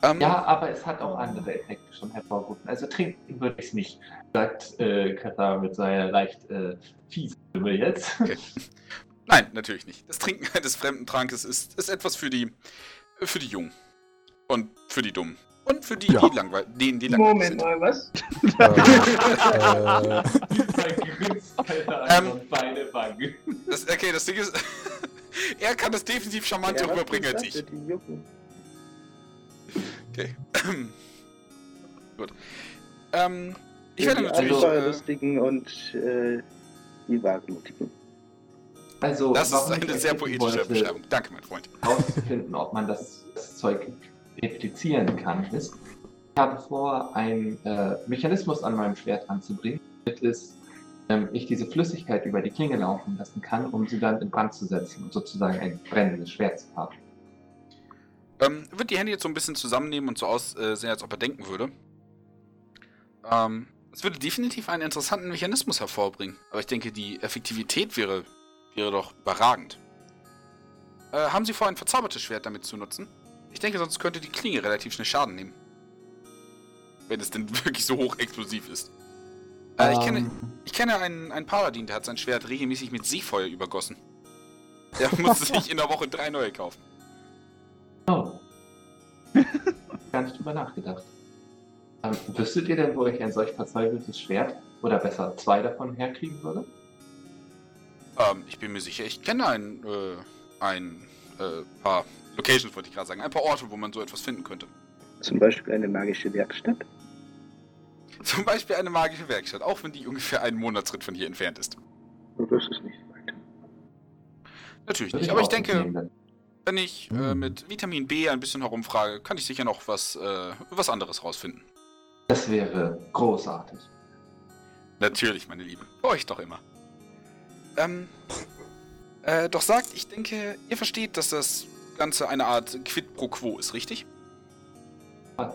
A: ähm,
B: ja, aber es hat auch andere Effekte schon hervorgerufen. Also trinken würde ich es nicht, sagt äh, Katar mit seiner leicht äh, fiesen Stimme jetzt.
A: Nein, natürlich nicht. Das Trinken eines fremden Trankes ist, ist etwas für die für die Jungen. Und für die Dummen. Und für die,
D: Ja.
A: die langweilig denen, die langweilig
J: Moment mal, was?
D: äh,
A: Ähm,
B: beide Wangen.
A: Das, okay, das Ding ist, er kann das definitiv charmanter
E: hat
A: rüberbringen als ich.
E: Die?
A: Okay. Gut. Ähm, ich werde
E: die
A: natürlich.
B: also,
A: äh,
E: Abenteuerlustigen und äh, die Wagemutigen.
B: Also,
A: das ist eine sehr poetische
B: wollte,
A: Beschreibung. Danke, mein Freund.
B: herauszufinden, ob man das, das Zeug replizieren kann, ist, ich habe vor, einen äh, Mechanismus an meinem Schwert anzubringen, damit es, ähm, ich diese Flüssigkeit über die Klinge laufen lassen kann, um sie dann in Brand zu setzen und sozusagen ein brennendes Schwert zu haben.
A: Ähm, wird die Hände jetzt so ein bisschen zusammennehmen und so aussehen, als ob er denken würde. Ähm, es würde definitiv einen interessanten Mechanismus hervorbringen. Aber ich denke, die Effektivität wäre, wäre doch überragend. Äh, haben Sie vor, ein verzaubertes Schwert damit zu nutzen? Ich denke, sonst könnte die Klinge relativ schnell Schaden nehmen. Wenn es denn wirklich so hoch explosiv ist. Äh, ich, kenne,
B: Ähm,
A: ich kenne einen, einen Paladin, der hat sein Schwert regelmäßig mit Seefeuer übergossen. Der musste sich in der Woche drei neue kaufen.
B: Oh. Gar nicht drüber nachgedacht. Ähm, wüsstet ihr denn, wo ich ein solch verzaubertes Schwert oder besser zwei davon herkriegen würde?
A: Ähm, ich bin mir sicher, ich kenne ein, äh, ein äh, paar Locations, wollte ich gerade sagen. Ein paar Orte, wo man so etwas finden könnte.
E: Zum Beispiel eine magische Werkstatt.
A: Zum Beispiel eine magische Werkstatt, auch wenn die ungefähr einen Monatsritt von hier entfernt ist.
E: Oh, Das ist nicht weit.
A: Natürlich nicht,
F: ich
A: aber ich denke, wenn ich äh,
D: Hm.
A: mit Vitamin B ein bisschen herumfrage, kann ich sicher noch was, äh, was anderes rausfinden.
F: Das wäre großartig.
A: Natürlich, meine Liebe. Für euch doch immer. Ähm, äh, doch sagt, ich denke, ihr versteht, dass das Ganze eine Art Quid pro Quo ist, richtig?
J: Was?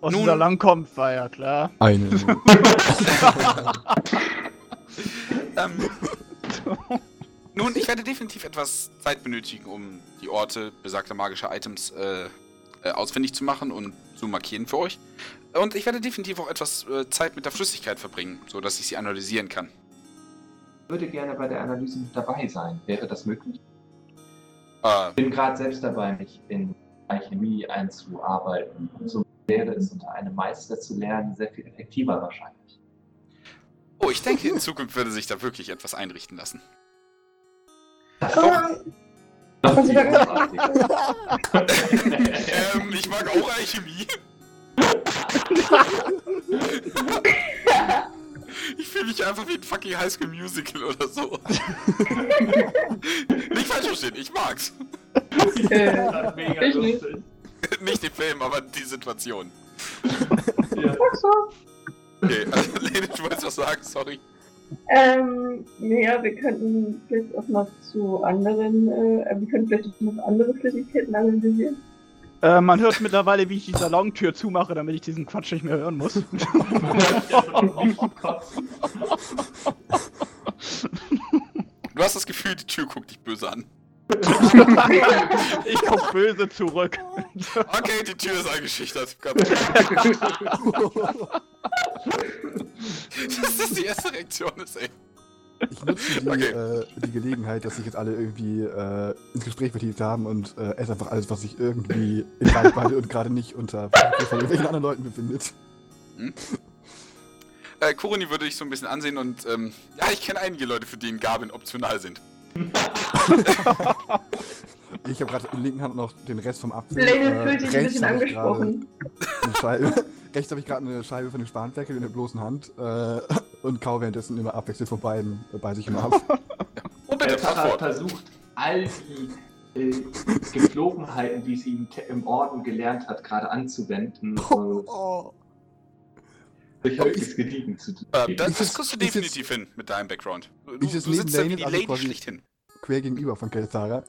C: Was
A: Nun-
C: da lang kommt, war ja klar.
D: Eine.
A: Ähm, nun, ich werde definitiv etwas Zeit benötigen, um die Orte besagter magischer Items äh, äh, ausfindig zu machen und zu markieren für euch. Und ich werde definitiv auch etwas äh, Zeit mit der Flüssigkeit verbringen, sodass ich sie analysieren kann.
F: Ich würde gerne bei der Analyse mit dabei sein. Wäre das möglich?
A: Äh,
F: Ich bin gerade selbst dabei, mich in Alchemie einzuarbeiten. Und so wäre es unter einem Meister zu lernen sehr viel effektiver wahrscheinlich.
A: oh, ich denke, in Zukunft würde sich da wirklich etwas einrichten lassen.
J: Ah, Gott sei Dank.
A: ähm, ich mag auch Alchemie. Ich fühle mich einfach wie ein fucking Highschool Musical oder so. Nicht falsch verstehen, ich mag's.
J: äh,
H: Mega
J: Ich nicht.
H: lustig.
A: Nicht den Film, aber die Situation.
H: Ja.
J: ach so.
A: Okay, also Lene, du wolltest was sagen, sorry.
J: Ähm, naja, wir könnten vielleicht auch noch zu anderen, äh, wir könnten vielleicht auch noch andere Flüssigkeiten analysieren.
C: Äh, man hört mittlerweile, wie ich die Salontür zumache, damit ich diesen Quatsch nicht mehr hören muss.
A: Du hast das Gefühl, die Tür guckt dich böse an.
C: ich guck böse zurück.
A: Okay, die Tür ist eingeschüchtert. Das die erste Reaktion ist, ey.
D: Ich nutze die,
A: Okay.
D: äh, die Gelegenheit, dass sich jetzt alle irgendwie äh, ins Gespräch vertieft haben und äh, esse einfach alles, was sich irgendwie in Reichweite und gerade nicht unter von irgendwelchen anderen Leuten befindet.
A: Äh, Kuruni würde ich so ein bisschen ansehen und, ähm, ja, ich kenne einige Leute, für die Gabeln optional sind.
D: Ich habe gerade in der linken Hand noch den Rest vom Apfel.
J: Lene fühlt sich ein
D: rechts
J: bisschen
D: ich
J: angesprochen.
D: Eine Scheibe, rechts habe ich gerade eine Scheibe von dem Spanferkel in der bloßen Hand äh, und kau währenddessen immer abwechselnd von beiden äh, bei sich immer ab.
A: Oh, bitte,
F: Der Pfarrer versucht, all die äh, Gepflogenheiten, die sie im, im Orden gelernt hat, gerade anzuwenden und
D: Oh.
F: sich halbwegs gediegen zu
A: Äh,
F: tun.
A: das,
D: Ist
A: das
D: es-
A: kriegst du
D: es-
A: definitiv hin mit deinem Background. Du,
D: es
A: du
D: neben
A: sitzt da wie die
D: also
A: Lady
D: quasi-
A: schlechthin.
D: Quer gegenüber von Kelthara.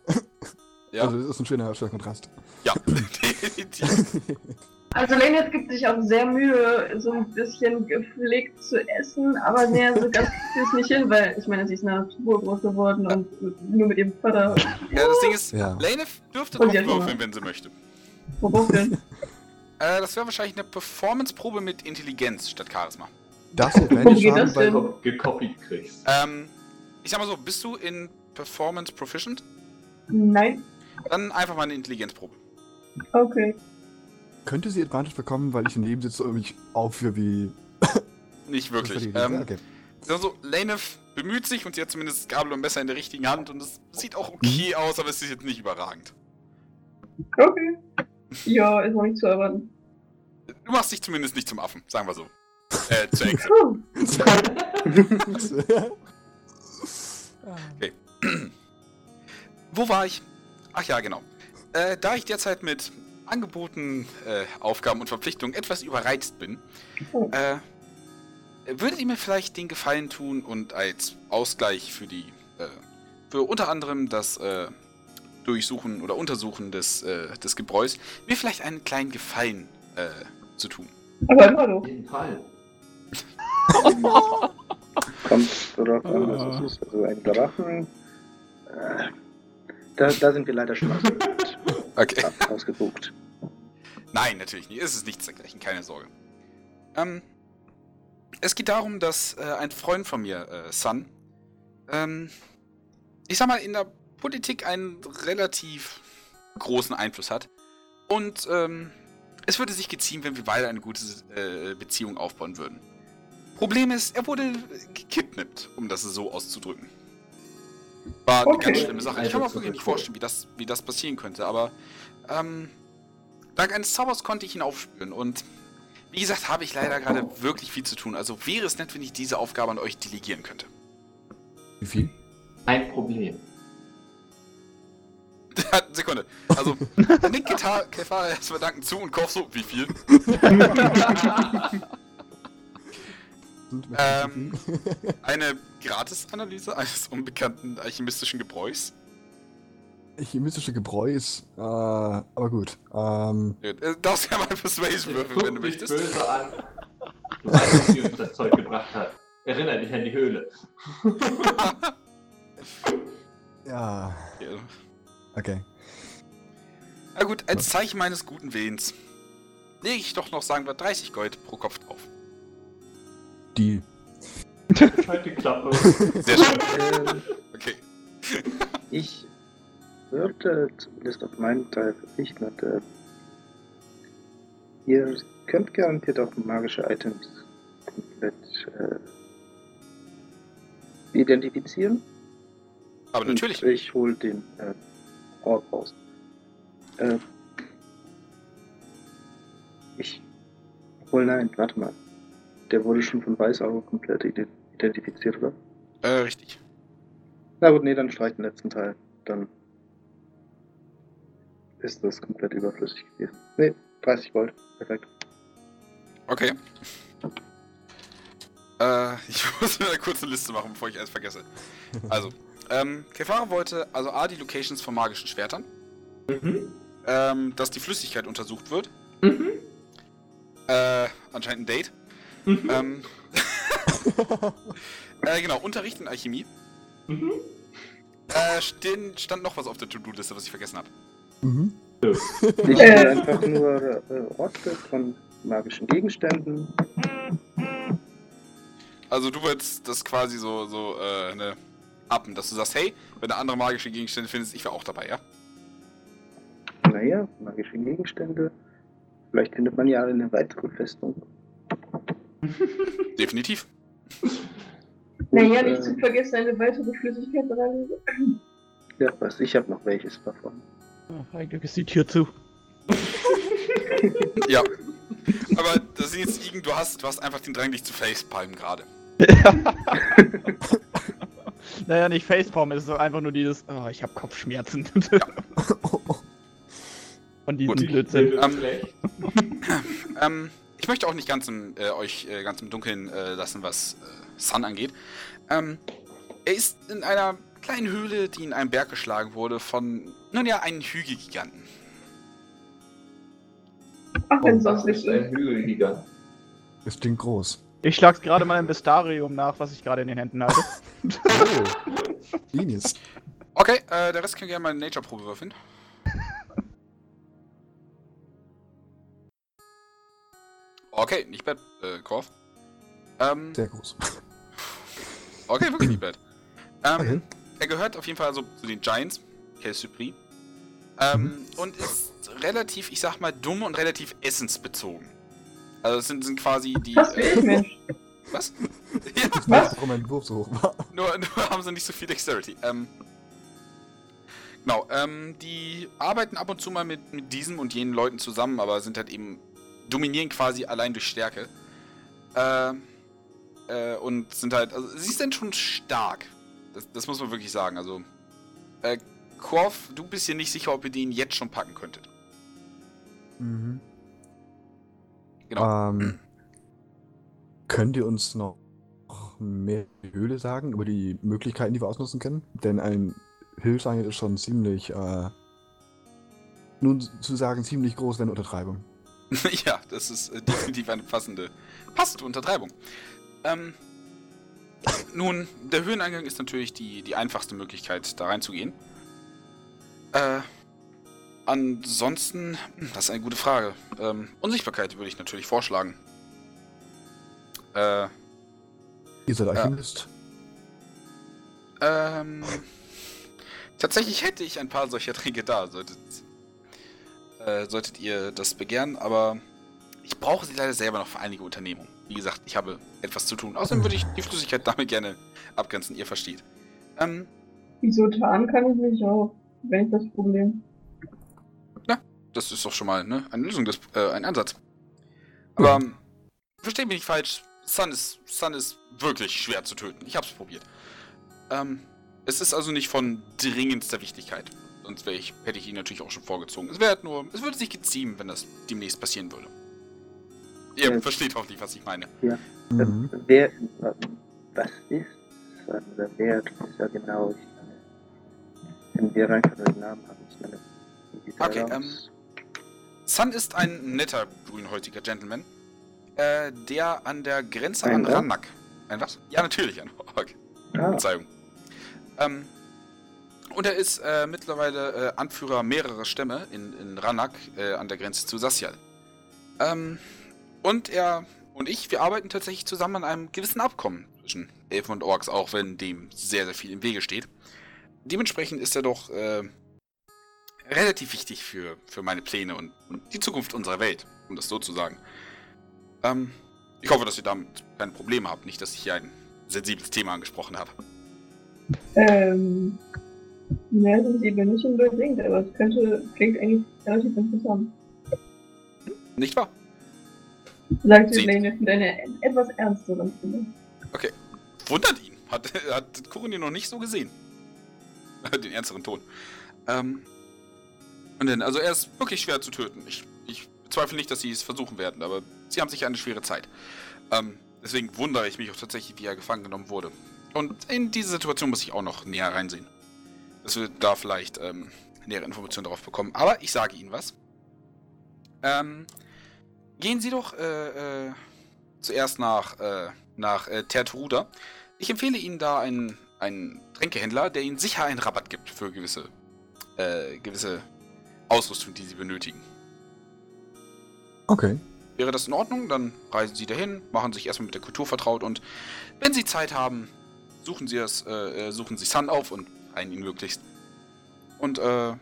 A: Ja,
D: Also das ist ein schöner, schöner Kontrast.
A: ja.
J: Also Lene gibt sich auch sehr Mühe, so ein bisschen gepflegt zu essen, aber näher so ganz kriegt es nicht hin, weil ich meine, sie ist nach Natur groß geworden und nur mit ihrem Vater.
A: Ja, das Ding ist,
D: Ja.
A: Lane dürfte
J: hat
A: würfeln, wenn sie möchte.
J: Worauf denn?
A: Äh, das wäre wahrscheinlich eine Performance-Probe mit Intelligenz statt Charisma.
D: Das wird haben,
J: das
D: weil
J: denn?
F: gekopiert kriegst.
A: Ähm, ich sag mal so, bist du in Performance Proficient?
J: Nein?
A: Dann einfach mal eine Intelligenzprobe.
J: Okay.
D: könnte sie Advantage bekommen, weil ich daneben sitze und mich aufführe wie...
A: Nicht wirklich. Ähm,
D: okay.
A: also, Lane bemüht sich und sie hat zumindest Gabel und Messer in der richtigen Hand und es sieht auch okay aus, aber es ist jetzt nicht überragend.
J: Okay. Ja, ist noch nicht zu erwarten.
A: Du machst dich zumindest nicht zum Affen, sagen wir so. Äh, zu Hexe.
J: Puh.
A: Wo war ich? Ach ja, genau. Äh, da ich derzeit mit Angeboten, äh, Aufgaben und Verpflichtungen etwas überreizt bin,
J: Oh.
A: äh, würdet ihr mir vielleicht den Gefallen tun und als Ausgleich für die, äh, für unter anderem das äh, Durchsuchen oder Untersuchen des, äh, des Gebräus, mir vielleicht einen kleinen Gefallen äh, zu tun?
J: Aber immer.
F: Auf jeden Fall.
E: Kommt darauf an, ist. Also ein Drachen. Da, da sind wir leider schon ausgebucht.
A: Okay.
E: Ausgebucht.
A: Nein, natürlich nicht. Es ist nichts dergleichen, keine Sorge. Ähm, es geht darum, dass äh, ein Freund von mir, äh, Sun, ähm, ich sag mal, in der Politik einen relativ großen Einfluss hat. Und ähm, es würde sich geziehen, wenn wir beide eine gute äh, Beziehung aufbauen würden. Problem ist, er wurde gekidnappt, um das so auszudrücken. War eine
J: Okay.
A: ganz schlimme Sache. Ich kann mir auch
F: Also
A: wirklich nicht vorstellen, wie das, wie das passieren könnte, aber ähm, Dank eines Zaubers konnte ich ihn aufspüren und wie gesagt, habe ich leider gerade wirklich viel zu tun. Also wäre es nett, wenn ich diese Aufgabe an euch delegieren könnte.
D: Wie viel?
B: Ein Problem.
A: Sekunde. Also, Nick Gitar Kefar erstmal danken zu und kauf so, wie viel? Ähm, Eine Gratis-Analyse eines unbekannten alchemistischen Gebräus?
D: Chemistische Gebräu ist, äh, aber gut. Ähm,
A: Ja, äh, Darfst ja mal Persuasion würfeln, wenn du
B: mich
A: möchtest.
B: böse an. Du weißt, wie uns das Zeug gebracht hat. Erinner dich an die Höhle.
D: ja,
A: Ja.
D: okay.
A: Na gut, als Zeichen meines guten Willens lege ich doch noch, sagen wir, 30 Gold pro Kopf drauf.
D: Die.
B: Halt die Klappe.
A: Sehr schön.
E: Ähm,
A: Okay.
E: ich würde zumindest auf meinen Teil verzichten äh, ihr könnt garantiert auch magische Items komplett äh, identifizieren.
A: Aber natürlich.
E: Und ich hole den äh, Ort raus. Äh, ich. Obwohl, nein, warte mal. Der wurde schon von Weißauge komplett ide- identifiziert, oder?
A: Äh, richtig.
E: Na gut, nee, dann streich den letzten Teil. Dann ist das komplett überflüssig gewesen. Nee, 30 Gold. Perfekt.
A: Okay. Äh, ich muss mir eine kurze Liste machen, bevor ich alles vergesse. Also, ähm, Kefara wollte also A, die Locations von magischen Schwertern,
B: Mhm.
A: ähm, dass die Flüssigkeit untersucht wird,
B: Mhm.
A: äh, anscheinend ein Date,
B: Mhm.
A: ähm, äh, genau, Unterricht in Alchemie,
B: Mhm.
A: äh, stehen, stand noch was auf der To-Do-Liste, was ich vergessen habe.
D: Mhm.
E: Ich will einfach nur äh, Orte von magischen Gegenständen.
A: Also du willst das quasi so, so, äh, ne, appen, dass du sagst, hey, wenn du andere magische Gegenstände findest, ich wäre auch dabei, ja?
E: Naja, magische Gegenstände. Vielleicht findet man ja eine weitere Festung.
A: Definitiv.
J: Naja, nicht
E: äh,
J: zu vergessen, eine weitere Flüssigkeitsanalyse.
E: Ja, was, ich habe noch welches davon.
C: Oh, ein Glück ist die Tür zu.
A: Ja. Aber das ist jetzt irgend, du hast, du hast einfach den Drang, dich zu facepalmen gerade.
C: Naja, nicht Facepalm, es ist einfach nur dieses, oh, ich habe Kopfschmerzen. Von diesem
A: Gut.
C: Blödsinn.
A: Ähm. Ähm, ich möchte auch nicht ganz im, äh, euch äh, ganz im Dunkeln äh, lassen, was äh, Sun angeht. Ähm, er ist in einer kleinen Höhle, die in einem Berg geschlagen wurde von, nun ja, einem Hügelgiganten.
J: Ach, wenn
B: Oh, das
J: sonst
B: ist
J: nicht.
B: ein Hügelgigant.
D: Das klingt groß.
C: Ich schlag's gerade mal im Bestarium nach, was ich gerade in den Händen halte.
D: Oh. Linis.
A: Okay, äh, der Rest kann gerne mal eine Nature-Probe würfeln. Okay, nicht bad, äh, Korf. Ähm,
D: Sehr groß.
A: okay, wirklich nicht bad. Ähm,
D: Okay.
A: Er gehört auf jeden Fall also zu den Giants, Kel Supri. Ähm, und ist relativ, ich sag mal, dumm und relativ essensbezogen. Also es sind, sind quasi die.
J: Fast wie
A: Äh,
J: ich,
A: was? ja,
D: weiß, warum mein Wurf so hoch war.
A: nur, nur haben sie nicht so viel Dexterity. Ähm, genau, ähm, die arbeiten ab und zu mal mit, mit diesen und jenen Leuten zusammen, aber sind halt eben, dominieren quasi allein durch Stärke. Äh, äh, und sind halt, also sie sind schon stark. Das, das muss man wirklich sagen. Also, äh, Korf, du bist dir nicht sicher, ob ihr den jetzt schon packen könntet.
D: Mhm.
A: Genau.
D: Ähm, könnt ihr uns noch mehr Höhle sagen, über die Möglichkeiten, die wir ausnutzen können? Denn ein Hilfsangel ist schon ziemlich, äh, nun zu sagen, ziemlich groß, wenn Untertreibung.
A: ja, das ist äh, definitiv eine passende, passende Untertreibung. Ähm, nun, der Höheneingang ist natürlich die, die einfachste Möglichkeit, da reinzugehen. Äh, ansonsten, hm, das ist eine gute Frage. Ähm, Unsichtbarkeit würde ich natürlich vorschlagen. Äh,
D: Ihr seid Alchemist.
A: ähm, tatsächlich hätte ich ein paar solcher Tränke da, solltet, äh, solltet ihr das begehren, aber ich brauche sie leider selber noch für einige Unternehmungen. Wie gesagt, ich habe etwas zu tun. Außerdem würde ich die Flüssigkeit damit gerne abgrenzen, ihr versteht. Ähm,
J: Wieso tarnen kann ich mich auch? Wenn ich das Problem.
A: das ist doch schon mal ne, eine Lösung, des, äh, ein Ansatz. Aber ähm, versteht mich nicht falsch, Sun ist, Sun ist wirklich schwer zu töten. Ich hab's probiert. Ähm, es ist also nicht von dringendster Wichtigkeit. Sonst wäre ich, hätte ich ihn natürlich auch schon vorgezogen. Es wäre halt nur, es würde sich geziehen, wenn das demnächst passieren würde. Ihr
E: Ja.
A: versteht hoffentlich, was ich meine.
D: Mhm.
E: Wer, was ist? Oder wer ist ja genau? Ich meine, wenn wir einfach nur den Namen haben, ich meine,
A: Okay, ähm, Sun ist ein netter, grünhäutiger Gentleman, äh, der an der Grenze
E: Ein
A: an
E: Ork?
A: Rannak. Ein was? Ja, natürlich, ein Ork.
E: ah,
A: Verzeihung. Ähm, und er ist äh, mittlerweile äh, Anführer mehrerer Stämme in, in Rannak äh, an der Grenze zu Sasyal. Ähm, und er und ich, wir arbeiten tatsächlich zusammen an einem gewissen Abkommen zwischen Elfen und Orks, auch wenn dem sehr, sehr viel im Wege steht. Dementsprechend ist er doch äh, relativ wichtig für, für meine Pläne und, und die Zukunft unserer Welt, um das so zu sagen. Ähm, ich hoffe, dass ihr damit keine Probleme habt, nicht, dass ich hier ein sensibles Thema angesprochen habe.
J: Ähm. Ja, sensibel nicht unbedingt, aber es könnte, klingt eigentlich relativ interessant.
A: Nicht wahr?
J: Sagt
A: Sieht.
J: Lane mit einer etwas ernsteren Stimme.
A: Wundert ihn. Hat, hat Kuruni noch nicht so gesehen. Den ernsteren Ton. Ähm, und dann, also er ist wirklich schwer zu töten. Ich, ich bezweifle nicht, dass sie es versuchen werden, aber sie haben sicher eine schwere Zeit. Ähm, deswegen wundere ich mich auch tatsächlich, wie er gefangen genommen wurde. Und in diese Situation muss ich auch noch näher reinsehen. Dass wir da vielleicht ähm, nähere Informationen darauf bekommen. Aber ich sage Ihnen was. Ähm, gehen Sie doch äh, äh, zuerst nach, äh, nach äh, Tertruda. Ich empfehle Ihnen da einen, einen Tränkehändler, der Ihnen sicher einen Rabatt gibt für gewisse, äh, gewisse Ausrüstung, die Sie benötigen.
D: Okay.
A: Wäre das in Ordnung? Dann reisen Sie dahin, machen sich erstmal mit der Kultur vertraut und wenn Sie Zeit haben, suchen Sie es, äh, äh, suchen Sie Sun auf und einen ihn möglichst. Und äh,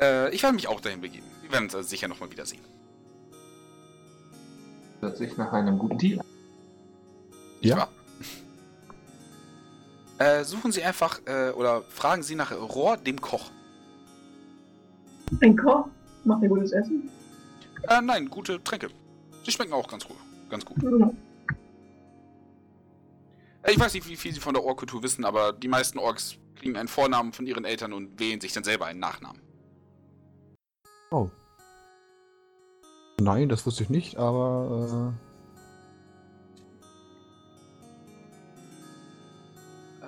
A: äh, ich werde mich auch dahin begeben. Wir werden uns also sicher nochmal wiedersehen.
F: Hört sich nach einem guten Deal.
D: Ja.
A: Äh, suchen Sie einfach äh, oder fragen Sie nach Rohr, dem Koch.
J: Ein Koch macht ein gutes Essen.
A: Äh, nein, gute Tränke. Sie schmecken auch ganz gut. Ganz gut.
J: Ja.
A: Äh, ich weiß nicht, wie viel Sie von der Ork-Kultur wissen, aber die meisten Orks kriegen einen Vornamen von ihren Eltern und wählen sich dann selber einen Nachnamen.
D: Oh. Nein, das wusste ich nicht, aber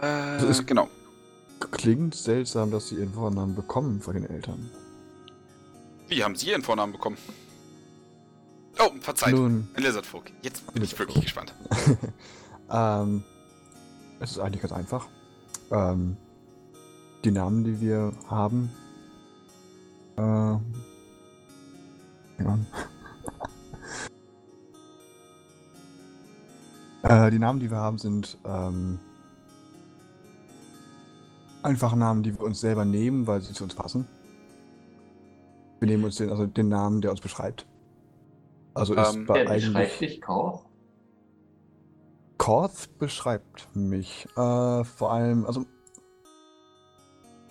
A: Äh,
D: ist-
A: genau.
D: äh, klingt seltsam, dass sie ihren Vornamen bekommen von den Eltern.
A: Wie haben Sie Ihren Vornamen bekommen? Oh, verzeiht.
D: Nun,
A: Ein Lizardfolk. Jetzt bin ich wirklich gespannt.
D: ähm, es ist eigentlich ganz einfach. Ähm, die Namen, die wir haben, äh, äh, die Namen, die wir haben, sind ähm, einfach Namen, die wir uns selber nehmen, weil sie zu uns passen. Wir nehmen uns den, also den Namen, der uns beschreibt. Also ist
A: Ähm,
D: bei
F: Wer beschreibt
D: eigentlich
F: dich, Koch?
D: Korth beschreibt mich. Äh, vor allem, also.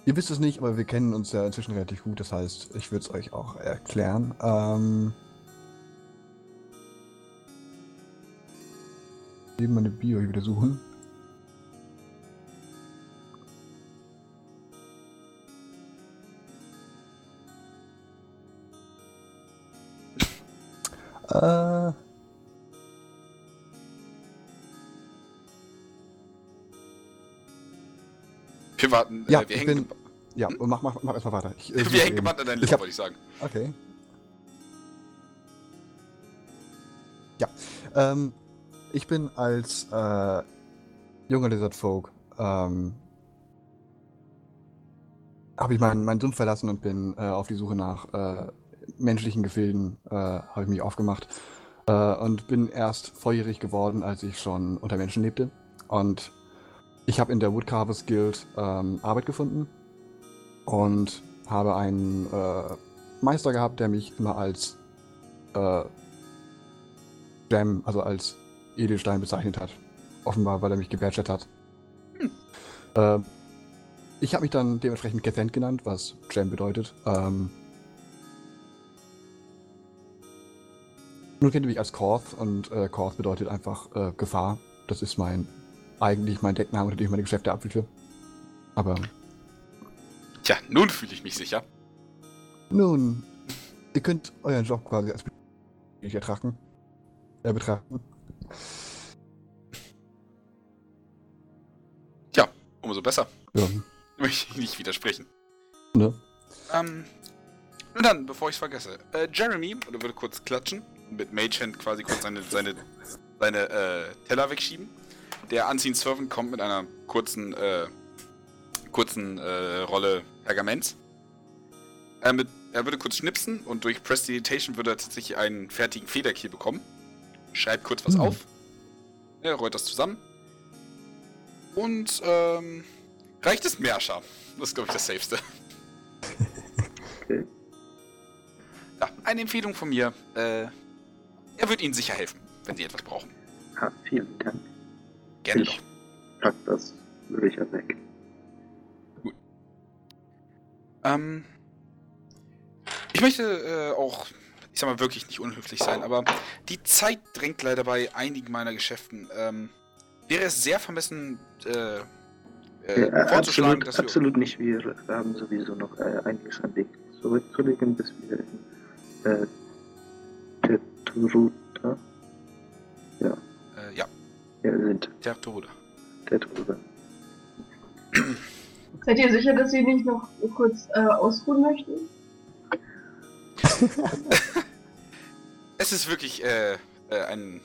D: Ihr wisst es nicht, aber wir kennen uns ja inzwischen relativ gut. Das heißt, ich würde es euch auch erklären. Ähm. Eben meine Bio hier wieder suchen. Äh.
A: Wir warten.
D: Ja,
A: äh, wir
D: ich
A: hängen,
D: bin- Ja, mach, mach, mach erstmal weiter. Ich, äh,
A: wir hängen gebannt an deinen Lippen, wollte ich sagen.
D: Okay. Ja. Ähm, ich bin als äh, junger Lizard Folk ähm, habe ich meinen, meinen Sumpf verlassen und bin äh, auf die Suche nach äh, menschlichen Gefilden äh, habe ich mich aufgemacht äh, und bin erst volljährig geworden, als ich schon unter Menschen lebte und ich habe in der Woodcarvers Guild ähm, Arbeit gefunden und habe einen äh, Meister gehabt, der mich immer als äh, Gem, also als Edelstein bezeichnet hat. Offenbar, weil er mich gebadget hat. Hm. Äh, ich habe mich dann dementsprechend Cathen genannt, was Gem bedeutet. Ähm, nun kennt ihr mich als Korth und äh, Korth bedeutet einfach äh, Gefahr. Das ist mein eigentlich mein Deckname, unter dem ich meine Geschäfte abwickel. Aber
A: Tja, nun fühle ich mich sicher.
D: nun, ihr könnt euren Job quasi als nicht ertragen. Äh, betrachten.
A: Umso besser.
D: Ja,
A: Möchte ich nicht widersprechen.
D: ne?
A: Ähm, und dann, bevor ich es vergesse, äh, Jeremy, oder würde kurz klatschen, mit Mage Hand quasi kurz seine, seine, seine äh, Teller wegschieben. Der Unseen Servant kommt mit einer kurzen, äh, kurzen äh, Rolle Pergaments. Er, mit, er würde kurz schnipsen und durch Prestidigitation würde er tatsächlich einen fertigen Federkiel bekommen. Schreibt kurz was
D: Hm.
A: auf. Er rollt das zusammen. Und, ähm, reicht es Merscher. Das ist, glaube ich, das Safeste.
E: Okay.
A: Ja, eine Empfehlung von mir. Äh, er wird Ihnen sicher helfen, wenn Sie etwas brauchen.
E: Ah, vielen Dank.
A: Gerne
E: Ich-
A: doch.
E: Pack das sicher weg.
A: Ähm, ich möchte äh, auch, ich sag mal, wirklich nicht unhöflich sein, aber die Zeit drängt leider bei einigen meiner Geschäften. Ähm, wäre es sehr vermessen, äh, äh,
E: Äh,
A: vorzuschlagen,
E: absolut,
A: dass wir...
E: absolut nicht. Wir haben sowieso noch äh, einiges an Weg zurückzulegen, bis wir in äh, Tetruta
A: Äh, ja,
E: ja, sind.
A: der Tode.
E: Tetruta.
J: Seid ihr sicher, dass Sie nicht noch kurz äh, ausruhen möchten?
A: Es ist wirklich äh, äh, ein,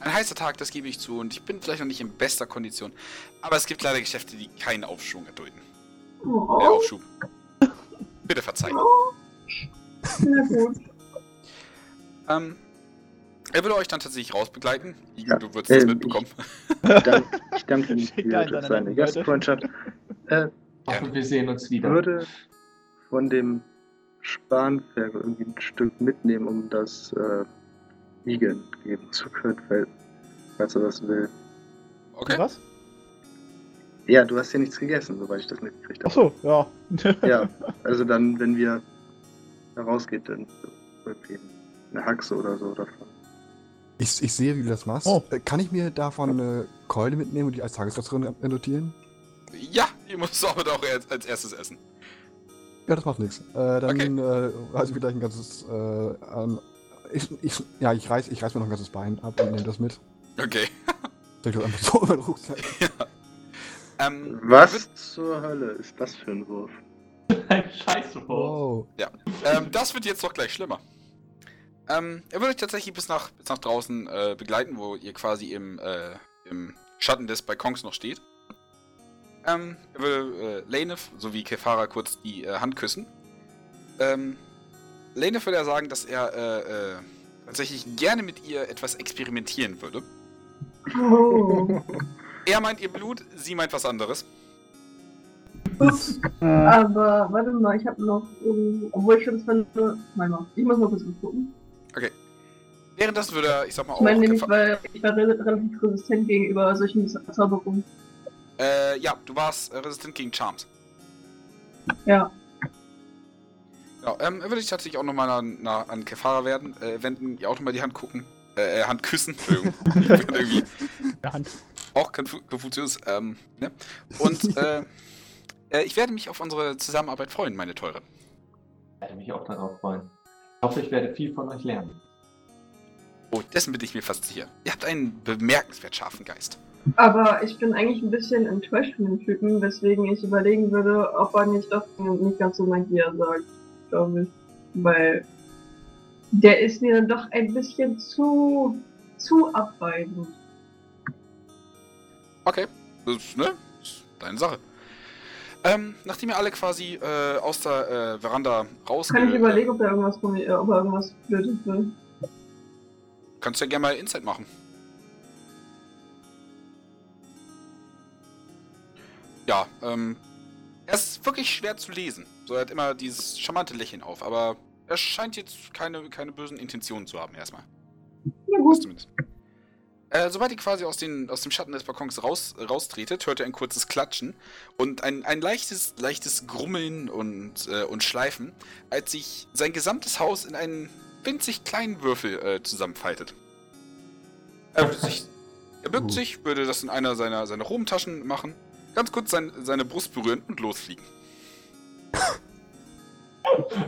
A: ein heißer Tag, das gebe ich zu, und ich bin vielleicht noch nicht in bester Kondition. Aber es gibt leider Geschäfte, die keinen Aufschwung erdulden. Äh,
J: Oh,
A: Aufschub. Bitte verzeihen.
J: na gut.
A: Ähm, er würde euch dann tatsächlich rausbegleiten.
E: Ja,
A: du würdest das
E: ähm,
A: mitbekommen.
E: Ich danke, ich danke
C: einen
E: für seine. Gastfreundschaft. Äh,
H: Hoffe, wir sehen uns wieder.
E: würde von dem Spanferkel irgendwie ein Stück mitnehmen, um das äh, Igen geben zu können, weil, falls er das will.
A: Okay.
C: Was?
E: Ja, du hast ja nichts gegessen, soweit ich das mitgekriegt habe.
C: Ach so, ja.
E: Ja, also dann, wenn wir rausgeht, dann irgendwie eine Haxe oder so davon.
D: Ich, ich sehe, wie du das machst.
C: Oh.
D: Äh, Kann ich mir davon eine Keule mitnehmen und die als Tagesration notieren?
A: Ja, ihr müsst aber auch als, als erstes essen.
D: Ja, das macht nichts. Äh, dann äh, also ich gleich ein ganzes äh, an, ich, ich, ja, ich reiß, ich reiß mir noch ein ganzes Bein ab und nehme das mit.
A: Okay.
D: Soll ich das einfach so in meinen Rucksack?
A: Ähm,
E: Was zur Hölle ist das für ein Wurf?
H: Ein Scheißwurf.
D: Wow.
A: ähm, das wird jetzt doch gleich schlimmer. Ähm, er würde euch tatsächlich bis nach, bis nach draußen äh, begleiten, wo ihr quasi im, äh, im Schatten des Balkons noch steht. Ähm, er würde äh, Lanef sowie Kefara kurz die äh, Hand küssen. Ähm, Lanef würde er sagen, dass er äh, äh, tatsächlich gerne mit ihr etwas experimentieren würde.
J: Oh.
A: Er meint ihr Blut, sie meint was anderes.
J: Ups. Aber warte mal, ich habe noch. ähm, obwohl ich schon das mal, ich muss mal kurz gucken.
A: Währenddessen würde er, ich sag mal,
J: Ich meine
A: auch
J: nämlich, weil ich war re relativ resistent gegenüber solchen Zauberungen.
A: Äh, ja, du warst resistent gegen Charms.
J: Ja.
A: Ja, ähm, würde sich tatsächlich auch nochmal an, na, an Kefara werden, äh, wenden, ihr auch nochmal die Hand gucken, äh, äh, Hand küssen, Entschuldigung. Ich irgendwie
C: Der Hand.
A: auch Konfu Konfuzius, ähm, ne? Und, äh, äh, ich werde mich auf unsere Zusammenarbeit freuen, meine Teure.
H: Ich werde mich auch darauf freuen. Ich hoffe, ich werde viel von euch lernen.
A: Oh, dessen bin ich mir fast sicher. Ihr habt einen bemerkenswert scharfen Geist.
J: Aber ich bin eigentlich ein bisschen enttäuscht von dem Typen, weswegen ich überlegen würde, ob er nicht doch nicht ganz so Magie sagt, glaube ich. Weil der ist mir dann doch ein bisschen zu, zu abweisend.
A: Okay, das ist, ne? Das ist deine Sache. Ähm, nachdem ihr alle quasi äh, aus der äh, Veranda raus...
J: Kann ich
A: äh,
J: überlegen, ob er irgendwas von mir, ob er irgendwas Blödes will.
A: Kannst ja gerne mal Insight machen. Ja, ähm. Er ist wirklich schwer zu lesen. So, er hat immer dieses charmante Lächeln auf, aber er scheint jetzt keine, keine bösen Intentionen zu haben, erstmal.
J: Ja
A: Das
J: gut.
A: zumindest. Äh, sobald ihr quasi aus, den, aus dem Schatten des Balkons raus, raustretet, hört ihr ein kurzes Klatschen und ein, ein leichtes, leichtes Grummeln und, äh, und Schleifen, als sich sein gesamtes Haus in einen winzig kleinen Würfel äh, zusammenfaltet. Er, würde sich, er bückt sich, würde das in einer seiner, seiner Rumtaschen machen, ganz kurz sein, seine Brust berühren und losfliegen.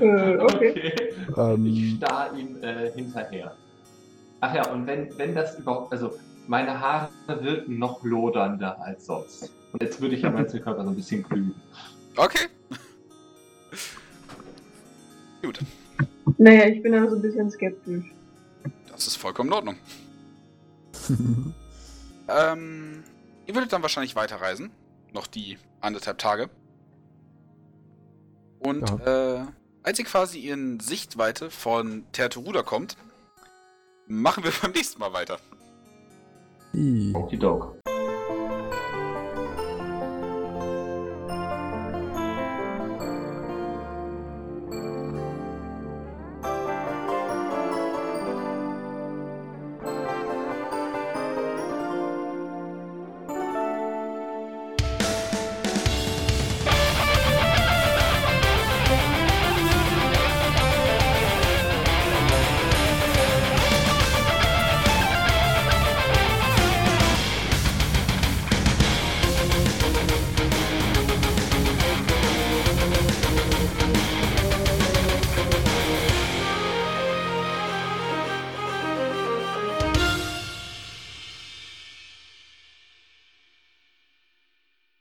J: Äh, okay.
B: Okay. Ich
D: Ähm,
B: starr ihm äh, hinterher. Ach ja, und wenn, wenn das überhaupt, also meine Haare wirken noch lodernder als sonst. Und jetzt würde ich an meinen Körper so ein bisschen glühen.
A: Okay. Gut,
J: Naja, ich bin da so ein bisschen skeptisch.
A: das ist vollkommen in Ordnung. Ähm, ihr würdet dann wahrscheinlich weiterreisen. Noch die anderthalb Tage. Und äh, als ihr quasi in Sichtweite von Terteruda kommt, machen wir beim nächsten Mal weiter.
D: I.
B: Okidok.